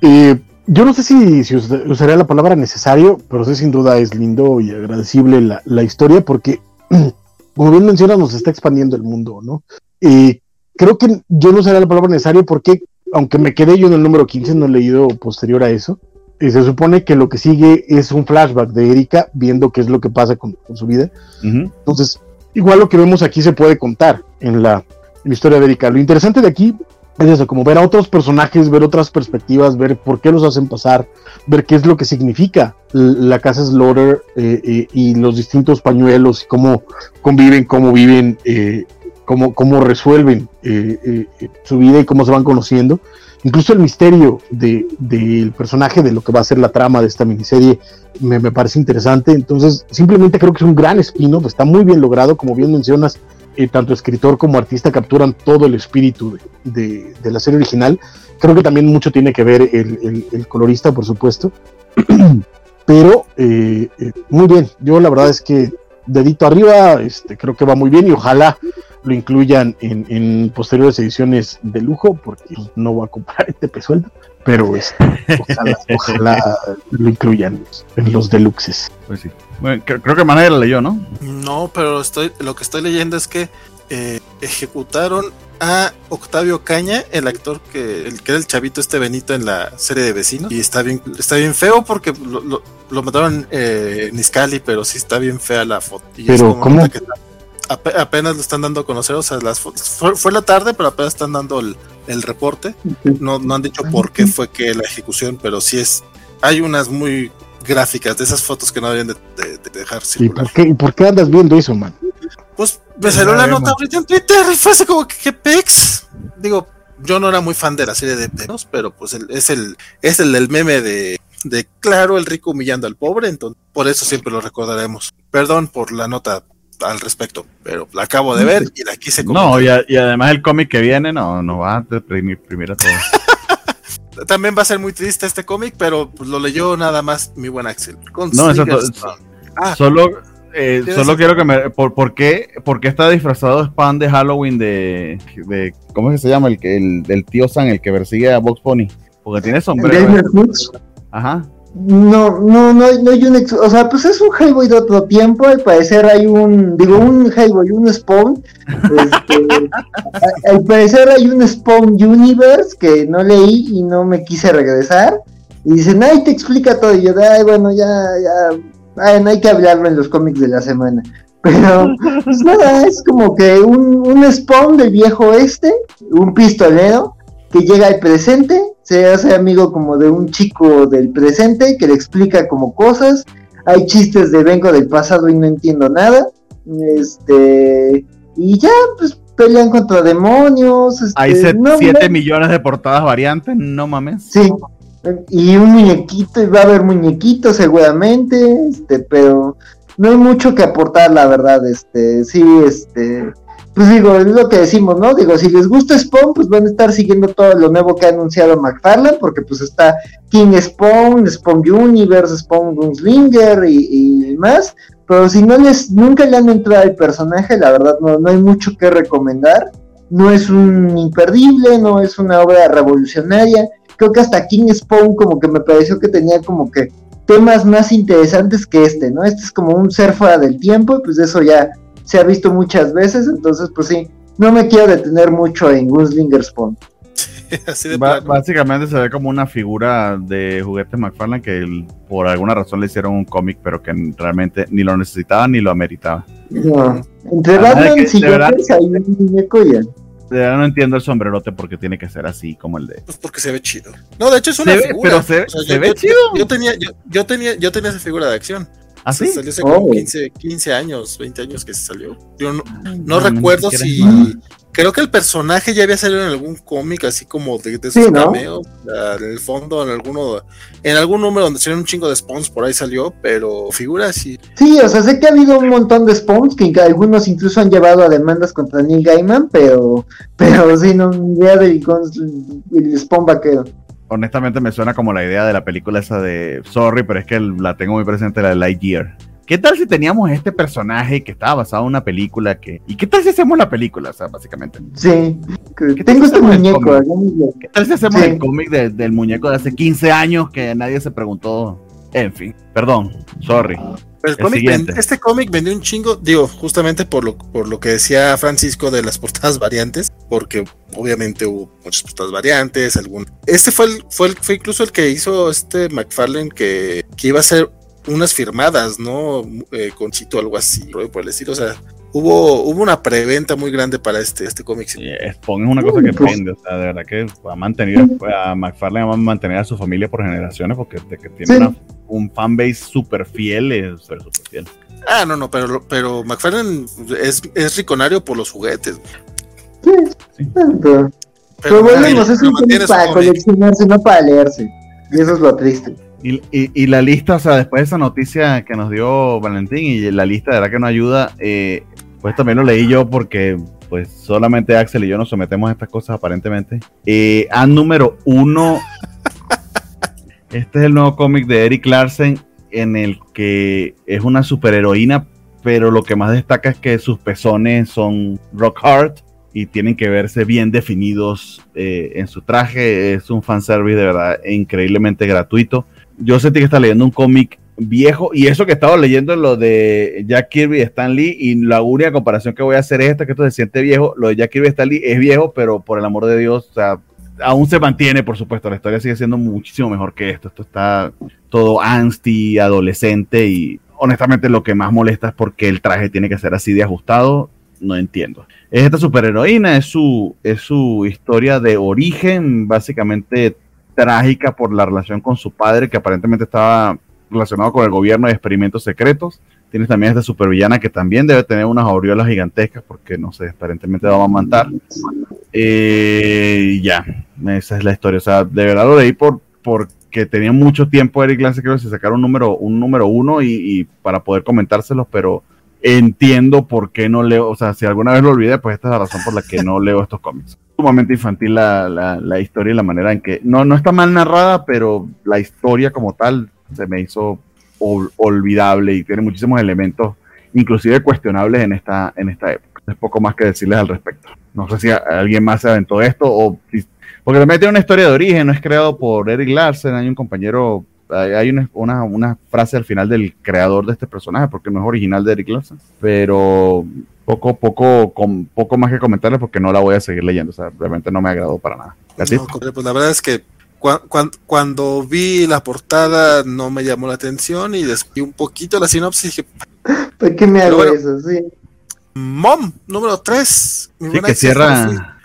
Eh, yo no sé si, si, usaría la palabra necesario, pero sí sin duda es lindo y agradecible la, la historia porque, como bien mencionas, nos está expandiendo el mundo, ¿no? Y creo que yo no usaría la palabra necesario porque, aunque me quedé yo en el número 15, no he leído posterior a eso, y se supone que lo que sigue es un flashback de Erika viendo qué es lo que pasa con, con su vida. Uh -huh. Entonces, igual lo que vemos aquí se puede contar en la, en la historia. Lo interesante de aquí es eso, como ver a otros personajes, ver otras perspectivas, ver por qué los hacen pasar, ver qué es lo que significa la casa Slaughter eh, eh, y los distintos pañuelos y cómo conviven, cómo viven, eh, cómo, cómo, resuelven eh, su vida y cómo se van conociendo. Incluso el misterio del de, personaje, de lo que va a ser la trama de esta miniserie, me, parece interesante. Entonces, simplemente creo que es un gran spin-off, está muy bien logrado, como bien mencionas, eh, tanto escritor como artista capturan todo el espíritu de, la serie original. Creo que también mucho tiene que ver el colorista, por supuesto. Pero eh, eh, muy bien, yo la verdad es que dedito arriba, este, creo que va muy bien y ojalá lo incluyan en, en posteriores ediciones de lujo, porque no voy a comprar este pesueldo. pero es, ojalá, ojalá lo incluyan en los deluxes. Pues sí. Bueno, cre- creo que Manera leyó, ¿no? No, pero estoy, lo que estoy leyendo es que eh, ejecutaron a Octavio Caña, el actor que, el que era el chavito este Benito en la serie de vecinos. Y está bien, está bien feo porque lo, lo, lo mataron eh, en Iscali, pero sí está bien fea la foto. Y es Pero, como ¿cómo? que ape- apenas lo están dando a conocer, o sea, las fotos. Fue, fue la tarde, pero apenas están dando el, el reporte. No, no han dicho por qué fue que la ejecución, pero sí es. Hay unas muy gráficas de esas fotos que no deberían de, de- de dejar ¿Y por qué, y por qué andas viendo eso, man? Pues me salió la nota ahorita en Twitter y fue así como que qué pex. Digo, yo no era muy fan de la serie de Venos, pero pues el- es el es el del meme de, de claro el rico humillando al pobre, entonces por eso siempre lo recordaremos. Perdón por la nota al respecto, pero la acabo de ver y la quise No, comentar. y, a- y además el cómic que viene no, no va a deprimir primero todo. También va a ser muy triste este cómic, pero pues, lo leyó nada más mi buen Axel. Con No, eso. Ah, Solo, eh, solo quiero que me. Por, por, qué, por qué está disfrazado Spam de Halloween de, de. ¿Cómo es que se llama? El, que- el del tío San, el que persigue a Box Pony. Porque tiene sombrero. Gamer Foods. Ajá. No, no, no, hay- no hay un, ex- o sea, pues es un Hellboy de otro tiempo, al parecer hay un, digo, un Hellboy, un Spawn, este, al parecer hay un Spawn Universe que no leí y no me quise regresar, y dicen, ay, te explica todo, y yo, ay, bueno, ya, ya, ay, no hay que hablarlo en los cómics de la semana, pero, pues nada, es como que un, un Spawn del viejo este, un pistolero, que llega al presente, se hace amigo como de un chico del presente que le explica como cosas. Hay chistes de vengo del pasado y no entiendo nada. Este y ya pues pelean contra demonios. Este, Hay 7 no, no, millones de portadas variantes, no mames. Sí. Y un muñequito, y va a haber muñequitos seguramente, este, pero no hay mucho que aportar, la verdad, este, sí, este, pues digo, es lo que decimos, ¿no? Digo, si les gusta Spawn, pues van a estar siguiendo todo lo nuevo que ha anunciado McFarlane, porque pues está King Spawn, Spawn Universe, Spawn Gunslinger y, y más, pero si no les, nunca le han entrado al personaje, la verdad no, no hay mucho que recomendar, no es un imperdible, no es una obra revolucionaria, creo que hasta King Spawn como que me pareció que tenía como que temas más interesantes que este, ¿no? Este es como un ser fuera del tiempo, y pues eso ya se ha visto muchas veces, entonces pues sí, no me quiero detener mucho en Gunslinger Spawn. así de básicamente se ve como una figura de juguetes McFarlane que por alguna razón le hicieron un cómic, pero que realmente ni lo necesitaba ni lo ameritaba. No. Entre Batman que, y de verdad- Joker hay un muñeco ya. No entiendo el sombrerote porque tiene que ser así como el de. Pues porque se ve chido. No, de hecho es una Se ve- figura. pero se- se ve yo, chido. Yo tenía, yo, yo tenía, yo tenía esa figura de acción. ¿Así? Se salió hace como Oh. 15, 15 años, 20 años que se salió. Yo no, no No, recuerdo si. Creo que el personaje ya había salido en algún cómic, así como de, de Sí, esos ¿no? cameos. ah, En el fondo, en alguno. En algún número donde salieron un chingo de spawns, por ahí salió, pero figura sí. Sí, o sea, sé que ha habido un montón de spawns que algunos incluso han llevado a demandas contra Neil Gaiman, pero, pero sí, no, idea del el spawn vaquero. Honestamente me suena como la idea de la película esa de Sorry, pero es que la tengo muy presente, la de Lightyear. ¿Qué tal si teníamos este personaje que estaba basado en una película que... ¿Y qué tal si hacemos la película? O sea, básicamente. Sí, ¿Qué tengo te este muñeco. ¿Qué tal si hacemos Sí. el cómic de- del muñeco de hace 15 años que nadie se preguntó? En fin, perdón, sorry. El El cómic siguiente. ven- este cómic vendió un chingo, digo, justamente por lo, por lo que decía Francisco de las portadas variantes, porque obviamente hubo muchas portadas variantes, algún. Este fue el, fue el- fue incluso el que hizo este McFarlane que, que iba a hacer unas firmadas, ¿no? Eh, con Chito, algo así, por el estilo. O sea, hubo, hubo una preventa muy grande para este, este cómic. Sí, Spawn es una cosa que Pues- vende, o sea, de verdad que va a mantener a McFarlane va a mantener a su familia por generaciones porque de que tiene Sí. una- un fanbase súper fiel, es súper súper fiel. Ah, no, no, pero, pero McFarlane es, es riconario por los juguetes. Sí, Sí. pero, volvemos, mira, es un para coleccionarse, no para leerse. Y eso es lo triste. Y, y- y la lista, o sea, después de esa noticia que nos dio Valentín y la lista de verdad que nos ayuda, eh, pues también lo leí yo porque pues solamente Axel y yo nos sometemos a estas cosas aparentemente. Eh, a número uno, este es el nuevo cómic de Eric Larsen en el que es una superheroína, pero lo que más destaca es que sus pezones son rock hard y tienen que verse bien definidos eh, en su traje. Es un fanservice de verdad increíblemente gratuito. Yo sentí que está leyendo un cómic viejo y eso que estaba leyendo lo de Jack Kirby y Stan Lee y la única comparación que voy a hacer es esta que esto se siente viejo. Lo de Jack Kirby y Stan Lee es viejo, pero por el amor de Dios, o sea, aún se mantiene, por supuesto. La historia sigue siendo muchísimo mejor que esto. Esto está todo angsty, adolescente y honestamente lo que más molesta es porque el traje tiene que ser así de ajustado. No entiendo. Es esta superheroína, es su, es su historia de origen, básicamente trágica por la relación con su padre, que aparentemente estaba relacionado con el gobierno de experimentos secretos. Tienes también esta supervillana que también debe tener unas aureolas gigantescas porque, no sé, aparentemente va a matar. Eh, ya, esa es la historia. O sea, de verdad lo leí por, porque tenía mucho tiempo Eric Lance, creo que se sacaron un número, un número uno y, para poder comentárselos, pero entiendo por qué no leo, o sea, si alguna vez lo olvidé, pues esta es la razón por la que no leo estos cómics. Sumamente infantil la, la historia y la manera en que, no, no está mal narrada, pero la historia como tal se me hizo olvidable y tiene muchísimos elementos, inclusive cuestionables en esta, en esta época. Es poco más que decirles al respecto. No sé si alguien más se aventó esto o porque también tiene una historia de origen, no es creado por Eric Larsen, hay un compañero, hay una, una, una, frase al final del creador de este personaje, porque no es original de Eric Larsen, pero poco, poco, con, poco más que comentarles porque no la voy a seguir leyendo, o sea, realmente no me agradó para nada. pues la verdad es que cuando, vi la portada no me llamó la atención y después un poquito la sinopsis dije, ¿por qué me hago eso? Sí. Mom, número 3. Sí, que cierra.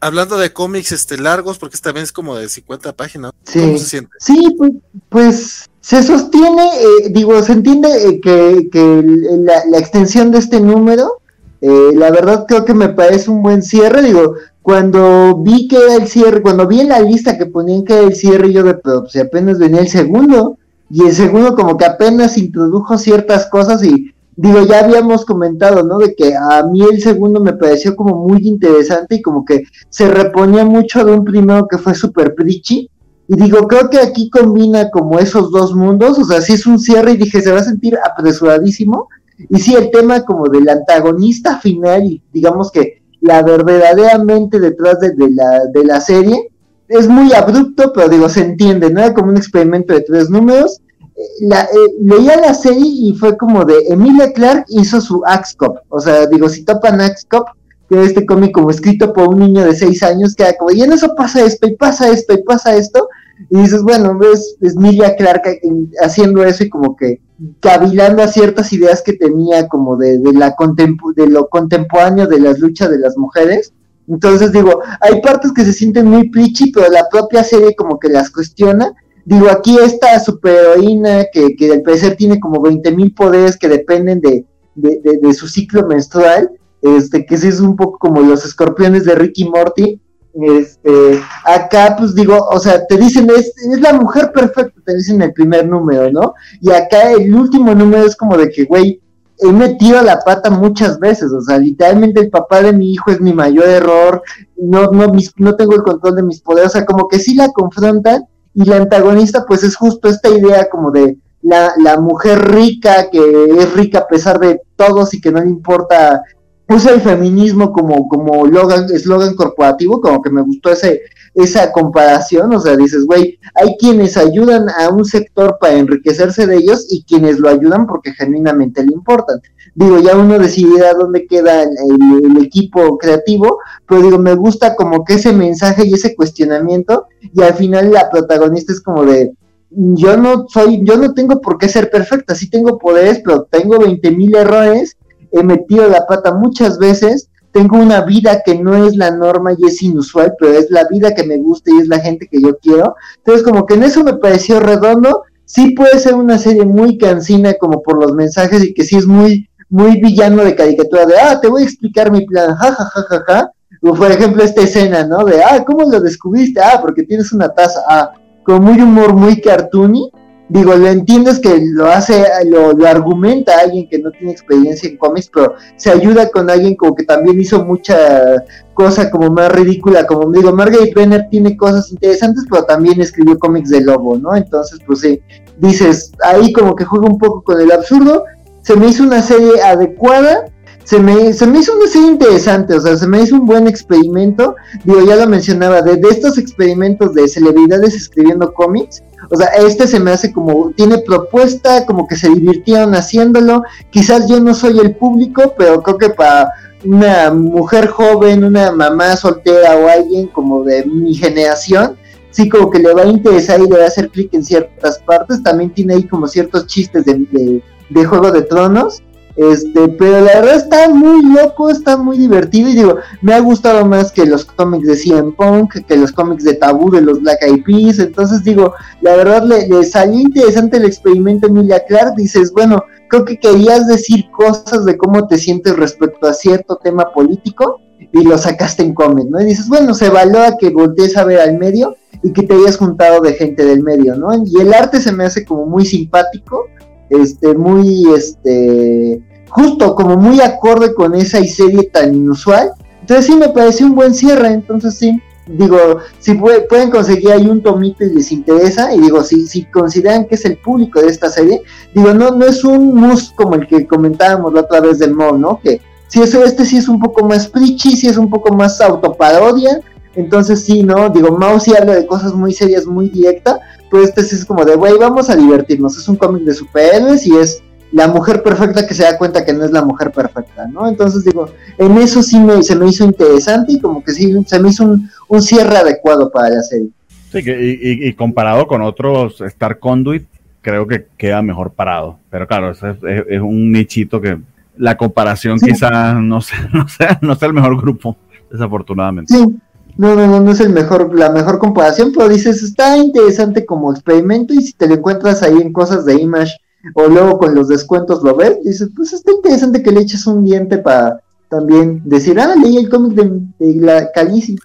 hablando, de cómics este, largos, porque esta vez es como de 50 páginas. Sí. ¿Cómo se siente? Sí, pues, pues se sostiene, eh, digo, se entiende eh, que, que la, la, extensión de este número, eh, la verdad creo que me parece un buen cierre, digo, cuando vi que era el cierre, cuando vi en la lista que ponían que era el cierre, yo de, pero pues, apenas venía el segundo, y el segundo como que apenas introdujo ciertas cosas y digo, ya habíamos comentado, ¿no? De que a mí el segundo me pareció como muy interesante y como que se reponía mucho de un primero que fue super preachy. Y digo, creo que aquí combina como esos dos mundos, o sea, sí es un cierre y dije, se va a sentir apresuradísimo. Y sí, el tema como del antagonista final y digamos que la verdaderamente detrás de, la, de la serie. Es muy abrupto, pero digo, se entiende, ¿no? Era como un experimento de tres números. Eh, la, eh, leía la serie y fue como de Emilia Clark hizo su Axe Cop. O sea, digo, si topan Axe Cop, que es este cómic como escrito por un niño de seis años, que era como, y en eso pasa esto, y pasa esto, y pasa esto. Y dices, bueno, es, es Emilia Clark haciendo eso y como que cavilando a ciertas ideas que tenía como de, de, la de lo contemporáneo de las luchas de las mujeres. Entonces digo, hay partes que se sienten muy plichi, pero la propia serie como que las cuestiona. Digo, aquí esta superheroína que, que al parecer tiene como 20 mil poderes que dependen de, de, de, su ciclo menstrual, este, que es un poco como los escorpiones de Ricky Morty, este, acá, pues digo, o sea, te dicen, es, es la mujer perfecta, te dicen el primer número, ¿no? Y acá el último número es como de que, güey, he metido la pata muchas veces, o sea, literalmente el papá de mi hijo es mi mayor error, no, no, no tengo el control de mis poderes, o sea, como que sí la confrontan, y la antagonista, pues es justo esta idea como de la, la mujer rica, que es rica a pesar de todos y que no le importa usa el feminismo como, como eslogan corporativo, como que me gustó ese, esa comparación, o sea, dices, güey, hay quienes ayudan a un sector para enriquecerse de ellos y quienes lo ayudan porque genuinamente le importan. Digo, ya uno decidirá dónde queda el, equipo creativo, pero digo, me gusta como que ese mensaje y ese cuestionamiento, y al final la protagonista es como de, yo no soy, yo no tengo por qué ser perfecta, sí tengo poderes, pero tengo 20 mil errores he metido la pata muchas veces, tengo una vida que no es la norma y es inusual, pero es la vida que me gusta y es la gente que yo quiero. Entonces, como que en eso me pareció redondo. Sí puede ser una serie muy cansina como por los mensajes y que sí es muy, muy villano de caricatura de, ah, te voy a explicar mi plan, ja, ja, ja, ja, ja. O por ejemplo esta escena, ¿no? De, ah, ¿cómo lo descubriste? Ah, porque tienes una taza. Ah, con muy humor muy cartoony digo, lo entiendes que lo hace, lo, argumenta alguien que no tiene experiencia en cómics, pero se ayuda con alguien como que también hizo mucha cosa como más ridícula, como digo, Margaret Brenner tiene cosas interesantes, pero también escribió cómics de lobo, ¿no? Entonces, pues sí, dices, ahí como que juega un poco con el absurdo, se me hizo una serie adecuada, se me, se me hizo una serie interesante, o sea, se me hizo un buen experimento. Digo, ya lo mencionaba, de, de estos experimentos de celebridades escribiendo cómics, o sea, este se me hace como, tiene propuesta, como que se divirtieron haciéndolo. Quizás yo no soy el público, pero creo que para una mujer joven, una mamá soltera o alguien como de mi generación, sí como que le va a interesar y le va a hacer clic en ciertas partes. También tiene ahí como ciertos chistes de, de Juego de Tronos. Este, pero la verdad está muy loco, está muy divertido y digo, me ha gustado más que los cómics de CM Punk, que los cómics de Tabú de los Black Eyed Peas, entonces digo, la verdad le, salió interesante el experimento Emilia Clark, dices, bueno, creo que querías decir cosas de cómo te sientes respecto a cierto tema político y lo sacaste en cómic, ¿no? Y dices, bueno, se valora que voltees a ver al medio y que te hayas juntado de gente del medio, ¿no? Y el arte se me hace como muy simpático, este, muy, este, justo como muy acorde con esa serie tan inusual. Entonces sí me pareció un buen cierre, entonces sí, digo, si pueden conseguir ahí un tomito y les interesa, y digo, si, si consideran que es el público de esta serie, digo, no, no es un mus como el que comentábamos la otra vez del Mo, ¿no? Que si eso, este sí es un poco más preachy, sí es un poco más autoparodia, entonces sí, ¿no? Digo, Mouse sí habla de cosas muy serias, muy directa, sí es como de, güey, vamos a divertirnos. Es un cómic de superhéroes y es la mujer perfecta que se da cuenta que no es la mujer perfecta, ¿no? Entonces digo, en eso sí me, se me hizo interesante y como que sí, se me hizo un, un cierre adecuado para la serie. Sí, y, comparado con otros Star Conduit, creo que queda mejor parado. Pero claro, es, es, un nichito que la comparación quizás no sea, no, sea, no sea el mejor grupo, desafortunadamente. Sí, no, no, no, no es el mejor, la mejor comparación, pero dices, está interesante como experimento y si te lo encuentras ahí en cosas de Image o luego con los descuentos lo ves, dices, pues está interesante que le eches un diente para también decir, ah, leí el cómic de, la Calici.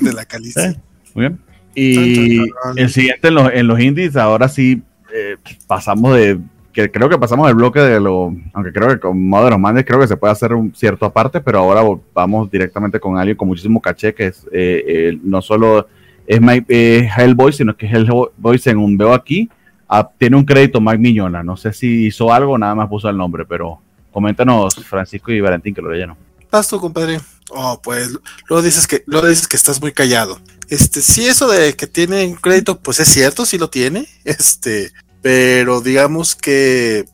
de la Calici. muy bien. Y el siguiente en los, en los indies, ahora sí eh, pasamos de que creo que pasamos el bloque de lo, aunque creo que con Modern Madness creo que se puede hacer un cierto aparte, pero ahora vamos directamente con alguien con muchísimo caché, que es eh, no solo es My, eh, Hellboy, sino que es Hellboy según veo aquí, ah, tiene un crédito Mike Miñona, no sé si hizo algo, nada más puso el nombre, pero coméntanos Francisco y Valentín que lo leyeron. Pasto, compadre. Oh, pues luego dices que luego dices que estás muy callado. Este, sí, eso de que tiene crédito, pues es cierto, sí lo tiene. Este, pero digamos que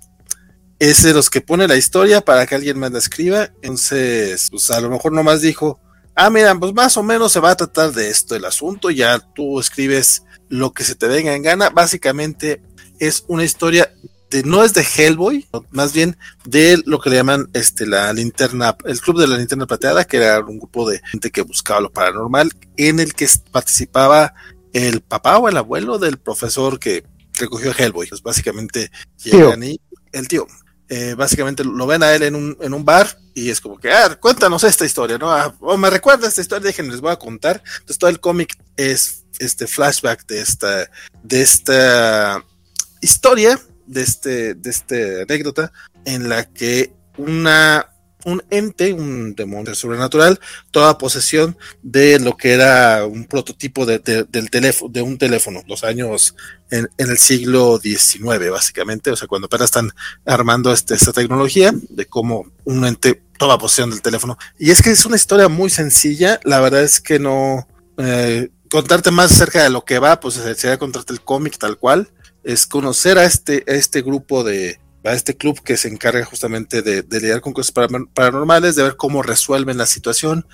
es de los que pone la historia para que alguien más la escriba. Entonces, pues a lo mejor nomás dijo, ah, mira, pues más o menos se va a tratar de esto el asunto, ya tú escribes lo que se te venga en gana. Básicamente es una historia de, no es de Hellboy, más bien de lo que le llaman este la linterna, el club de la linterna plateada, que era un grupo de gente que buscaba lo paranormal, en el que participaba el papá o el abuelo del profesor que recogió a Hellboy. Pues básicamente llegan y el tío, eh, básicamente lo ven a él en un, en un bar y es como que, ah, cuéntanos esta historia, ¿no? Ah, o me recuerda esta historia, déjenme les voy a contar. Entonces todo el cómic es este flashback de esta, de esta historia, de este, de esta anécdota, en la que una un ente, un demonio sobrenatural, toda posesión de lo que era un prototipo de, del teléfono, de un teléfono, los años en, el siglo XIX, básicamente, o sea, cuando apenas están armando este, esta tecnología de cómo un ente toma posesión del teléfono. Y es que es una historia muy sencilla, la verdad es que no eh, contarte más acerca de lo que va, pues sería contarte el cómic tal cual, es conocer a este, a este grupo de, a este club que se encarga justamente de, lidiar con cosas paranormales, de ver cómo resuelven la situación,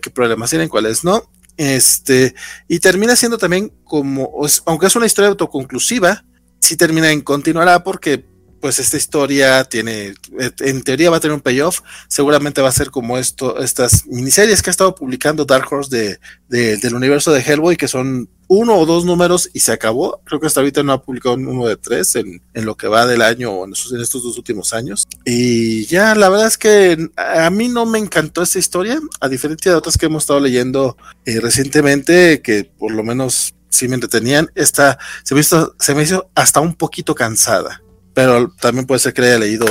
qué problemas tienen, cuáles no. Este, y termina siendo también como, aunque es una historia autoconclusiva, sí termina en continuará porque pues esta historia tiene, en teoría va a tener un payoff, seguramente va a ser como esto, estas miniseries que ha estado publicando Dark Horse de, del universo de Hellboy, que son uno o dos números y se acabó. Creo que hasta ahorita no ha publicado uno de tres en, lo que va del año o en, estos dos últimos años. Y ya, la verdad es que a mí no me encantó esta historia, a diferencia de otras que hemos estado leyendo eh, recientemente, que por lo menos sí me entretenían. Esta se se me hizo hasta un poquito cansada pero también puede ser que le haya leído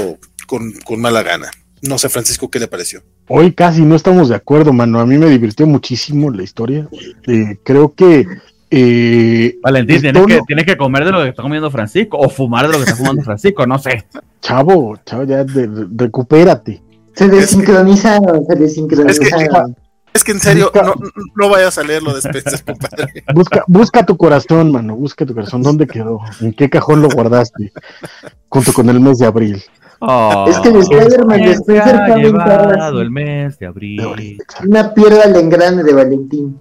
con, mala gana. No sé, Francisco, ¿qué le pareció? Hoy casi no estamos de acuerdo, mano. A mí me divirtió muchísimo la historia. Eh, creo que. Eh, Valentín, tienes, que, comer de lo que está comiendo Francisco o fumar de lo que está fumando Francisco, no sé. Chavo, chavo, ya recupérate. Se desincronizaron, se desincronizaron. Es que en serio, no, no vayas a leerlo después, compadre. Busca, busca tu corazón, mano, busca tu corazón. ¿Dónde quedó? ¿En qué cajón lo guardaste? Junto con el mes de abril. Oh, es que el Spider-Man de el mes de abril. Una piedra al engrane de Valentín.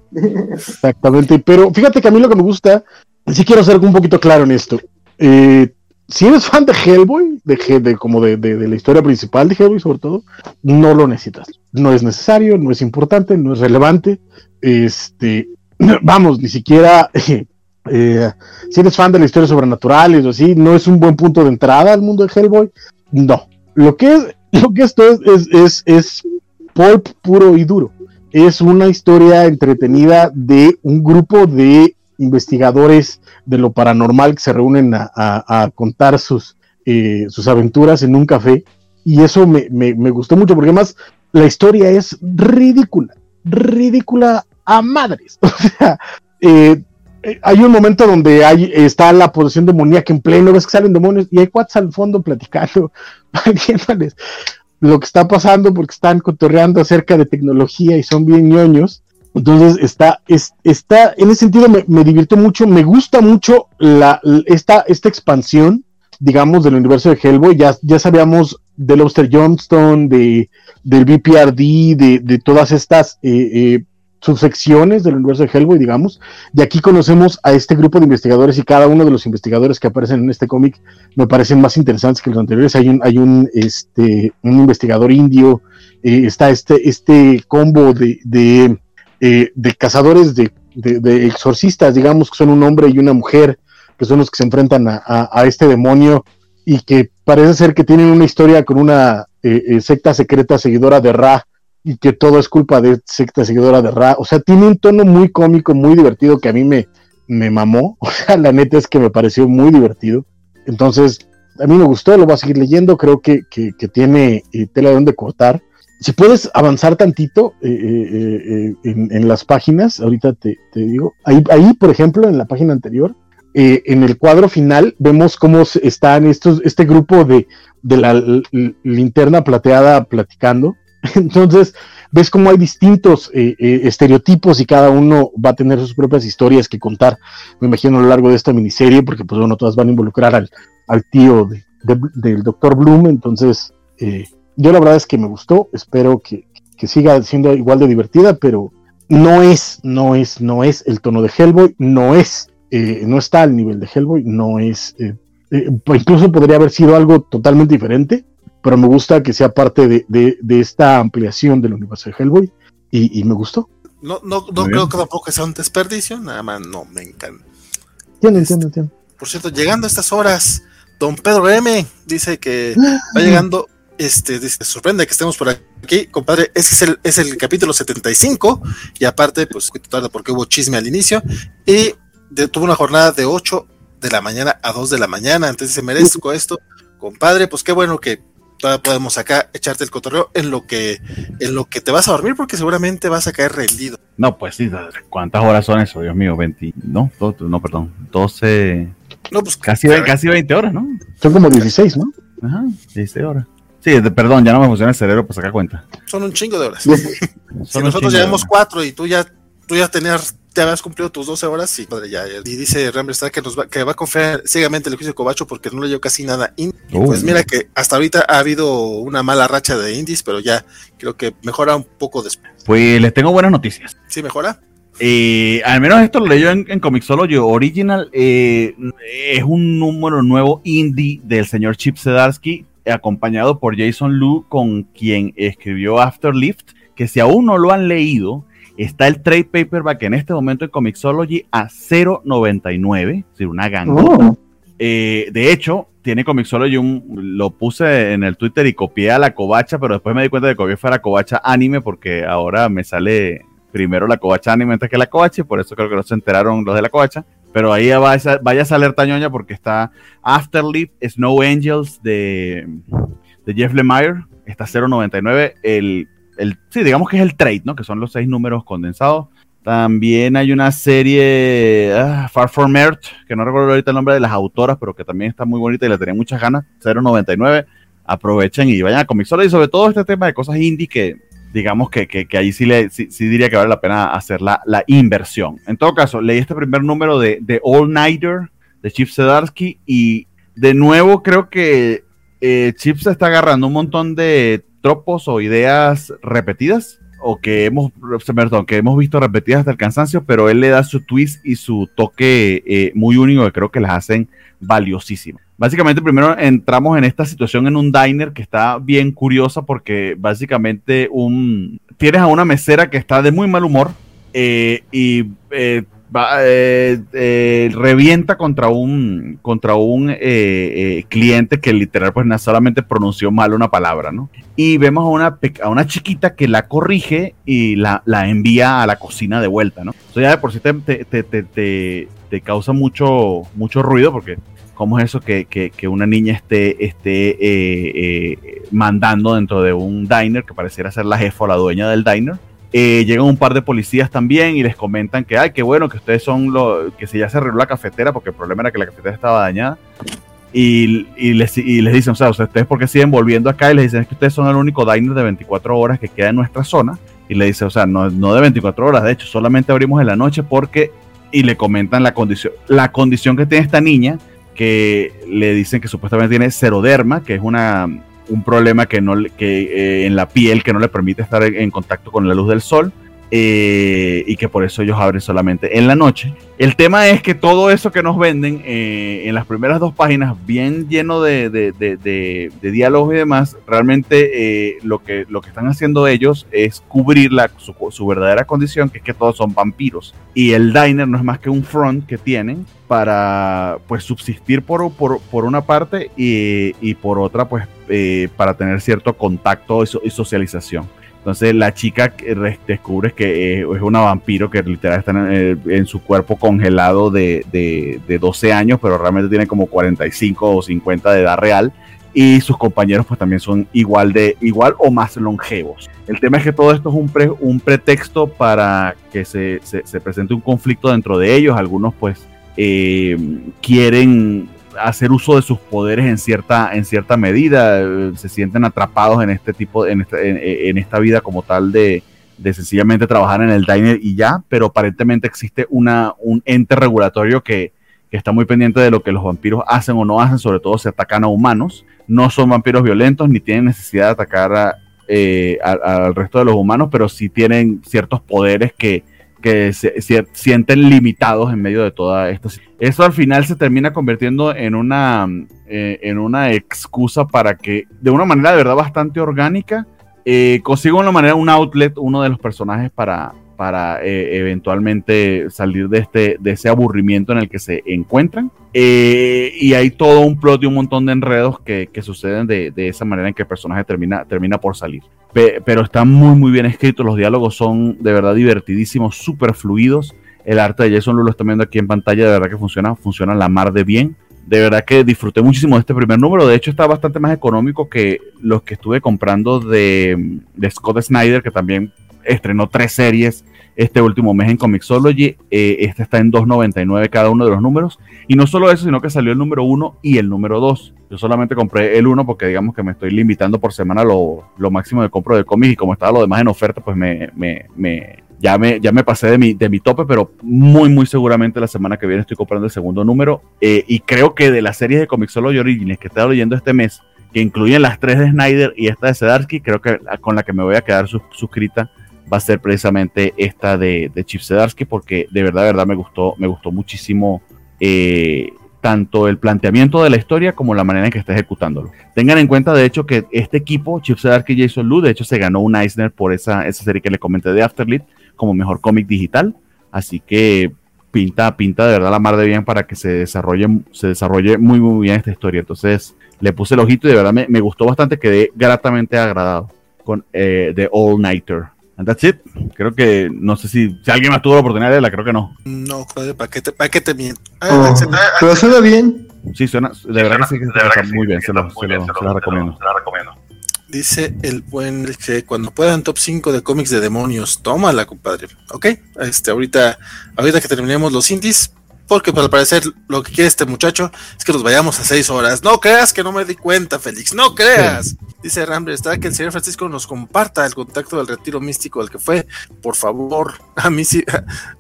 Exactamente, pero fíjate que a mí lo que me gusta, sí quiero ser un poquito claro en esto. Eh, si eres fan de Hellboy, de, como de, la historia principal de Hellboy sobre todo, no lo necesitas. No es necesario, no es importante, no es relevante. Este, vamos, ni siquiera eh, si eres fan de la historia sobrenatural o así, no es un buen punto de entrada al mundo de Hellboy. No, lo que, es, lo que esto es, es, es, es pulp puro y duro. Es una historia entretenida de un grupo de investigadores de lo paranormal que se reúnen a, contar sus, eh, sus aventuras en un café. Y eso me, gustó mucho porque además la historia es ridícula, ridícula a madres. O sea, eh, eh, hay un momento donde hay, está la posesión demoníaca en pleno, ves que salen demonios y hay cuates al fondo platicando, lo que está pasando porque están cotorreando acerca de tecnología y son bien ñoños. Entonces está, está en ese sentido me, me divirtió mucho, me gusta mucho la, esta, esta expansión, digamos, del universo de Hellboy. Ya, ya sabíamos de Lobster Johnston, de, del BPRD, de, de todas estas eh, eh, subsecciones del universo de Hellboy, digamos, y aquí conocemos a este grupo de investigadores y cada uno de los investigadores que aparecen en este cómic me parecen más interesantes que los anteriores. Hay un, hay un, este, un investigador indio, eh, está este, este combo de, eh, de cazadores de, de, exorcistas, digamos, que son un hombre y una mujer, que son los que se enfrentan a, a, este demonio y que parece ser que tienen una historia con una eh, secta secreta seguidora de Ra y que todo es culpa de secta seguidora de Ra. O sea, tiene un tono muy cómico, muy divertido que a mí me, me mamó. O sea, la neta es que me pareció muy divertido. Entonces, a mí me gustó, lo voy a seguir leyendo. Creo que, que, tiene eh, tela de donde cortar. Si puedes avanzar tantito eh, eh, en, las páginas, ahorita te, te, digo, ahí, ahí, por ejemplo, en la página anterior, en el cuadro final, vemos cómo están estos, este grupo de, de la linterna plateada platicando. Entonces, ves cómo hay distintos eh, eh, estereotipos y cada uno va a tener sus propias historias que contar, me imagino, a lo largo de esta miniserie, porque pues bueno, todas van a involucrar al, tío del doctor Bloom, entonces eh, yo la verdad es que me gustó, espero que, siga siendo igual de divertida, pero no es, no es, no es el tono de Hellboy, no es, no está al nivel de Hellboy, no es, incluso podría haber sido algo totalmente diferente, pero me gusta que sea parte de, esta ampliación del universo de Hellboy y, me gustó. No, no, no creo que tampoco sea un desperdicio, nada más no, me encanta. Entiendo, entiendo, entiendo. Por cierto, llegando a estas horas, don Pedro M dice que va llegando, este, dice, sorprende que estemos por aquí, compadre, ese es el, es el capítulo 75 y aparte, pues, tarde porque hubo chisme al inicio y tuvo una jornada de 8 de la mañana a 2 de la mañana, entonces se merezco esto, compadre, pues qué bueno que todavía podemos acá echarte el cotorreo en lo que en lo que te vas a dormir porque seguramente vas a caer rendido. No, pues sí, ¿cuántas horas son eso? Dios mío, 20, no, no, perdón, 12 no, pues casi, casi 20 horas, ¿no? Son como 16, ¿no? Ajá, 16 horas. Sí, perdón, ya no me funciona el cerebro para sacar cuenta. Son un chingo de horas. si nosotros llevamos cuatro y tú ya tú ya tenías te habías cumplido tus 12 horas y padre, ya, Y dice Rambler que nos va, que va a confiar ciegamente el juicio de Cobacho porque no leyó casi nada. Pues mira que hasta ahorita ha habido una mala racha de indies, pero ya creo que mejora un poco después. Pues les tengo buenas noticias. ¿Sí mejora? Eh, al menos esto lo leyó en, en Comixology Original. Eh, es un número nuevo indie del señor Chip Sedarsky, acompañado por Jason Lu, con quien escribió Afterlift, que si aún no lo han leído, Está el trade paperback en este momento en Comixology a 0.99, es decir, una ganga. Oh. Eh, de hecho, tiene Comixology un. Lo puse en el Twitter y copié a la covacha, pero después me di cuenta de que copié fue la covacha anime, porque ahora me sale primero la covacha anime antes que la covacha, y por eso creo que no se enteraron los de la covacha. Pero ahí vaya, vaya a salir tañoña porque está Afterlife, Snow Angels de, de Jeff Lemire, está 0.99. El sí, digamos que es el trade, ¿no? Que son los seis números condensados. También hay una serie ah, Far From Earth, que no recuerdo ahorita el nombre de las autoras, pero que también está muy bonita y la tenía muchas ganas, 099 a aprovechen y vayan a Comixola y sobre todo este tema de cosas indie que digamos que, que, que ahí sí, le, sí, diría que vale la pena hacer la, la, inversión. En todo caso, leí este primer número de, de All Nighter de Chip Zdarsky y de nuevo creo que eh, Chip se está agarrando un montón de tropos o ideas repetidas o que hemos, perdón, que hemos visto repetidas hasta el cansancio, pero él le da su twist y su toque eh, muy único que creo que las hacen valiosísimas. Básicamente, primero entramos en esta situación en un diner que está bien curiosa porque básicamente un, tienes a una mesera que está de muy mal humor eh, y eh, va, eh, eh, revienta contra un, contra un cliente que literal pues solamente pronunció mal una palabra, ¿no? Y vemos a una, a una chiquita que la corrige y la, la envía a la cocina de vuelta, ¿no? Eso ya de por sí te, te, te, te, te causa mucho, mucho ruido porque cómo es eso que, que, que una niña esté, esté eh, eh, mandando dentro de un diner que pareciera ser la jefa o la dueña del diner. Eh, llegan un par de policías también y les comentan que, ay, qué bueno que ustedes son los, que si ya se arregló la cafetera, porque el problema era que la cafetera estaba dañada. Y, y, les, y les dicen, o sea, ustedes porque siguen volviendo acá y les dicen es que ustedes son el único diner de 24 horas que queda en nuestra zona. Y le dice, o sea, no, no de 24 horas, de hecho, solamente abrimos en la noche porque, y le comentan la condición, la condición que tiene esta niña, que le dicen que supuestamente tiene seroderma, que es una, un problema que no que eh, en la piel que no le permite estar en, en contacto con la luz del sol eh, y que por eso ellos abren solamente en la noche. El tema es que todo eso que nos venden eh, en las primeras dos páginas, bien lleno de, de, de, de diálogos y demás, realmente eh, lo, que, lo que están haciendo ellos es cubrir la, su, su, verdadera condición, que es que todos son vampiros. Y el diner no es más que un front que tienen para pues subsistir por, por, por una parte y, y, por otra pues eh, para tener cierto contacto y, so, y socialización. Entonces la chica descubre que es una vampiro que literal está en, en su cuerpo congelado de, de, de, 12 años, pero realmente tiene como 45 o 50 de edad real. Y sus compañeros pues también son igual, de, igual o más longevos. El tema es que todo esto es un, pre, un pretexto para que se, se, se, presente un conflicto dentro de ellos. Algunos pues eh, quieren hacer uso de sus poderes en cierta, en cierta medida, se sienten atrapados en este tipo, en esta, en, esta vida como tal de, sencillamente trabajar en el diner y ya, pero aparentemente existe una, un ente regulatorio que, está muy pendiente de lo que los vampiros hacen o no hacen, sobre todo si atacan a humanos. No son vampiros violentos ni tienen necesidad de atacar eh, a, al resto de los humanos, pero sí tienen ciertos poderes que, que se, sienten limitados en medio de toda esta Eso al final se termina convirtiendo en una, eh, en una excusa para que, de una manera de verdad bastante orgánica, eh, consiga una manera, un outlet, uno de los personajes para, para eh, eventualmente salir de, este, de ese aburrimiento en el que se encuentran. Eh, y hay todo un plot y un montón de enredos que, que suceden de, de, esa manera en que el personaje termina, termina por salir. Pe pero está muy, muy bien escrito. Los diálogos son de verdad divertidísimos, súper fluidos. El arte de Jason Lu lo están viendo aquí en pantalla, de verdad que funciona, funciona la mar de bien. De verdad que disfruté muchísimo de este primer número. De hecho, está bastante más económico que los que estuve comprando de, de Scott Snyder, que también estrenó tres series este último mes en Comixology. Eh, este está en 2.99 cada uno de los números. Y no solo eso, sino que salió el número 1 y el número 2. Yo solamente compré el 1 porque digamos que me estoy limitando por semana lo, lo máximo de compro de cómics y como estaba lo demás en oferta, pues me, me, me, ya, me, ya me pasé de mi, de mi tope, pero muy, muy seguramente la semana que viene estoy comprando el segundo número. Eh, y creo que de las series de Comixology Origins que he leyendo este mes, que incluyen las tres de Snyder y esta de Sedarsky, creo que con la que me voy a quedar sus, suscrita va a ser precisamente esta de, de Chip Zdarsky porque de verdad, verdad me gustó, me gustó muchísimo eh, tanto el planteamiento de la historia como la manera en que está ejecutándolo. Tengan en cuenta, de hecho, que este equipo, Chip Zdarsky y Jason Lu, de hecho, se ganó un Eisner por esa, esa serie que le comenté de Afterlit como mejor cómic digital. Así que pinta, pinta de verdad la mar de bien para que se desarrolle, se desarrolle muy, muy bien esta historia. Entonces, le puse el ojito y de verdad me, me gustó bastante, quedé gratamente agradado con eh, The All Nighter. And that's it. Creo que, no sé si, si alguien más tuvo la oportunidad de verla, creo que no. No, joder, ¿para qué te, para qué te miento? Oh, pero suena bien. Sí, suena, de verdad que sí, que está muy bien, se lo, se lo, se lo recomiendo. Se lo recomiendo. Dice el buen que cuando puedan top 5 de cómics de demonios, tómala, compadre. Ok, este, ahorita, ahorita que terminemos los indies, porque pues, al parecer lo que quiere este muchacho es que nos vayamos a seis horas. No creas que no me di cuenta, Félix, no creas. Dice Rambler, está que el señor Francisco nos comparta el contacto del retiro místico al que fue. Por favor, a mí sí,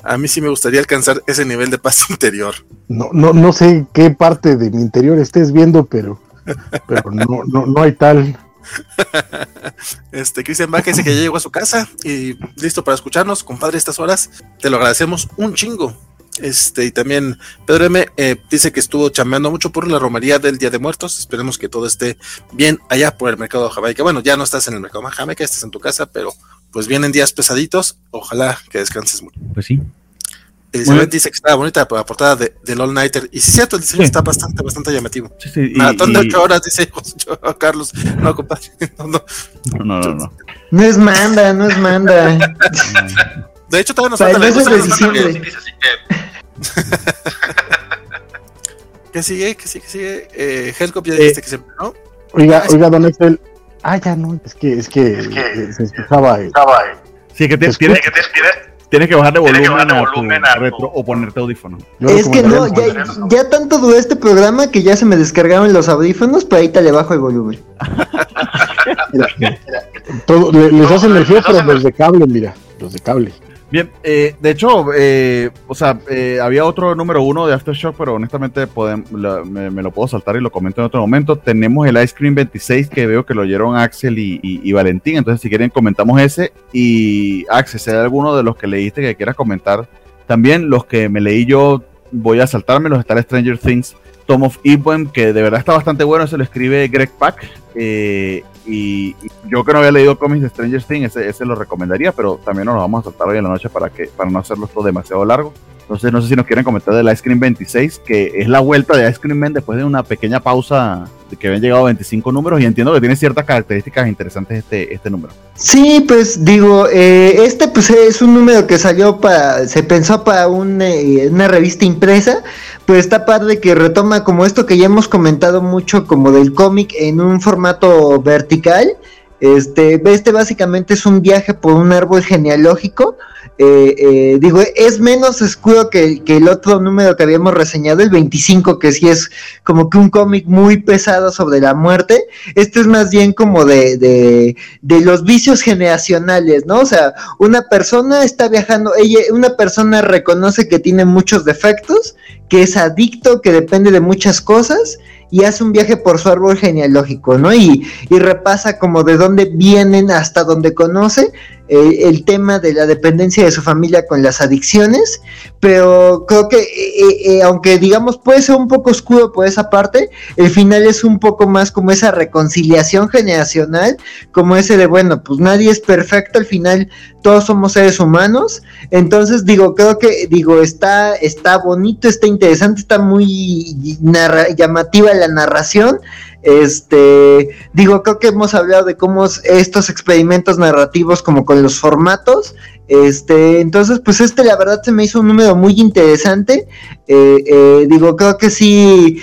a, mí sí me gustaría alcanzar ese nivel de paz interior. No, no, no sé qué parte de mi interior estés viendo, pero, pero no, no, no hay tal. este Cristian Vázquez dice que ya llegó a su casa y listo para escucharnos, compadre, estas horas. Te lo agradecemos un chingo. Este, y también Pedro M eh, dice que estuvo chambeando mucho por la romería del Día de Muertos. Esperemos que todo esté bien allá por el mercado de Jamaica. Bueno, ya no estás en el mercado de Jamaica, estás en tu casa, pero pues vienen días pesaditos. Ojalá que descanses mucho. Pues sí. Elizabeth dice que está bonita la portada de, del All Nighter. Y sí, cierto, el diseño está bastante, bastante llamativo. Sí, sí, Maratón de ocho horas, dice Carlos. No, compadre. No, no. No, no, no. No, no es manda, no es manda. De hecho, todavía nos falta el la de cosa diciembre. ¿Qué sigue? ¿Qué sigue? ¿Qué sigue? Eh, Hellcop ya dijiste que se ¿no? Oiga, Ah, oiga, don Excel. Ah, ya no, es que, es que, eh, se escuchaba. eh, Sí, que te- Te tienes, escucho. tienes que bajarle Tienes que volumen, bajarle a volumen a tu- retro o ponerte audífono. Es que no, ya, ya tanto duró este programa que ya se me descargaron los audífonos, pero ahorita le bajo el volumen. todo- le- les hacen el pero los de cable, mira, los de cable. Bien, eh, de hecho, eh, o sea, eh, había otro número uno de Aftershock, pero honestamente me, lo puedo saltar y lo comento en otro momento. Tenemos el Ice Cream 26 que veo que lo oyeron Axel y, Valentín, entonces si quieren comentamos ese. Y Axel, si hay alguno de los que leíste que quieras comentar, también los que me leí yo voy a saltármelos, está el Stranger Things. Tom of Eden, que de verdad está bastante bueno, se lo escribe Greg Pack. eh, y yo que no había leído cómics de Stranger Things, ese, ese lo recomendaría, pero también nos lo vamos a saltar hoy en la noche para que para no hacerlo todo demasiado largo. Entonces, no sé si nos quieren comentar del Ice Cream 26, que es la vuelta de Ice Cream Man después de una pequeña pausa de que habían llegado 25 números y entiendo que tiene ciertas características interesantes este, este número. Sí, pues digo, eh, este pues es un número que salió para, se pensó para eh, una revista impresa, pues está padre que retoma como esto que ya hemos comentado mucho como del cómic en un formato vertical. Este, este básicamente es un viaje por un árbol genealógico. Eh, eh, digo, es menos oscuro que, que el otro número que habíamos reseñado, el 25, que sí es como que un cómic muy pesado sobre la muerte. Este es más bien como de, de, de los vicios generacionales, ¿no? O sea, una persona está viajando, ella, una persona reconoce que tiene muchos defectos, que es adicto, que depende de muchas cosas y hace un viaje por su árbol genealógico, ¿no? Y, y repasa como de dónde vienen hasta donde conoce eh, el tema de la dependencia de su familia con las adicciones, pero creo que eh, eh, aunque digamos puede ser un poco oscuro por esa parte, el final es un poco más como esa reconciliación generacional, como ese de, bueno, pues nadie es perfecto, al final todos somos seres humanos, entonces digo, creo que, digo, está, está bonito, está interesante, está muy llamativa la narración, este, digo, creo que hemos hablado de cómo es- estos experimentos narrativos como con los formatos, este, entonces, pues este la verdad se me hizo un número muy interesante, eh, eh, digo, creo que sí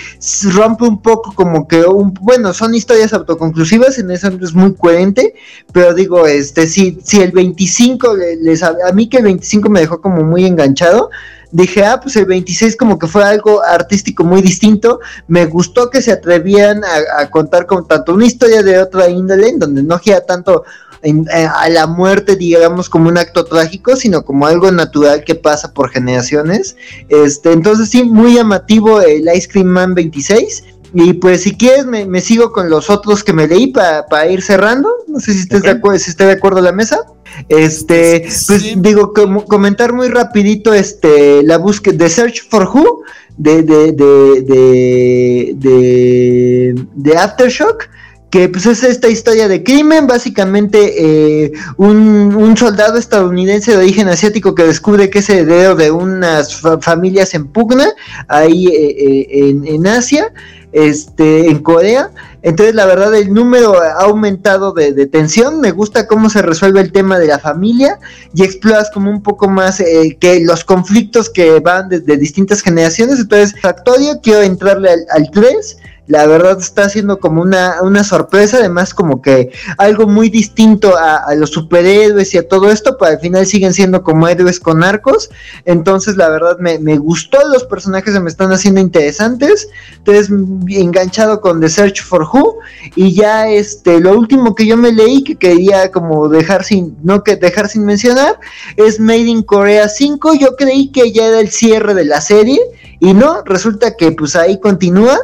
rompe un poco como que, un, bueno, son historias autoconclusivas, en eso es muy coherente, pero digo, este, si, si el 25, le- les, a mí que el 25 me dejó como muy enganchado, dije, ah, pues el 26 como que fue algo artístico muy distinto, me gustó que se atrevían a, a contar con tanto una historia de otra índole, en donde no gira tanto en- eh, a la muerte, digamos, como un acto trágico, sino como algo natural que pasa por generaciones. Este, entonces sí, muy llamativo el Ice Cream Man 26. Y pues si quieres me, me sigo con los otros que me leí para ir cerrando. No sé si estés de acuerdo, si esté de acuerdo la mesa. Este, pues Sí. digo, como comentar muy rapidito este la búsqueda de Search for Who de de de de, de, de Aftershock que pues es esta historia de crimen, básicamente eh, un, un soldado estadounidense de origen asiático que descubre que es heredero de unas fa- familias en pugna ahí eh, eh, en, en Asia, este, en Corea. Entonces la verdad el número ha aumentado de, de tensión, me gusta cómo se resuelve el tema de la familia y exploras como un poco más que los conflictos que van desde distintas generaciones. Entonces, Factorio, quiero entrarle al, al 3 la verdad está siendo como una, una sorpresa, además como que algo muy distinto a, los superhéroes y a todo esto, pero al final siguen siendo como héroes con arcos, entonces la verdad me, me gustó, los personajes se me están haciendo interesantes, entonces enganchado con The Search for Who, y ya este, lo último que yo me leí que quería como dejar sin, no que dejar sin mencionar, es Made in Korea 5, yo creí que ya era el cierre de la serie, y no, resulta que pues ahí continúa,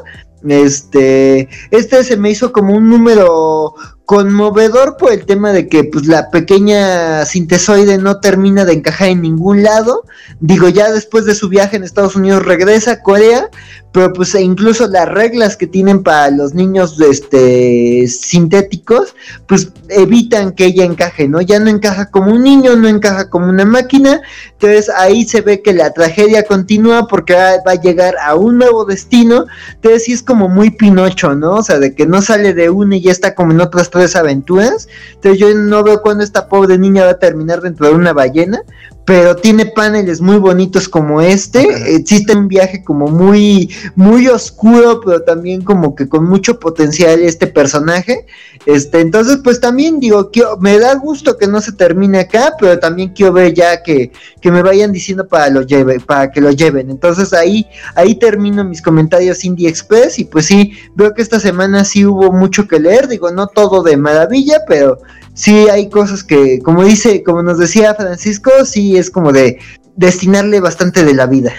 este, este se me hizo como un número conmovedor por el tema de que pues la pequeña sintesoide no termina de encajar en ningún lado. Digo, ya después de su viaje en Estados Unidos regresa a Corea, pero pues e incluso las reglas que tienen para los niños este sintéticos, pues evitan que ella encaje, ¿no? Ya no encaja como un niño, no encaja como una máquina. Entonces ahí se ve que la tragedia continúa porque va, a llegar a un nuevo destino. Entonces sí es como muy Pinocho, ¿no? O sea, de que no sale de una y ya está como en otras tres aventuras. Entonces yo no veo cuándo esta pobre niña va a terminar dentro de una ballena, pero tiene paneles muy bonitos como este. Existe un viaje como muy, muy oscuro, pero también como que con mucho potencial este personaje. Este, entonces, pues también digo, me da gusto que no se termine acá, pero también quiero ver ya que, que me vayan diciendo para lo lleve, para que lo lleven. Entonces ahí, ahí termino mis comentarios Indie Express, y pues sí, veo que esta semana sí hubo mucho que leer, digo, no todo de maravilla, pero sí hay cosas que, como dice, como nos decía Francisco, sí es como de destinarle bastante de la vida.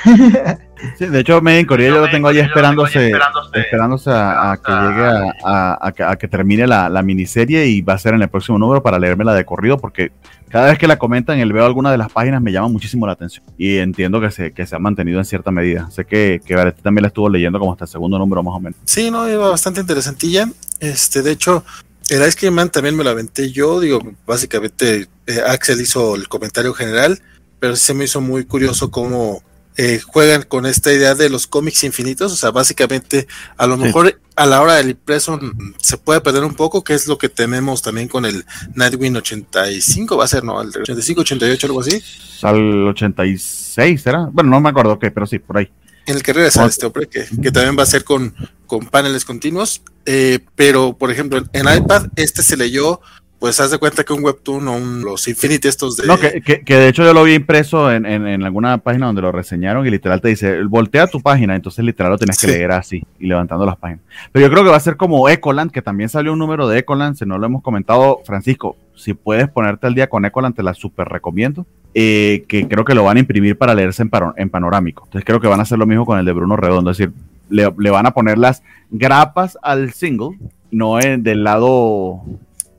Sí, de hecho, Made in Korea yo lo tengo ahí esperándose, esperándose, a, que llegue a, que termine la, miniserie y va a ser en el próximo número para leérmela de corrido porque cada vez que la comentan y veo alguna de las páginas me llama muchísimo la atención y entiendo que se, que se ha mantenido en cierta medida. Sé que, que también la estuvo leyendo como hasta el segundo número más o menos. Sí, no, iba bastante interesantilla. Este, de hecho, el Ice Cream Man también me lo aventé yo, digo, básicamente eh, Axel hizo el comentario general, pero se me hizo muy curioso cómo eh, juegan con esta idea de los cómics infinitos, o sea, básicamente a lo mejor a la hora del impreso mm, se puede perder un poco, que es lo que tenemos también con el Nightwing 85, va a ser, ¿no? Al 85, 88, algo así. Al 86, ¿será? Bueno, no me acuerdo qué, pero sí, por ahí en el que regresa este hombre, que, también va a ser con, con paneles continuos. Eh, pero, por ejemplo, en, iPad, este se leyó, pues haz de cuenta que un webtoon o un, los Infinity estos de... No, que, que, de hecho yo lo vi impreso en, en, alguna página donde lo reseñaron y literal te dice, voltea tu página, entonces literal lo tienes que leer así y levantando las páginas. Pero yo creo que va a ser como Ecoland, que también salió un número de Ecoland, si no lo hemos comentado, Francisco, si puedes ponerte al día con Ecoland, te la súper recomiendo. Eh, que creo que lo van a imprimir para leerse en, en, panorámico. Entonces creo que van a hacer lo mismo con el de Bruno Redondo, es decir, le, van a poner las grapas al single, no en, del lado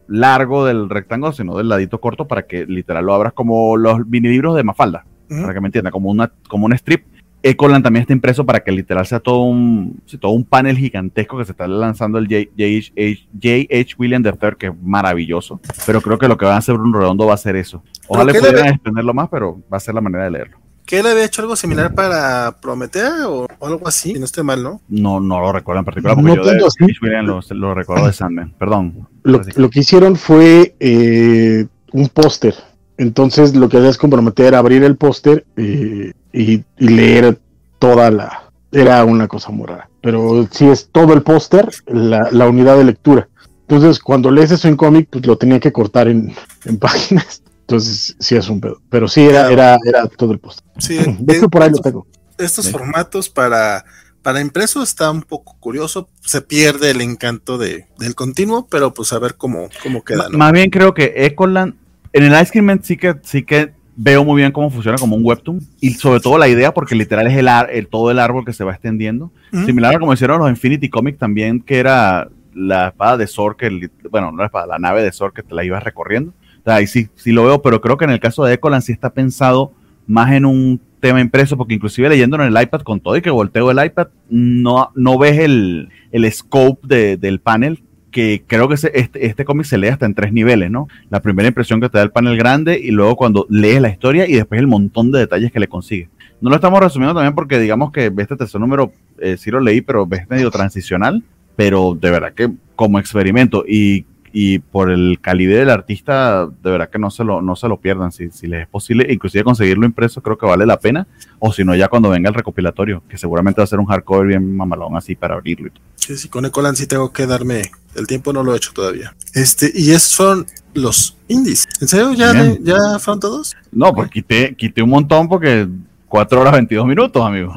largo del rectángulo, sino del ladito corto para que literal lo abras como los mini libros de Mafalda, para que me entienda, como una como un strip Ecoland también está impreso para que literal sea todo un, todo un panel gigantesco que se está lanzando el J.H. William III, que es maravilloso. Pero creo que lo que va a hacer Bruno Redondo va a ser eso. Ojalá pudieran extenderlo más, pero va a ser la manera de leerlo. ¿Que él había hecho algo similar para Prometea o, algo así? Si no estoy mal, ¿no? No, no lo recuerdo en particular, porque yo de William lo, recuerdo de Sandman. Perdón. Lo, que hicieron fue eh, un póster. Entonces lo que hacías con Prometea era abrir el póster eh, y, leer toda la... Era una cosa muy rara. Pero si es todo el póster, la, unidad de lectura. Entonces, cuando lees eso en cómic, pues lo tenía que cortar en, páginas. Entonces, sí es un pedo. Pero sí, era, era, era todo el póster. Sí, de por ahí lo tengo. Estos formatos para, para impreso está un poco curioso. Se pierde el encanto de, del continuo, pero pues a ver cómo, cómo queda. Más bien creo que Ecoland, en el Ice Cream sí que, sí que veo muy bien cómo funciona como un webtoon y sobre todo la idea porque literal es el, el todo el árbol que se va extendiendo. Similar a como hicieron los Infinity Comics también, que era la espada de Zor, que, bueno, no la espada, la nave de Zor que te la ibas recorriendo. ahí sí, sí lo veo, pero creo que en el caso de Ecoland sí está pensado más en un tema impreso, porque inclusive leyéndolo en el iPad con todo y que volteo el iPad, no, no ves el, el scope del panel que creo que este, este cómic se lee hasta en tres niveles, ¿no? La primera impresión que te da el panel grande y luego cuando lees la historia y después el montón de detalles que le consigue. No lo estamos resumiendo también porque digamos que este tercer número eh, sí lo leí, pero ves medio transicional, pero de verdad que como experimento y y por el calibre del artista, de verdad que no se lo, no se lo pierdan. Si, si les es posible, inclusive conseguirlo impreso, creo que vale la pena. O si no, ya cuando venga el recopilatorio, que seguramente va a ser un hardcover bien mamalón así para abrirlo. Y todo. Sí, sí, con Ecolan sí tengo que darme el tiempo, no lo he hecho todavía. Este, y esos fueron los indies. ¿En serio? ¿Ya, ya fueron todos? No, pues quité, quité un montón porque 4 horas 22 minutos, amigo.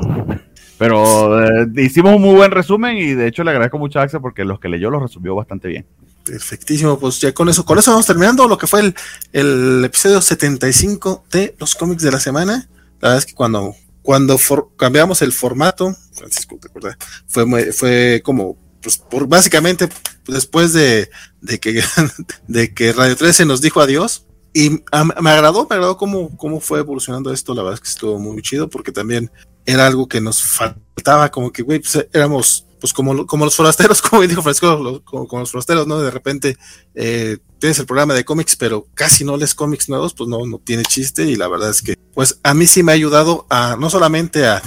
Pero eh, hicimos un muy buen resumen y de hecho le agradezco mucho a Axel porque los que leyó los resumió bastante bien. Perfectísimo, pues ya con eso, con eso vamos terminando lo que fue el, el episodio 75 de los cómics de la semana. La verdad es que cuando, cuando for- cambiamos el formato, Francisco, ¿te acuerdas? Fue, fue como, pues, por, básicamente después de, de que, de que Radio 13 nos dijo adiós. Y ah, me agradó, me agradó cómo, cómo fue evolucionando esto. La verdad es que estuvo muy chido porque también era algo que nos faltaba, como que, güey, pues éramos, pues como, como los forasteros, como dijo Francisco, los- como, como los forasteros, ¿no? De repente eh, tienes el programa de cómics, pero casi no lees cómics nuevos, pues no, no tiene chiste. Y la verdad es que, pues a mí sí me ha ayudado a, no solamente a, a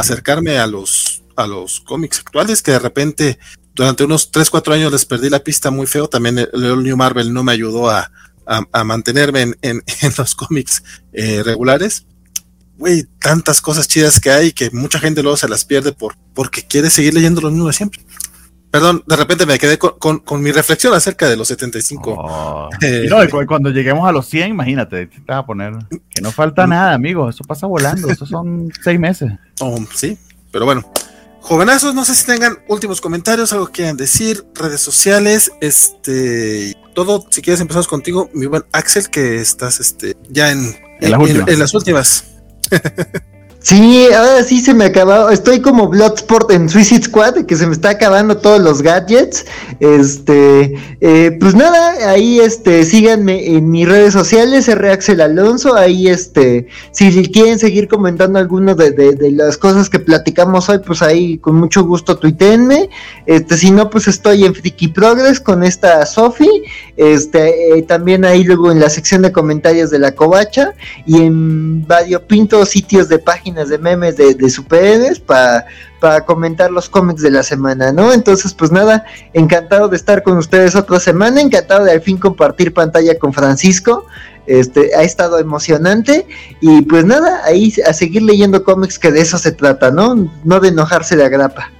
acercarme a los, a los cómics actuales, que de repente durante unos 3, 4 años les perdí la pista muy feo. También el, el New Marvel no me ayudó a, a, a mantenerme en, en, en los cómics eh, regulares güey, tantas cosas chidas que hay que mucha gente luego se las pierde por, porque quiere seguir leyendo lo mismo de siempre. Perdón, de repente me quedé con, con, con mi reflexión acerca de los 75. Oh. Eh, Y no, y cu- cuando lleguemos a los 100, imagínate, te vas a poner que no falta nada, amigo. Eso pasa volando. Eso son seis meses. oh, sí, pero bueno. Jovenazos, no sé si tengan últimos comentarios, algo que quieran decir, redes sociales, este, todo, si quieres empezamos contigo, mi buen Axel, que estás este, ya en, En las últimas. en las últimas. Sí, ahora sí se me acabó. Estoy como Bloodsport en Suicide Squad, que se me está acabando todos los gadgets. Este, eh, pues nada, ahí este, síganme en mis redes sociales, R. Alonso. Ahí este, si quieren seguir comentando alguno de, de- las cosas que platicamos hoy, pues ahí con mucho gusto tuiteenme. Este, si no, pues estoy en Friki Progress con esta Sofi. Este, eh, también ahí luego en la sección de comentarios de la Covacha y en variopintos sitios de páginas de memes de, de superhéroes para comentar los cómics de la semana, ¿no? Entonces, pues nada, encantado de estar con ustedes otra semana, encantado de al fin compartir pantalla con Francisco. Este, ha estado emocionante y pues nada, ahí a seguir leyendo cómics que de eso se trata, ¿no? No de enojarse de agrapa.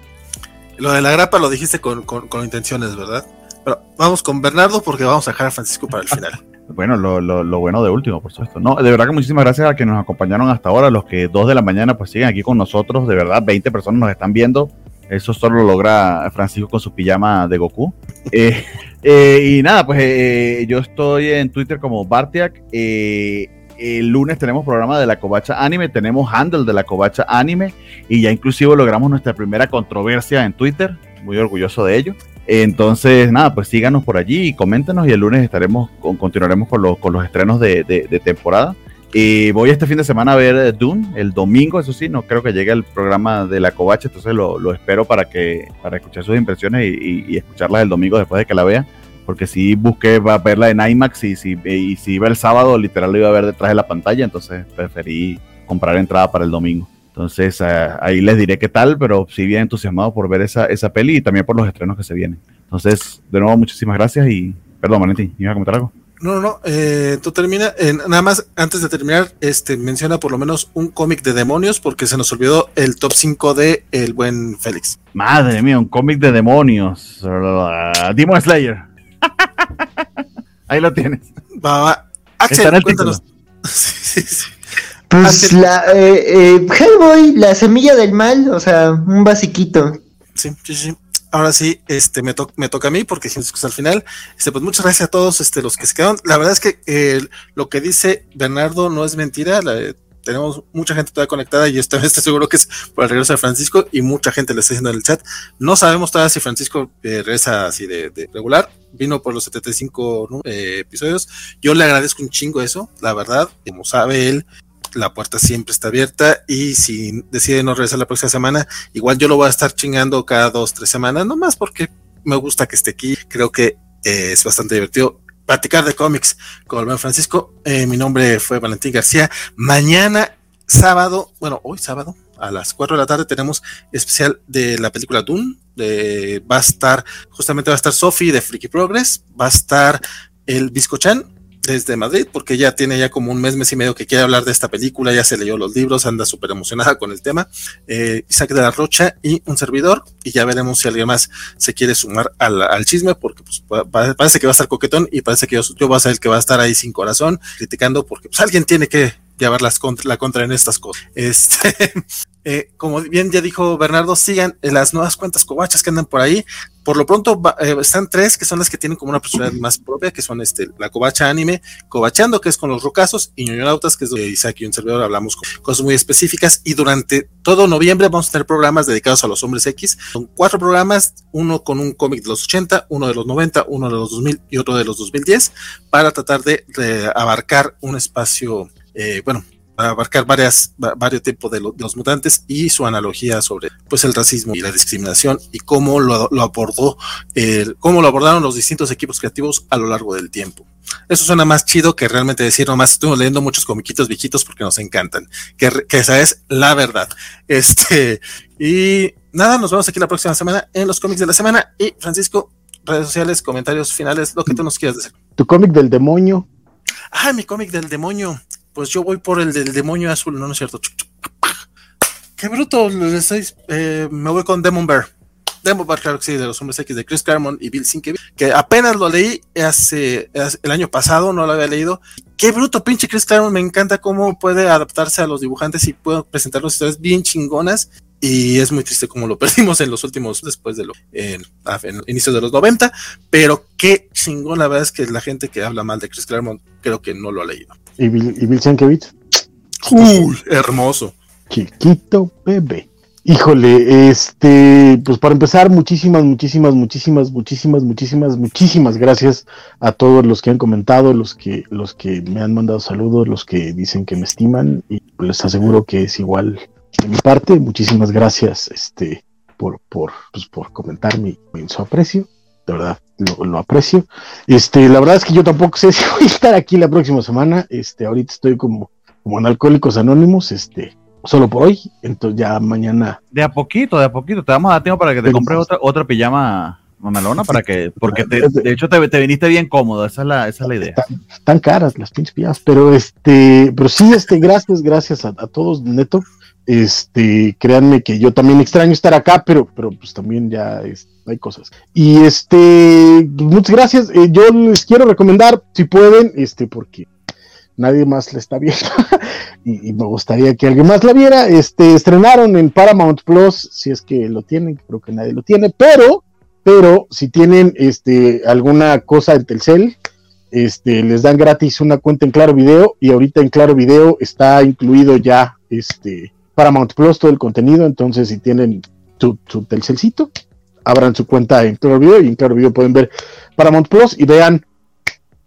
Lo de la grapa lo dijiste con, con, con intenciones, ¿verdad? Pero vamos con Bernardo porque vamos a dejar a Francisco para el final. Bueno, lo, lo, lo bueno de último, por supuesto. No, de verdad que muchísimas gracias a que nos acompañaron hasta ahora, los que dos de la mañana pues siguen aquí con nosotros, de verdad, 20 personas nos están viendo. Eso solo lo logra Francisco con su pijama de Goku. Eh, eh, y nada, pues eh, yo estoy en Twitter como Bartiak. Eh, el lunes tenemos programa de la Covacha Anime, tenemos handle de la Covacha Anime y ya inclusive logramos nuestra primera controversia en Twitter. Muy orgulloso de ello. Entonces, nada, pues síganos por allí y coméntenos y el lunes estaremos, con- continuaremos con, los- con los estrenos de, de- temporada. Y voy este fin de semana a ver Dune, el domingo, eso sí, no creo que llegue el programa de la Covacha, entonces lo, lo espero para que para escuchar sus impresiones y, escucharlas el domingo después de que la vea, porque sí busqué verla en IMAX y si, y si iba el sábado, literal lo iba a ver detrás de la pantalla, entonces preferí comprar entrada para el domingo. Entonces eh, ahí les diré qué tal, pero sí bien entusiasmado por ver esa, esa peli y también por los estrenos que se vienen. Entonces, de nuevo, muchísimas gracias y perdón, Valentín, ¿ibas a comentar algo? No, no, no. Eh, tú termina. eh, nada más, antes de terminar, este menciona por lo menos un cómic de demonios, porque se nos olvidó el top 5 de el buen Félix. Madre mía, un cómic de demonios. Demon Slayer. Ahí lo tienes. Va, va. Está en Axel, el cuéntanos. Sí, sí, sí. Pues la eh, eh, Hellboy, la semilla del mal, o sea, un basiquito. Sí, sí, sí. Ahora sí, este me, to- me toca a mí porque dijimos que es al final. Este, pues muchas gracias a todos este, los que se quedaron. La verdad es que eh, lo que dice Bernardo no es mentira. la- tenemos mucha gente todavía conectada y esta vez estoy seguro que es por el regreso de Francisco y mucha gente le está diciendo en el chat. No sabemos todavía si Francisco eh, regresa así de, de regular. Vino por los 75 ¿no? eh, episodios. Yo le agradezco un chingo eso, la verdad. Como sabe él, la puerta siempre está abierta y si decide no regresar la próxima semana, igual yo lo voy a estar chingando cada dos, tres semanas, nomás porque me gusta que esté aquí. Creo que eh, es bastante divertido platicar de cómics con el buen Francisco. Eh, mi nombre fue Valentín García. Mañana, sábado, bueno, hoy sábado, a las 4 de la tarde tenemos especial de la película Dune. eh, va a estar, justamente va a estar Sophie de Freaky Progress, va a estar el Biscochan desde Madrid, porque ya tiene ya como un mes, mes y medio que quiere hablar de esta película, ya se leyó los libros, anda súper emocionada con el tema. Eh, Isaac de la Rocha y un servidor, y ya veremos si alguien más se quiere sumar al, al chisme, porque pues, parece que va a estar coquetón y parece que yo, yo voy a ser el que va a estar ahí sin corazón, criticando, porque pues alguien tiene que llevar las contra, la contra en estas cosas. Este, eh, como bien ya dijo Bernardo, sigan las nuevas cuentas cobachas que andan por ahí. Por lo pronto eh, están tres que son las que tienen como una personalidad más propia, que son este, la covacha anime, cobachando, que es con los rocazos, y ñoñonautas, que es de Isaac y un servidor, hablamos con cosas muy específicas. Y durante todo noviembre vamos a tener programas dedicados a los hombres X. Son cuatro programas, uno con un cómic de los 80, uno de los 90, uno de los 2000 y otro de los 2010, para tratar de, de abarcar un espacio, eh, bueno, abarcar varias, varios tipos de, los mutantes y su analogía sobre pues el racismo y la discriminación y cómo lo, lo abordó, el, cómo lo abordaron los distintos equipos creativos a lo largo del tiempo. Eso suena más chido que realmente decir nomás estuvimos leyendo muchos comiquitos viejitos porque nos encantan, que, que esa es la verdad. Este, y nada, nos vemos aquí la próxima semana en los cómics de la semana y Francisco, redes sociales, comentarios finales, lo que tú nos quieras decir. Tu cómic del demonio. Ah, mi cómic del demonio pues yo voy por el del demonio azul, no, no es cierto. Qué bruto, eh, me voy con Demon Bear. Demon Bear, claro que sí, de los hombres X de Chris Claremont y Bill Sienkiewicz, que apenas lo leí hace, el año pasado, no lo había leído. Qué bruto, pinche Chris Claremont, me encanta cómo puede adaptarse a los dibujantes y puede presentar las historias bien chingonas. Y es muy triste como lo perdimos en los últimos, después de lo, en, inicios de los 90, pero qué chingón, la verdad es que la gente que habla mal de Chris Claremont creo que no lo ha leído. ¿Y Bill, y Bill Sienkiewicz? Cool, hermoso. Chiquito bebé. Híjole, este, pues para empezar, muchísimas, muchísimas, muchísimas, muchísimas, muchísimas, muchísimas gracias a todos los que han comentado, los que, los que me han mandado saludos, los que dicen que me estiman, y les aseguro que es igual de mi parte. Muchísimas gracias, este, por, por, pues, por comentar mi, mi su aprecio de verdad lo, aprecio. Este, la verdad es que yo tampoco sé si voy a estar aquí la próxima semana. Este, ahorita estoy como, como en Alcohólicos Anónimos, este, solo por hoy. Entonces ya mañana. De a poquito, de a poquito. Te vamos a dar tiempo para que te compres otra, otra pijama mamalona para que, porque de hecho te, te, viniste bien cómodo, esa es la, esa es la idea. Están, caras las pinches pijamas, pero este, pero sí, este, gracias, gracias a, a todos, neto. Este, créanme que yo también extraño estar acá, pero, pero pues también ya hay cosas. Y este, muchas gracias. Eh, yo les quiero recomendar, si pueden, este, porque nadie más la está viendo y, y, me gustaría que alguien más la viera. Este, estrenaron en Paramount Plus, si es que lo tienen, creo que nadie lo tiene, pero, pero si tienen este, alguna cosa en Telcel, este, les dan gratis una cuenta en Claro Video y ahorita en Claro Video está incluido ya este Paramount Plus todo el contenido, entonces si tienen su, su Telcelcito, abran su cuenta en Claro Video y en Claro Video pueden ver Paramount Plus y vean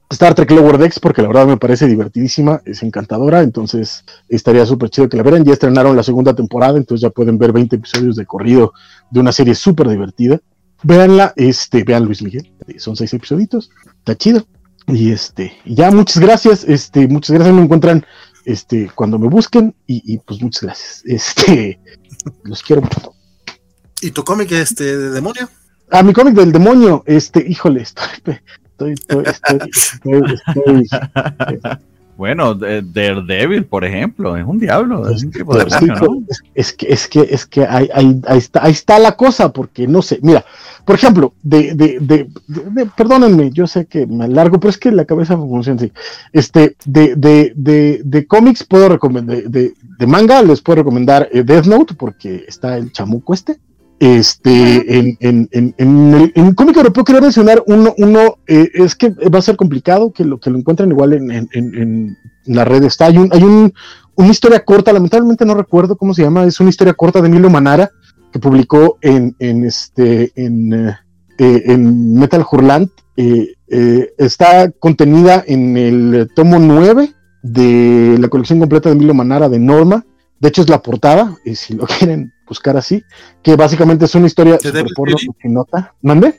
Star Trek Lower Decks porque la verdad me parece divertidísima, es encantadora, entonces estaría súper chido que la vieran. Ya estrenaron la segunda temporada, entonces ya pueden ver 20 episodios de corrido de una serie súper divertida. Véanla, este, vean Luis Miguel, son seis episodios, está chido. Y este, ya muchas gracias, este, muchas gracias, me encuentran este, cuando me busquen y, y, pues muchas gracias. Este, los quiero mucho. ¿Y tu cómic este de demonio? Ah, mi cómic del demonio, este, híjole, estoy, estoy, estoy, estoy, estoy bueno, Daredevil, por ejemplo, es un diablo, es un tipo de demonio, ¿no? Es que, es que, es que ahí, ahí, ahí, está, ahí está la cosa, porque no sé, mira, por ejemplo, de, de, de, de, perdónenme, yo sé que me alargo, pero es que la cabeza funciona así. Este, de, de, de, de cómics puedo recomendar, de, de, manga les puedo recomendar eh, Death Note, porque está el chamuco este. Este, en, en, en, en, el, en cómic europeo quería mencionar uno, uno eh, es que va a ser complicado que lo que lo encuentren igual en, en, en, la red está. Hay un, hay un, una historia corta, lamentablemente no recuerdo cómo se llama, es una historia corta de Milo Manara que publicó en, en este en, eh, en Metal Hurlant. Eh, eh, está contenida en el tomo 9 de la colección completa de Milo Manara de Norma. De hecho, es la portada, y si lo quieren buscar así, que básicamente es una historia super porno que nota. ¿Mande?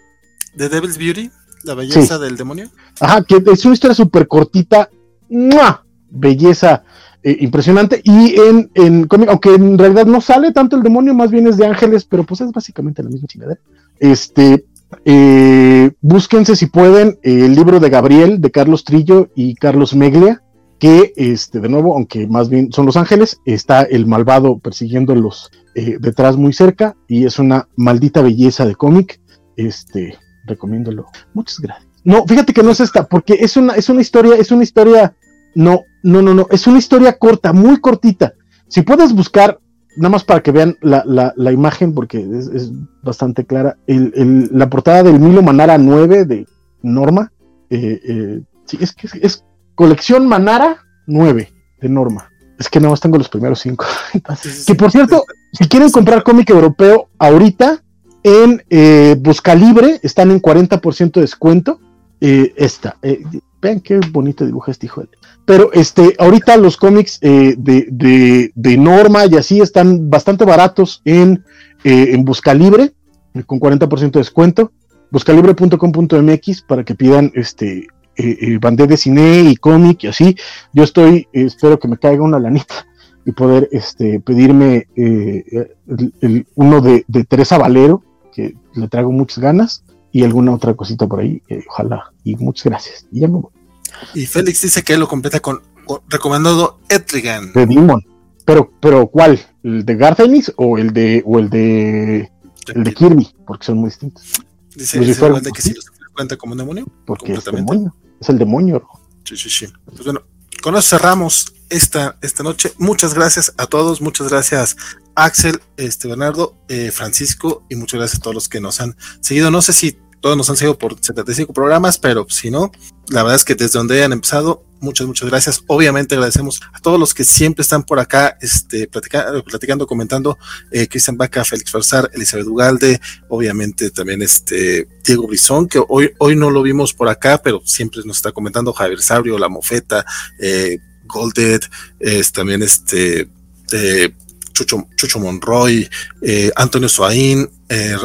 The Devil's Beauty, la belleza sí. del demonio. Ajá, que es una historia súper cortita. ¡mua! Belleza eh, impresionante. Y en, en cómic, aunque en realidad no sale tanto el demonio, más bien es de ángeles, pero pues es básicamente la misma chingadera. Este, eh, búsquense si pueden el libro de Gabriel, de Carlos Trillo y Carlos Meglia, que este, de nuevo, aunque más bien son los ángeles, está el malvado persiguiéndolos eh, detrás muy cerca y es una maldita belleza de cómic. Este, recomiéndolo. Muchas gracias. No, fíjate que no es esta, porque es una, es una historia, es una historia, no, no, no, no, es una historia corta, muy cortita. Si puedes buscar, nada más para que vean la, la, la imagen, porque es, bastante clara, el, el, la portada del Milo Manara 9 de Norma, eh, eh, sí, es que es, es, colección Manara 9 de Norma. Es que nada más tengo los primeros cinco. que por cierto, si quieren comprar cómic europeo ahorita, en eh, Buscalibre están en 40% de descuento. Eh, esta, eh, vean qué bonito dibuja este hijo. Pero este, ahorita los cómics eh, de, de, de, Norma y así están bastante baratos en, en Buscalibre, con 40% de descuento. Buscalibre.com.mx para que pidan este eh, eh, bandé de cine y cómic y así. Yo estoy, espero que me caiga una lanita y poder este, pedirme eh, el, el, uno de, de, Teresa Valero, que le traigo muchas ganas, y alguna otra cosita por ahí, eh, ojalá. Y muchas gracias. Y ya me voy. Y Félix dice que él lo completa con, con recomendado Etrigan. De Demon. Pero, pero ¿cuál? ¿El de Garth Ennis o el de o el de el de Kirby? Porque son muy distintos. Dice, dice fueron, que sí los cuenta como un demonio. Porque es demonio. Es el demonio. Sí, sí, sí. Pues bueno, con eso cerramos esta, esta noche. Muchas gracias a todos, muchas gracias Axel, este Bernardo, eh, Francisco y muchas gracias a todos los que nos han seguido. No sé si todos nos han seguido por 75 programas, pero si no, la verdad es que desde donde hayan empezado, muchas, muchas gracias. Obviamente agradecemos a todos los que siempre están por acá, este, platicando, platicando comentando, eh, Cristian Baca, Félix Farsar, Elizabeth Ugalde, obviamente también este Diego Brizón, que hoy, hoy no lo vimos por acá, pero siempre nos está comentando Javier Sabrio, La Mofeta, eh, Golded, también este eh, Chucho, Chucho Monroy, Antonio Soaín,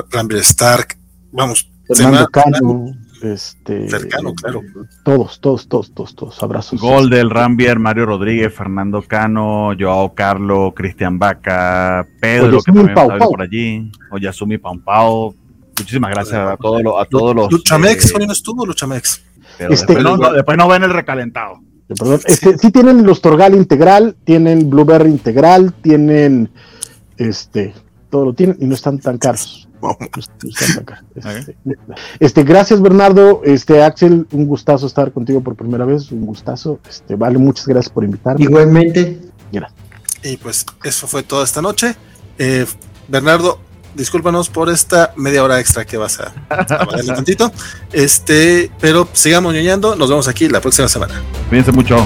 Rambler Stark, vamos, Fernando Cano, este, cercano, claro. Todos, todos, todos, todos, todos. Abrazos. Goldel, Rambier, Mario Rodríguez, Fernando Cano, Joao Carlo, Cristian Vaca, Pedro, que también Pau, Pau. por allí, Oyasumi Pampao. Muchísimas gracias a todos los. A todos los Luchamex, eh, no estuvo Luchamex. Pero este, después, no, no, después no ven el recalentado. Perdón, este, sí tienen los Torgal integral, tienen Blueberry integral, tienen este, todo lo tienen y no están tan caros. Este, este, gracias Bernardo, este Axel, un gustazo estar contigo por primera vez, un gustazo, este, vale, muchas gracias por invitarme. Igualmente. Gracias. Y pues eso fue toda esta noche. Eh, Bernardo, discúlpanos por esta media hora extra que vas a, a valerle tantito. Este, pero sigamos ñoñando, nos vemos aquí la próxima semana. Cuídense mucho.